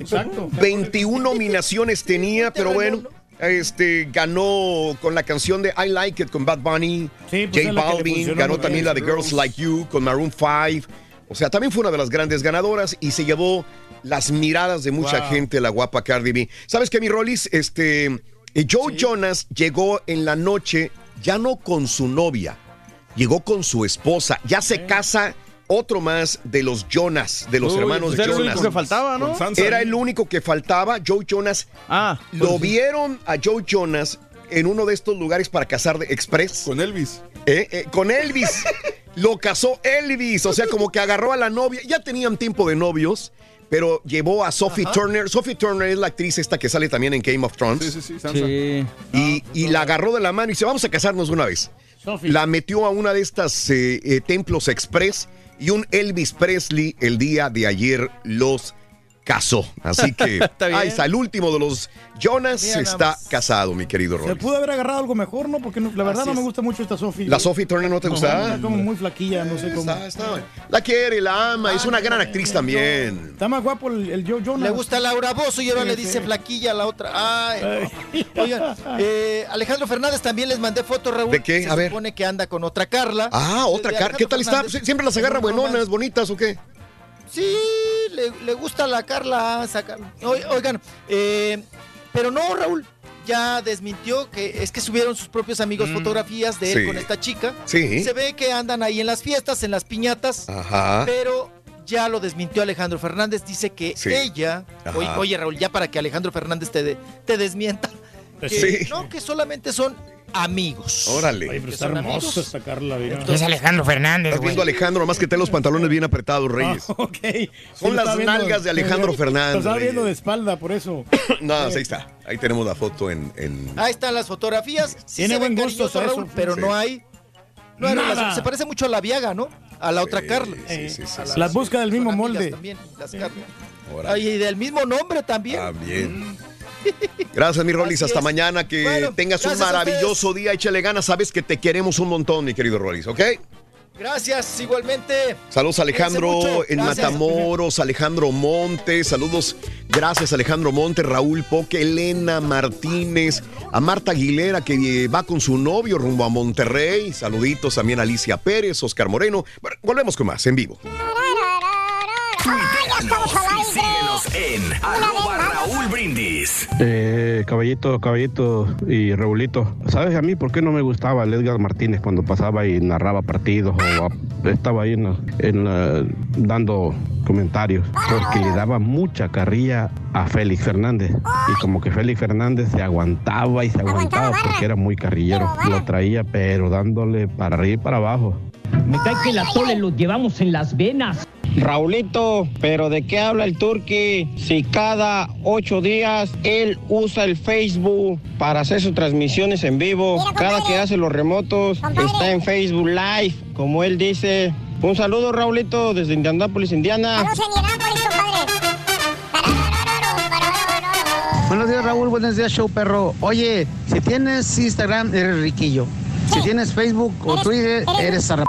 Exacto. 21 nominaciones tenía, pero bueno. Este ganó con la canción de I Like It con Bad Bunny, pues J Balvin, ganó también la de Girls Like You con Maroon 5. O sea, también fue una de las grandes ganadoras y se llevó las miradas de mucha Wow. gente, la guapa Cardi B. ¿Sabes qué, mi Rollis? Este, eh, Joe Jonas llegó en la noche ya no con su novia, llegó con su esposa. Ya se casa otro más de los Jonas, de los Uy, hermanos pues era el Jonas. único que faltaba, ¿no? Era el único que faltaba. Joe Jonas. Ah, Lo pues sí. vieron a Joe Jonas en uno de estos lugares para casar de Express. Con Elvis. Eh, eh, con Elvis. (laughs) Lo casó Elvis. O sea, como que agarró a la novia. Ya tenían tiempo de novios. Pero llevó a Sophie Turner. Sophie Turner es la actriz esta que sale también en Game of Thrones. Sí, sí, sí, Sansa. Sí. Y, y la agarró de la mano y dice, vamos a casarnos una vez. Sophie. La metió a una de estas eh, eh, templos express y un Elvis Presley el día de ayer los casó. Así que (laughs) Está bien. ahí está, el último de los Jonas Mira, está casado, mi querido Se Rolly. pudo haber agarrado algo mejor, ¿no? Porque no- la verdad Así no me gusta mucho esta Sophie. ¿La Sophie Turner no te gusta? Está como muy flaquilla, no sé cómo. La quiere, la ama, es una gran actriz también. Está más guapo el, el Joe Jonas. Le gusta Laura Bozo y ahora Sí, le sí. dice flaquilla a la otra. Ay, no. (laughs) Oigan, eh, Alejandro Fernández también les mandé fotos, Raúl. ¿De qué? Se A ver. supone que anda con otra Carla. Ah, otra De cara. ¿Qué tal está? ¿Siempre las agarra buenonas, bonitas o qué? Sí, le, le gusta la Carla. saca- Oi- Oigan, eh, pero no, Raúl. Ya desmintió que es que subieron sus propios amigos fotografías de él sí. con esta chica. Sí. Se ve que andan ahí en las fiestas, en las piñatas. Ajá. Pero ya lo desmintió Alejandro Fernández. Dice que Sí. ella. Oye, oye, Raúl, ya para que Alejandro Fernández te, de- te desmienta. Que, Sí. No, que solamente son amigos. Órale. Pero Que está hermoso. Entonces, Alejandro Fernández, Estás viendo a Alejandro, más que te los pantalones bien apretados, Reyes. Ah, (laughs) ok. Sí, Son lo las viendo. nalgas de Alejandro Lo Fernández. estaba viendo de espalda, por eso. (coughs) No, ahí está. Ahí tenemos la foto en. en- Ahí están las fotografías. Sí Tiene se buen ven gusto Raúl, eso. pero Sí. no hay. No hay Nada. Se parece mucho a la Viaga, ¿no? A la otra Carla. sí, sí, sí, sí. Las busca del mismo molde. También, las Carla. Ay, y del mismo nombre también. Ah, bien. Gracias, mi Rolis. Hasta mañana. Que Bueno, tengas un maravilloso día. Échale ganas. Sabes que te queremos un montón, mi querido Rolis, ¿ok? Gracias, igualmente. Saludos Alejandro en. Matamoros, Alejandro Montes, saludos, gracias Alejandro Montes, Raúl Poque, Elena Martínez, a Marta Aguilera que va con su novio rumbo a Monterrey, saluditos también a Alicia Pérez, Oscar Moreno. Bueno, volvemos con más en vivo. Y síguenos en arroba Raúl Brindis. Eh, caballito, caballito y Raulito, ¿sabes a mí por qué no me gustaba el Edgar Martínez cuando pasaba y narraba partidos o a- estaba ahí en la- en la- dando comentarios? Porque le daba mucha carrilla a Félix Fernández y como que Félix Fernández se aguantaba y se aguantaba porque era muy carrillero. Lo traía pero dándole para arriba y para abajo. Me cae que la tole lo llevamos en las venas. Raulito, pero ¿de qué habla el turqui? Si cada ocho días él usa el Facebook para hacer sus transmisiones en vivo, cada que hace los remotos está en Facebook Live, como él dice. Un saludo, Raulito, desde Indianápolis, Indiana. Buenos días, Raúl. Buenos días, show perro. Oye, si tienes Instagram, eres riquillo. Si tienes Facebook o Twitter, eres zarra...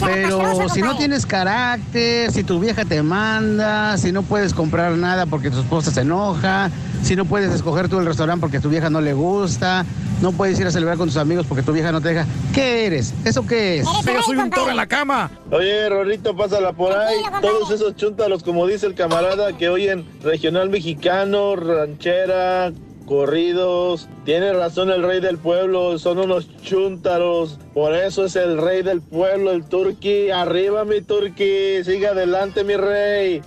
Pero si no tienes carácter, si tu vieja te manda, si no puedes comprar nada porque tu esposa se enoja, si no puedes escoger tú el restaurante porque tu vieja no le gusta, no puedes ir a celebrar con tus amigos porque tu vieja no te deja, ¿qué eres? ¿Eso qué es? Pero soy un toro en la cama. Oye, Rorrito, pásala por ahí. Todos esos chúntaros, como dice el camarada, que oyen regional mexicano, ranchera, corridos. Tiene razón el rey del pueblo, son unos chúntaros. Por eso es el rey del pueblo, el turqui. Arriba, mi turqui. Siga adelante, mi rey.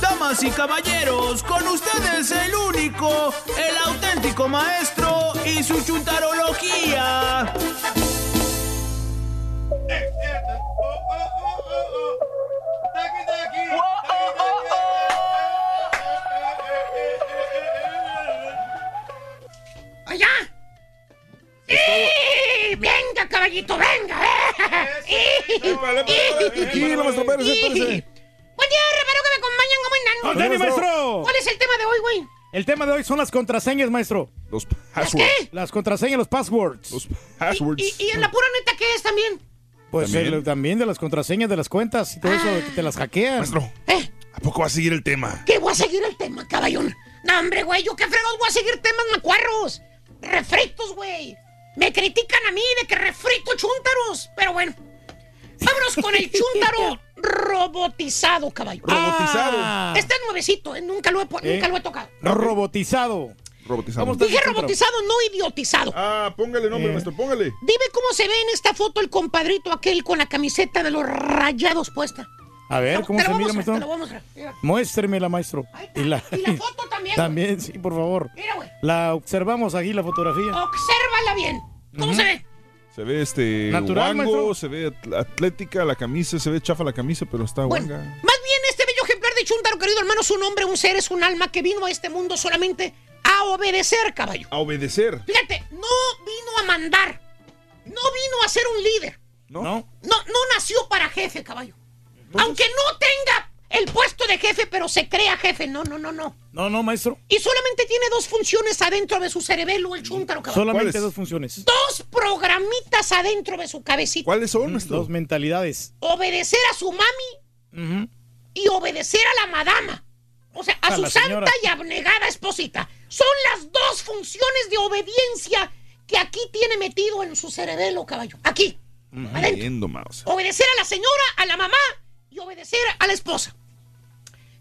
Damas y caballeros, con ustedes el único, el auténtico maestro y su chuntarología. ¡Allá! ¡Sí! ¡Venga, caballito, venga! Tranquilo, maestro, espérese, espérese. Buen día, reparo que me acompañan, ¿cómo andan? ¡Con Dani, maestro! ¿Cuál es el tema de hoy, güey? El tema de hoy son las contraseñas, maestro. Los passwords. Las contraseñas, los passwords. Los passwords. ¿Y, y en la pura neta qué es también? Pues ¿También? también, de las contraseñas de las cuentas y todo eso, que te las hackean. Maestro, ¿a poco va a seguir el tema? ¿Qué voy a seguir el tema, caballón? No, hombre, güey, yo qué fregados voy a seguir temas macuarros. Refritos, güey. Me critican a mí de que refrito chúntaros. Pero bueno, vámonos con el chúntaro robotizado, caballo. Robotizado. Este es nuevecito, ¿eh? nunca, lo he, ¿Eh? nunca lo he tocado. No, robotizado. Robotizado. Dije robotizado, no idiotizado. Ah, póngale nombre, Eh. maestro, póngale. Dime cómo se ve en esta foto el compadrito aquel con la camiseta de los rayados puesta. A ver, ¿cómo se mira, maestro? Muéstremela, maestro. Y la, Y la (laughs) foto también. güey. También, sí, por favor. Mira, güey. La observamos aquí, la fotografía. Obsérvala bien. ¿Cómo se ve? Se ve este Natural, guango, maestro. se ve atl- atlética la camisa, se ve chafa la camisa, pero está Bueno, guanga. más bien este bello ejemplar de Chuntaro, querido hermano, es un hombre, un ser, es un alma que vino a este mundo solamente a obedecer, caballo. A obedecer. Fíjate, no vino a mandar, no vino a ser un líder, ¿No? no, no nació para jefe, caballo. Aunque no tenga el puesto de jefe, pero se crea jefe, no, no, no, no. No, no, maestro. Y solamente tiene dos funciones adentro de su cerebelo, el Chuntaro, caballo. Solamente dos funciones. Dos programitas adentro de su cabecita. ¿Cuáles son, maestro? Dos mentalidades. Obedecer a su mami y obedecer a la madama. O sea, a, A su santa señora. y abnegada esposita. Son las dos funciones de obediencia que aquí tiene metido en su cerebelo, caballo. Aquí. Adentro. Entiendo, mouse. Obedecer a la señora, a la mamá y obedecer a la esposa.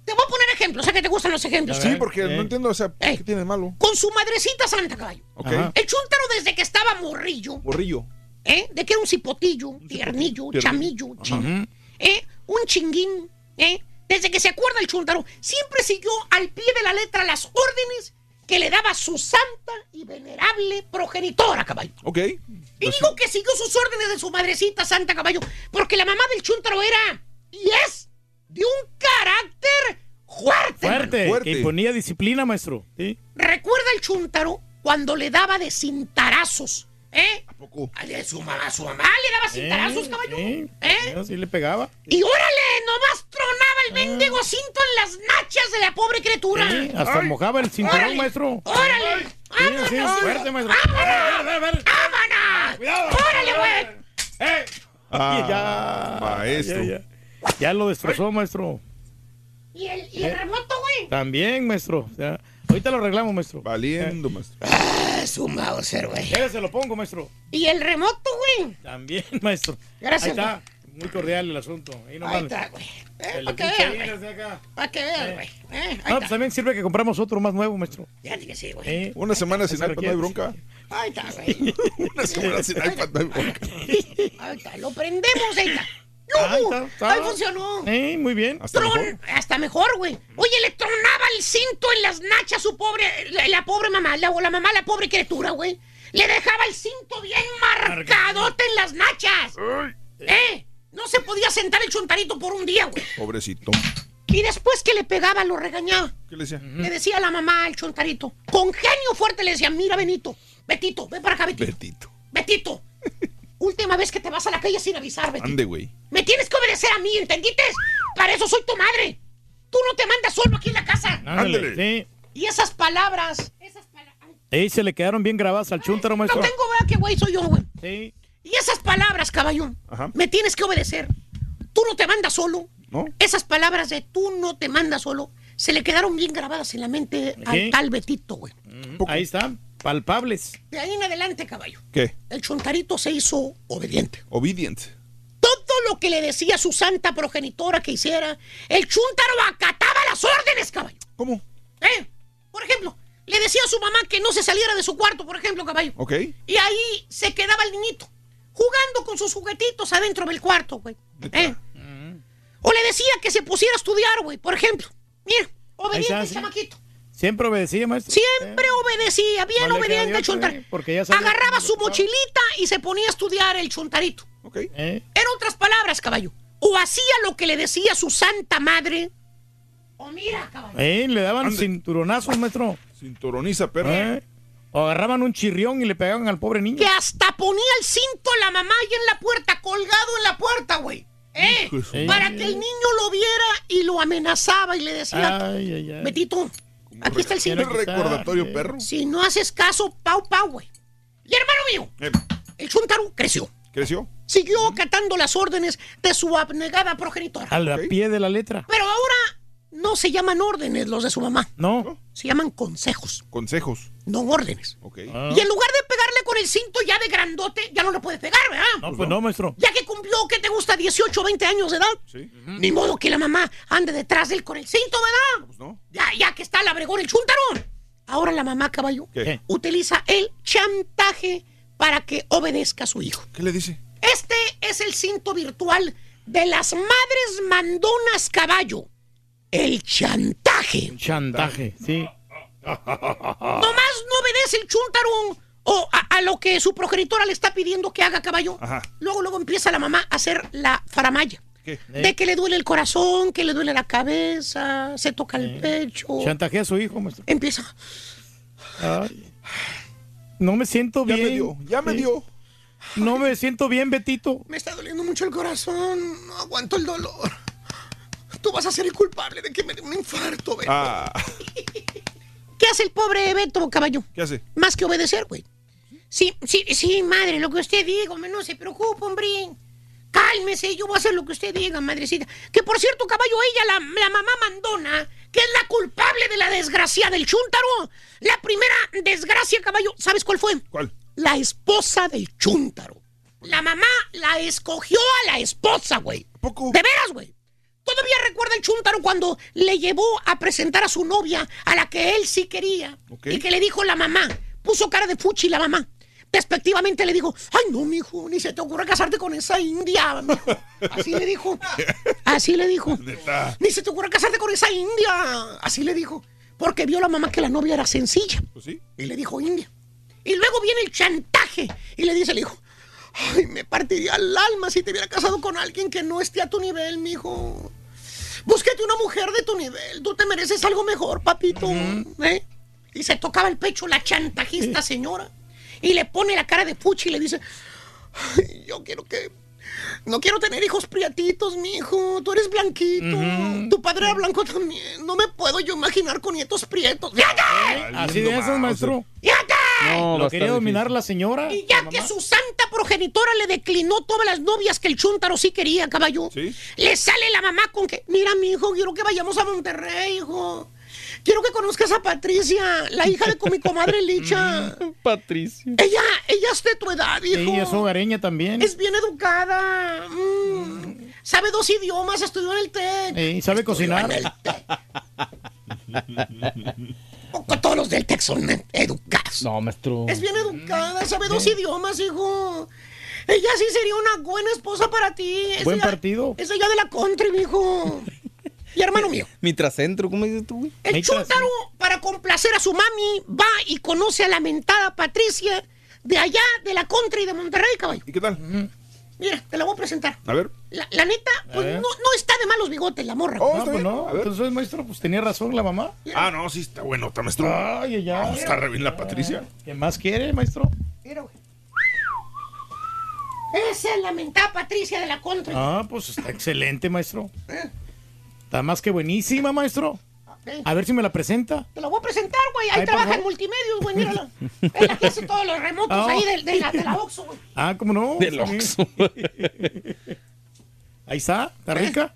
Te voy a poner ejemplos, sé que te gustan los ejemplos. Sí, porque no entiendo, o sea, ¿qué tiene de malo? Con su madrecita santa, caballo. Ok. Ajá. El chúntaro desde que estaba morrillo, Borrillo. ¿eh? De que era un cipotillo, tiernillo, chamillo, chin- ¿eh? Un chinguín, ¿eh? Desde que se acuerda el chuntaro, siempre siguió al pie de la letra las órdenes que le daba su santa y venerable progenitora, caballo. Ok. Y digo que siguió sus órdenes de su madrecita santa, caballo, porque la mamá del chuntaro era y es de un carácter fuerte. Fuerte, Fuerte. que imponía disciplina, maestro. ¿Sí? ¿Recuerda el chuntaro cuando le daba de cintarazos? ¿Eh? ¿A poco? A su mamá, su mamá le daba cintarazos, Eh, caballo. sí, ¿Eh? sí, le pegaba. Y órale, nomás tronaba el mendigo cinto en las nachas de la pobre criatura. Sí, hasta Ay, mojaba el cinturón, órale, maestro. ¡Órale! Sí, sí, ¡Vámonos! fuerte, maestro. ¡Vámonos! ¡Vámonos! ¡Órale, güey! ¡Eh! Ah, ya, maestro. Ya, ya. Ya lo destrozó, maestro. ¿Y el, y el remoto, güey? También, maestro. Ya. Ahorita lo arreglamos, maestro. Valiendo, maestro. Ah, su Mauser, güey. Ya se lo pongo, maestro. ¿Y el remoto, güey? También, (laughs) maestro. Gracias, Ahí está. Muy cordial el asunto. Ahí nomás. Ahí está, güey. Eh, para que vean, güey. Para que vean, güey. Eh, ahí No, pues también sirve que compramos otro más nuevo, maestro. Fíjate que sí, güey. Eh, Una semana sin iPad, no hay bronca. Ahí está, güey. (laughs) Una semana sin iPad, no hay bronca. Ahí está, lo prendemos, ahí está. Ahí ¡No! está, está. ¡Ahí funcionó! Eh, muy bien. Hasta Tron- mejor. hasta mejor, güey. Oye, le tronaba el cinto en las nachas su pobre, la, la pobre mamá, la, la mamá, la pobre criatura, güey. Le dejaba el cinto bien marcadote en las nachas. ¿Eh? No se podía sentar el chuntarito por un día, güey. Pobrecito. Y después que le pegaba, lo regañaba. ¿Qué le decía? Le decía a la mamá, el chuntarito, con genio fuerte le decía, mira, Benito, Betito, ven para acá, Betito. Betito. Betito, última vez que te vas a la calle sin avisar, Betito. Ande, güey. Me tienes que obedecer a mí, ¿entendiste? Para eso soy tu madre. Tú no te mandas solo aquí en la casa. Ándale. Sí. Y esas palabras, esas palabras, Ey, se le quedaron bien grabadas al chúntaro, maestro. No tengo, vea que güey soy yo, güey. Sí. Y esas palabras, caballo, Ajá. me tienes que obedecer. Tú no te mandas solo. ¿No? Esas palabras de tú no te mandas solo se le quedaron bien grabadas en la mente al tal Betito, güey. Ahí están, palpables. De ahí en adelante, caballo. ¿Qué? El chontarito se hizo obediente. Obedient. Todo lo que le decía su santa progenitora que hiciera, el chuntaro acataba las órdenes, caballo. ¿Cómo? ¿Eh? Por ejemplo, le decía a su mamá que no se saliera de su cuarto, por ejemplo, caballo. Ok. Y ahí se quedaba el niñito, jugando con sus juguetitos adentro del cuarto, güey. ¿Eh? O le decía que se pusiera a estudiar, güey, por ejemplo. Mira, obediente está, el sí. chamaquito. Siempre obedecía, maestro. Siempre obedecía, bien obediente de el otra, chuntar. ¿eh? Porque ya sabía Agarraba su mochilita y se ponía a estudiar el chuntarito. Ok. ¿Eh? En otras palabras, caballo, o hacía lo que le decía su santa madre, o mira, caballo. Eh, le daban Ande. cinturonazos, maestro. Cinturoniza, perro. ¿Eh? O agarraban un chirrión y le pegaban al pobre niño. Que hasta ponía el cinto la mamá ahí en la puerta, colgado en la puerta, güey. ¿Eh? Para que el niño lo viera y lo amenazaba y le decía, Ay, ay, ay. Betito, aquí está el cinto. recordatorio, perro. Si no haces caso, pau, pau, güey. Y hermano mío, Eh, el chuntaru creció. ¿Creció? Siguió acatando las órdenes de su abnegada progenitora. Al pie de la letra. Pero ahora no se llaman órdenes los de su mamá. No. Se llaman consejos, Consejos. no órdenes. Ok. Ah. Y en lugar de pegarle con el cinto ya de grandote, ya no le puede pegar, ¿verdad? No, pues no, maestro. Ya que cumplió, ¿qué te gusta? 18 o 20 años de edad. Sí. Ni modo que la mamá ande detrás de él con el cinto, ¿verdad? Pues no. Ya, ya que está el abregón, el chuntarón. Ahora la mamá, caballo, ¿Qué? utiliza el chantaje para que obedezca a su hijo. ¿Qué le dice? Este es el cinto virtual de las madres mandonas caballo. El chantaje. Chantaje, sí. Nomás no obedece el chuntaro o a, a lo que su progenitora le está pidiendo que haga caballo. Ajá. Luego, luego empieza la mamá a hacer la faramaya. ¿Qué? De que le duele el corazón, que le duele la cabeza, se toca el pecho. Chantajea a su hijo, maestro. Empieza. Ay. No me siento Ya bien. me dio, ya me dio. No me siento bien, Betito. Me está doliendo mucho el corazón. No aguanto el dolor. Tú vas a ser el culpable de que me dé un infarto, Beto. Ah, ¿Qué hace el pobre Beto, caballo? ¿qué hace? Más que obedecer, güey. Sí, sí, sí, madre, lo que usted diga, no se preocupe, hombre. Cálmese, yo voy a hacer lo que usted diga, madrecita. Que por cierto, caballo, ella, la, la mamá mandona, que es la culpable de la desgracia del chúntaro. La primera desgracia, caballo, ¿sabes cuál fue? ¿Cuál? La esposa del chúntaro. La mamá la escogió a la esposa, güey. poco? De veras, güey. Todavía recuerda el chúntaro cuando le llevó a presentar a su novia, a la que él sí quería. Y que le dijo la mamá. Puso cara de fuchi la mamá. Despectivamente le dijo, ay no, mijo, ni se te ocurra casarte con esa india, mijo". (laughs) Así le dijo. Así le dijo. Ni se te ocurra casarte con esa india. Así le dijo. Porque vio la mamá que la novia era sencilla. Pues sí. Y le dijo india. Y luego viene el chantaje. Y le dice el hijo, ay, me partiría el alma si te hubiera casado con alguien que no esté a tu nivel, mijo. Búsquete una mujer de tu nivel. Tú te mereces algo mejor, papito. ¿Eh? Y se tocaba el pecho la chantajista señora. Y le pone la cara de puchi y le dice, "Ay, yo quiero que... No quiero tener hijos priatitos, mijo. Tú eres blanquito. Tu padre era blanco también. No me puedo yo imaginar con nietos prietos. ¡Fíjate! Así de esos, maestro. ¡Fíjate! Lo No, a quería dominar la señora. Y ya que su santa progenitora le declinó todas las novias que el chúntaro sí quería, caballo. Sí. Le sale la mamá con que, mira, mi hijo, quiero que vayamos a Monterrey, hijo. Quiero que conozcas a Patricia, la hija de con mi comadre Licha. (laughs) Patricia. Ella, ella es de tu edad, hijo. Sí, es hogareña también. Es bien educada. mm, Sabe dos idiomas, estudió en el TEC. Sí, sabe cocinar. En el TEC. (laughs) Poco todos los del TEC son educados. No, maestro. Es bien educada, sabe dos idiomas, hijo. Ella sí sería una buena esposa para ti. Es Buen ella- partido. Es ella de la country, mijo. Y hermano mío, Mitracentro, ¿cómo dices tú, güey? el chúntaro, para complacer a su mami, va y conoce a la mentada Patricia de allá, de la country de Monterrey, caballo. ¿Y qué tal? Mira, te la voy a presentar. A ver. La, la neta, pues no, no está de malos bigotes la morra. Oh, No, pues no. A ver. Entonces, maestro, pues tenía razón la mamá. Ah, no, sí, está bueno, está maestro. Ay, Ah, ay. Está re bien la Patricia. ¿Qué más quiere, maestro? Mira, güey. Esa es la mentada Patricia de la country. Ah, pues está excelente, maestro. Eh. Está más que buenísima, maestro. A ver si me la presenta. Te lo voy a presentar, güey. Ahí Ay, trabaja en multimedios, güey. Mírala. Es la (laughs) que hace todos los remotos Ah. ahí de, de la, de la Oxxo, güey. Ah, ¿cómo no? Del Sí. (laughs) Ahí está, está rica.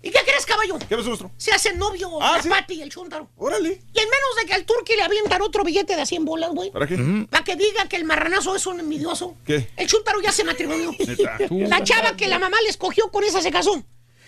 ¿Y qué crees, caballo? ¿Qué pasó, maestro? Se hace novio Ah, la ¿sí? Pati y el Chuntaro. Órale. Y en menos de que al turqui le avientan otro billete de 100 bolas, güey. ¿Para qué? Para que diga que el marranazo es un envidioso. ¿Qué? El Chuntaro ya se matrimonió. (laughs) Neta. (laughs) La chava que la mamá le escogió con esa se casó.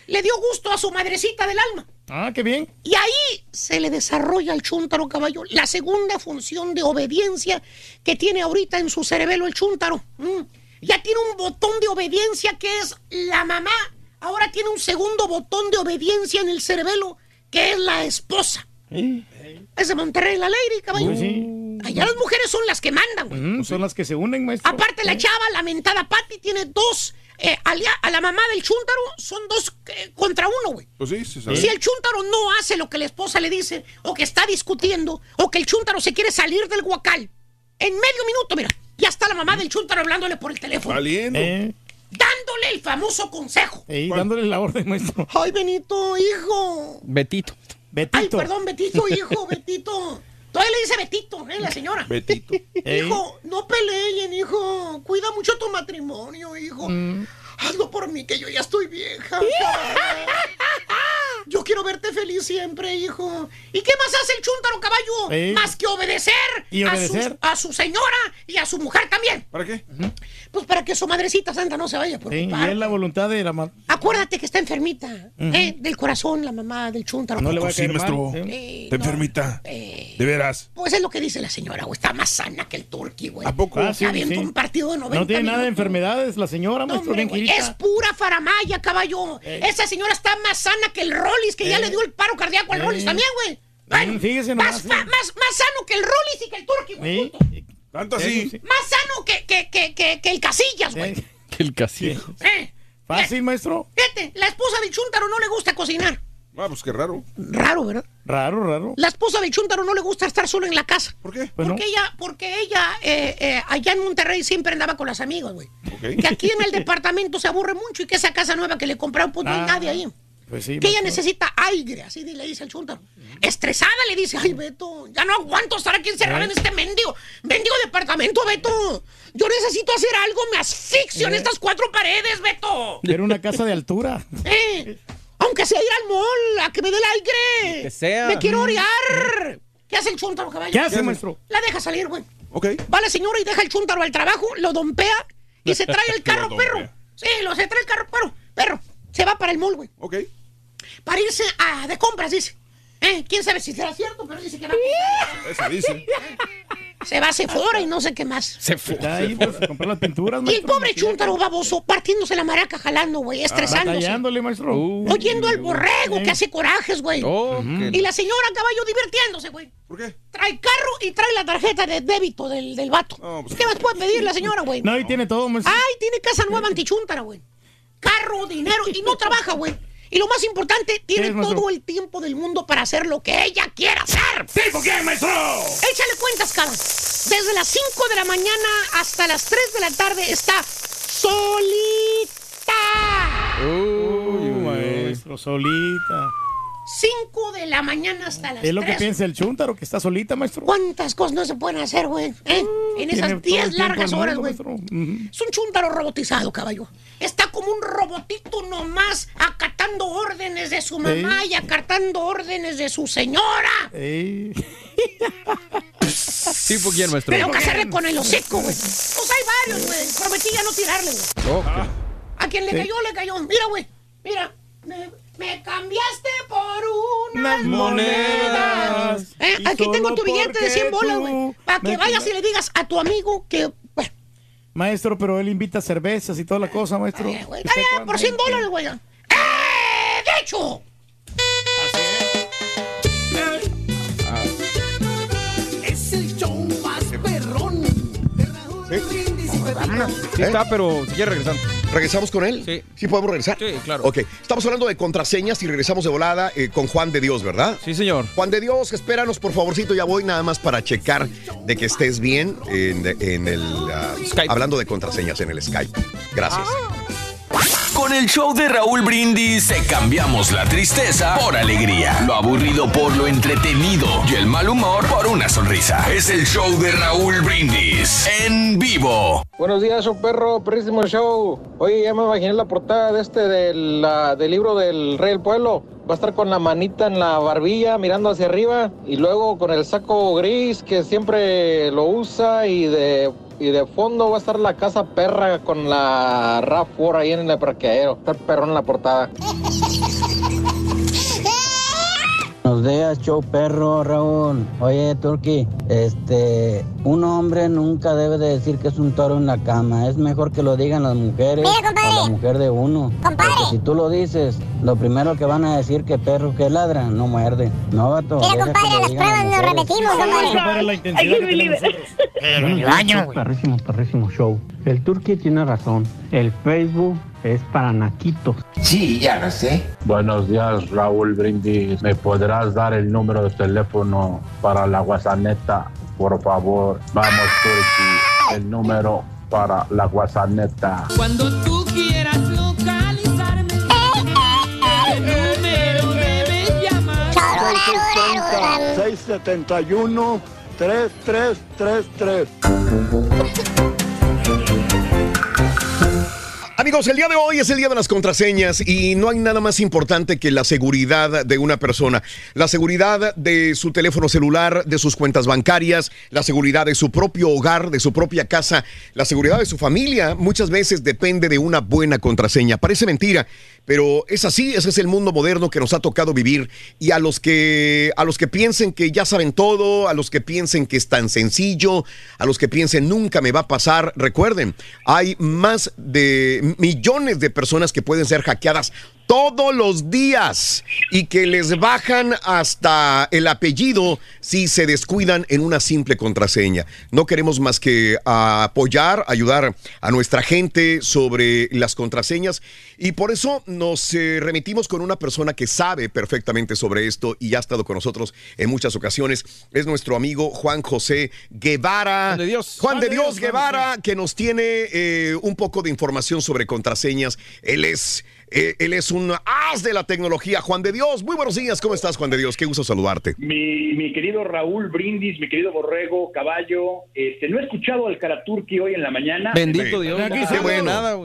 Le dio gusto a su madrecita del alma. Ah, qué bien. Y ahí se le desarrolla al chúntaro caballo la segunda función de obediencia que tiene ahorita en su cerebelo el chúntaro. Mm. Ya tiene un botón de obediencia que es la mamá. Ahora tiene un segundo botón de obediencia en el cerebelo que es la esposa. Es de Monterrey la Lady, caballo. Pues sí. Allá las mujeres son las que mandan, güey. Mm, son las que se unen, maestro. Aparte, la chava, la mentada Patty, tiene dos. eh, a la mamá del chúntaro son dos eh, contra uno, güey. Pues sí, sabe. Si el chúntaro no hace lo que la esposa le dice, o que está discutiendo, o que el chúntaro se quiere salir del guacal, en medio minuto, mira, ya está la mamá del chúntaro hablándole por el teléfono. Valiendo. Eh, Dándole el famoso consejo. ey, dándole la orden, maestro. Ay, Benito, hijo. Betito. Betito. Ay, perdón, Betito, hijo, (laughs) Betito. Todavía le dice Betito, ¿eh? La señora. Betito. Hijo, no peleen, hijo. Cuida mucho tu matrimonio, hijo. Mm. Hazlo por mí, que yo ya estoy vieja. (laughs) Yo quiero verte feliz siempre, hijo. ¿Y qué más hace el chúntaro caballo? Más que obedecer, ¿Y A, su, a su señora y a su mujer también. ¿Para qué? Pues para que su madrecita santa no se vaya a Sí, y es la voluntad de la mamá. Acuérdate que está enfermita, ¿eh? Del corazón, la mamá del chúntaro. No le va a Sí, caer maestro. mal. ¿eh? Eh, Está enfermita. eh, De veras. Pues es lo que dice la señora, güey. Está más sana que el turqui, güey. ¿A poco? Ah, sí, un partido de 90 No tiene nada de enfermedades la señora, No, maestro, hombre, es pura faramaya, caballo. Esa señora está más sana que el Rollis, que ya Ey. le dio el paro cardíaco al. Rollis también, güey. Bueno, Mm, fíjese más, nomás, fa- sí. más, más sano que el Rollis y que el turqui, güey. Sí. Tanto Sí, así. sí. Más sano que, que, que, que, que el Casillas, güey. (laughs) Sí. El casillo. Eh, Fácil, maestro. Fíjate, la esposa del chúntaro no le gusta cocinar. Ah, pues qué raro. Raro, ¿verdad? Raro, raro. La esposa del chúntaro no le gusta estar solo en la casa. ¿Por qué? Pues no. porque ella, porque ella eh, eh, allá en Monterrey siempre andaba con las amigas, güey. Que aquí en el (laughs) departamento se aburre mucho y que esa casa nueva que le compraron, pues no hay nadie ahí. Pues sí, Que ella necesita aire, así le dice el chúntaro. Estresada le dice, ay, Beto, ya no aguanto estar aquí encerrada ¿Eh? en este mendigo, mendigo departamento, Beto. Yo necesito hacer algo, me asfixio en ¿Eh? estas cuatro paredes, Beto. Era una casa de altura. (laughs) Eh, aunque sea ir al mall, a que me dé el aire. Que sea. Me quiero orear. ¿Qué hace el chúntaro, caballo? ¿Qué hace, maestro? La deja salir, güey. Ok. Va la señora y deja el chúntaro al trabajo, lo dompea y se trae el (laughs) carro, perro. Sí, lo se trae el carro, perro. Perro. Se va para el mall, güey. Ok. Para irse a, de compras, dice. Eh, quién sabe si será cierto, pero dice que va. Esa dice. Se va a Sephora y no sé qué más. Se fue. Ahí, pues, a comprar las pinturas, Y el maestro. pobre chúntaro baboso, partiéndose la maraca jalando, güey, estresándose. Batallándole, maestro. Uh, Oyendo al borrego que hace corajes, güey. oh, Y la señora caballo divirtiéndose, güey. ¿Por qué? Trae carro y trae la tarjeta de débito del, del vato. Pues- ¿Qué más puede pedir la señora, güey? No, y tiene todo, maestro. Ay, tiene casa nueva antichúntara, güey. Carro, dinero y no trabaja, güey. Y lo más importante, tiene todo el tiempo del mundo para hacer lo que ella quiera hacer. ¿Tipo quién, maestro? Échale cuentas, cara. Desde las 5 de la mañana hasta las 3 de la tarde está solita. Uy, maestro, solita. 5 de la mañana hasta las Es lo que 3. piensa el chúntaro, que está solita, maestro. ¿Cuántas cosas no se pueden hacer, güey? ¿Eh? En esas el 10 tiempo largas horas, güey. Es un chúntaro robotizado, caballo. Está como un robotito nomás acatando órdenes de su mamá y acatando órdenes de su señora. Ey. (laughs) ¿Tipo quién, maestro? Tengo que hacerle con el hocico, güey. Pues hay varios, güey. Prometí ya no tirarle, güey. Oh, que- A quien le cayó, le cayó. Mira, güey. Mira. Me, me cambiaste por unas monedas. Eh, aquí tengo tu billete de 100 porque bolas, güey. Para que vayas y le digas a tu amigo que. Bueno, Maestro, pero él invita cervezas y toda la cosa, maestro. eh, güey, ¿Usted está bien, cuándo? por 100 dólares, güey. ¡Eh! ¡De hecho! Es el show más perrón. Sí está, pero si quiere regresar. ¿Regresamos con él? Sí. ¿Sí podemos regresar? Sí, claro. Ok, estamos hablando de contraseñas y regresamos de volada eh, con Juan de Dios, ¿verdad? Sí, señor. Juan de Dios, espéranos por favorcito, ya voy nada más para checar de que estés bien en, en el... ah, Skype. Hablando de contraseñas en el Skype. Gracias. Con Con el show de Raúl Brindis te cambiamos la tristeza por alegría, lo aburrido por lo entretenido y el mal humor por una sonrisa. Es el show de Raúl Brindis en vivo. Buenos días, un perro, perrísimo show. Oye, ya me imaginé la portada de este del libro del Rey del Pueblo. Va a estar con la manita en la barbilla mirando hacia arriba y luego con el saco gris que siempre lo usa y de, y de fondo va a estar la casa perra con la RAV4 ahí en el parqueadero. Está perro en la portada. (laughs) Buenos días, show perro, Raúl. Oye, Turki, este, un hombre nunca debe de decir que es un toro en la cama. Es mejor que lo digan las mujeres o la mujer de uno. Porque si tú lo dices, lo primero que van a decir que perro que ladra no muerde. No, vato. Mira, compadre, las pruebas nos repetimos, compadre. Compadre, la intensidad que tenemos nosotros. Buenos días, show, perrísimo, perrísimo show. El Turqui tiene razón. El Facebook es para naquitos. Sí, ya lo sé. Buenos días, Raúl Brindis. ¿Me podrás dar el número de teléfono para la guasaneta, por favor? Vamos, Turki, el número para la guasaneta. Cuando tú quieras localizarme, el número debes llamar. 671 3333 Amigos, el día de hoy es el día de las contraseñas y no hay nada más importante que la seguridad de una persona. La seguridad de su teléfono celular, de sus cuentas bancarias, la seguridad de su propio hogar, de su propia casa, la seguridad de su familia muchas veces depende de una buena contraseña. Parece mentira, pero es así, ese es el mundo moderno que nos ha tocado vivir y a los que a los que piensen que ya saben todo, a los que piensen que es tan sencillo, a los que piensen nunca me va a pasar, recuerden, hay más de millones de personas que pueden ser hackeadas todos los días y que les bajan hasta el apellido si se descuidan en una simple contraseña. No queremos más que apoyar, ayudar a nuestra gente sobre las contraseñas y por eso nos eh, remitimos con una persona que sabe perfectamente sobre esto y ha estado con nosotros en muchas ocasiones. Es nuestro amigo Juan José Guevara. Juan de Dios. Juan de Dios Guevara, que nos tiene eh, un poco de información sobre contraseñas. Él es eh, él es un as de la tecnología. Juan de Dios, muy buenos días. ¿Cómo estás, Juan de Dios? Qué gusto saludarte. Mi, mi querido Raúl Brindis, mi querido Borrego, Caballo, este, no he escuchado al Karaturki hoy en la mañana. Bendito Dios. Aquí estamos-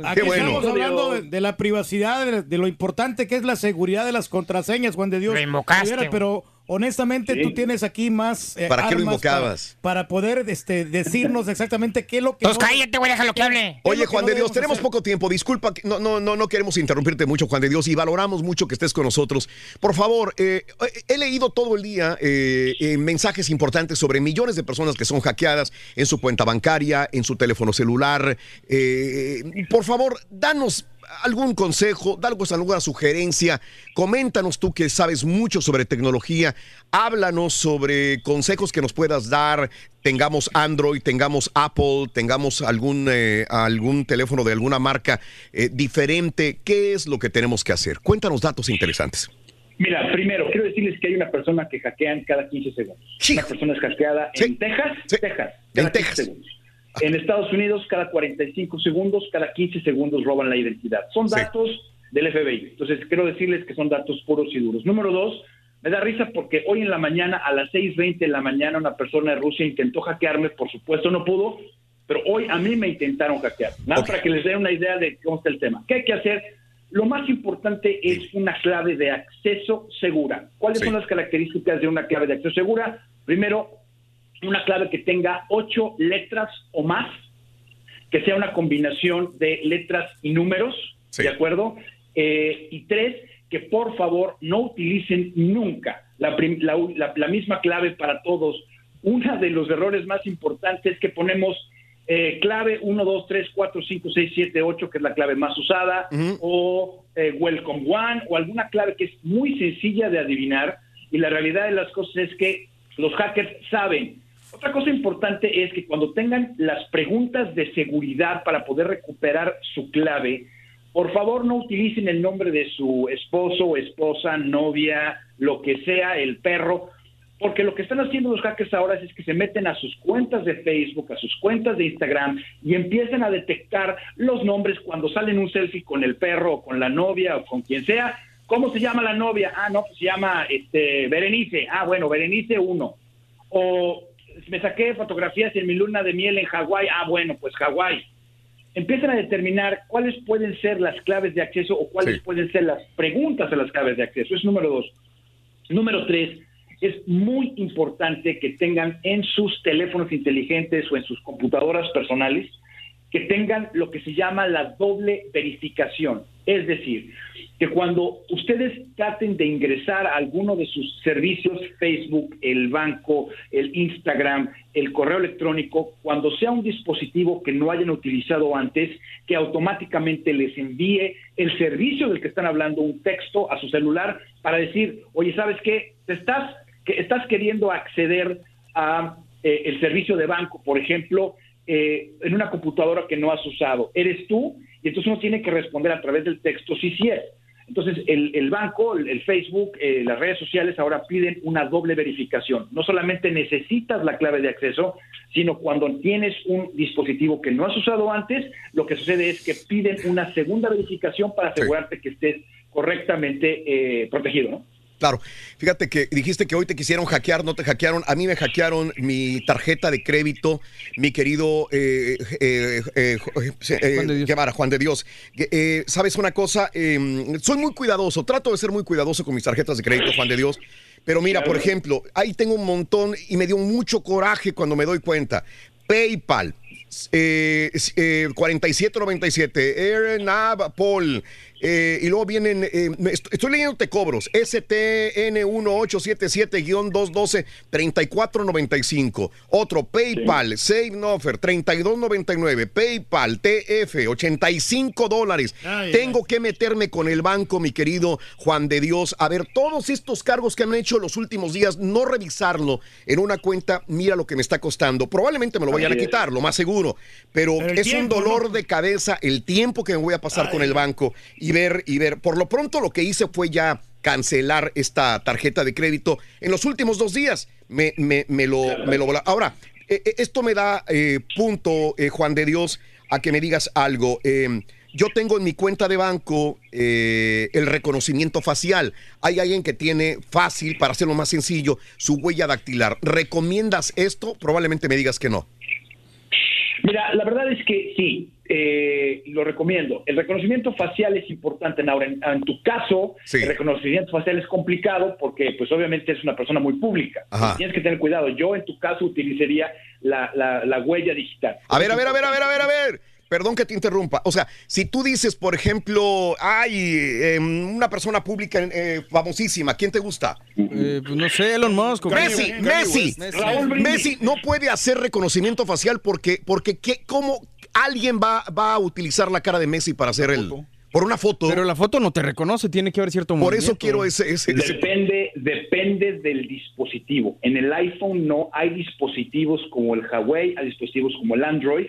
Aquí estamos hablando de, de la privacidad, de, de lo importante que es la seguridad de las contraseñas, Juan de Dios. Lo invocaste, Rivera, Pero honestamente Sí. tú tienes aquí más eh, ¿Para qué lo armas invocabas? Para, para poder este, decirnos exactamente qué es lo que... Pues no- cállate, güey, déjalo que hable. Oye, que Juan no de Dios, tenemos hacer? poco tiempo. Disculpa, no, no, no, no queremos interrumpirte mucho, Juan de Dios, y valoramos mucho que estés con nosotros. Por favor, eh, he leído todo el día eh, eh, mensajes importantes sobre millones de personas que son hackeadas en su cuenta bancaria, en su teléfono celular. Eh, por favor, danos algún consejo, danos alguna sugerencia. Coméntanos tú que sabes mucho sobre tecnología. Háblanos sobre consejos que nos puedas dar. Tengamos Android, tengamos Apple, tengamos algún, eh, algún teléfono de alguna marca eh, diferente. ¿Qué es lo que tenemos que hacer? Cuéntanos datos interesantes. Mira, primero, quiero decirles que hay una persona que hackean cada 15 segundos. Una persona es hackeada en Texas, Texas, cada 15 segundos. En Estados Unidos, cada 45 segundos, cada 15 segundos roban la identidad. Son datos del FBI. Entonces, quiero decirles que son datos puros y duros. Número dos, me da risa porque hoy en la mañana, a las 6.20 de la mañana, una persona de Rusia intentó hackearme. Por supuesto, no pudo, pero hoy a mí me intentaron hackear. Nada para que les dé una idea de cómo está el tema. ¿Qué hay que hacer? Lo más importante es una clave de acceso segura. ¿Cuáles son las características de una clave de acceso segura? Primero, una clave que tenga ocho letras o más, que sea una combinación de letras y números, ¿de acuerdo? Eh, y tres, que por favor no utilicen nunca la, la- la misma clave para todos. Uno de los errores más importantes es que ponemos eh, clave 1, 2, 3, 4, 5, 6, 7, 8, que es la clave más usada, o eh, Welcome One, o alguna clave que es muy sencilla de adivinar. Y la realidad de las cosas es que los hackers saben. Otra cosa importante es que cuando tengan las preguntas de seguridad para poder recuperar su clave, por favor no utilicen el nombre de su esposo, esposa, novia, lo que sea, el perro. Porque lo que están haciendo los hackers ahora es que se meten a sus cuentas de Facebook, a sus cuentas de Instagram y empiezan a detectar los nombres cuando salen un selfie con el perro o con la novia o con quien sea. ¿Cómo se llama la novia? Ah, no, pues se llama este, Berenice. Ah, bueno, Berenice 1. O me saqué fotografías en mi luna de miel en Hawái. Ah, bueno, pues Hawái. Empiezan a determinar cuáles pueden ser las claves de acceso o cuáles pueden ser las preguntas a las claves de acceso. Es número dos. Número tres, es muy importante que tengan en sus teléfonos inteligentes o en sus computadoras personales que tengan lo que se llama la doble verificación. Es decir, que cuando ustedes traten de ingresar a alguno de sus servicios, Facebook, el banco, el Instagram, el correo electrónico, cuando sea un dispositivo que no hayan utilizado antes, que automáticamente les envíe el servicio del que están hablando, un texto a su celular para decir, oye, ¿sabes qué? Estás que estás queriendo acceder a eh, el servicio de banco, por ejemplo, eh, en una computadora que no has usado. ¿Eres tú? Y entonces uno tiene que responder a través del texto sí, sí es. Entonces, el, banco, el, Facebook, eh, las redes sociales ahora piden una doble verificación. No solamente necesitas la clave de acceso, sino cuando tienes un dispositivo que no has usado antes, lo que sucede es que piden una segunda verificación para asegurarte que estés correctamente protegido, ¿no? Claro, fíjate que dijiste que hoy te quisieron hackear, no te hackearon. A mí me hackearon mi tarjeta de crédito, mi querido eh, eh, eh, Juan, de Dios. Juan de Dios. ¿Sabes una cosa? Soy muy cuidadoso, trato de ser muy cuidadoso con mis tarjetas de crédito, Juan de Dios. Pero mira, por ejemplo, ahí tengo un montón y me dio mucho coraje cuando me doy cuenta. PayPal, eh, eh, 4797, Air Paul, eh, y luego vienen, eh, estoy leyendo te cobros, STN1877-212-3495. Otro, PayPal, Save Nofer, 3299. PayPal, TF, 85 dólares. Tengo que meterme con el banco, mi querido Juan de Dios. A ver, todos estos cargos que han hecho los últimos días, no revisarlo en una cuenta, mira lo que me está costando. Probablemente me lo vayan a quitar, lo más seguro. Pero, es un dolor de cabeza el tiempo que me voy a pasar con el banco y ver y ver. Por lo pronto lo que hice fue ya cancelar esta tarjeta de crédito en los últimos dos días. Me, me, lo, me lo Ahora, eh, eh, esto me da eh, punto, Juan de Dios, a que me digas algo. Em, yo tengo en mi cuenta de banco el reconocimiento facial. Hay alguien que tiene fácil, para hacerlo más sencillo, su huella dactilar. ¿Recomiendas esto? Probablemente me digas que no. Mira, la verdad es que sí, eh, lo recomiendo. El reconocimiento facial es importante, Naura. En, en tu caso, el reconocimiento facial es complicado porque, pues, obviamente es una persona muy pública. Tienes que tener cuidado. Yo, en tu caso, utilizaría la, la, huella digital. A ver, a ver, a ver, a ver, a ver, a ver. Perdón que te interrumpa. O sea, si tú dices, por ejemplo, hay em, una persona pública eh, famosísima, ¿quién te gusta? Eh, pues no sé, Elon Musk. Messi, Messi. Messi. no puede hacer reconocimiento facial porque, porque ¿qué, ¿cómo alguien va, va a utilizar la cara de Messi para hacer el... Por una foto. Pero la foto no te reconoce, tiene que haber cierto Por eso quiero ese, ese, Depende, depende del dispositivo. En el iPhone no hay dispositivos como el Huawei, hay dispositivos como el Android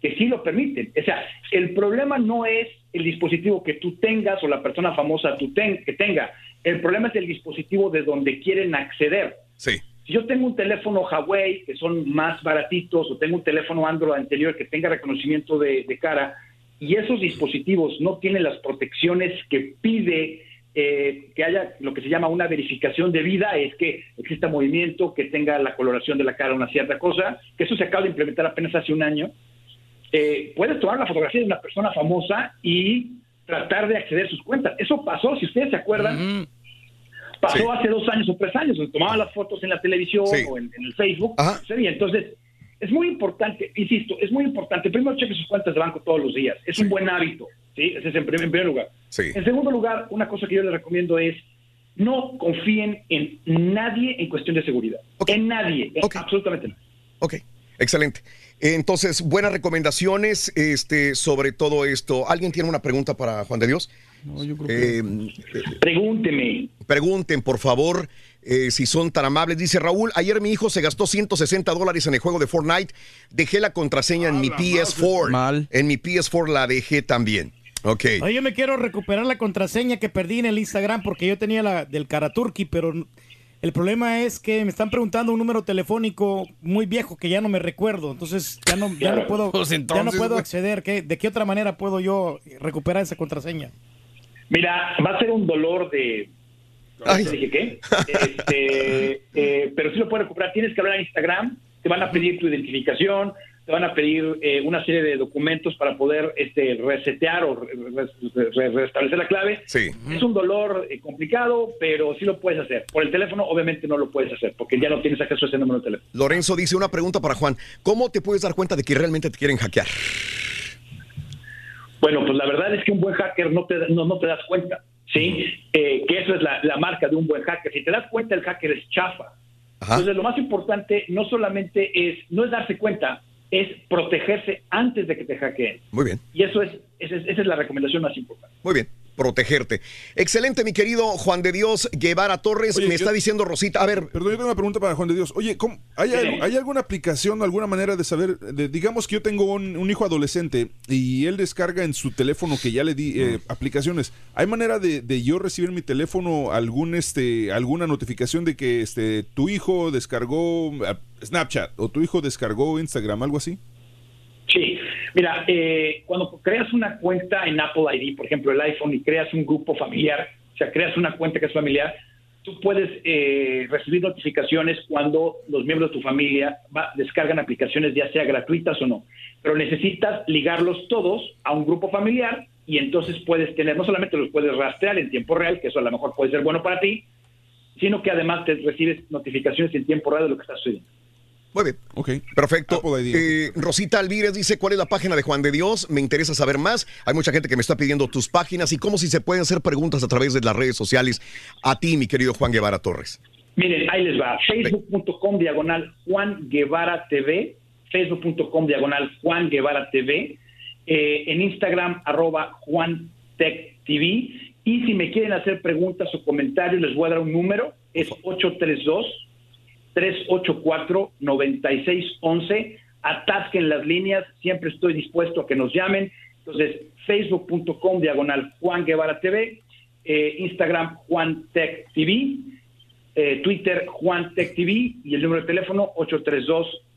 que sí lo permiten. O sea, el problema no es el dispositivo que tú tengas o la persona famosa tú que tenga. El problema es el dispositivo de donde quieren acceder. Sí. Si yo tengo un teléfono Huawei, que son más baratitos, o tengo un teléfono Android anterior que tenga reconocimiento de, cara, y esos dispositivos no tienen las protecciones que pide eh, que haya lo que se llama una verificación de vida, es que exista movimiento, que tenga la coloración de la cara una cierta cosa, que eso se acaba de implementar apenas hace un año, eh, puedes tomar la fotografía de una persona famosa y tratar de acceder a sus cuentas. Eso pasó, si ustedes se acuerdan, pasó hace dos años o tres años, tomaban las fotos en la televisión o en, el Facebook. Entonces, es muy importante, insisto, es muy importante. Primero, cheque sus cuentas de banco todos los días. Es un buen hábito, ¿sí? Ese es en primer, lugar. En segundo lugar, una cosa que yo les recomiendo es no confíen en nadie en cuestión de seguridad. En nadie, absolutamente nadie. Ok, excelente. Entonces, buenas recomendaciones este, sobre todo esto. ¿Alguien tiene una pregunta para Juan de Dios? No, yo creo que... Eh, Pregúnteme. Pregunten, por favor, eh, si son tan amables. Dice Raúl, ayer mi hijo se gastó 160 dólares en el juego de Fortnite. Dejé la contraseña en mi PS4. Mal. En mi PS4 la dejé también. Ok. yo me quiero recuperar la contraseña que perdí en el Instagram porque yo tenía la del Karaturki, pero El problema es que me están preguntando un número telefónico muy viejo que ya no me recuerdo. Entonces ya no, ya no puedo, Pues ya no puedo acceder. ¿Qué- ¿De qué otra manera puedo yo recuperar esa contraseña? Mira, va a ser un dolor de... Ay. ¿Te dije qué? Este, eh, pero sí lo puedes recuperar. Tienes que hablar a Instagram, te van a pedir tu identificación, te van a pedir eh, una serie de documentos para poder este, resetear o re- re- re- restablecer la clave. Sí. Es un dolor eh, complicado, pero sí lo puedes hacer. Por el teléfono, obviamente no lo puedes hacer, porque ya no tienes acceso a ese número de teléfono. Lorenzo dice una pregunta para Juan. ¿Cómo te puedes dar cuenta de que realmente te quieren hackear? Bueno, pues la verdad es que un buen hacker no te, no, no te das cuenta, ¿sí? Eh, que eso es la, la marca de un buen hacker. Si te das cuenta, el hacker es chafa. Entonces, lo más importante no solamente es, no es darse cuenta, es protegerse antes de que te hackeen. Muy bien, Y eso es, esa es, esa es la recomendación más importante. muy bien. Protegerte. Excelente, mi querido Juan de Dios Guevara Torres. Oye, Me yo- está diciendo Rosita. A ver, Perdón, yo tengo una pregunta para Juan de Dios. Oye, ¿cómo- hay, Sí. algo- ¿hay alguna aplicación, alguna manera de saber? de- digamos que yo tengo un, un hijo adolescente y él descarga en su teléfono que ya le di eh, aplicaciones. ¿Hay manera de, de yo recibir en mi teléfono algún este alguna notificación de que este tu hijo descargó Snapchat o tu hijo descargó Instagram, algo así? Sí, mira, eh, cuando creas una cuenta en Apple ID, por ejemplo, el iPhone, y creas un grupo familiar, o sea, creas una cuenta que es familiar, tú puedes eh, recibir notificaciones cuando los miembros de tu familia va- descargan aplicaciones, ya sea gratuitas o no. Pero necesitas ligarlos todos a un grupo familiar y entonces puedes tener, no solamente los puedes rastrear en tiempo real, que eso a lo mejor puede ser bueno para ti, sino que además te recibes notificaciones en tiempo real de lo que está sucediendo. Muy bien. Ok. Perfecto. Eh, Rosita Alvírez dice, ¿cuál es la página de Juan de Dios? Me interesa saber más. Hay mucha gente que me está pidiendo tus páginas y cómo si se pueden hacer preguntas a través de las redes sociales a ti, mi querido Juan Guevara Torres. Miren, ahí les va. Facebook.com diagonal Juan Guevara TV. Facebook.com diagonal Juan Guevara TV. eh, en Instagram, arroba Juan Tech TV. Y si me quieren hacer preguntas o comentarios, les voy a dar un número. Es 832-384-9611. Atasquen las líneas. Siempre estoy dispuesto a que nos llamen. Entonces, Facebook.com diagonal Juan Guevara TV. eh, Instagram Juan Tech TV eh, Twitter Juan Tech TV y el número de teléfono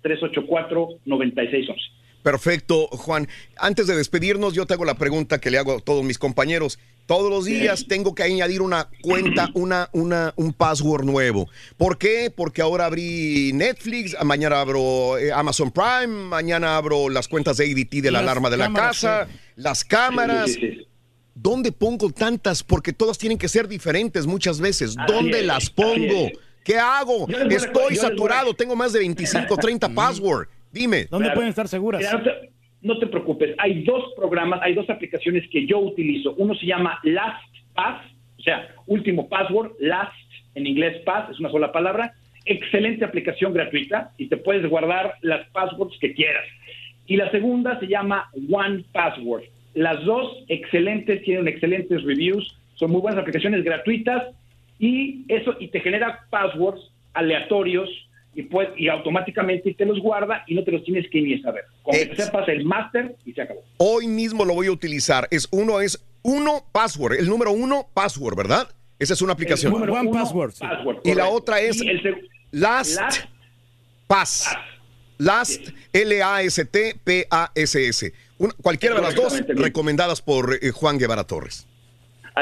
832-384-9611. Perfecto, Juan. Antes de despedirnos, yo te hago la pregunta que le hago a todos mis compañeros. Todos los días tengo que añadir una cuenta, (clears throat) una, una, un password nuevo. ¿Por qué? Porque ahora abrí Netflix, mañana abro eh, Amazon Prime, mañana abro las cuentas de ADT de la Las alarma de la cámaras, casa, las cámaras. Sí, sí, sí. ¿Dónde pongo tantas? Porque todas tienen que ser diferentes muchas veces. Así ¿Dónde es, las pongo? es. ¿Qué hago? Estoy a- saturado, tengo más de 25, 30 (laughs) password. Dime. Claro. estar seguras? Mira, no, te, preocupes, hay dos programas, hay dos aplicaciones que yo utilizo. Uno se llama LastPass, o sea, último password, Last en inglés Pass, es una sola palabra. Excelente aplicación gratuita y te puedes guardar las passwords que quieras. Y la segunda se llama One Password. Las dos excelentes, tienen excelentes reviews, son muy buenas aplicaciones gratuitas y eso y te genera passwords aleatorios y pues y automáticamente te los guarda y no te los tienes que ni saber. Con que sepas el máster y se acabó. Hoy mismo lo voy a utilizar. Es uno, es uno password. El número uno password, ¿verdad? Esa es una aplicación. El número uno, password, Y la otra es Last, Last Pass. Last, L-A-S-T-P-A-S-S. Una- cualquiera de las dos recomendadas por eh, Juan Guevara Torres.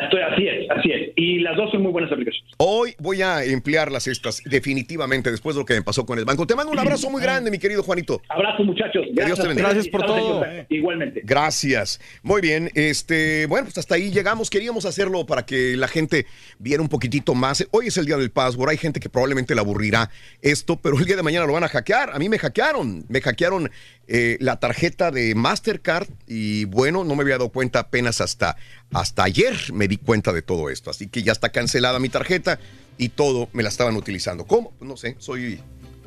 Estoy- así es, así es. Y las dos son muy buenas aplicaciones. Hoy voy a emplearlas estas definitivamente después de lo que me pasó con el banco. Te mando un abrazo muy grande, mi querido Juanito. Abrazo, muchachos. Que Dios te bendiga. Estamos en contacto. Igualmente. Gracias. Muy bien. Este, bueno, pues hasta ahí llegamos. Queríamos hacerlo para que la gente viera un poquitito más. Hoy es el día del password. Hay gente que probablemente le aburrirá esto, pero el día de mañana lo van a hackear. A mí me hackearon. Me hackearon eh, la tarjeta de Mastercard y bueno, no me había dado cuenta apenas hasta, hasta ayer me di cuenta de todo esto. Así que ya está cancelada mi tarjeta y todo me la estaban utilizando. ¿Cómo? Pues no sé, soy...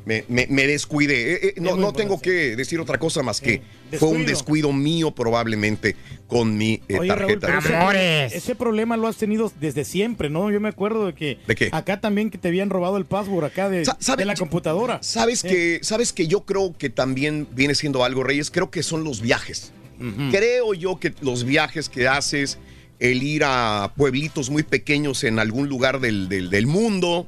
Me, me- me descuidé. Eh, eh, no no tengo que decir otra cosa más que fue un descuido. mío probablemente con mi eh, Oye, Raúl, tarjeta. pero ese, ese problema lo has tenido desde siempre, ¿no? Yo me acuerdo de que ¿De qué? acá también que te habían robado el password acá de, de la computadora. Sabes que, sabes que yo creo que también viene siendo algo, Reyes. Creo que son los viajes. Creo yo que los viajes que haces, el ir a pueblitos muy pequeños en algún lugar del, del- del mundo,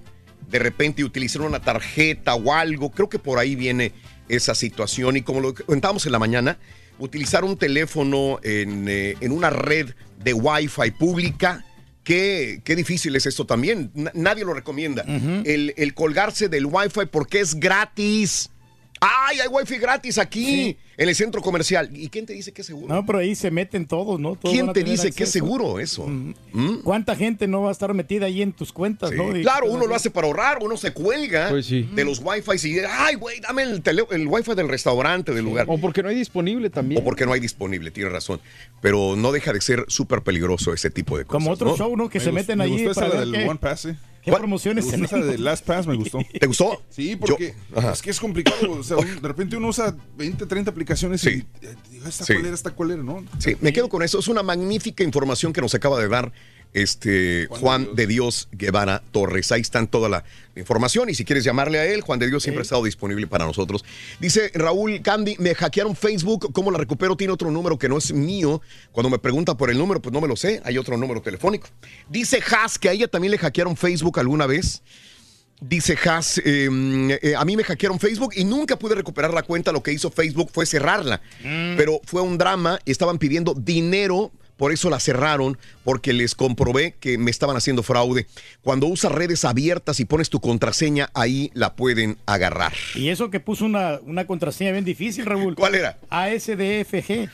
de repente utilizar una tarjeta o algo. Creo que por ahí viene esa situación. Y como lo comentábamos en la mañana, utilizar un teléfono en, eh, en una red de Wi-Fi pública. Qué, qué difícil es esto también. Na- nadie lo recomienda. el, el colgarse del Wi-Fi porque es gratis. ¡Ay, hay Wi-Fi gratis aquí en el centro comercial! ¿Y quién te dice que es seguro? No, pero ahí se meten todos, ¿no? Todos ¿Quién te dice que es seguro eso? ¿Mm? ¿Cuánta gente no va a estar metida ahí en tus cuentas, no? Y- Claro, uno lo hace para ahorrar, uno se cuelga Pues sí. de los Wi-Fi y ay, güey, dame el, tele- el Wi-Fi del restaurante, del lugar. O porque no hay disponible también. O porque no hay disponible, tienes razón. Pero no deja de ser súper peligroso ese tipo de cosas. Como otro ¿no? show, ¿no? Que Me se meten me ahí gustó para esa del qué, One Pass, ¿eh? Qué ¿Cuál? promociones gustó esa de Last Pass, me gustó. (laughs) ¿Te gustó? Sí, porque Yo- es que es complicado. O sea, de repente uno usa 20, 30 aplicaciones y eh, digo, esta Sí. cualera, esta cualera, ¿no? Sí, me quedo con eso. Es una magnífica información que nos acaba de dar este Juan, de, Dios. Guevara Torres. Ahí están toda la información y si quieres llamarle a él, Juan de Dios siempre ha estado disponible para nosotros. Dice Raúl Candy, me hackearon Facebook, ¿cómo la recupero? Tiene otro número que no es mío. Cuando me pregunta por el número, pues no me lo sé, hay otro número telefónico. Dice Has que a ella también le hackearon Facebook alguna vez. Dice Has, eh, eh, a mí me hackearon Facebook y nunca pude recuperar la cuenta. Lo que hizo Facebook fue cerrarla. Pero fue un drama y estaban pidiendo dinero. Por eso la cerraron, porque les comprobé que me estaban haciendo fraude. Cuando usas redes abiertas y pones tu contraseña, ahí la pueden agarrar. Y eso que puso una, una contraseña bien difícil, Raúl. ¿Cuál era? ASDFG.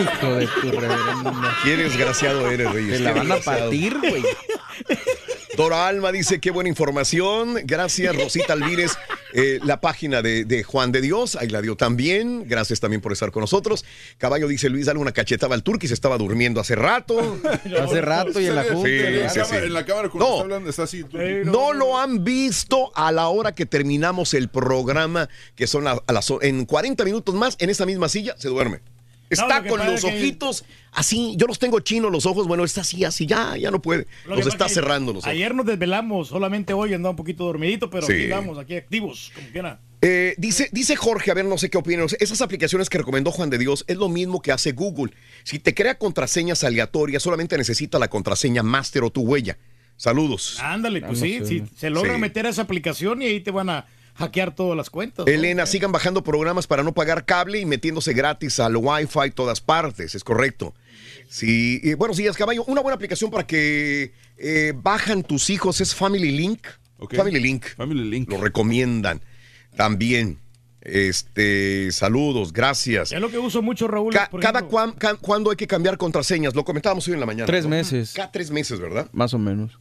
Hijo de tu reverenda. Qué desgraciado eres, Reyes. Te la van a partir, güey. (laughs) Dora Alma dice, qué buena información. Gracias, Rosita Alvírez. Eh, la página de, de Juan de Dios, ahí la dio también. Gracias también por estar con nosotros. Caballo dice, Luis, dale una cachetada al turqui, se estaba durmiendo hace rato. (laughs) Hace rato y en la junta. Sí, en, la sí, cámara, sí. en la cámara cuando No. está hablando está así. No lo han visto a la hora que terminamos el programa, que son a las en 40 minutos más, en esa misma silla, se duerme. Está con los que- ojitos así, yo los tengo chinos los ojos, bueno, está así, así, ya, ya no puede. Lo Los está cerrando los ojos. Ayer nos desvelamos, solamente hoy andaba un poquito dormidito, pero Sí. aquí estamos, aquí activos, como quiera. Eh, dice, dice Jorge, a ver, no sé qué opinan. Esas aplicaciones que recomendó Juan de Dios es lo mismo que hace Google. Si te crea contraseñas aleatorias, solamente necesita la contraseña máster o tu huella. Saludos. Ándale, pues Ah, sí, sé. sí, se logra Sí. meter a esa aplicación y ahí te van a hackear todas las cuentas. ¿no? Elena, sigan bajando programas para no pagar cable y metiéndose gratis al Wi-Fi todas partes, es correcto. Sí, y buenos días, caballo. Una buena aplicación para que eh, bajan tus hijos es Family Link. Family Link. Family Link. Lo recomiendan también. Este, saludos, gracias. Es lo que uso mucho, Raúl. Ca- cada ejemplo. cuan- ca- cuándo hay que cambiar contraseñas, lo comentábamos hoy en la mañana. Tres ¿no? meses. Cada tres meses, ¿verdad? Más o menos.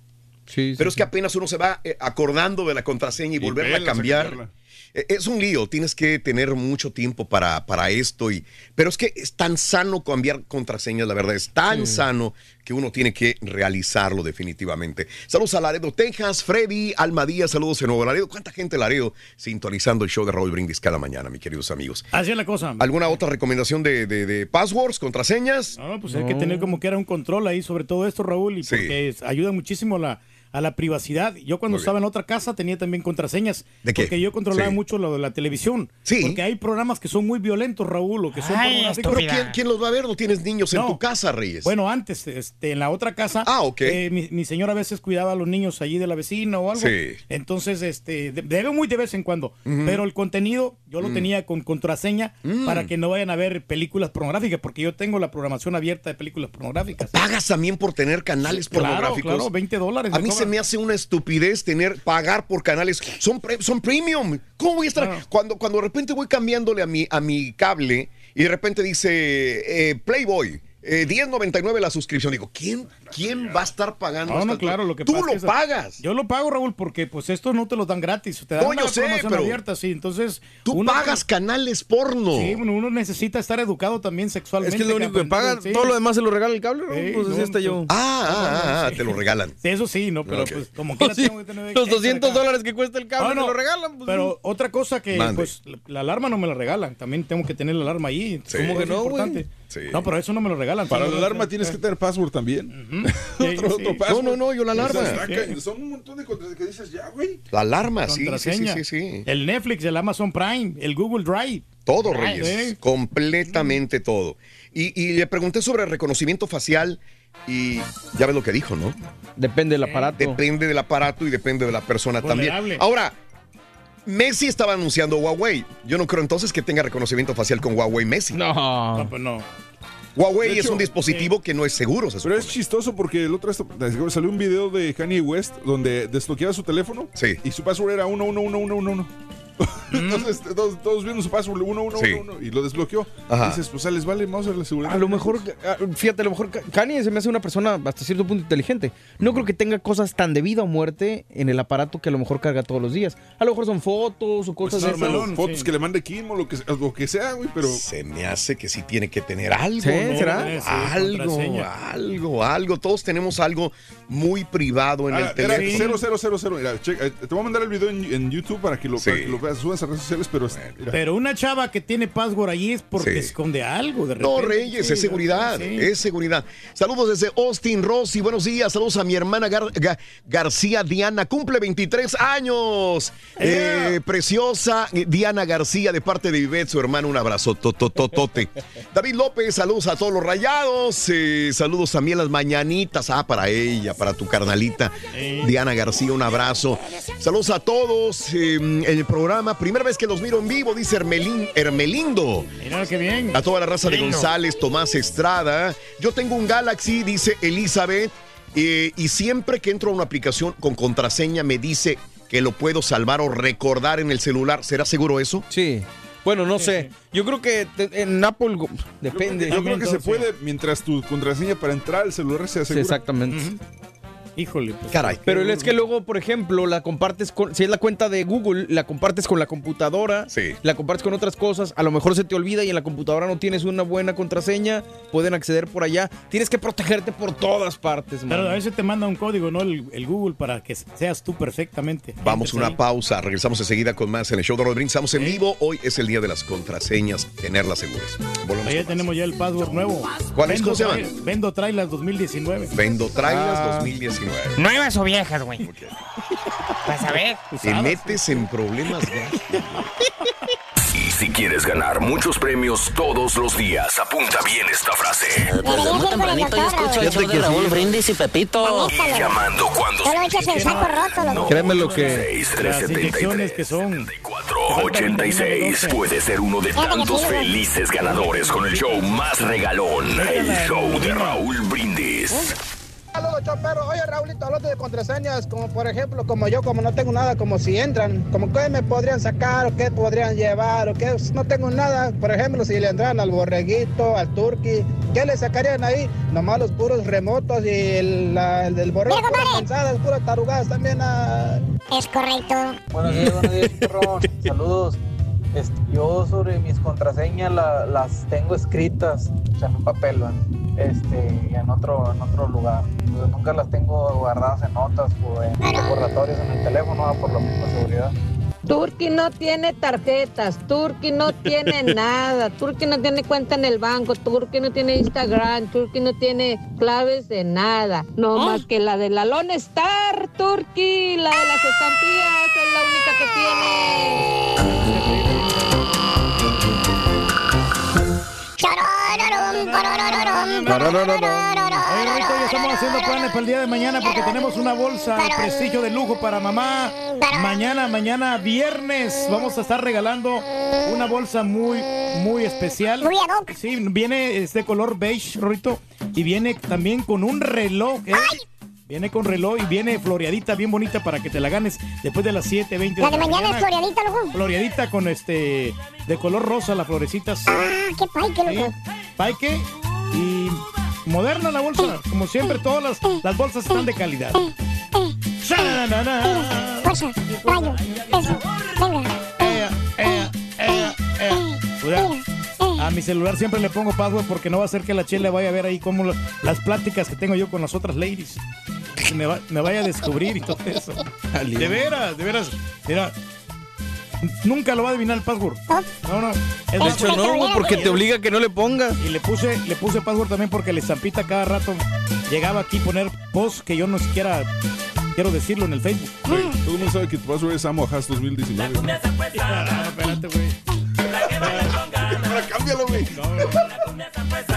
Sí, Pero sí, es que apenas uno se va eh, acordando de la contraseña y, volverla a pelas a cambiar. cambiarla. Eh, Es un lío, tienes que tener mucho tiempo para, para esto. Y, pero es que es tan sano cambiar contraseñas, la verdad, es tan sano que uno tiene que realizarlo definitivamente. Saludos a Laredo, Texas, Freddy, Alma Díaz, saludos en Nuevo Laredo. ¿Cuánta gente Laredo sintonizando el show de Raúl Brindis cada mañana, mis queridos amigos? Así es la cosa. ¿Alguna otra recomendación de, de- de passwords, contraseñas? No, pues hay que tener como que era un control ahí sobre todo esto, Raúl, y Sí. porque ayuda muchísimo la, a la privacidad. Yo cuando estaba en otra casa tenía también contraseñas. ¿De qué? Porque yo controlaba Sí. mucho lo de la televisión. Sí. Porque hay programas que son muy violentos, Raúl, o que son Ay. Pero ¿quién, quién los va a ver? ¿No tienes niños en tu casa, Reyes? Bueno, antes, este, en la otra casa, Ah, ok. eh, mi, mi señora a veces cuidaba a los niños allí de la vecina o algo. Sí. Entonces, este, de, de- muy de vez en cuando. Pero el contenido yo lo Mm. tenía con contraseña Mm. para que no vayan a ver películas pornográficas, porque yo tengo la programación abierta de películas pornográficas. ¿Pagas también por tener canales Claro, pornográficos? claro, 20 dólares. A mí se me hace una estupidez tener pagar por canales. Son, pre- son premium. ¿Cómo voy a estar? Cuando, cuando de repente voy cambiándole a mi, a mi cable y de repente dice eh, Playboy. Eh, 10.99 la suscripción. Digo, ¿quién, ¿quién va a estar pagando? No, no, claro, lo que Tú pasa lo es que- pagas. Yo lo pago, Raúl, porque pues estos no te los dan gratis. Te dan No, una yo sé, pero abierta, sí. Entonces. Tú uno- pagas canales porno. Sí, bueno, uno necesita estar educado también sexualmente. Es que es lo único que aprender, paga. sí. Todo lo demás se lo regala el cable. Sí, pues así no, está yo. Ah, ah, ah, ah, te lo regalan. Sí, eso sí, ¿no? Pero Ok. pues como (laughs) quiera Sí, tengo que tener los extra 200 acá. dólares que cuesta el cable Ah, no, me lo regalan. pues, Pero otra cosa que, Mande. pues, la, la alarma no me la regalan. También tengo que tener la alarma ahí. ¿Cómo ¿Cómo que que no, no, güey? Sí. No, pero eso no me lo regalan. Para la alarma tienes que tener password también. (laughs) Otro, sí. otro password. No, no, no, yo la alarma. Sí. Son un montón de cosas que dices, ya, güey. La alarma, sí, sí, sí. El Netflix, el Amazon Prime, el Google Drive. Todo, Ay, Reyes. eh. Completamente todo. Y, y le pregunté sobre reconocimiento facial. Y ya ves lo que dijo, ¿no? Depende del aparato. Depende del aparato y depende de la persona Vulnerable. también. Ahora, Messi estaba anunciando Huawei. Yo no creo entonces que tenga reconocimiento facial con Huawei Messi. No. No, pues no. Huawei es un dispositivo que no es seguro, se Pero es chistoso porque el otro día salió un video de Kanye West donde desbloqueaba su teléfono y su password era 111111. (laughs) Entonces todos, todos viendo su password 1111 y lo desbloqueó. Ajá. Dices, pues ah, les vale más la seguridad. A lo mejor, ah, fíjate, a lo mejor Ka- Kanye se me hace una persona hasta cierto punto inteligente. No creo que tenga cosas tan de vida o muerte en el aparato que a lo mejor carga todos los días. A lo mejor son fotos o Pues cosas de esas. fotos que le mande Kim o lo que, lo que sea, güey, pero... Se me hace que sí tiene que tener algo, Sí, ¿no? ¿será? Sí, algo, contraseña. algo, algo. Todos tenemos algo muy privado en Ah, el era teléfono. 000. Mira, checa, eh, te voy a mandar el video en, en YouTube para que lo, para que lo veas. Subas a redes sociales, pero. mira. Pero una chava que tiene password allí es porque Sí. esconde algo de repente. No, Reyes, Sí, es seguridad, sí. es seguridad. Saludos desde Austin, Rossi, buenos días. Saludos a mi hermana Gar- Ga- García Diana, cumple 23 años. Eh, preciosa eh, Diana García, de parte de Vivet, su hermano, un abrazo totototote. (laughs) David López, saludos a todos los rayados. eh, saludos también a las mañanitas, ah, para ella, para tu carnalita. Diana García, un abrazo. Saludos a todos en el programa. Primera vez que los miro en vivo, dice Hermelín, Hermelindo. Mira qué bien. A toda la raza de. González, Tomás Estrada. Yo tengo un Galaxy, dice Elizabeth, eh, y siempre que entro a una aplicación con contraseña me dice que lo puedo salvar o recordar en el celular. ¿Será seguro eso? Sí. Bueno, no sé. Yo creo que te- en Apple go- depende. Yo creo que se puede mientras tu contraseña para entrar al celular sea Sí, segura. exactamente. Híjole. pues, Caray. Pero es que luego, por ejemplo, la compartes con, si es la cuenta de Google, la compartes con la computadora, la compartes con otras cosas, a lo mejor se te olvida y en la computadora no tienes una buena contraseña, pueden acceder por allá. Tienes que protegerte por todas partes, Pero a man. veces te manda un código, ¿no? El, el Google para que seas tú perfectamente. Vamos a una ahí. pausa. Regresamos enseguida con más en el show de Rodríguez. Estamos en vivo. Hoy es el día de las contraseñas. Tenerlas seguras. Volvemos. Ahí tenemos ya el password nuevo. ¿Cuál es? Vendo ¿Cómo se llama? Vendo Trailas 2019. Vendo Trailers Ah. 2019. ¿Nuevas o viejas, güey? Vas a ver. Te metes en problemas graves. Y si quieres ganar muchos premios todos los días, apunta bien esta frase. Desde muy tempranito yo escucho el show de Raúl Brindis y Pepito. Y llamando cuando Solo echas el saco roto, loco. Créeme lo que... Las inyecciones que son. 86 puede ser uno de tantos felices ganadores con el show más regalón, el show de Raúl Brindis. Saludos, Chopero. Oye, Raulito, hablando de contraseñas, como por ejemplo, como yo, como no tengo nada, como si entran, como qué me podrían sacar o qué podrían llevar o qué, no tengo nada. Por ejemplo, si le entraran al borreguito, al turqui, ¿qué le sacarían ahí? Nomás los puros remotos y el, la- el del borrego, puras pensadas, puras tarugadas también. ah. Es correcto. Buenos días, buenos días. (laughs) Saludos. Este, yo sobre mis contraseñas la- las tengo escritas o sea, en un papel, ¿va? este, y en otro, en otro lugar. O sea, nunca las tengo guardadas en notas o en recordatorios en el teléfono ¿va? por la misma seguridad. Turki no tiene tarjetas, Turki no tiene (laughs) nada, Turki no tiene cuenta en el banco, Turki no tiene Instagram, Turki no tiene claves de nada, no más que la de la Lone Star, Turki, la de las estampillas, es la única que tiene. Oye, ya estamos haciendo planes para el día de mañana porque tenemos una bolsa de prestigio de lujo para mamá. Mañana, mañana viernes, vamos a estar regalando una bolsa muy, muy especial. Sí, viene es de color beige, Rorrito, y viene también con un reloj. ¿eh? Viene con reloj y viene floreadita, bien bonita para que te la ganes después de las 7, 20 La de mañana es floreadita, loco. Floreadita con este, de color rosa, las florecitas. Ah, qué paique, loco. Paique y moderna la bolsa. Como siempre, todas las, las bolsas están de calidad. Fuerza, rayo, eso, venga. Ea, ea, ea, ea. Cuidado. A mi celular siempre le pongo password porque no va a ser que la chela vaya a ver ahí como las pláticas que tengo yo con las otras ladies. Que me, va- me vaya a descubrir y todo eso. De veras, de veras. Mira, nunca lo va a adivinar el password. No, no. Es De hecho, no, güey, porque te obliga a que no le pongas. Y le puse, le puse password también porque la estampita cada rato llegaba aquí a poner post que yo no siquiera quiero decirlo en el Facebook. Güey, todo el mundo sabe que tu password es Amo Has 2019. güey. Ah, espérate, güey. Cámbialo, güey. La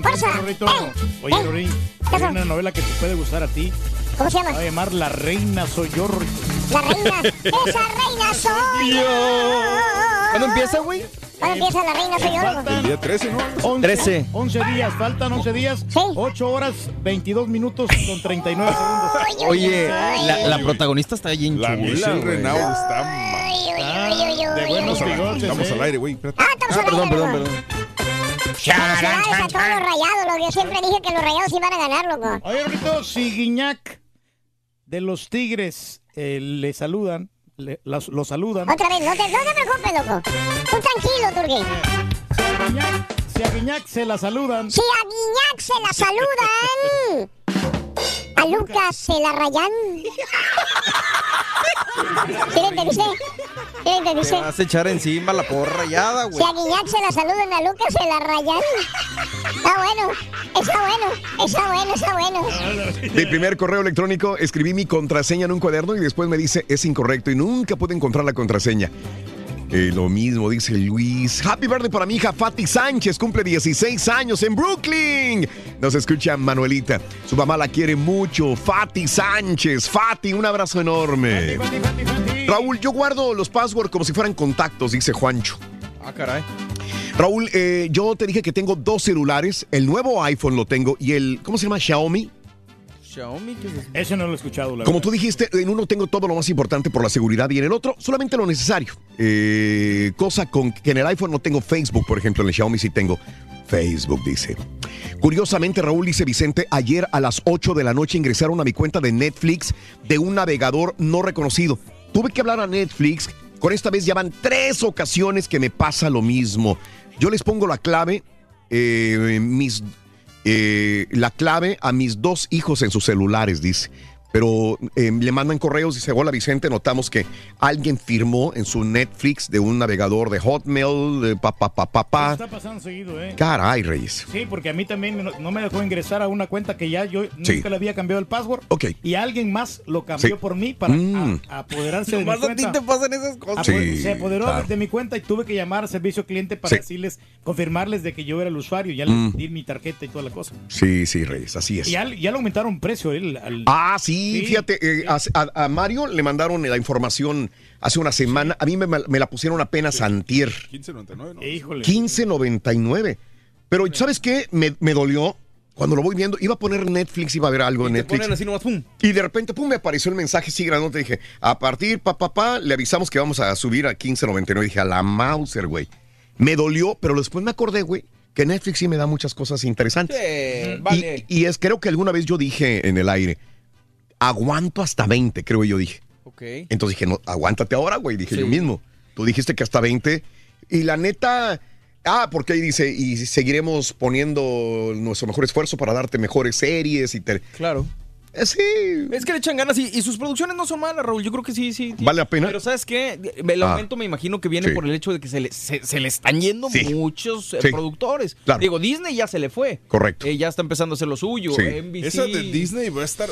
Fuerza. contentos, Rorrito. Oye, Rorín, hay una novela que te puede gustar a ti. ¿Cómo se llama? Va a llamar La Reina Soy Yo. La reina. (laughs) Esa reina soy yo. ¿Cuándo empieza, güey? ¿Cuándo empieza la reina soy yo? El día 13, ¿no? 11, 13. 11 días, faltan 11 días. 8 horas, 22 minutos con 39 segundos. Oye, la, la protagonista está bien La chula, Michelle güey. Renaud está mal. De buenos bigotes. Estamos ¿eh? al aire, güey. Ah, estamos al Perdón, aire, perdón, loco. perdón. Felicidades a todos los rayados, loco. Yo siempre dije que los rayados iban a ganar, loco. Oye, Rorrito, si Guiñac de los Tigres eh, le saludan, le- las- lo saludan. Otra vez, no te, no te preocupes, loco. Tú tranquilo, Turquí. Si a Guiñac, si a Guiñac se la saludan. Si a Guiñac se la saludan. A Lucas se la rayan. ¿Sí le entendiste? ¿Sí le Te entendiste? vas a echar encima la porra rayada, Si güey. a Guiñac se la saludan, a Lucas se la rayan. Está bueno, está bueno, está bueno, está bueno. Mi primer correo electrónico, escribí mi contraseña en un cuaderno y después me dice es incorrecto y nunca pude encontrar la contraseña. Eh, lo mismo dice Luis. Happy birthday para mi hija Fati Sánchez, cumple 16 años en Brooklyn. Nos escucha Manuelita. Su mamá la quiere mucho. Fati Sánchez. Fati, un abrazo enorme. Raúl, yo guardo los passwords como si fueran contactos, dice Juancho. Ah, caray. Raúl, eh, yo te dije que tengo dos celulares. El nuevo iPhone lo tengo y el, ¿cómo se llama? Xiaomi. Xiaomi, ¿qué es? Ese no lo he escuchado, la Como verdad. tú dijiste, en uno tengo todo lo más importante por la seguridad y en el otro solamente lo necesario. Eh, cosa con que en el iPhone no tengo Facebook, por ejemplo, en el Xiaomi sí tengo Facebook, dice. Curiosamente, Raúl dice Vicente, ayer a las 8 de la noche ingresaron a mi cuenta de Netflix de un navegador no reconocido. Tuve que hablar a Netflix. Con esta vez ya van tres ocasiones que me pasa lo mismo. Yo les pongo la clave, eh, mis eh, la clave a mis dos hijos en sus celulares, dice. Pero eh, le mandan correos, dice, hola Vicente, notamos que alguien firmó en su Netflix de un navegador de Hotmail, de pa, pa, pa, pa, pa. Está pasando seguido, ¿eh? Caray, Reyes. Sí, porque a mí también no, no me dejó ingresar a una cuenta que ya yo Sí. nunca le había cambiado el password. Ok. Y alguien más lo cambió Sí. por mí para Mm. a- apoderarse de mi Nomás a ti cuenta. te pasan esas cosas. Apoder- Sí, se apoderó claro. de mi cuenta y tuve que llamar a servicio cliente para Sí. decirles, confirmarles de que yo era el usuario. Ya Mm. les di mi tarjeta y toda la cosa. Sí, sí, Reyes, así es. Y ya, ya le aumentaron precio. él al- Ah, sí, Sí. fíjate, eh, a, a- a Mario le mandaron la información hace una semana. A mí me, me la pusieron apenas antier. 15.99, ¿no? Híjole. 15.99. Pero ¿sabes qué? Me, me dolió. Cuando lo voy viendo, iba a poner Netflix, iba a ver algo en Te Netflix. ponen así nomás, pum. Y de repente, pum, me apareció el mensaje así grandote. Dije, a partir, pa, pa, pa, le avisamos que vamos a subir a 15.99. Dije, a la Mauser, güey. Me dolió, pero después me acordé, güey, que Netflix sí me da muchas cosas interesantes. Sí, Y- vale. Y, es, creo que alguna vez yo dije en el aire, aguanto hasta 20, creo yo dije. Ok. Entonces dije, no, aguántate ahora, güey, dije Sí. yo mismo. Tú dijiste que hasta 20. Y la neta, ah, porque ahí dice, y seguiremos poniendo nuestro mejor esfuerzo para darte mejores series y te... Claro. Eh, sí. Es que le echan ganas y, y sus producciones no son malas, Raúl. Yo creo que sí, sí. ¿Vale la pena? Pero ¿sabes qué? El Ah. aumento me imagino que viene Sí. por el hecho de que se le, se, se le están yendo Sí. muchos eh, Sí. productores. Claro. Digo, Disney ya se le fue. Correcto. Eh, ya está empezando a hacer lo suyo. Sí. NBC. Esa de Disney va a estar.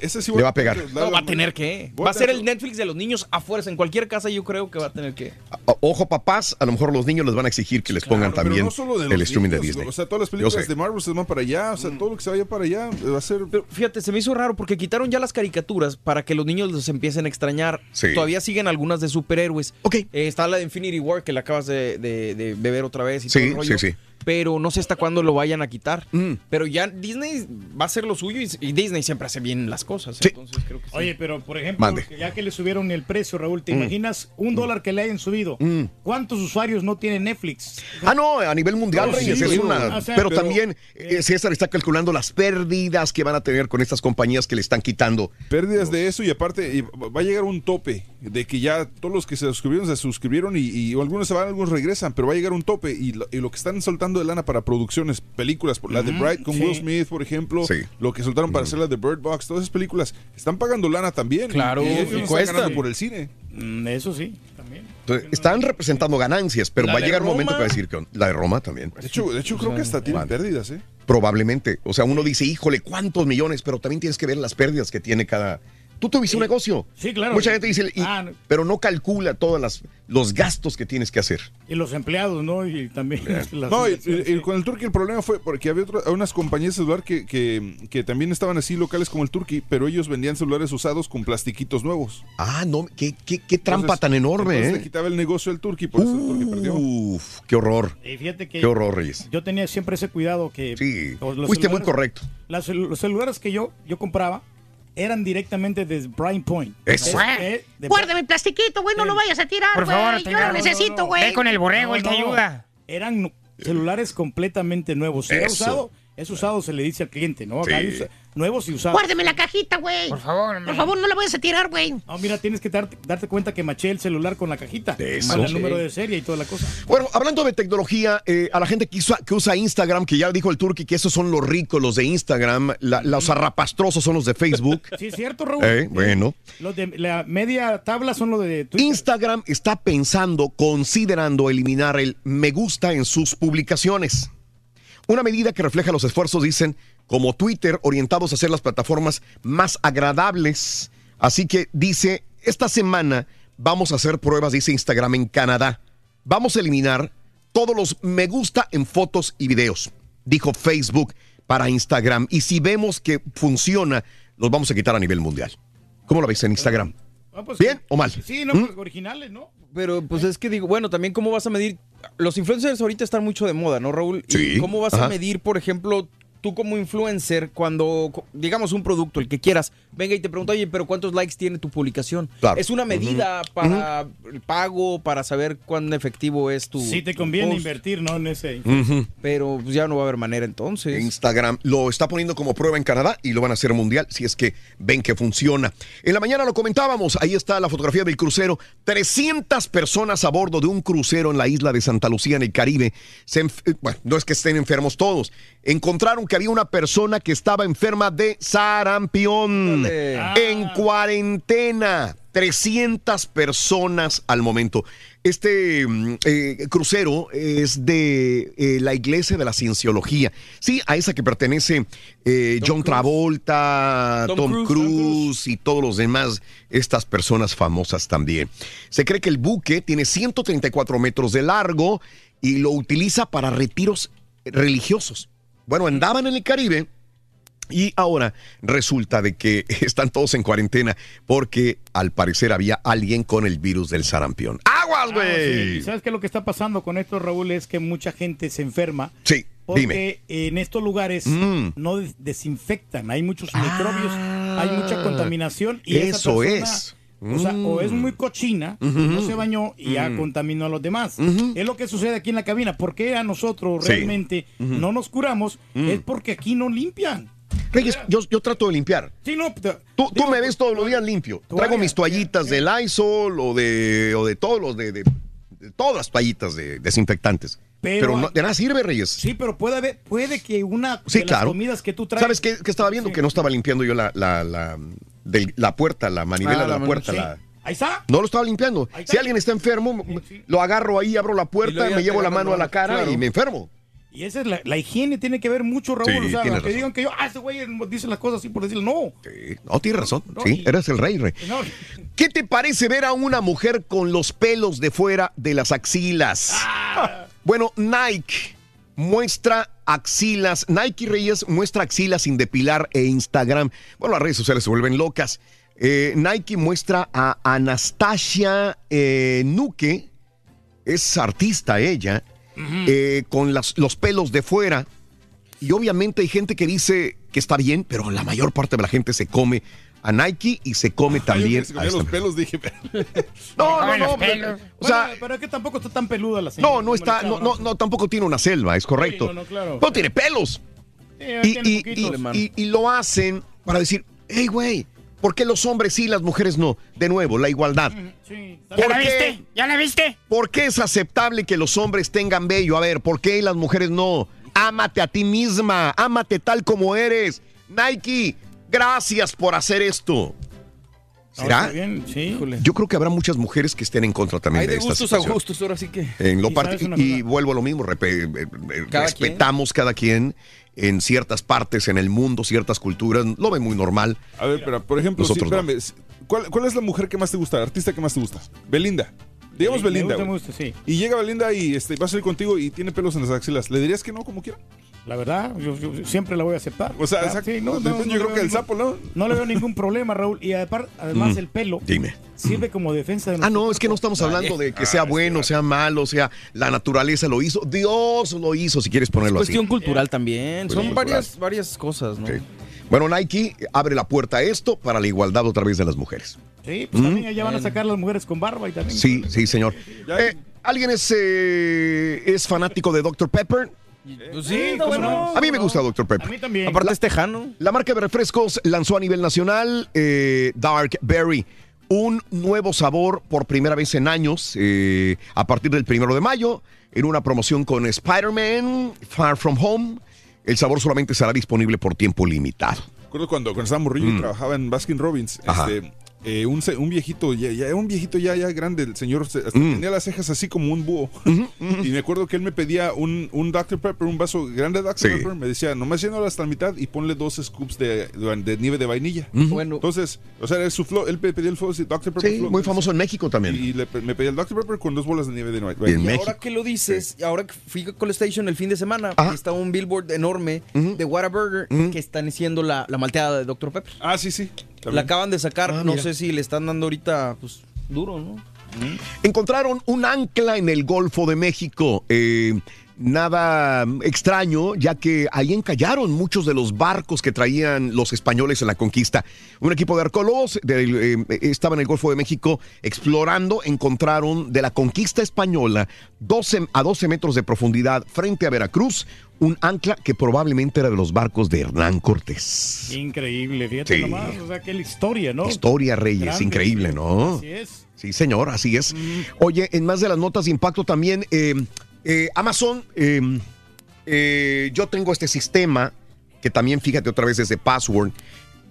Esa sí Le va a pegar. No, va a tener que. Va a ser el Netflix de los niños a fuerza. En cualquier casa yo creo que va a tener que. Ojo, papás, a lo mejor los niños les van a exigir que les pongan también no solo de el streaming de Disney. O sea, todas las películas de Marvel se van para allá. O sea, todo lo que se vaya para allá va a ser. Pero fíjate, se me hizo raro porque quitaron ya las caricaturas para que los niños los empiecen a extrañar. Sí. Todavía siguen algunas de superhéroes. Ok. Eh, está la de Infinity War que la acabas de, de- de beber otra vez y Sí, todo el rollo. sí, sí. Pero no sé hasta cuándo lo vayan a quitar. Mm. Pero ya Disney va a hacer lo suyo y, y Disney siempre hace bien las cosas. Sí. Entonces creo que sí. Oye, pero por ejemplo, Mande. ya que le subieron el precio, Raúl, ¿te Mm. imaginas un dólar que le hayan subido? Mm. ¿Cuántos usuarios no tiene Netflix? Ah, no, a nivel mundial, No, Reyes, sí, es sí, una- o sea, pero, pero- también eh, César está calculando las pérdidas que van a tener con estas compañías que le están quitando. Pérdidas de eso y aparte y va a llegar un tope de que ya todos los que se suscribieron se suscribieron y, y algunos se van, algunos regresan, pero va a llegar un tope y lo, y lo que están soltando de lana para producciones, películas, por la de Bright con sí. Will Smith, por ejemplo, Sí. lo que soltaron para hacer la de Bird Box, todas esas películas están pagando lana también. Claro, y, ellos ganando por el cine. Mm, Eso sí, también. Entonces, están representando ganancias, pero La va a llegar un Roma. momento que va a decir que la de Roma también. De hecho, de hecho creo que hasta tienen Vale. pérdidas, ¿eh? Probablemente. O sea, uno dice, híjole, ¿cuántos millones? Pero también tienes que ver las pérdidas que tiene cada, tú tuviste un negocio. Sí, claro. Mucha gente dice, y- Ah, no. pero no calcula todos las, los gastos que tienes que hacer. Y los empleados, ¿no? Y también (laughs) las No, y, con el Turkey el problema fue porque había otro- unas compañías de celular que, que, que también estaban así locales como el Turkey, pero ellos vendían celulares usados con plastiquitos nuevos. Ah, no, qué, qué, qué trampa Entonces- tan enorme, entonces ¿eh? le quitaba el negocio al Turkey, por eso el Turkey perdió. Uf, qué horror. Y fíjate que Qué horror, Reyes. yo tenía siempre ese cuidado que Sí, fuiste muy correcto. las los celulares que yo, yo compraba eran directamente de Brian Point. Eso. Es- eh, de- Guárdame el plastiquito, güey, no lo vayas a tirar, Por favor, güey. Yo lo necesito, güey. No, no. Eran nu- celulares completamente nuevos. Era Eso. usado, es usado, se le dice al cliente, ¿no? Sí. Hay usa- nuevos y usados. Guárdame la cajita, güey. Por favor, Por favor, no la vayas a tirar, güey. No, mira, tienes que darte, darte cuenta que maché el celular con la cajita. Eso. Con el número de serie y toda la cosa. Bueno, hablando de tecnología, eh, a la gente que usa, que usa Instagram, que ya dijo el Turki que esos son los ricos, los de Instagram, la- los arrapastrosos son los de Facebook. Sí, es cierto, Raúl. Eh, bueno. Los de la media tabla son los de Twitter. Instagram está pensando, considerando eliminar el me gusta en sus publicaciones. Una medida que refleja los esfuerzos, dicen, como Twitter, orientados a hacer las plataformas más agradables. Así que dice, esta semana vamos a hacer pruebas, dice Instagram, en Canadá. Vamos a eliminar todos los me gusta en fotos y videos, dijo Facebook para Instagram. Y si vemos que funciona, los vamos a quitar a nivel mundial. ¿Cómo lo veis en Instagram? Ah, pues, ¿Bien o mal? Sí, no, ¿Mm? pues, originales, ¿no? Pero pues es que digo, bueno, también cómo vas a medir. Los influencers ahorita están mucho de moda, ¿no, Raúl? ¿Y Sí, ¿Cómo vas ajá. a medir, por ejemplo, tú como influencer, cuando, digamos, un producto, el que quieras, venga y te pregunta, oye, pero ¿cuántos likes tiene tu publicación? Claro. Es una medida para el pago, para saber cuán efectivo es tu. Sí, te conviene post. invertir, ¿no? En ese. Pero pues, ya no va a haber manera entonces. Instagram lo está poniendo como prueba en Canadá y lo van a hacer mundial si es que ven que funciona. En la mañana lo comentábamos, ahí está la fotografía del crucero. 300 personas a bordo de un crucero en la isla de Santa Lucía, en el Caribe. Se eh, bueno, no es que estén enfermos todos. Encontraron que había una persona que estaba enferma de sarampión en cuarentena. 300 personas al momento. Este mm, eh, crucero es de eh, la Iglesia de la Cienciología. Sí, a esa que pertenece eh, John Travolta, Tom Cruise, y todos los demás, estas personas famosas también. Se cree que el buque tiene 134 metros de largo y lo utiliza para retiros religiosos. Bueno, andaban en el Caribe y ahora resulta de que (laughs) están todos en cuarentena porque al parecer había alguien con el virus del sarampión. ¡Aguas, Ah, güey! sí. ¿Y ¿Sabes qué? Lo que está pasando con esto, Raúl, es que mucha gente se enferma. Sí, Porque dime. en estos lugares Mm. Ah. no des- desinfectan, hay muchos microbios, hay mucha contaminación. Y esa Eso persona, es. O, sea, o es Mm. muy cochina, no se bañó y ya Mm. contaminó a los demás. Es lo que sucede aquí en la cabina. ¿Por qué a nosotros Sí. realmente no nos curamos? Mm. Es porque aquí no limpian. Reyes, yo, yo trato de limpiar. Sí, no, te- Tú, tú me ves todos los días limpio. Traigo mis toallitas de Lysol o de, o de todos los de, de- de todas las toallitas de desinfectantes. Pero- Pero, no- de nada sirve, Reyes. Sí, pero puede haber, puede que una Sí, de claro. las comidas que tú traes. ¿Sabes qué, qué estaba viendo? Que no estaba limpiando yo la, la, la, del- la puerta, la manivela Ah, de la puerta. sí. la- Ahí está. No lo estaba limpiando. Si alguien está enfermo, lo agarro ahí, abro la puerta, me llevo la mano a la cara claro. y me enfermo. Y esa es la, la higiene, tiene que ver mucho, Raúl. Sí, o sea, que razón. digan que yo, ah, ese güey dice las cosas así por decirlo. No. No, tienes razón. No, Sí, y- eres el rey, rey. No. ¿Qué te parece ver a una mujer con los pelos de fuera de las axilas? Ah. Bueno, Nike muestra axilas, Nike Reyes muestra axilas sin depilar e Instagram. Bueno, las redes sociales se vuelven locas. Eh, Nike muestra a Anastasia eh, Nuque, es artista ella, eh, con las- los pelos de fuera. Y obviamente hay gente que dice que está bien, pero la mayor parte de la gente se come a Nike y se come también Se a los pelos, dije. (laughs) No, no, no. pero- o sea, Bueno, pero es que tampoco está tan peluda la señora. no, no está, no, no, no, tampoco tiene una selva, es correcto. no, no, claro. No tiene pelos. Sí, Y, tiene y- poquito. y- y- y lo hacen para decir, hey, güey, ¿por qué los hombres sí, las mujeres no? De nuevo, la igualdad. Sí, ¿Por qué? ¿Ya la viste? ¿Por qué es aceptable que los hombres tengan vello? A ver, ¿por qué las mujeres no? Ámate a ti misma, ámate tal como eres. Nike, gracias por hacer esto. ¿Será? Bien, sí. Yo creo que habrá muchas mujeres que estén en contra también Hay de, de esta gustos a situación. gustos, ahora sí que. En lo ¿Y part- y vuelvo a lo mismo, eh, eh, Cada respetamos cada quien en ciertas partes en el mundo, ciertas culturas, lo ven muy normal. A ver, pero por ejemplo, sí, no. espérame, ¿cuál, cuál es la mujer que más te gusta, el artista que más te gusta? Belinda. Digamos Belinda. gusta, me güey. gusta, sí. Y llega Belinda y este, va a salir contigo y tiene pelos en las axilas. ¿Le dirías que no como quiera? La verdad, yo, yo siempre la voy a aceptar. O sea, Ah, exacto. sí, no, Yo no, creo no le veo que el ningún- sapo, ¿no? No le veo ningún problema, Raúl. Y además Mm. el pelo Dime. sirve como defensa de Ah, no, es que no estamos hablando de que sea bueno, sea malo, sea la naturaleza lo hizo, Dios lo hizo, si quieres ponerlo así. Cuestión cultural también. Cuestión Son varias, varias cosas, ¿no? Bueno, Nike abre la puerta a esto para la igualdad otra vez de las mujeres. Sí, pues Mm. también allá van a sacar las mujeres con barba y también. Sí, sí, señor. Eh, ¿Alguien es, eh, es fanático de Dr. Pepper? Pues sí, ¿cómo no? A mí me gusta Dr. Pepper. A mí también. Aparte es tejano. La marca de refrescos lanzó a nivel nacional eh, Dark Berry, un nuevo sabor por primera vez en años, eh, a partir del primero de mayo, en una promoción con Spider-Man, Far From Home. El sabor solamente será disponible por tiempo limitado. Recuerdo cuando, cuando estaba morrillo y Mm. trabajaba en Baskin Robbins. Ajá. Este, eh, un, se- un viejito, ya, ya- un viejito ya, ya grande, el señor se- hasta Mm. tenía las cejas así como un búho. Y me acuerdo que él me pedía un, un Dr. Pepper, un vaso grande de Dr. Sí. Pepper. Me decía, nomás llénalo hasta la mitad y ponle dos scoops de, de nieve de vainilla. Bueno. Entonces, o sea, su flow, él me pedía el flow, sí, Dr. Pepper Sí, flow. muy famoso en México también. Y le- me pedía el Dr. Pepper con dos bolas de nieve de En vainilla. Y ahora que lo dices, ahora que fui a Call Station el fin de semana, está un billboard enorme de Whataburger que están haciendo la, la malteada de Dr. Pepper. Ah, sí, sí. La acaban de sacar, Ah, no sé si le están dando ahorita, pues, duro, ¿no? Encontraron un ancla en el Golfo de México. eh, nada extraño, ya que ahí encallaron muchos de los barcos que traían los españoles en la conquista. Un equipo de arqueólogos eh, estaba en el Golfo de México explorando, encontraron de la conquista española 12, a 12 metros de profundidad frente a Veracruz un ancla que probablemente era de los barcos de Hernán Cortés. Increíble, fíjate Sí. nomás. O sea, qué historia, ¿no? Historia, Reyes, Grande. increíble, ¿no? Así es. Sí, señor, así es. Oye, en más de las notas de impacto también, eh, eh, Amazon, eh, eh, yo tengo este sistema que también, fíjate otra vez desde Password,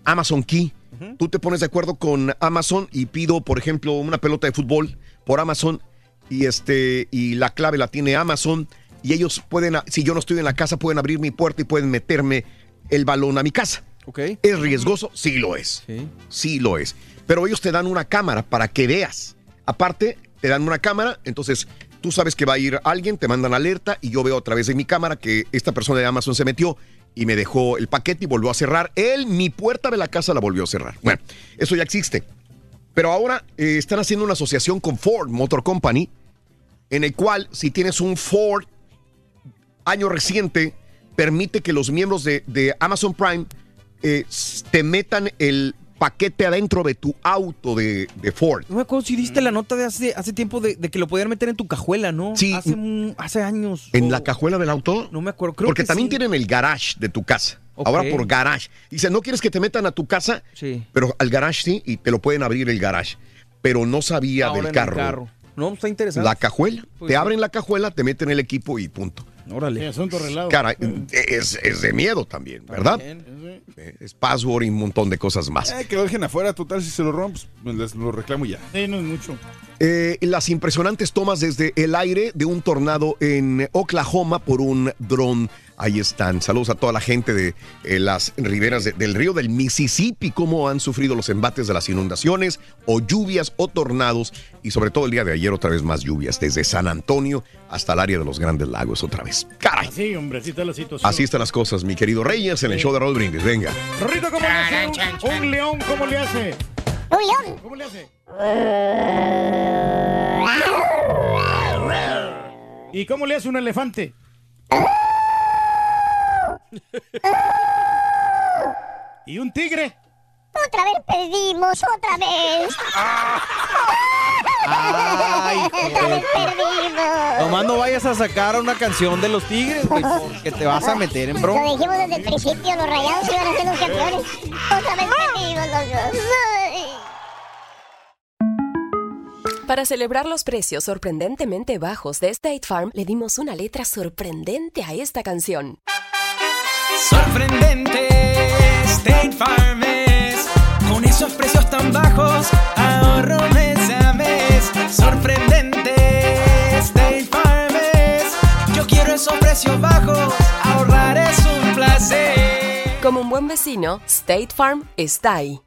Amazon Key. Tú te pones de acuerdo con Amazon y pido, por ejemplo, una pelota de fútbol por Amazon y este y la clave la tiene Amazon y ellos pueden, si yo no estoy en la casa, pueden abrir mi puerta y pueden meterme el balón a mi casa. Ok. ¿Es riesgoso? Sí lo es. Sí. lo es. Pero ellos te dan una cámara para que veas. Aparte, te dan una cámara, entonces tú sabes que va a ir alguien, te mandan alerta y yo veo a través de mi cámara que esta persona de Amazon se metió y me dejó el paquete y volvió a cerrar. Él, mi puerta de la casa la volvió a cerrar. Bueno, eso ya existe. Pero ahora eh, están haciendo una asociación con Ford Motor Company, en el cual si tienes un Ford año reciente, permite que los miembros de, Amazon Prime eh, te metan el paquete adentro de tu auto de, de Ford. No me acuerdo si diste la nota de hace, hace tiempo de, de que lo podían meter en tu cajuela, ¿no? Sí. Hace, un- hace años. ¿En o- la cajuela del auto? No me acuerdo, creo Porque que también sí. tienen el garage de tu casa. Ahora por garage. Dice, no quieres que te metan a tu casa, Sí. pero al garage sí, y te lo pueden abrir el garage. Pero no sabía Ahora en del el carro. carro. No, está interesante. La cajuela. Pues te sí. abren la cajuela, te meten el equipo y punto. Órale. Sí, asunto arreglado. Cara, es, es de miedo también, ¿verdad? Eh, Es password y un montón de cosas más. Eh, que lo dejen afuera, total, si se lo rompes, pues les lo reclamo ya. Sí, no es mucho. Eh, las impresionantes tomas desde el aire de un tornado en Oklahoma por un dron. Ahí están. Saludos a toda la gente de eh, las riberas de- del río del Mississippi, cómo han sufrido los embates de las inundaciones o lluvias o tornados. Y sobre todo el día de ayer otra vez más lluvias, desde San Antonio hasta el área de los Grandes Lagos otra vez. Caray. Así, hombre, así está la situación. Así están las cosas, mi querido Reyes, en el show de Raúl Brindis. Venga. Rorrito, ¿cómo le hace un, un león? ¿Cómo le hace? ¿Un león? ¿Cómo le hace? ¿Y cómo le hace un elefante? ¿Y un tigre? Otra vez perdimos, otra vez. Ay, (laughs) otra vez perdimos. Nomás no vayas a sacar una canción de los tigres, güey, porque te vas a meter en Lo bronca. dijimos desde el principio, los rayados iban a ser los campeones. Otra vez perdimos los dos. Para celebrar los precios sorprendentemente bajos de State Farm, le dimos una letra sorprendente a esta canción. Sorprendente, State Farm es. Con esos precios tan bajos, ahorro mes a mes. Sorprendente, State Farm es. Yo quiero esos precios bajos, ahorrar es un placer. Como un buen vecino, State Farm está ahí.